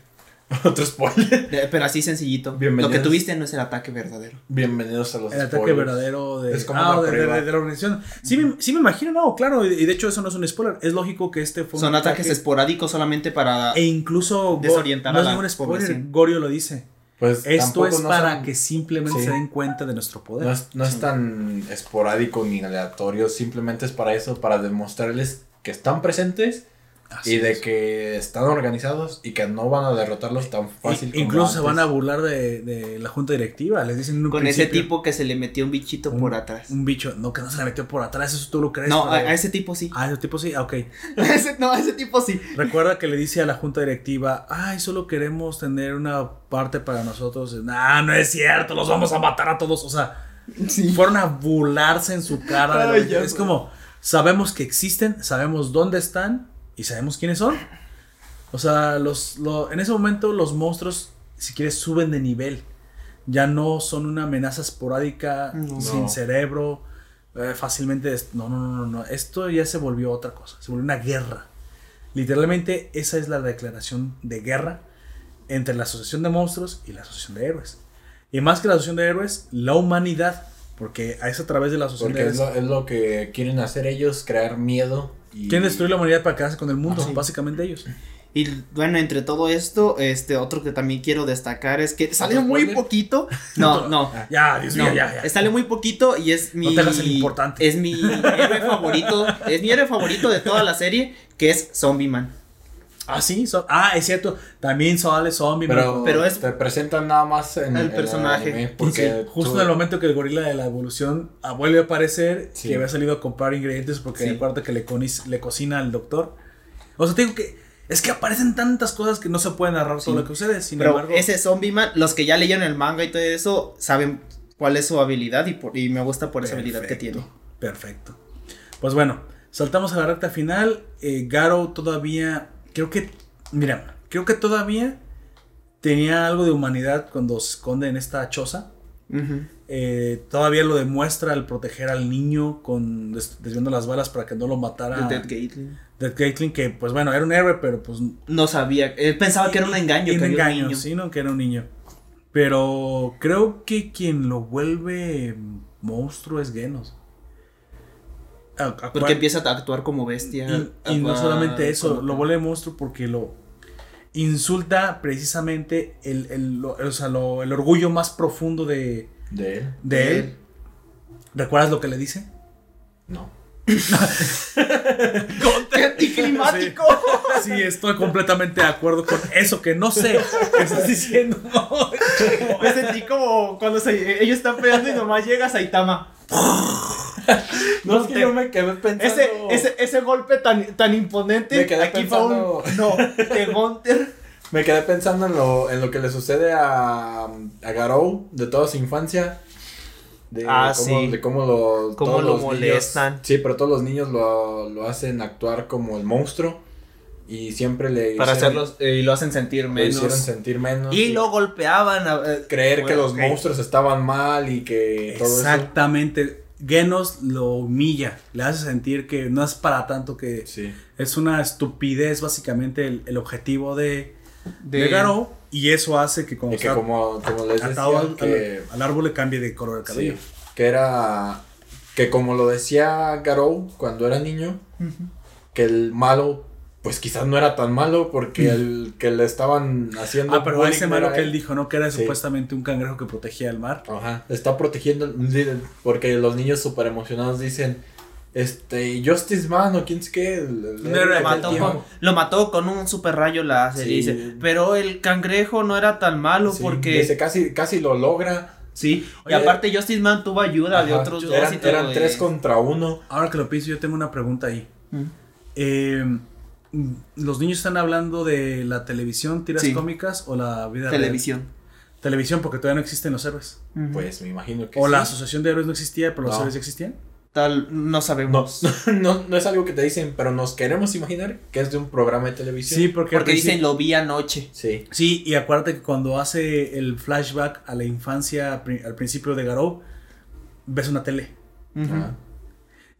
Otro spoiler. De- pero así sencillito. Bienvenidos. Lo que tuviste no es el ataque verdadero. Bienvenidos a los el ataque verdadero de, Es como ah, de, de- prueba. de la organización. Sí, me, sí me imagino, no, claro, y, de hecho eso no es un spoiler. Es lógico que este fue un Son ataques ataque- esporádicos solamente para... E incluso Desorientar no a es la ningún spoiler, población. Gorio lo dice. Pues Esto es no para son- que simplemente Sí. se den cuenta de nuestro poder. No es, no es tan esporádico ni aleatorio, simplemente es para eso, para demostrarles que están presentes Así y de es. que están organizados y que no van a derrotarlos tan fácil como incluso se van a burlar de, de la junta directiva. Les dicen en un Con ese tipo que se le metió un bichito un- por atrás. Un bicho. No, que no se le metió por atrás. Eso tú lo crees. No, a, ese tipo sí. Ah, ese tipo sí. Ah, ok. Ese- no, a ese tipo sí. Recuerda que le dice a la junta directiva, ay, solo queremos tener una parte para nosotros. Nah, no es cierto, los vamos a matar a todos. O sea, Sí. fueron a burlarse en su cara. de ya es como, sabemos que existen, sabemos dónde están y sabemos quiénes son. O sea, los, lo- en ese momento los monstruos, si quieres, suben de nivel. Ya no son una amenaza esporádica, No. sin No. cerebro, eh, fácilmente. No, no, no, no, no. Esto ya se volvió otra cosa. Se volvió una guerra. Literalmente esa es la declaración de guerra entre la Asociación de Monstruos y la Asociación de Héroes. Y más que la Asociación de Héroes, la humanidad, porque es a través de la Asociación Porque de es Héroes. lo, es lo que quieren hacer ellos, crear miedo. Y... Quieren destruir la humanidad para quedarse con el mundo, Ah, sí. básicamente ellos. Y bueno, entre todo esto, este otro que también quiero destacar es que salió ¿Otro muy spoiler? poquito. No, no. Ya, Dios No, mío, ya, ya. sale muy poquito y es mi. te hagas el importante. Es mi héroe favorito. Es mi héroe favorito de toda la serie, que es Zombie Man. Ah, sí, so- ah, es cierto. También sale zombie. Pero. Pero es- te presentan nada más en El en personaje. anime, Sí, porque justo tú- en el momento que el gorila de la evolución ah, vuelve a aparecer, Sí. que había salido a comprar ingredientes porque Sí. acuérdate que le, conis- le cocina al doctor. O sea, te digo que es que aparecen tantas cosas que no se puede narrar todo lo que sucede. Sin Pero embargo, ese Zombie Man, los que ya leyeron el manga y todo eso, saben cuál es su habilidad y, por- y me gusta por esa habilidad que Perfecto, tiene. Perfecto. Pues bueno, saltamos a la recta final. Eh, Garo todavía, creo que, mira, creo que todavía tenía algo de humanidad cuando se esconde en esta choza. Eh, todavía lo demuestra al proteger al niño con des- desviando las balas para que no lo matara. Dead Gatling. Dead Gatling, que pues bueno, era un héroe, pero pues. No sabía, él pensaba que era un engaño. Un que había un engaño, niño. sí, no, que era un niño. Pero creo que quien lo vuelve monstruo es Genos. Porque empieza a actuar como bestia. y, y no solamente eso, como- lo vuelve monstruo porque lo insulta precisamente el, el- lo- o sea, lo- el orgullo más profundo de, De él. de De él. él. ¿Recuerdas lo que le dice? No. ¡Qué anticlimático! Sí, estoy completamente de acuerdo con eso que no sé qué estás diciendo. Me sentí como cuando se- ellos están peleando y nomás llega Saitama. No, es que yo me quedé pensando. Ese, ese, ese golpe tan, tan imponente. Me quedé aquí fue un. No, de Gunter. Me quedé pensando en lo, en lo que le sucede a, a Garou de toda su infancia. De Ah, cómo, sí. De cómo lo, Cómo lo los niños- molestan. sí, pero todos los niños lo, lo hacen actuar como el monstruo. Y siempre le Para hicieron- hacerlos. eh, y lo hacen sentir menos. hicieron sentir menos. Y lo golpeaban. eh, creer que bueno, los ok. monstruos estaban mal y que todo eso. Genos lo humilla, le hace sentir que no es para tanto que Sí. es una estupidez básicamente el, el objetivo de, de, De- Garou y eso hace que cuando está como, como les decía, al, que, al- al árbol le cambie de color el cabello. sí, que era que como lo decía Garou cuando era niño, que el malo pues quizás no era tan malo porque el que le estaban haciendo Ah, pero ese malo que él dijo, ¿no? Que era Sí. supuestamente un cangrejo que protegía el mar. Ajá, está protegiendo porque los niños súper emocionados dicen este Justice Man o quién es que Lo mató, con, un super rayo la serie. Sí. Dice, pero el cangrejo no era tan malo Sí, porque. dice, casi casi lo logra Sí, y Oye, aparte Justice Man tuvo ayuda de otros dos eran, y todo. eran de- tres contra uno Ahora que lo pienso, yo tengo una pregunta ahí. Mm. Eh, ¿Los niños están hablando de la televisión, tiras Sí. cómicas o la vida real? televisión. Televisión, porque todavía no existen los héroes. pues me imagino que O sí. la asociación de héroes no existía, pero los No. héroes ya existían. Tal, no sabemos. no, no es algo que te dicen, pero nos queremos imaginar que es de un programa de televisión. Sí, porque, Porque dicen lo vi anoche. Sí. Sí, y acuérdate que cuando hace el flashback a la infancia al principio de Garou, ves una tele. Ajá.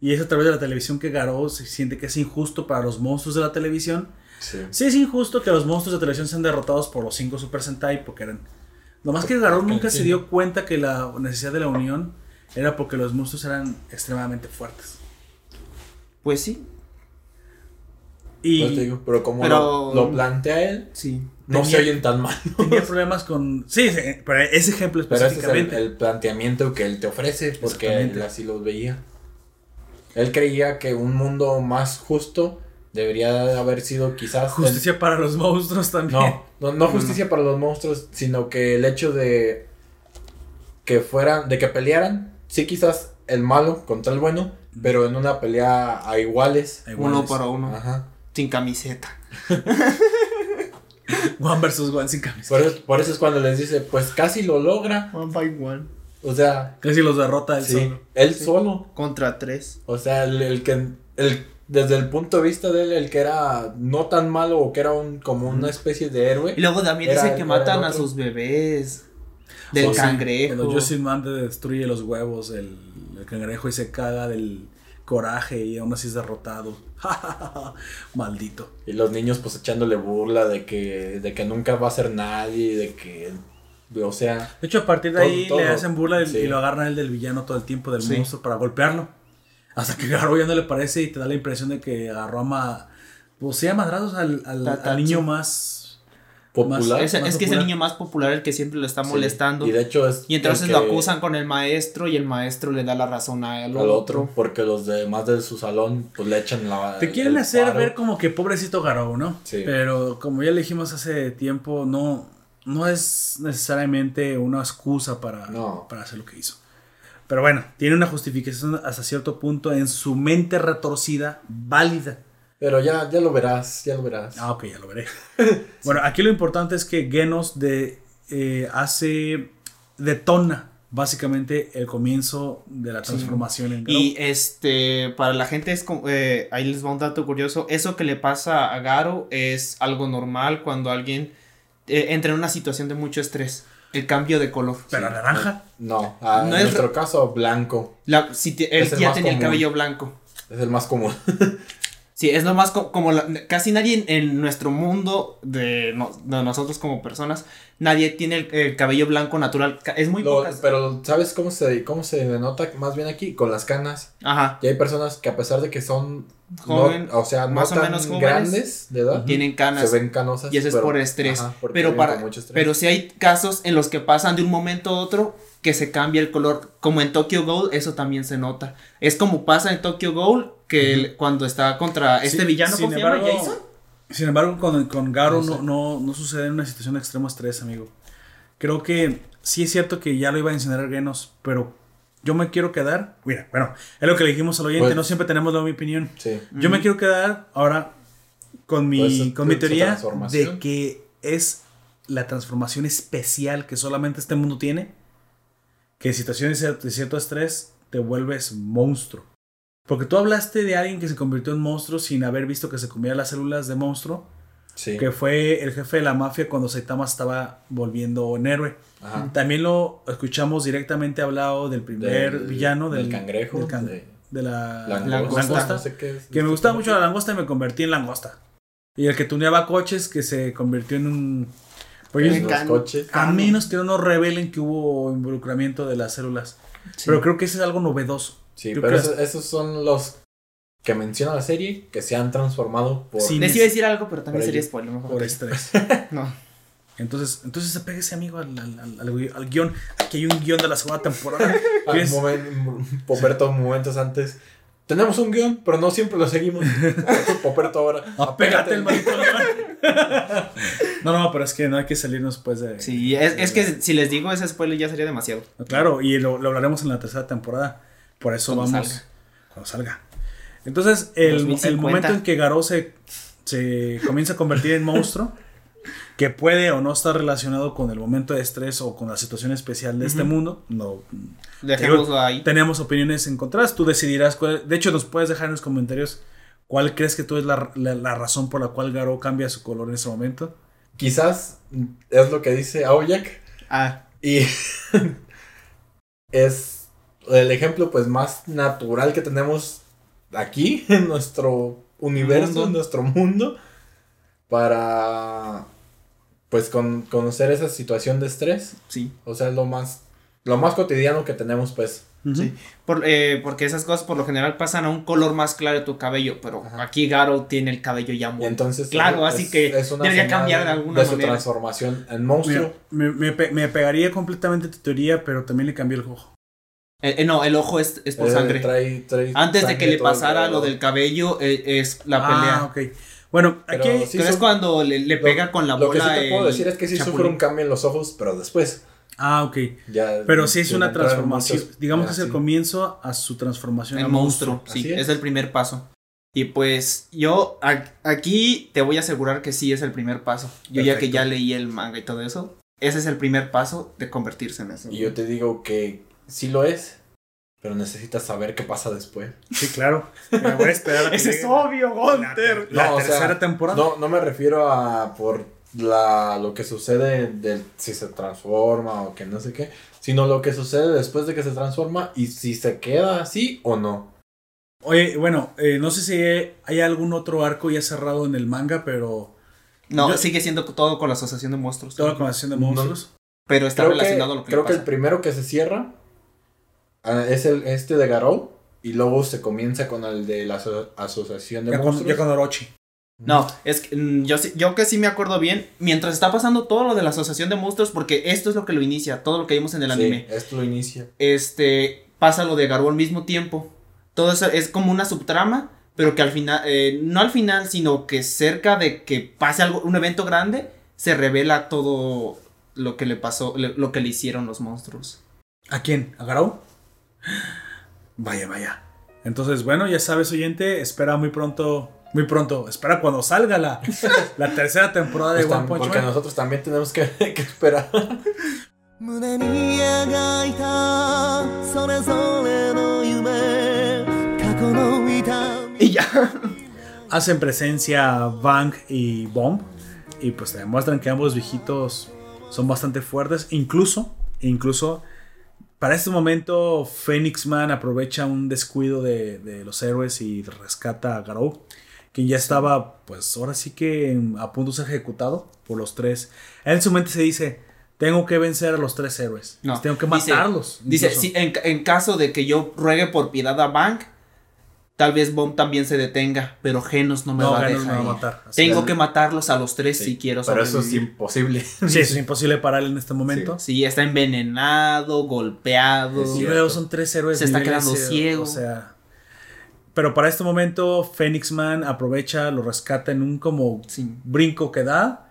Y es a través de la televisión que Garou se siente que es injusto para los monstruos de la televisión. Sí. Sí, es injusto que los monstruos de televisión sean derrotados por los cinco Super Sentai porque eran. Lo más que Garou nunca se dio cuenta que la necesidad de la unión era porque los monstruos eran extremadamente fuertes. Pues sí. Y Pues te digo, pero como Pero- Lo, lo plantea él, Sí. no Tenía- se oyen tan mal. tenía problemas con. Sí, sí, pero ese ejemplo Pero ese es el, específicamente. el planteamiento que él te ofrece, porque él así los veía. Él creía que un mundo más justo debería haber sido quizás... el- Justicia para los monstruos también. No, no, no justicia para los monstruos, sino que el hecho de que fueran, de que pelearan, sí quizás el malo contra el bueno, pero en una pelea a iguales. Iguales. Uno para uno. Ajá. Sin camiseta. One versus One sin. Por eso, por eso es cuando les dice, pues casi lo logra. One by one. O sea, Casi los derrota él sí, solo. él solo. Contra tres. O sea, el, el que el, desde el punto de vista de él, el que era no tan malo o que era un como una especie de héroe. Y luego también dice que matan a sus bebés. Del Oh, sí, cangrejo. Cuando Justin Man destruye los huevos, el, el cangrejo y se caga del coraje y aún así es derrotado. Maldito. Y los niños pues echándole burla de que, de que nunca va a ser nadie, de que, o sea, De hecho, a partir de Todo- ahí todo. le hacen burla y, Sí. y lo agarran el del villano todo el tiempo del Sí. monstruo para golpearlo. Hasta que Garou ya no le parece y te da la impresión de que agarró a ma... Pues sí, a madrazos al, al- niño más... popular. Es, más es que es el niño más popular el que siempre lo está Sí. molestando. Y de hecho es. Y entonces lo acusan con el maestro y el maestro le da la razón a él al otro, porque los demás de su salón pues le echan la. Te quieren hacer paro. ver como que pobrecito Garou, ¿no? Sí. Pero como ya le dijimos hace tiempo, no, no es necesariamente una excusa para, No. para hacer lo que hizo. Pero bueno, tiene una justificación hasta cierto punto en su mente retorcida, válida. Pero ya, ya lo verás, ya lo verás. Ah, ok, ya lo veré. bueno, aquí lo importante es que Genos de, eh, hace, detona básicamente el comienzo de la transformación en Garou. Y este, para la gente es como, eh, ahí les va un dato curioso, eso que le pasa a Garo es algo normal cuando alguien eh, entra en una situación de mucho estrés, el cambio de color. Pero naranja. No, ah, No en es- nuestro caso, blanco. La, si te- él Es el ya tenía el cabello blanco. Es el más común. Sí, es lo más co- como la- casi nadie en, en nuestro mundo de, no- de nosotros como personas, nadie tiene el, el cabello blanco natural. Es muy Lo- pocas. pero, ¿sabes cómo se, cómo se denota más bien aquí? Con las canas. Ajá. Y hay personas que a pesar de que son Joven, no, o sea, no más o tan menos jóvenes, grandes de edad, Tienen canas. se ven canosas. Y eso es pero- por estrés. ajá, pero para mucho estrés. pero si hay casos en los que pasan de un momento a otro que se cambia el color, como en Tokyo Ghoul, eso también se nota. Es como pasa en Tokyo Ghoul que el- cuando está contra este Sí, villano sin embargo- Jason. Sin embargo, con, con Garo No no, sé. no, no sucede en una situación de extremo estrés, amigo. Creo que sí es cierto que ya lo iba a incinerar Genos, pero yo me quiero quedar. Mira, bueno, es lo que le dijimos al oyente, Pues- no siempre tenemos la misma opinión. Sí. Yo me quiero quedar ahora con mi, Pues, con mi teoría de que es la transformación especial que solamente este mundo tiene. Que en situaciones de cierto estrés te vuelves monstruo. Porque tú hablaste de alguien que se convirtió en monstruo sin haber visto que se comía las células de monstruo. Sí. Que fue el jefe de la mafia cuando Saitama estaba volviendo un héroe. Ajá. También lo escuchamos directamente hablado del primer Del- villano del, del cangrejo, del can- de- de la Langosta, Langosta. no sé qué es. que me gustaba mucho la langosta y me convertí en langosta. Y el que tuneaba coches que se convirtió en un... Los coches. a menos que no nos revelen que hubo involucramiento de las células. Pero creo que eso es algo novedoso. Sí, Yo pero esos, esos son los que menciona la serie que se han transformado por. Sí. Les iba a decir algo, pero también sería spoiler. mejor Por estrés. No. Entonces, entonces se pega ese amigo al, al, al- al gui- al guion. Aquí hay un guion de la segunda temporada. Poperto momentos antes. Tenemos un guion, pero no siempre lo seguimos. Poperto ahora. Apégate el maldito león. No, no, pero es que no hay que salirnos pues de... Sí, es, es que si les digo ese spoiler ya sería demasiado. Claro, y lo, lo hablaremos en la tercera temporada. Por eso Cuando vamos. salga. Cuando salga. Entonces, el, 2050. el momento en que Garou se, se comienza a convertir en monstruo, que puede o no estar relacionado con el momento de estrés o con la situación especial de este mundo, no. Dejémoslo ahí. Tenemos opiniones encontradas, tú decidirás cuál. De hecho, nos puedes dejar en los comentarios cuál crees que tú es la, la- la razón por la cual Garou cambia su color en ese momento. Quizás es lo que dice Aoyak. Ah, Y es el ejemplo pues más natural que tenemos aquí en nuestro universo, Mundo. en nuestro mundo, para pues con- conocer esa situación de estrés. sí. O sea, lo más, lo más cotidiano que tenemos pues. Sí. Por, eh, porque esas cosas por lo general pasan a un color más claro de tu cabello, pero Ajá. aquí Garo tiene el cabello ya muy entonces claro, es- así que una debería cambiar de alguna de su manera. transformación en monstruo. Mira, me, me pe- me pegaría completamente tu teoría, pero también le cambié el ojo. Eh, eh, no, el ojo es, es por Eh, sangre. trae- trae Antes de que le pasara lo del cabello, eh, es la Ah, pelea. ok. Bueno, Pero aquí. sí es cuando le, le Lo- pega con la Lo que bola. sí te puedo decir es que sí chapulín. sufre un cambio en los ojos, pero después. Ah, ok. Ya, Pero sí es una transformación. muchos- Digamos que es el sí. comienzo a su transformación El a monstruo, sí, es. es. el primer paso. Y pues yo aquí te voy a asegurar que sí es el primer paso. Yo ya que Perfecto. ya leí el manga y todo eso, ese es el primer paso de convertirse en eso. Y yo te digo que sí lo es, pero necesitas saber qué pasa después. Sí, claro. Me voy a esperar a que Ese es obvio, la, Gunter. la No, o sea, tercera temporada. No, no me refiero a por la, lo que sucede del si se transforma o que no sé qué, sino lo que sucede después de que se transforma y si se queda así o no. Oye, bueno, eh, no sé si hay algún otro arco ya cerrado en el manga, pero No, Yo- sigue siendo todo con la asociación de monstruos. toda la conversación de monstruos. Pero está Creo, que, relacionado a lo que creo le que el pasa. primero que se cierra ah, es el este de Garou. Y luego se comienza con el de la aso- asociación de Ya con, monstruos. ya con Orochi. No, es que mm, yo, sí- yo que sí me acuerdo bien, mientras está pasando todo lo de la asociación de monstruos, porque esto es lo que lo inicia, todo lo que vimos en el Sí, anime. esto lo inicia. Este, pasa lo de Garou al mismo tiempo. Todo eso es como una subtrama, pero que al final, eh, no al final, sino que cerca de que pase algo, un evento grande, se revela todo lo que le pasó, le- lo que le hicieron los monstruos. ¿A quién? ¿A Garou? Vaya, vaya. Entonces, bueno, ya sabes, oyente, espera muy pronto, muy pronto, espera cuando salga la, la tercera temporada de Pues One tam- Punch porque Man. nosotros también tenemos que, que esperar. 胸に描いたそれぞれの夢過去の痛み Y ya. Hacen presencia Bang y Bomb y pues te demuestran que ambos viejitos son bastante fuertes, incluso, incluso para este momento Phoenix Man aprovecha un descuido de, de los héroes y rescata a Garou, quien ya estaba pues ahora sí que a punto de ser ejecutado por los tres. En su mente se dice, tengo que vencer a los tres héroes, No, tengo que dice- matarlos. Dice, incluso. sí, en, en caso de que yo ruegue por piedad a Bank, tal vez Bomb también se detenga, pero Genos no me No, va a dejar. me va a matar, Tengo es. que matarlos a los tres Sí, si quiero Pero eso es sobrevivir. imposible. Sí, eso es imposible para él en este momento. Sí, está envenenado, golpeado. Sí, Y luego son tres héroes. Se está quedando S, ciego. O sea. Pero para este momento, Phoenix Man aprovecha, lo rescata en un como Sí. brinco que da.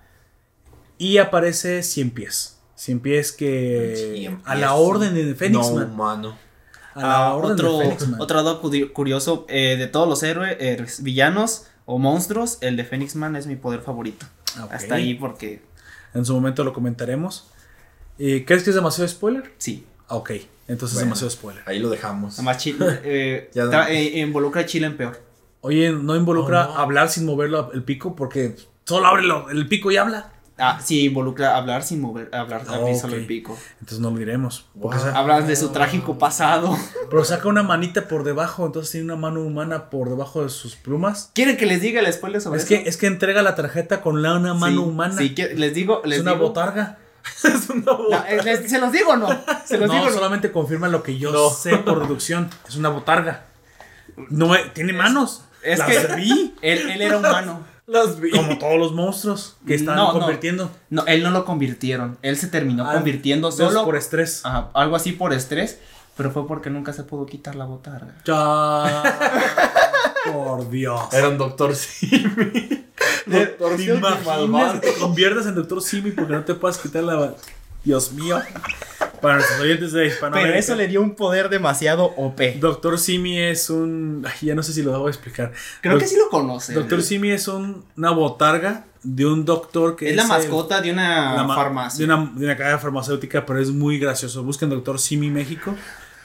Y aparece 100 pies. 100 pies que. Cien a la orden de Phoenix no, Man. humano. A la Ah, orden otro, de Phoenix Man. otro dato curi- curioso eh, de todos los héroes, eh, villanos o monstruos, el de Phoenix Man es mi poder favorito. Ah. Hasta ahí porque En su momento lo comentaremos. ¿Crees que es demasiado spoiler? sí. Ah, Ok, entonces Bueno. es demasiado spoiler. Ahí lo dejamos. Además, Chile, eh, tra- eh, involucra a Chile en peor. Oye, no involucra Oh, no. hablar sin moverlo el pico porque solo abre el pico y habla. Ah, sí, involucra hablar sin mover, hablar Ah, abrir solo el pico. Entonces no lo diremos. Porque Wow. Hablas de su trágico pasado. Pero saca una manita por debajo, entonces tiene una mano humana por debajo de sus plumas. ¿Quieren que les diga el spoiler sobre Es eso? que, es que entrega la tarjeta con la, una mano Sí, humana. Sí, que- les digo, les es una digo. botarga. es una No, eh, les- ¿Se los digo o no? Se los no, digo o no? solamente confirma lo que yo No. sé por deducción. Es una botarga. No, eh, tiene manos. es Las que- vi. Él, él era humano. Las vi. Como todos los monstruos que están No, convirtiendo. No, él no lo convirtieron. Él se terminó Ah, convirtiendo solo. por estrés. Ajá, algo así por estrés. Pero fue porque nunca se pudo quitar la botarga. Ya. por Dios. Era un doctor Simi. doctor ¿Te Simi te conviertas en Doctor Simi porque no te puedas quitar la... Dios mío. Para nuestros oyentes de Hispanoamérica. Pero eso le dio un poder demasiado OP. Doctor Simi es un... Ay, ya no sé si lo voy a explicar. Creo que sí lo conoce. Doctor Simi es un- una botarga de un doctor que es la el- mascota de una la ma- farmacia. De una, de una cadena farmacéutica, pero es muy gracioso. Busquen Doctor Simi México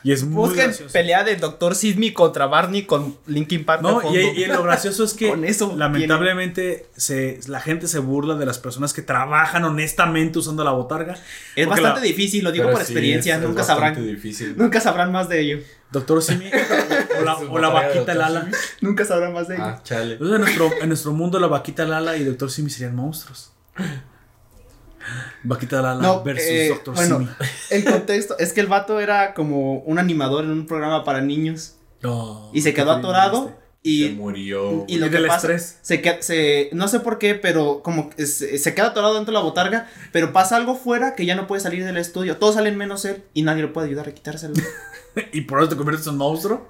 y es muy Busquen gracioso. pelea de Doctor Sismi contra Barney con Linkin Park. No, y, y lo gracioso es que Con eso lamentablemente se, la gente se burla de las personas que trabajan honestamente usando la botarga. Es bastante la- difícil, lo digo Pero por sí, experiencia. es- nunca sabrán. difícil. Nunca sabrán más de ello. Doctor Simi o la, o vaquita. Lala. Nunca sabrán más de ello. Ah, chale. Entonces, en, nuestro, en nuestro mundo la vaquita Lala y Doctor Simi serían monstruos. Vaquita Lala No, versus eh, Doctor bueno, Simi. el contexto es que el vato era como un animador en un programa para niños y se quedó atorado Se y, murió. y lo Y que del pasa estrés. se, queda- se no sé por qué, pero como que se, se queda atorado dentro de la botarga, pero pasa algo fuera que ya no puede salir del estudio. Todos salen menos él y nadie lo puede ayudar a quitárselo. ¿Y por eso te conviertes en monstruo?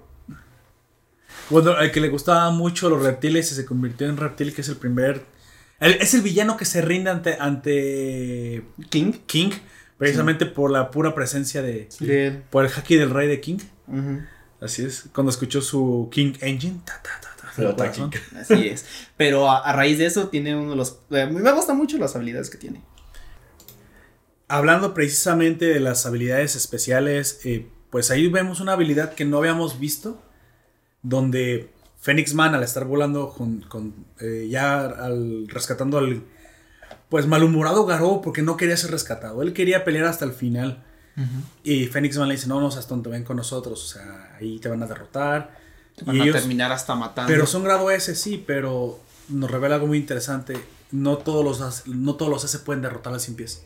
Bueno, el que le gustaba mucho los reptiles y se convirtió en reptil, que es el primer. El- es el villano que se rinde ante, ante King. King, precisamente por la pura presencia de. Por el haki del rey de King. Así es. Cuando escuchó su King Engine. ta, ta, ta, ta, Pero el corazón. King. Así es. Pero a, a raíz de eso tiene uno de los... eh, me gustan mucho las habilidades que tiene. Hablando precisamente de las habilidades especiales, eh, pues ahí vemos una habilidad que no habíamos visto, donde Phoenix Man al estar volando con, con, eh, ya al rescatando al pues malhumorado Garou porque no quería ser rescatado, él quería pelear hasta el final y Phoenix Man le dice no no seas tonto ven con nosotros, o sea ahí te van a derrotar Van Y a ellos- terminar hasta matando. Pero son grado S, sí, pero nos revela algo muy interesante. No todos los, no todos los S pueden derrotar al sin pies.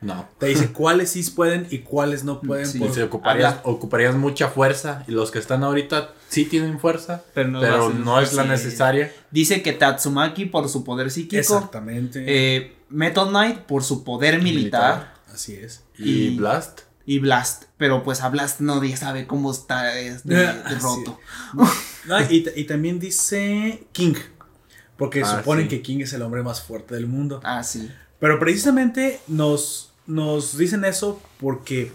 No. Te dice cuáles sí pueden y cuáles no pueden. Sí. por- se ocuparías, ocuparías mucha fuerza. Y los que están ahorita sí tienen fuerza. Pero no Pero es la sí. necesaria. Dice que Tatsumaki por su poder psíquico. Exactamente. eh, Metal Knight por su poder militar. Así es. Y, Y- Blast. Y Blast. Pero pues a Blast nadie sabe cómo está es de, de Ah, roto. Y, y también dice King. Porque Ah, suponen sí. que King es el hombre más fuerte del mundo. Ah, sí. Pero precisamente nos, nos dicen eso porque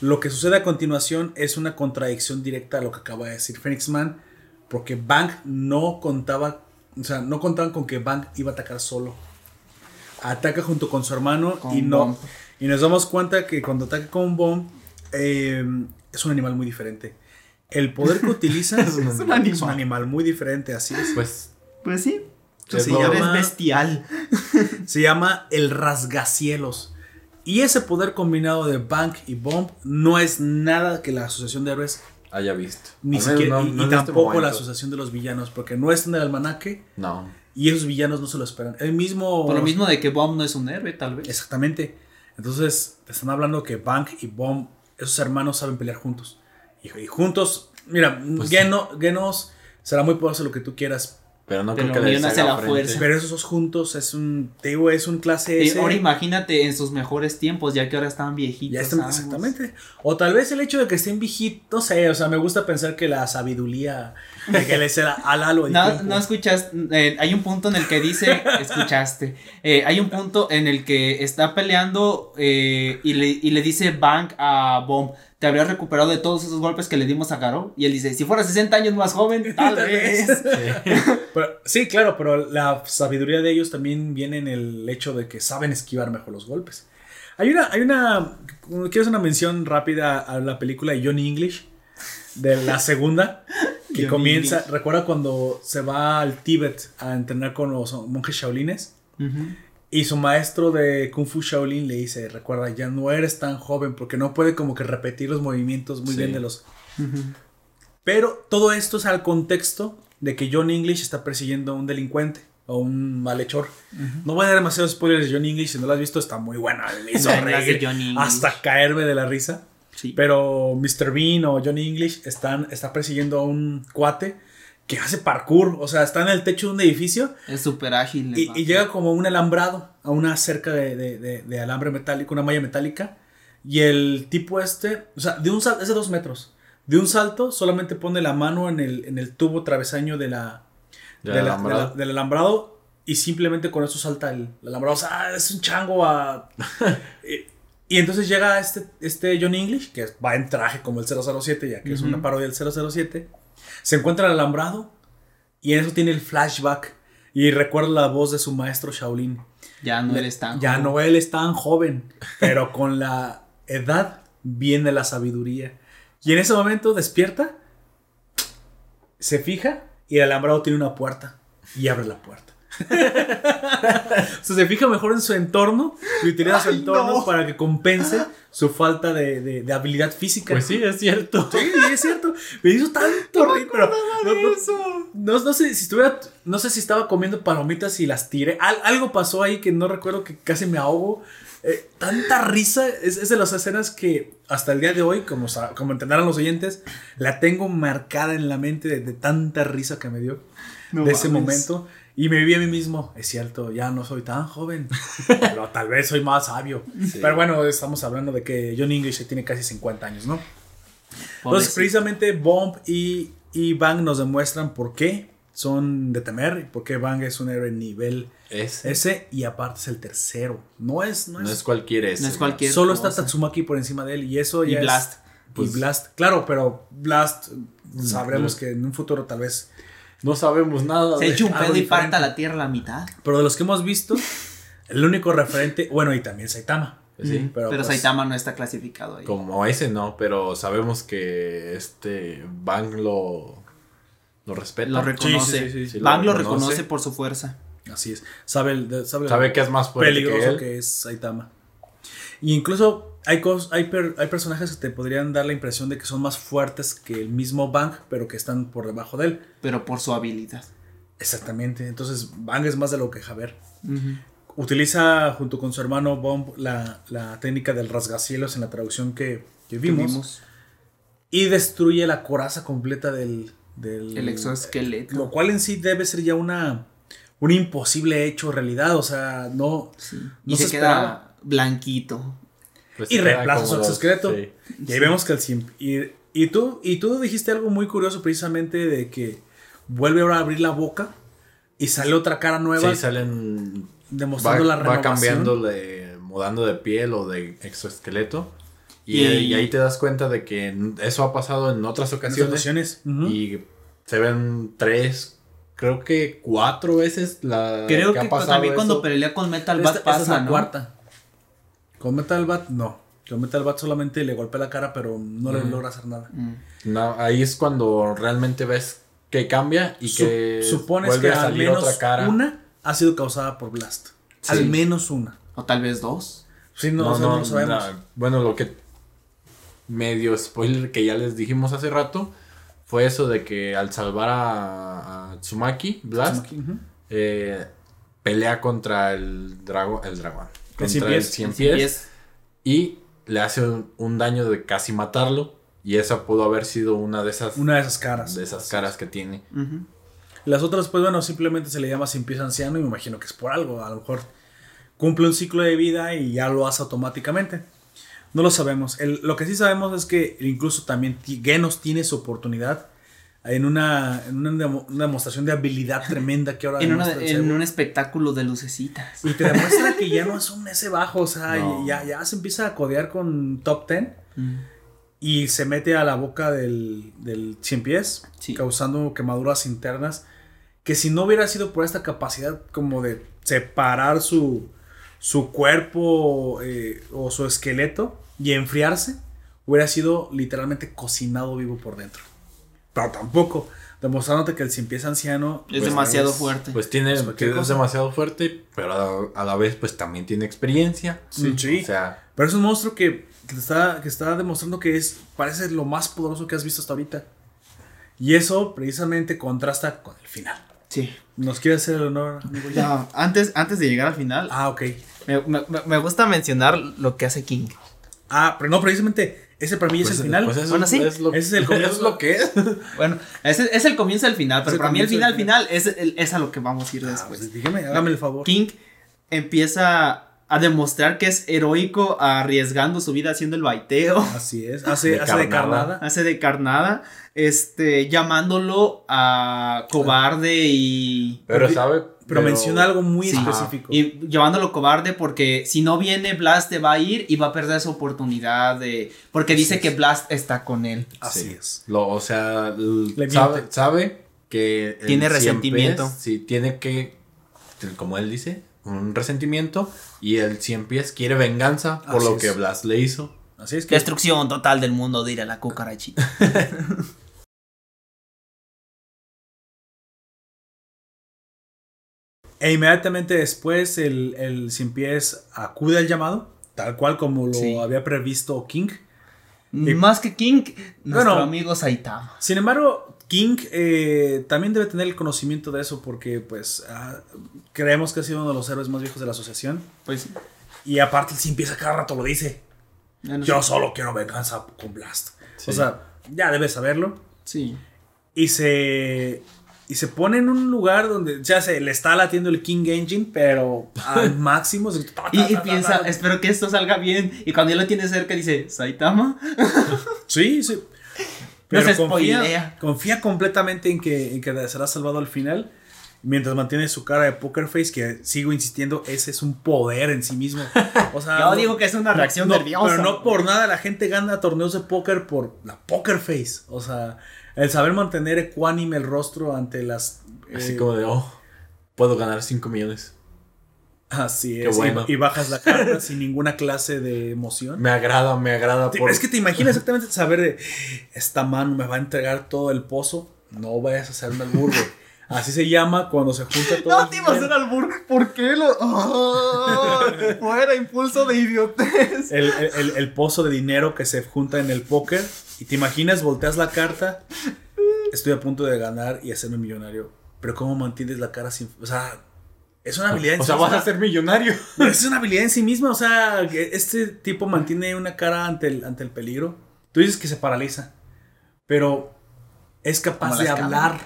lo que sucede a continuación es una contradicción directa a lo que acaba de decir Phoenix Man. Porque Bang no contaba, o sea, no contaban con que Bang iba a atacar solo. Ataca junto con su hermano Con y no. Bomb. Y nos damos cuenta que cuando ataca con Bomb eh, es un animal muy diferente. El poder que utiliza es, un animal. es un animal muy diferente, así es. Pues Pues sí. Lo- es bestial. Se llama el rasgacielos. Y ese poder combinado de Bank y Bomb no es nada que la asociación de héroes, haya visto. ni Al menos siquiera, no- y, no y en este tampoco la asociación de los villanos, porque no está en el almanaque No. y esos villanos no se lo esperan. El mismo. Por lo mismo de que Bomb no es un héroe, tal vez. Exactamente. Entonces, te están hablando que Bank y Bomb, esos hermanos saben pelear juntos. Y, y juntos, mira, Pues Geno- Genos será muy poderoso lo que tú quieras. Pero no creo que les haga la frente. fuerza. Pero esos dos juntos es un. Te digo, es un clase Eh, S. ahora imagínate en sus mejores tiempos, ya que ahora estaban viejitos. Ya están, exactamente. O tal vez el hecho de que estén viejitos, no sé, o sea, me gusta pensar que la sabiduría de que les era al halo No, no escuchas, eh, hay un punto en el que dice, escuchaste, eh, hay un punto en el que está peleando eh, y, le, y le dice Bang a Bomb, te habrías recuperado de todos esos golpes que le dimos a Garo. Y él dice, si fuera 60 años más joven, tal vez. Pero- sí, claro, pero la sabiduría de ellos también viene en el hecho de que saben esquivar mejor los golpes. Hay una, hay una, quiero hacer una mención rápida a la película de Johnny English, de la segunda, que Johnny comienza, English. recuerda cuando se va al Tíbet a entrenar con los monjes shaolines. Ujú. Y su maestro de Kung Fu Shaolin le dice, recuerda, ya no eres tan joven porque no puede como que repetir los movimientos muy Sí. bien de los... Pero todo esto es al contexto de que John English está persiguiendo a un delincuente o un malhechor. No voy a dar demasiados spoilers de John English, si no lo has visto está muy buena. Me hizo reír hasta caerme de la risa. Sí. Pero Mr. Bean o Johnny English están, está persiguiendo a un cuate que hace parkour. O sea, está en el techo de un edificio Es súper ágil. y, llega como un alambrado a una cerca de, de- de- de alambre metálico, una malla metálica. Y el tipo este, o sea, de un salto, es de dos metros. De un salto solamente pone la mano en el, en el tubo travesaño de la, Del de la- alambrado. de la- del alambrado y simplemente con eso salta el, el alambrado. O sea, es un chango a... y, y entonces llega este, este John English, que va en traje como el 007, ya que es una parodia del 007. Se encuentra alambrado y en eso tiene el flashback y recuerda la voz de su maestro Shaolin. Ya no eres tan. Ya joven. no él es tan joven, pero con la edad viene la sabiduría. Y en ese momento despierta, se fija y el alambrado tiene una puerta y abre la puerta. o sea, se fija mejor en su entorno y utiliza su Ay, entorno no. para que compense su falta de, de- de habilidad física. Pues sí, es cierto. Sí, es cierto. Me hizo tanto reír, pero no, no- no- no sé si estuviera, no sé si estaba comiendo palomitas y las tiré. Al- algo pasó ahí que no recuerdo que casi me ahogo. Eh, tanta risa es, es de las escenas que hasta el día de hoy, como, como entenderán los oyentes, la tengo marcada en la mente de, de tanta risa que me dio No de ese mames. momento. Y me vi a mí mismo, es cierto, ya no soy tan joven, pero tal vez soy más sabio. Pero bueno, estamos hablando de que John English tiene casi 50 años, ¿no? Entonces, precisamente Bomb y, y Bang nos demuestran por qué son de temer y por qué Bang es un héroe nivel Ese S y aparte es el tercero. No es, no es, no es cualquier ese. No es cualquier- solo está cosa. Tatsumaki por encima de él y eso Y ya es- Blast. Pues- y Blast, claro, pero Blast sabremos Blast. que en un futuro tal vez. No sabemos nada. Se de- echa un pedo y parta la tierra a la mitad. Pero de los que hemos visto, el único referente, bueno, y también Saitama. Pues sí. Mm, pero Pero, pues- Saitama no está clasificado ahí. Como ese no, pero sabemos que este Bang lo, lo respeta. Lo reconoce. Sí, sí, sí, sí, sí, lo Bang lo reconoce. reconoce por su fuerza. Así es. Sabe, el- sabe, Sabe que es más fuerte peligroso que él. que es Saitama. Y incluso hay, cos- hay, per- hay personajes que te podrían dar la impresión de que son más fuertes que el mismo Bang, pero que están por debajo de él. Pero por su habilidad. Exactamente. Entonces, Bang es más de lo que Javier. Utiliza junto con su hermano Bomb la, la técnica del rasgacielos en la traducción que, que vimos, Vimos Y destruye la coraza completa del. del el exoesqueleto. Lo cual en sí debe ser ya una. Un imposible hecho realidad. O sea, no. Sí. no y se, se queda esperaba. blanquito. Pues Y reemplaza su sí. Y ahí vemos que el simp. Y, y tú, y tú dijiste algo muy curioso precisamente de que vuelve ahora a abrir la boca y sale otra cara nueva Sí, salen. Va, demostrando la va renovación. cambiando, de, mudando de piel o de exoesqueleto. Y, Y- y ahí te das cuenta de que eso ha pasado en otras En ocasiones. Y se ven tres, creo que cuatro veces la Creo que, ha pasado también cuando pelea con Metal Bat pasa, es la ¿no? cuarta. Con Metal Bat, no. Con Metal Bat solamente le golpea la cara, pero no le Ujú. logra hacer nada. Mm. No, ahí es cuando realmente ves que cambia y Su- que supones vuelve que a al salir menos otra cara. una ha sido causada por Blast. Sí. Al menos una. O tal vez dos. Sí, no, o sea, no lo sabemos. no. Bueno, lo que medio spoiler que ya les dijimos hace rato fue eso de que al salvar a, a Tsumaki, Blast, eh, pelea contra el dragón, el dragón, contra cien el pies. cien El pies, pies. y le hace un, un daño de casi matarlo y esa pudo haber sido una de esas Una de esas caras. de esas caras que tiene. Las otras, pues bueno, simplemente se le llama sin pies anciano y me imagino que es por algo. A lo mejor cumple un ciclo de vida y ya lo hace automáticamente. No lo sabemos. El- lo que sí sabemos es que incluso también Genos tiene su oportunidad en una, en una, demo- una demostración de habilidad tremenda que ahora En, una- en un espectáculo de lucecitas. Y te demuestra que ya no es un S bajo, o sea, No. ya, ya se empieza a codear con top 10 Mm. y se mete a la boca del, del 100 pies, Sí. causando quemaduras internas, que si no hubiera sido por esta capacidad como de separar su, su cuerpo eh, o su esqueleto y enfriarse, hubiera sido literalmente cocinado vivo por dentro. Pero tampoco, demostrándote que el 100 pies anciano Es Pues, demasiado es- fuerte. Pues tiene, Pues cualquier es demasiado fuerte, pero a, a la vez pues también tiene experiencia. Sí, sí. O sea, Pero es un monstruo que, que te está, que está demostrando que es, parece lo más poderoso que has visto hasta ahorita. Y eso precisamente contrasta con el final. sí. ¿Nos quiere hacer el honor, amigo? No, antes, antes de llegar al final, Ah, ok. me, me- me gusta mencionar lo que hace King. Ah, pero no, precisamente ese para mí pues, es el final. pues eso Bueno, sí. es lo, Ese es el comienzo. es lo que es. Bueno, ese es el comienzo del final, pero para mí el final del final es, el- es a lo que vamos a ir Ah, después. pues dígame, hágame el favor. King empieza a demostrar que es heroico arriesgando su vida haciendo el baiteo. Así es. Hace, De hace de carnada. carnada. Hace de carnada, este, llamándolo a cobarde y... Pero sabe. Pero, menciona algo muy Sí. específico. Y llamándolo cobarde porque si no viene Blast te va a ir y va a perder su oportunidad de... Porque dice es. que Blast está con él. Así Sí. es. Lo, o sea, sabe, sabe que. Tiene cien resentimiento. pies, sí, tiene que. Como él dice, un resentimiento. Y el 100 pies quiere venganza por Así lo es. que Blas le hizo. Así es que. Destrucción total del mundo, dirá la cucarachita. E inmediatamente después el, el pies acude al llamado, tal cual como lo Sí. había previsto King. Y- Más que King, nuestro Bueno. amigo Saitama. Sin embargo, King eh, también debe tener el conocimiento de eso porque pues ah, creemos que ha sido uno de los héroes más viejos de la asociación. Pues Y aparte el pies a cada rato lo dice. no Yo solo quiero venganza con Blast. Sí. O sea, ya debes saberlo. Sí. Y se. Y se pone en un lugar donde ya se le está latiendo el King Engine, pero al máximo. se- ta, ta, Y, ta, piensa, espero que esto salga bien. Y cuando ya lo tiene cerca dice, Saitama. Sí, sí. No se confía, confía completamente en que, en que será salvado al final. Mientras mantiene su cara de poker face, que sigo insistiendo, ese es un poder en sí mismo. O sea, Yo no- digo que es una reacción no, nerviosa. Pero no por nada la gente gana torneos de póker por la poker face. O sea, el saber mantener ecuánime el rostro ante las. Así eh, como de, oh, puedo ganar 5 millones. Así Qué es. y- bueno. Y, bajas la carta sin ninguna clase de emoción. Me agrada, me agrada. Te- Por... Es que te imaginas exactamente saber de esta mano me va a entregar todo el pozo. No vayas a hacerme el burro. Así se llama cuando se junta todo. No te iba a hacer albur. ¿Por qué lo.? ¡Oh! fuera impulso de idiotez. el, el- el- el pozo de dinero que se junta en el póker. Y te imaginas, volteas la carta. Estoy a punto de ganar y hacerme millonario. Pero ¿cómo mantienes la cara sin.? O sea, es una habilidad en O sí sea, vas misma. a ser millonario. Es una habilidad en sí misma. O sea, este tipo mantiene una cara ante el, ante el peligro. Tú dices que se paraliza. Pero es capaz de hablar.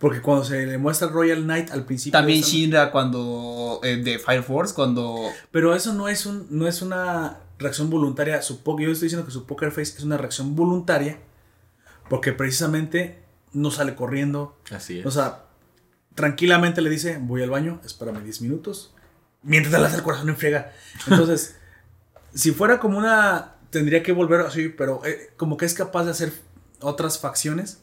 Porque cuando se le muestra Royal Knight al principio. También Shinra cuando. eh, de Fire Force, cuando. Pero eso no es, un, no es una reacción voluntaria. Su yo estoy diciendo que su poker face es una reacción voluntaria. Porque precisamente no sale corriendo. Así es. O sea, tranquilamente le dice, voy al baño, espérame 10 minutos. Mientras le hace el corazón en friega. Entonces, si fuera como una... Tendría que volver así, pero eh, como que es capaz de hacer otras facciones.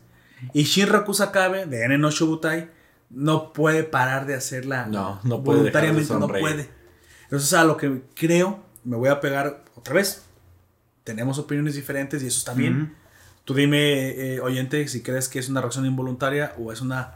Y Shinra Kusakabe, de N no Shobutai, no puede parar de hacerla No, no puede voluntariamente, no puede. Entonces, a lo que creo, me voy a pegar otra vez. Tenemos opiniones diferentes y eso está bien. Tú dime, eh, oyente, si crees que es una reacción involuntaria o es una,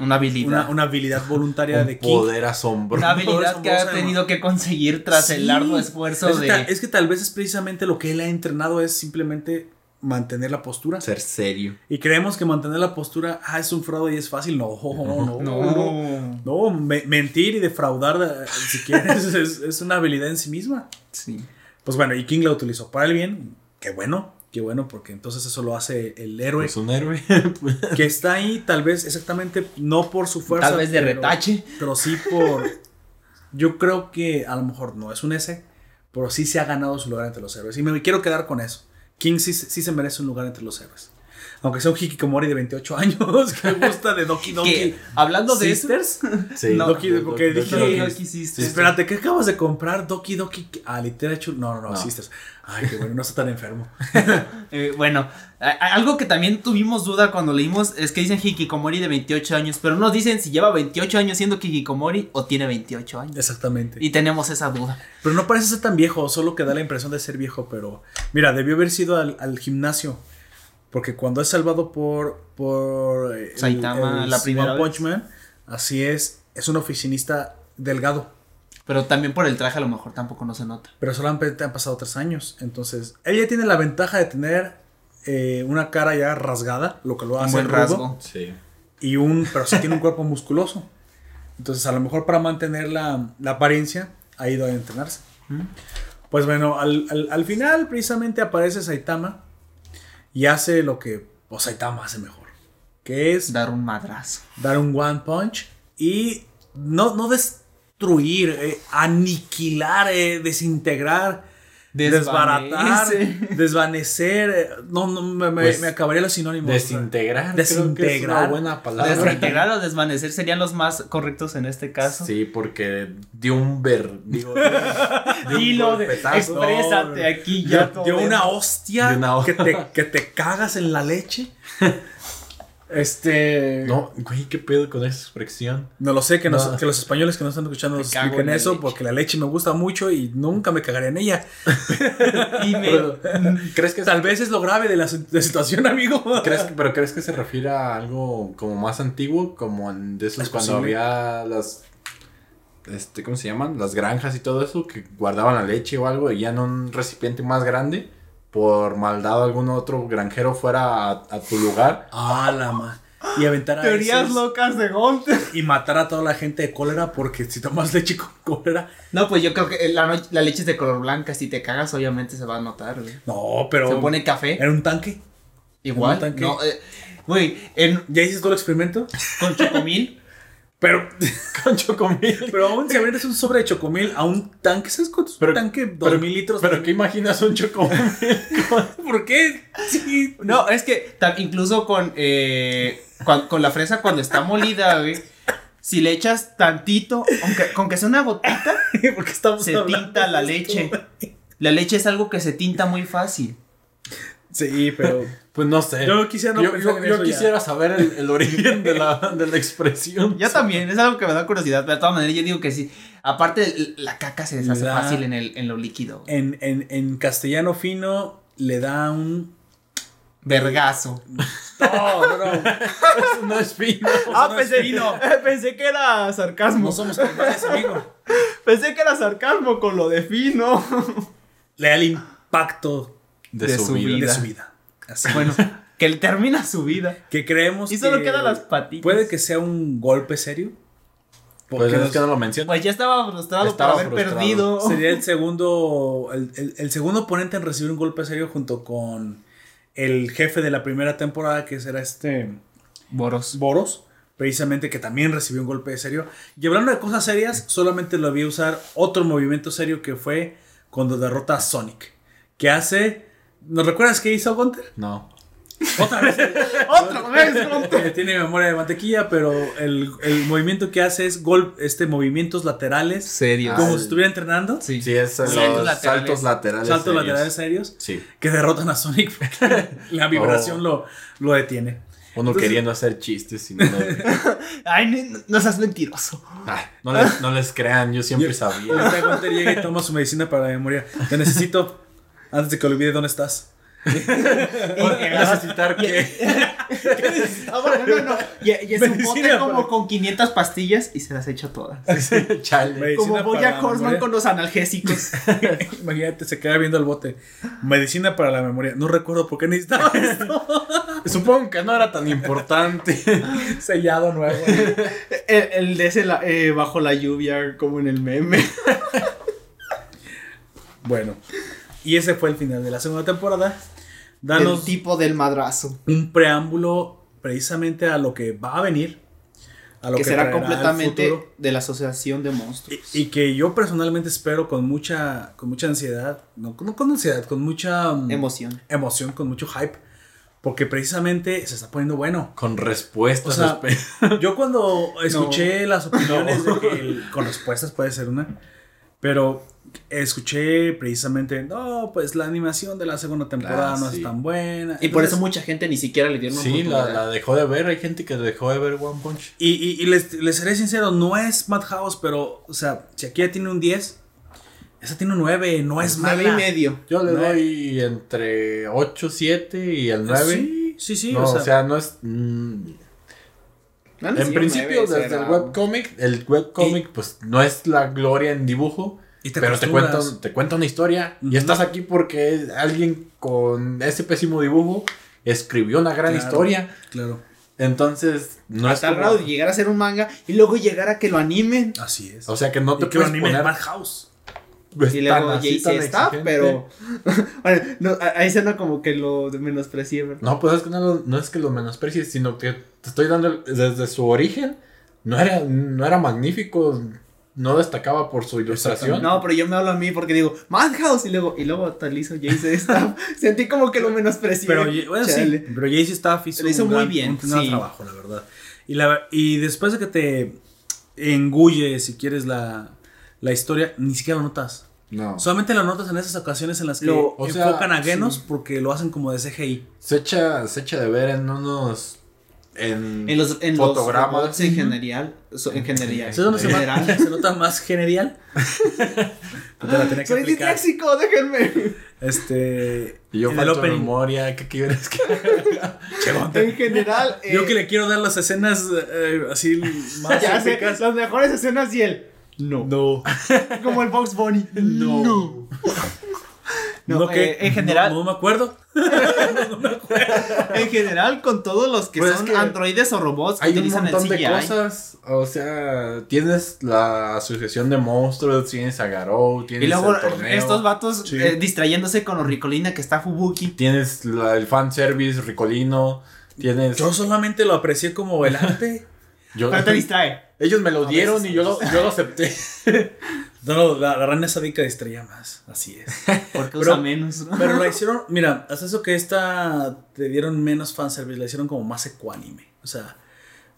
Una habilidad. una, una habilidad voluntaria Un de King. poder asombroso. Una habilidad que ha tenido que conseguir tras el largo esfuerzo es, de. es que tal vez es precisamente lo que él ha entrenado es simplemente mantener la postura. Ser serio. Y creemos que mantener la postura, ah, es un fraude y es fácil. No, no, no. No. No, me- mentir y defraudar, eh, si quieres, es, es una habilidad en sí misma. Sí. Pues bueno, y King la utilizó para el bien. Qué bueno, qué bueno, porque entonces eso lo hace el héroe Pues un héroe. que está ahí, tal vez exactamente no por su fuerza. Tal vez de pero- retache. Pero sí por. Yo creo que a lo mejor no es un S, pero sí se ha ganado su lugar entre los héroes. Y me quiero quedar con eso. King sí, sí se merece un lugar entre los héroes. Aunque sea un Hikikomori de 28 años que gusta de Doki Doki. Que, hablando de. Sisters. Sí. No, Doki, porque Doki dije. Doki. Doki Sisters. Espérate, ¿qué acabas de comprar? Doki Doki. Ah, Literature. No, no, no, No. Sisters. Ay, qué bueno, no está tan enfermo. Eh, bueno, a- a- algo que también tuvimos duda cuando leímos es que dicen Hikikomori de 28 años, pero no nos dicen si lleva 28 años siendo Hikikomori o tiene 28 años. Exactamente. Y tenemos esa duda. Pero no parece ser tan viejo, solo que da la impresión de ser viejo, pero mira, debió haber sido al, al gimnasio. Porque cuando es salvado por, por eh, el- Saitama la primera Punch. Man, así es, es un oficinista delgado. Pero también por el traje a lo mejor tampoco no se nota. Pero solamente han pasado tres años. Entonces, ella tiene la ventaja de tener eh, una cara ya rasgada, lo que lo Un hace buen rudo, rasgo. Sí. Y un, pero sí tiene un cuerpo musculoso. Entonces, a lo mejor para mantener la, la apariencia, ha ido a entrenarse. Pues bueno, al, al- al final precisamente aparece Saitama y hace lo que Saitama hace mejor. Que es Dar un madrazo. dar un one punch y no, no destruir, eh, aniquilar, eh, desintegrar, desbaratar, Desvanece. desvanecer. eh, no, no, me, me- Pues, me acabaría los sinónimos. Desintegrar. creo que es una Desintegrar. buena palabra. Desintegrar o desvanecer serían los más correctos en este caso. Sí, porque dio un ver. Digo, dio Dilo, de- exprésate aquí Dio, ya. dio una hostia, De una ho- que, te, que te cagas en la leche. Este. No, güey, ¿qué pedo con esa expresión? No lo sé, que, nos- No. que los españoles que nos están escuchando nos expliquen eso, leche. porque la leche me gusta mucho y nunca me cagaré en ella. Y me- ¿Crees que, Tal vez es lo grave de la, de situación, amigo. ¿crees que- pero crees que se refiere a algo como más antiguo? Como en de esos Es cuando posible. había las. Este, ¿Cómo se llaman? Las granjas y todo eso, que guardaban la leche o algo y ya en un recipiente más grande, por maldad algún otro granjero fuera a, a tu lugar. Ah, la ma. Y aventar a Teorías esos locas de Gunter. y matar a toda la gente de cólera, porque si tomas leche con cólera. No, pues yo creo que la, la leche es de color blanca. Si te cagas, obviamente se va a notar, güey. No, pero. Se pone café. Era un tanque. Igual. un tanque. No, eh, güey, en- ¿Ya hiciste todo el experimento? con chocomil. Pero, Con chocomil. pero aún si abrieras un sobre de chocomil a un tanque, ¿sabes cuánto es un Pero- tanque? Dos pero- mil litros. ¿Pero qué imaginas un chocomil? ¿Por qué? Sí. No, es que incluso con, eh, con, la fresa cuando está molida, güey. Si le echas tantito, aunque con que sea una gotita, Porque estamos se tinta la leche. La leche es algo que se tinta muy fácil. Sí, pero. Pues no sé. Yo quisiera no yo, en quisiera saber el, el origen de la, de la expresión. Yo también, es algo que me da curiosidad, pero de todas maneras yo digo que sí. Aparte, la caca se deshace da- fácil en, el, en lo líquido. En, en, en castellano fino le da un. Vergazo. No, no. Eso no es fino. Ah, no es pensé, fino. pensé que era sarcasmo. No somos canibales, amigo. Pensé que era sarcasmo con lo de fino. Le da el impacto De, De su, su vida. de su vida. Así. Bueno, que él termina su vida. que creemos Y solo que quedan las patitas. Puede que sea un golpe serio. Pues Porque es nos- que no lo menciono. Pues ya estaba frustrado Estaba por haber frustrado. perdido. sería el segundo, el, el- el segundo oponente en recibir un golpe serio junto con el jefe de la primera temporada, que será este Boros. Boros, precisamente que también recibió un golpe serio. Y hablando de cosas serias, solamente lo vi usar otro movimiento serio que fue cuando derrota a Sonic. Que hace. ¿Nos recuerdas qué hizo Gunter? No. Otra vez. Otra vez, Gunter. Tiene memoria de mantequilla, pero el, el movimiento que hace es gol, este, movimientos laterales. Serio. Como Ah, si estuviera entrenando. Sí. Sí, es Saltos los laterales. saltos laterales. Saltos serios. laterales serios. Sí. Que derrotan a Sonic porque la vibración Oh. lo, lo detiene. Uno Entonces- queriendo hacer chistes y no, Ay, no, no seas mentiroso. Ay, no, les, no les crean, yo siempre Y sabía. Gunter llega y toma su medicina para la memoria. Te necesito antes de que olvide dónde estás. ¿Necesitar bueno, no, no. Y, y es un bote como para- con 500 pastillas y se las echa todas. Chale. Medicina Como Boya la Horseman con los analgésicos. Imagínate, se queda viendo el bote. Medicina para la memoria. No recuerdo por qué necesitaba esto. Supongo que no era tan importante. Sellado nuevo. el, el de ese la- eh, bajo la lluvia, como en el meme. Bueno, y ese fue el final de la segunda temporada. El Danos tipo del madrazo. un preámbulo precisamente a lo que va a venir. A lo Que, será traerá el completamente de la asociación de monstruos. Y, y que yo personalmente espero con mucha, con mucha ansiedad, no, no con ansiedad, con mucha mm, Emoción. emoción, con mucho hype, porque precisamente se está poniendo bueno. Con respuestas. O sea, Yo cuando escuché las opiniones de que el- con respuestas puede ser una, pero escuché precisamente, no, pues la animación de la segunda temporada Ah, no sí. es tan buena. Y por eso mucha gente ni siquiera le dieron sí, la, dejó de ver. Hay gente que dejó de ver One Punch. Y, y- y les, les seré sincero, no es Madhouse, pero, o sea, si aquí ya tiene un 10, esa tiene un 9, no es Nueve mala. y medio. Yo le doy entre 8, 7 y el 9. Sí, sí, sí, no, o sea, no es. mm, No, en principio, desde será- el webcomic, el webcomic, pues no es la gloria en dibujo. Y te pero te cuenta, te cuenta una historia y estás aquí porque alguien con ese pésimo dibujo escribió una gran Claro. historia. Claro, Entonces, no a es tal como- llegar a ser un manga y luego llegar a que lo animen. así es. O sea que no te que lo puedes anime en poner Madhouse. pues, Y luego JC está, pero. bueno, no, ahí suena como que lo menosprecié, ¿verdad? No, pues es que no, es que lo menosprecies, sino que te estoy dando el- desde su origen. No era, no era magnífico, no destacaba por su ilustración. No, pero yo me hablo a mí porque digo, Madhouse, y luego, y luego tal hizo Jace Staff. Sentí como que lo menosprecié. Pero, bueno, sí, pero JC Staff hizo, Lo hizo un muy gran- bien, un gran sí. trabajo, la verdad. Y, la, y después de que te engulle, si quieres, la, la historia, ni siquiera lo notas. No. Solamente lo notas en esas ocasiones en las que Lo- o sea, enfocan a Genos sí. porque lo hacen como de CGI. Se echa, se echa de ver en unos. En, En los, en fotogramas. los robots en general. so- en general. ¿Sabes dónde se, general. se nota más genial? Te la tenía que Soy disléxico, déjenme. Este. Y yo en el opening. memoria, ¿qué quieres que En general. eh, Yo que le quiero dar las escenas eh, así más ya sé, las mejores escenas y él. No. No. Como el Box Bunny. No. No, No, que- eh, en general, No, no me acuerdo. en general, con todos los que Pues es son que androides o robots que Hay un utilizan el montón de CGI. cosas. O sea, tienes la asociación de monstruos, tienes a Garou, tienes Y luego el torneo. estos vatos Sí. eh, distrayéndose con Ricolina que está Fubuki. Tienes la- el fanservice ricolino. Tienes. Yo solamente lo aprecié como el arte. yo- Pero te distrae. Ellos me lo A dieron veces, y yo lo, yo lo acepté. No, no, la, la rana sádica distraía más. Así es. Porque Pero- usa menos. ¿no? Pero la hicieron, mira, hasta eso que esta te dieron menos fanservice, la hicieron como más ecuánime. O sea,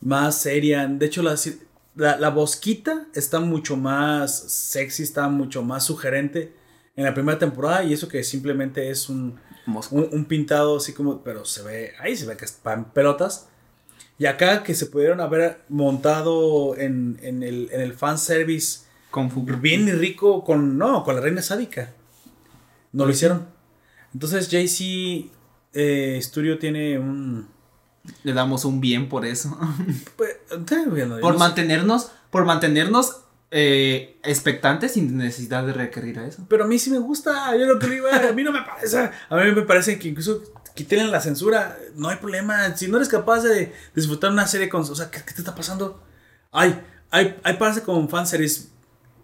más seria. De hecho, la, la, la bosquita está mucho más sexy, está mucho más sugerente en la primera temporada. Y eso que simplemente es un, un, un pintado así como, pero se ve, ahí se ve que está en pelotas. Y acá que se pudieron haber montado en, en el, en el fanservice Con Fubuki. bien y rico con, no, con la reina sádica. No lo hicieron. Entonces JC eh, Studio tiene un, Le damos un bien por eso. Pues, yo por mantenernos, por mantenernos eh, expectantes sin necesidad de requerir a eso. Pero a mí sí me gusta, yo lo que iba, a mí no me parece, a mí me parece que incluso quiten la censura, no hay problema, si no eres capaz de disfrutar una serie con, o sea, ¿qué, qué te está pasando? Ay, hay, hay partes con fanseries,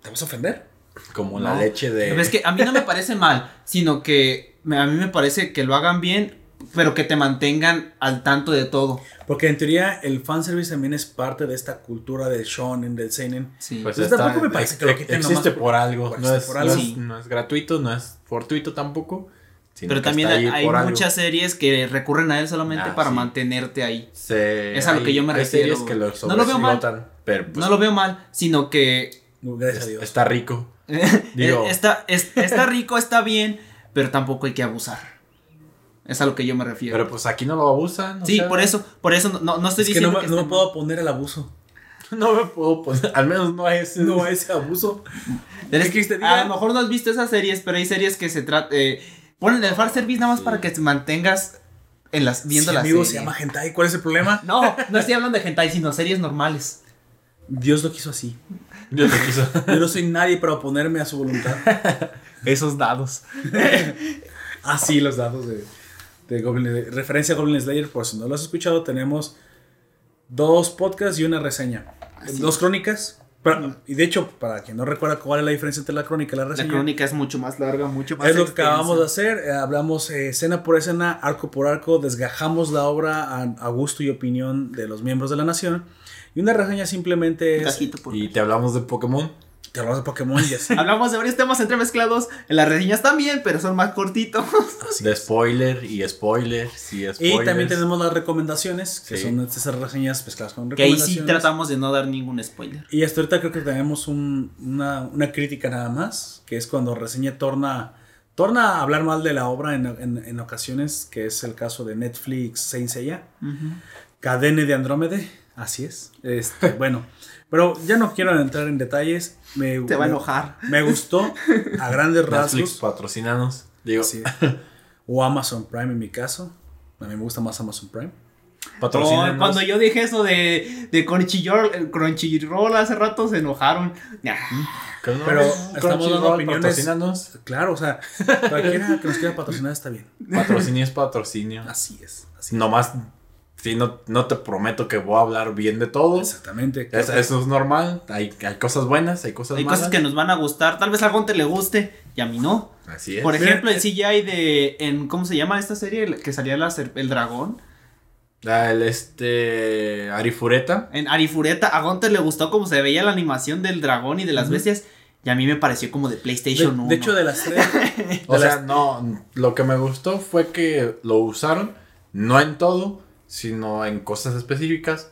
¿te vas a ofender? Como No. la leche de. Pero es que a mí no me parece mal, sino que me- a mí me parece que lo hagan bien, pero que te mantengan al tanto de todo. Porque en teoría el fanservice también es parte de esta cultura del shonen, del seinen. Sí. Pues Pues está- tampoco me parece que lo quiten existe por- por algo. por no, este- es, por no es- Sí. no es gratuito, no es fortuito tampoco. pero también hay, algo. muchas series que recurren a él solamente Ah, para sí. mantenerte ahí. Se- Es a lo hay- que yo me hay refiero, series que lo No lo veo mal. Pero pues, no lo veo mal, sino que Gracias a Dios. está rico. Digo- está, es- está rico, está bien, pero tampoco hay que abusar. Es a lo que yo me refiero. Pero pues aquí no lo abusan. o sí, sea, por eso, por eso no, no estoy es que no diciendo me, que no me puedo mal. oponer al abuso. No me puedo poner. Al menos no a ese. No a ese abuso. ¿Qué que te a lo mejor no has visto esas series, pero hay series que se tratan. ponen el fan service nada más para que te mantengas en las, viendo Sí, la amigo, serie. se llama hentai, ¿cuál es el problema? No, no estoy hablando de hentai, sino series normales. Dios lo quiso así. Yo te quiso. Yo no soy nadie para oponerme a su voluntad. Esos dados. Ah, sí, los datos de, de Goblin, de referencia a Goblin Slayer. Por si no lo has escuchado, tenemos dos podcasts y una reseña. Dos crónicas. Pero- y de hecho, para quien no recuerda cuál es la diferencia entre la crónica y la La reseña, crónica es mucho más larga, mucho más es lo que acabamos de hacer. eh, hablamos eh, escena por escena, arco por arco, desgajamos la obra a, a gusto y opinión de los miembros de la nación. Y una reseña simplemente es. Cajito por- Y te hablamos de Pokémon. Te hablamos de Pokémon y así. Hablamos de varios temas entremezclados. En las reseñas también, pero son más cortitos. de spoiler y spoilers y spoilers. Y también tenemos las recomendaciones, que Sí. son esas reseñas mezcladas con Que ahí recomendaciones. sí tratamos de no dar ningún spoiler. Y hasta ahorita creo que tenemos un- una, una crítica nada más, que es cuando reseña torna, torna a hablar mal de la obra en, en- en ocasiones, que es el caso de Netflix Saint Seiya, Cadene de Andrómede, así es. Este, bueno, pero ya no quiero entrar en detalles. Me, Te va a enojar. Me gustó a grandes Netflix rasgos. patrocinanos. Digo, Sí. O Amazon Prime en mi caso. A mí me gusta más Amazon Prime. patrocínanos. Oh, cuando yo dije eso de, de Crunchyroll, Crunchyroll hace rato se enojaron. Nah. No, Pero estamos dando opiniones. Patrocínanos. Claro, o sea, cualquiera que nos quiera patrocinar está bien. Patrocinio es patrocinio. Así es. Así Nomás, sí, no, no te prometo que voy a hablar bien de todo. Exactamente. Es- eso es normal. Hay, hay cosas buenas, hay cosas Hay malas. cosas que nos van a gustar. Tal vez a Gonte le guste y a mí no. Así es. Por ejemplo, el eh, CGI de. En, ¿Cómo se llama esta serie? Que salía la el dragón. Ah, el este. Arifureta. En Arifureta, a Gonte le gustó cómo se veía la animación del dragón y de las bestias. Y a mí me pareció como de De, PlayStation 1. de hecho, de las tres. O sea, no. Lo que me gustó fue que lo usaron. No en todo, sino en cosas específicas.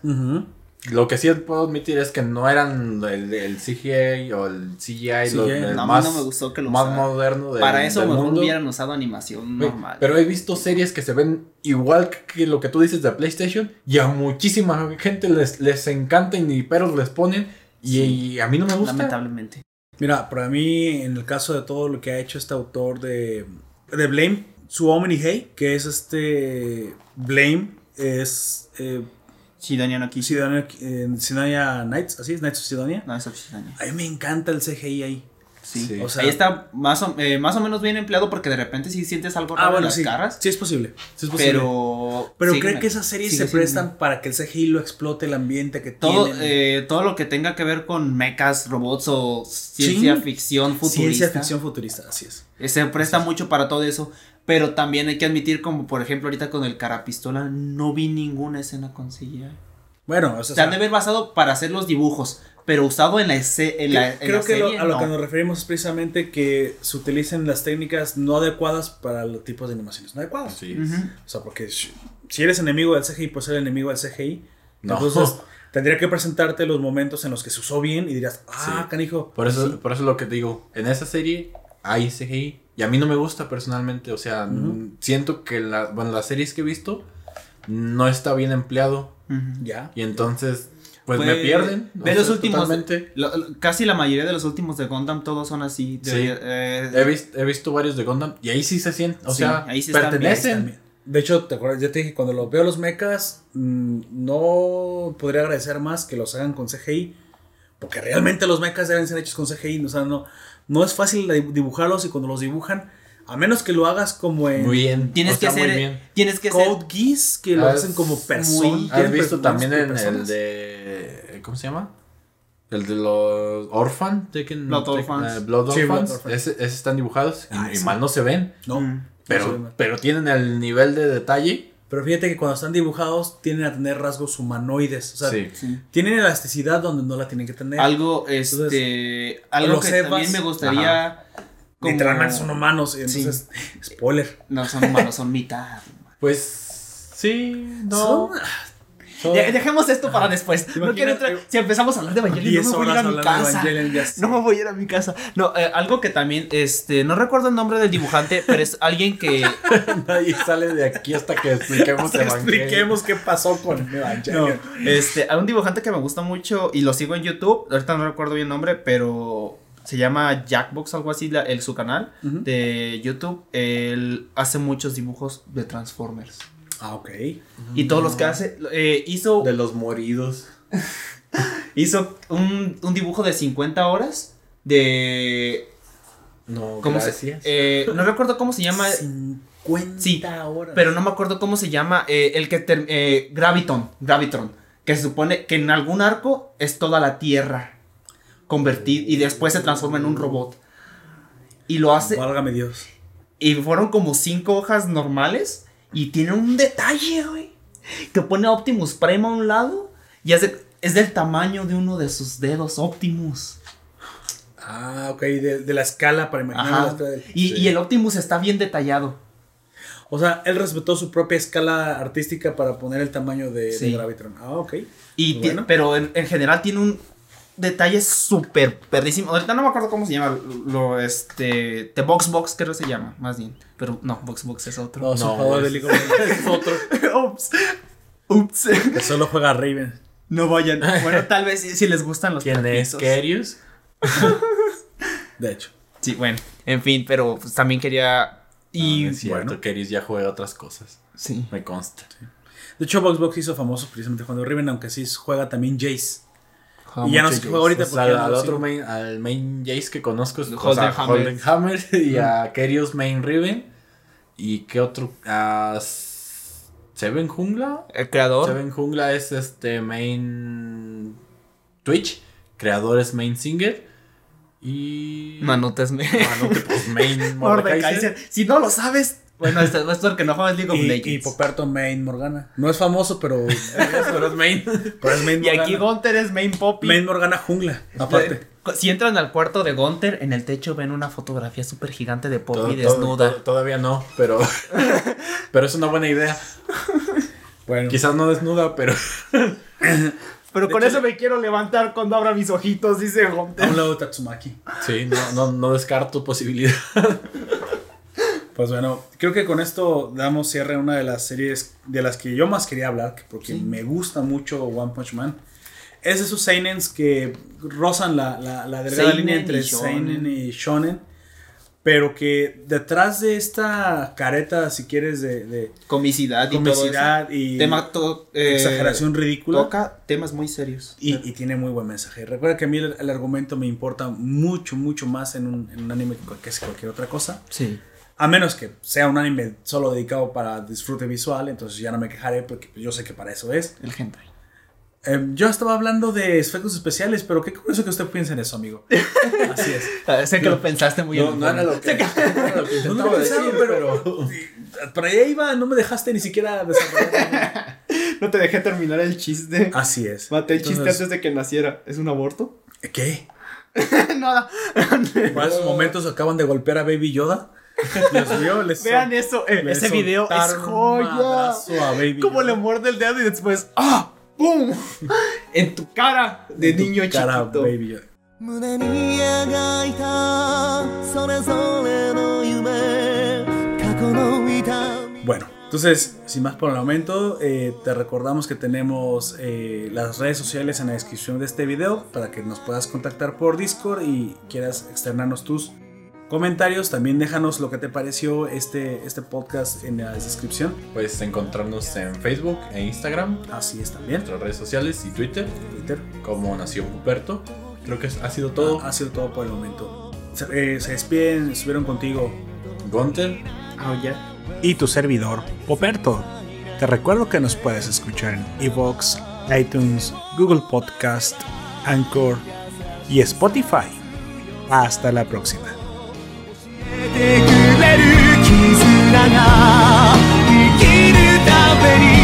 Lo que sí puedo admitir es que no eran el, el CGI o el CGI, lo- CGI, el no, a mí más, no me gustó que lo más moderno del, Para eso del mejor mundo. hubieran usado animación normal. Pero he visto series que se ven igual que lo que tú dices de PlayStation y a muchísima gente les, les encanta y ni peros les ponen y, y a mí no me gusta. Lamentablemente. Mira, para mí, en el caso de todo lo que ha hecho este autor de, de Blame, Suomi Hey, que es este. Blame, es. Eh, Sidonia no. Sidonia, eh, Sidonia Knights, así es, Knights of Sidonia. No, eso sí, Sidonia. A mí me encanta el CGI ahí. Sí. Sí. O sea- Ahí está más o, eh, más o menos bien empleado porque de repente sí sientes algo raro Ah, en bueno, las sí. caras. Sí, es posible. Sí es posible. Pero. Pero sígueme. creo que esas series se prestan para que el CGI lo explote el ambiente que Todo, eh, todo lo que tenga que ver con mechas, robots o ciencia Sí. ficción futurista. Ciencia ficción futurista, así es. eh, Se presta mucho para todo eso. Pero también hay que admitir, como por ejemplo ahorita con el carapistola, no vi ninguna escena con CGI. Bueno, o sea, Se han de haber basado para hacer los dibujos, pero usado en la, esce- en la, en creo la que lo- serie, a lo que nos referimos es precisamente que se utilicen las técnicas no adecuadas para los tipos de animaciones no adecuadas. Sí. Ujú. O sea, porque si eres enemigo del CGI, pues eres enemigo del CGI. No. Entonces, tendría que presentarte los momentos en los que se usó bien y dirías, ah, Sí. canijo. Por eso, por eso es lo que te digo. En esa serie hay CGI. Y a mí no me gusta personalmente. O sea, siento que la, bueno, las series que he visto no está bien empleado. Ya. Y entonces, pues, Pues, me pierden. Ve los sea, últimos. totalmente. lo- lo- casi la mayoría de los últimos de Gundam todos son así. Sí. eh, He, visto, he visto varios de Gundam y ahí sí se sienten. O Sí, sea, ahí sí están bien, pertenecen. están bien. De hecho, te acuerdas, ya te dije, cuando los veo los mechas, mm, no podría agradecer más que los hagan con CGI. Porque realmente los mechas deben ser hechos con CGI. O sea, no, no es fácil dibujarlos y cuando los dibujan, a menos que lo hagas como en Muy bien. Tienes o sea, que ser. bien. Tienes que ser. Code Geass, que lo Ah, hacen como muy- personas. ¿Has visto también en el de. ¿Cómo se llama? El de los Orphan. Taken- Blood Taken- Orphans. eh, Blood Sí, Blood Orphans. Ese, ese están dibujados y, Ah, y sí. mal no se ven. No. Mm. no se ve Pero, mal. pero tienen el nivel de detalle. Pero fíjate que cuando están dibujados tienden a tener rasgos humanoides. O sea, sí. Sí. tienen elasticidad donde no la tienen que tener. Algo, este. algo los que Evas, también me gustaría. como- Literalmente son humanos. Entonces, spoiler. No son humanos, son mitad. Pues. Sí, no. Son dejemos esto para después. No quiero entrar- Si empezamos a hablar de Evangelion, 10 no me voy a ir a mi casa. No me voy a ir a mi casa. No, eh, algo que también, este, no recuerdo el nombre del dibujante, pero es alguien que. Nadie sale de aquí hasta que expliquemos Hasta Evangelion. expliquemos qué pasó con No, Evangelion. este, hay un dibujante que me gusta mucho y lo sigo en YouTube. Ahorita no recuerdo bien el nombre, pero se llama Jackbox, algo así, la- el, su canal de YouTube. Él hace muchos dibujos de Transformers. Ah, ok. Y todos los que hace, eh, hizo, De los moridos. hizo un, un dibujo de 50 horas de... No, ¿Cómo se, gracias. eh, no recuerdo cómo se llama, 50 Sí, horas. pero no me acuerdo cómo se llama, eh, el que... ter- eh, Graviton, Gravitron, que se supone que en algún arco es toda la Tierra convertida y después se transforma en un robot. Y lo hace... Válgame Dios. Y fueron como cinco hojas normales. Y tiene un detalle, güey. Que pone Optimus Prime a un lado. Y es, de- es del tamaño de uno de sus dedos Optimus. Ah, ok. De, de la escala para imaginar Y, Sí. y el Optimus está bien detallado. O sea, él respetó su propia escala artística para poner el tamaño de, de. Gravitron. Ah, ok. Y Bueno. pero en, en general tiene un detalle súper perrísimo. Ahorita no me acuerdo cómo se llama. Lo, este. The Box Box creo que se llama, más bien. Pero no, Box Box es otro. No, No, es- es otro. Ups. Ups. que solo juega Raven. no vayan. Bueno, tal vez si, si les gustan los ¿Quién es. Kerius? De hecho. Sí, bueno, en fin, pero pues, también quería. Y. No, es cierto, bueno. Kerius ya juega otras cosas. sí. Me consta. De hecho, Boxbox hizo famoso precisamente jugando Raven, aunque sí juega también Jace. Juega Y ya no mucho se juega ahorita porque al, otro sí. main, al main Jace que conozco es Holden Hammer. Holden Hammer y a Kerius main Riven. ¿Y qué otro? A Seven Jungla. El creador. Seven Jungla es este main Twitch. Creador es main Singer. Y. Manutes me. Manute, pues main Mordekaiser. Mordekaiser. Si no lo sabes. Bueno, esto es porque no juegas League of Y, Legends. y Poperto Main Morgana. No es famoso, pero, Pero es main. pero es Main Y Morgana. aquí Gunter es main poppy. Main Morgana jungla. Aparte. Si entran al cuarto de Gunter, en el techo ven una fotografía súper gigante de Poppy Todo- desnuda. todo- todavía no, pero. pero es una buena idea. Bueno. Quizás no desnuda, pero. Pero De con hecho- eso me quiero levantar cuando abra mis ojitos, dice A Gunter. un lado de Tatsumaki. Sí, no, no, no descarto posibilidad. Pues bueno, creo que con esto damos cierre a una de las series de las que yo más quería hablar, que- porque me gusta mucho One Punch Man. Es de esos seinens que rozan la, la, la delgada línea y entre shonen. seinen y shonen, pero que detrás de esta careta, si quieres, de, de Comicidad y comicidad todo y eso. Tema to- eh, exageración ridícula, Toca temas muy serios. y, y tiene muy buen mensaje. Recuerda que a mí el, el argumento me importa mucho, mucho más en un, en un anime que que cualquier otra cosa. Sí. A menos que sea un anime solo dedicado para disfrute visual, entonces ya no me quejaré porque yo sé que para eso es. El hentai. Eh, yo estaba hablando de efectos especiales, pero qué curioso que usted piense en eso, amigo. Así es. Ah, sé que lo pensaste muy No, en no no era lo que No lo pensaba, pero. pero por ahí iba, no me dejaste ni siquiera desarrollar. No te dejé terminar el chiste. Así es. Maté el chiste Entonces, antes de que naciera. ¿Es un aborto? ¿Qué? Nada. ¿Por esos momentos acaban de golpear a Baby Yoda? Dios mío, les Vean eso. eh, le ese video es soltaron un joya. madrazo a Baby Como le Yoda. muerde el dedo y después. ¡Ah! ¡Pum! En tu cara de En tu niño cara, chiquito. Baby Yoda. 胸に描いたそれぞれの夢過去の痛み Bueno, entonces, sin más por el momento, eh, te recordamos que tenemos eh, las redes sociales en la descripción de este video para que nos puedas contactar por Discord y quieras externarnos tus comentarios. También déjanos lo que te pareció este, este podcast en la descripción. Puedes encontrarnos en Facebook e Instagram, Así es también. nuestras redes sociales y Twitter, Twitter. como Nació Puperto. Creo que ha sido todo. Ha sido todo por el momento. Se, eh, se despiden, estuvieron contigo Gunter, Ah, ya. y tu servidor, Poperto. Te recuerdo que nos puedes escuchar en Evox, iTunes, Google Podcast, Anchor y Spotify. Hasta la próxima. てくれる絆が生きるために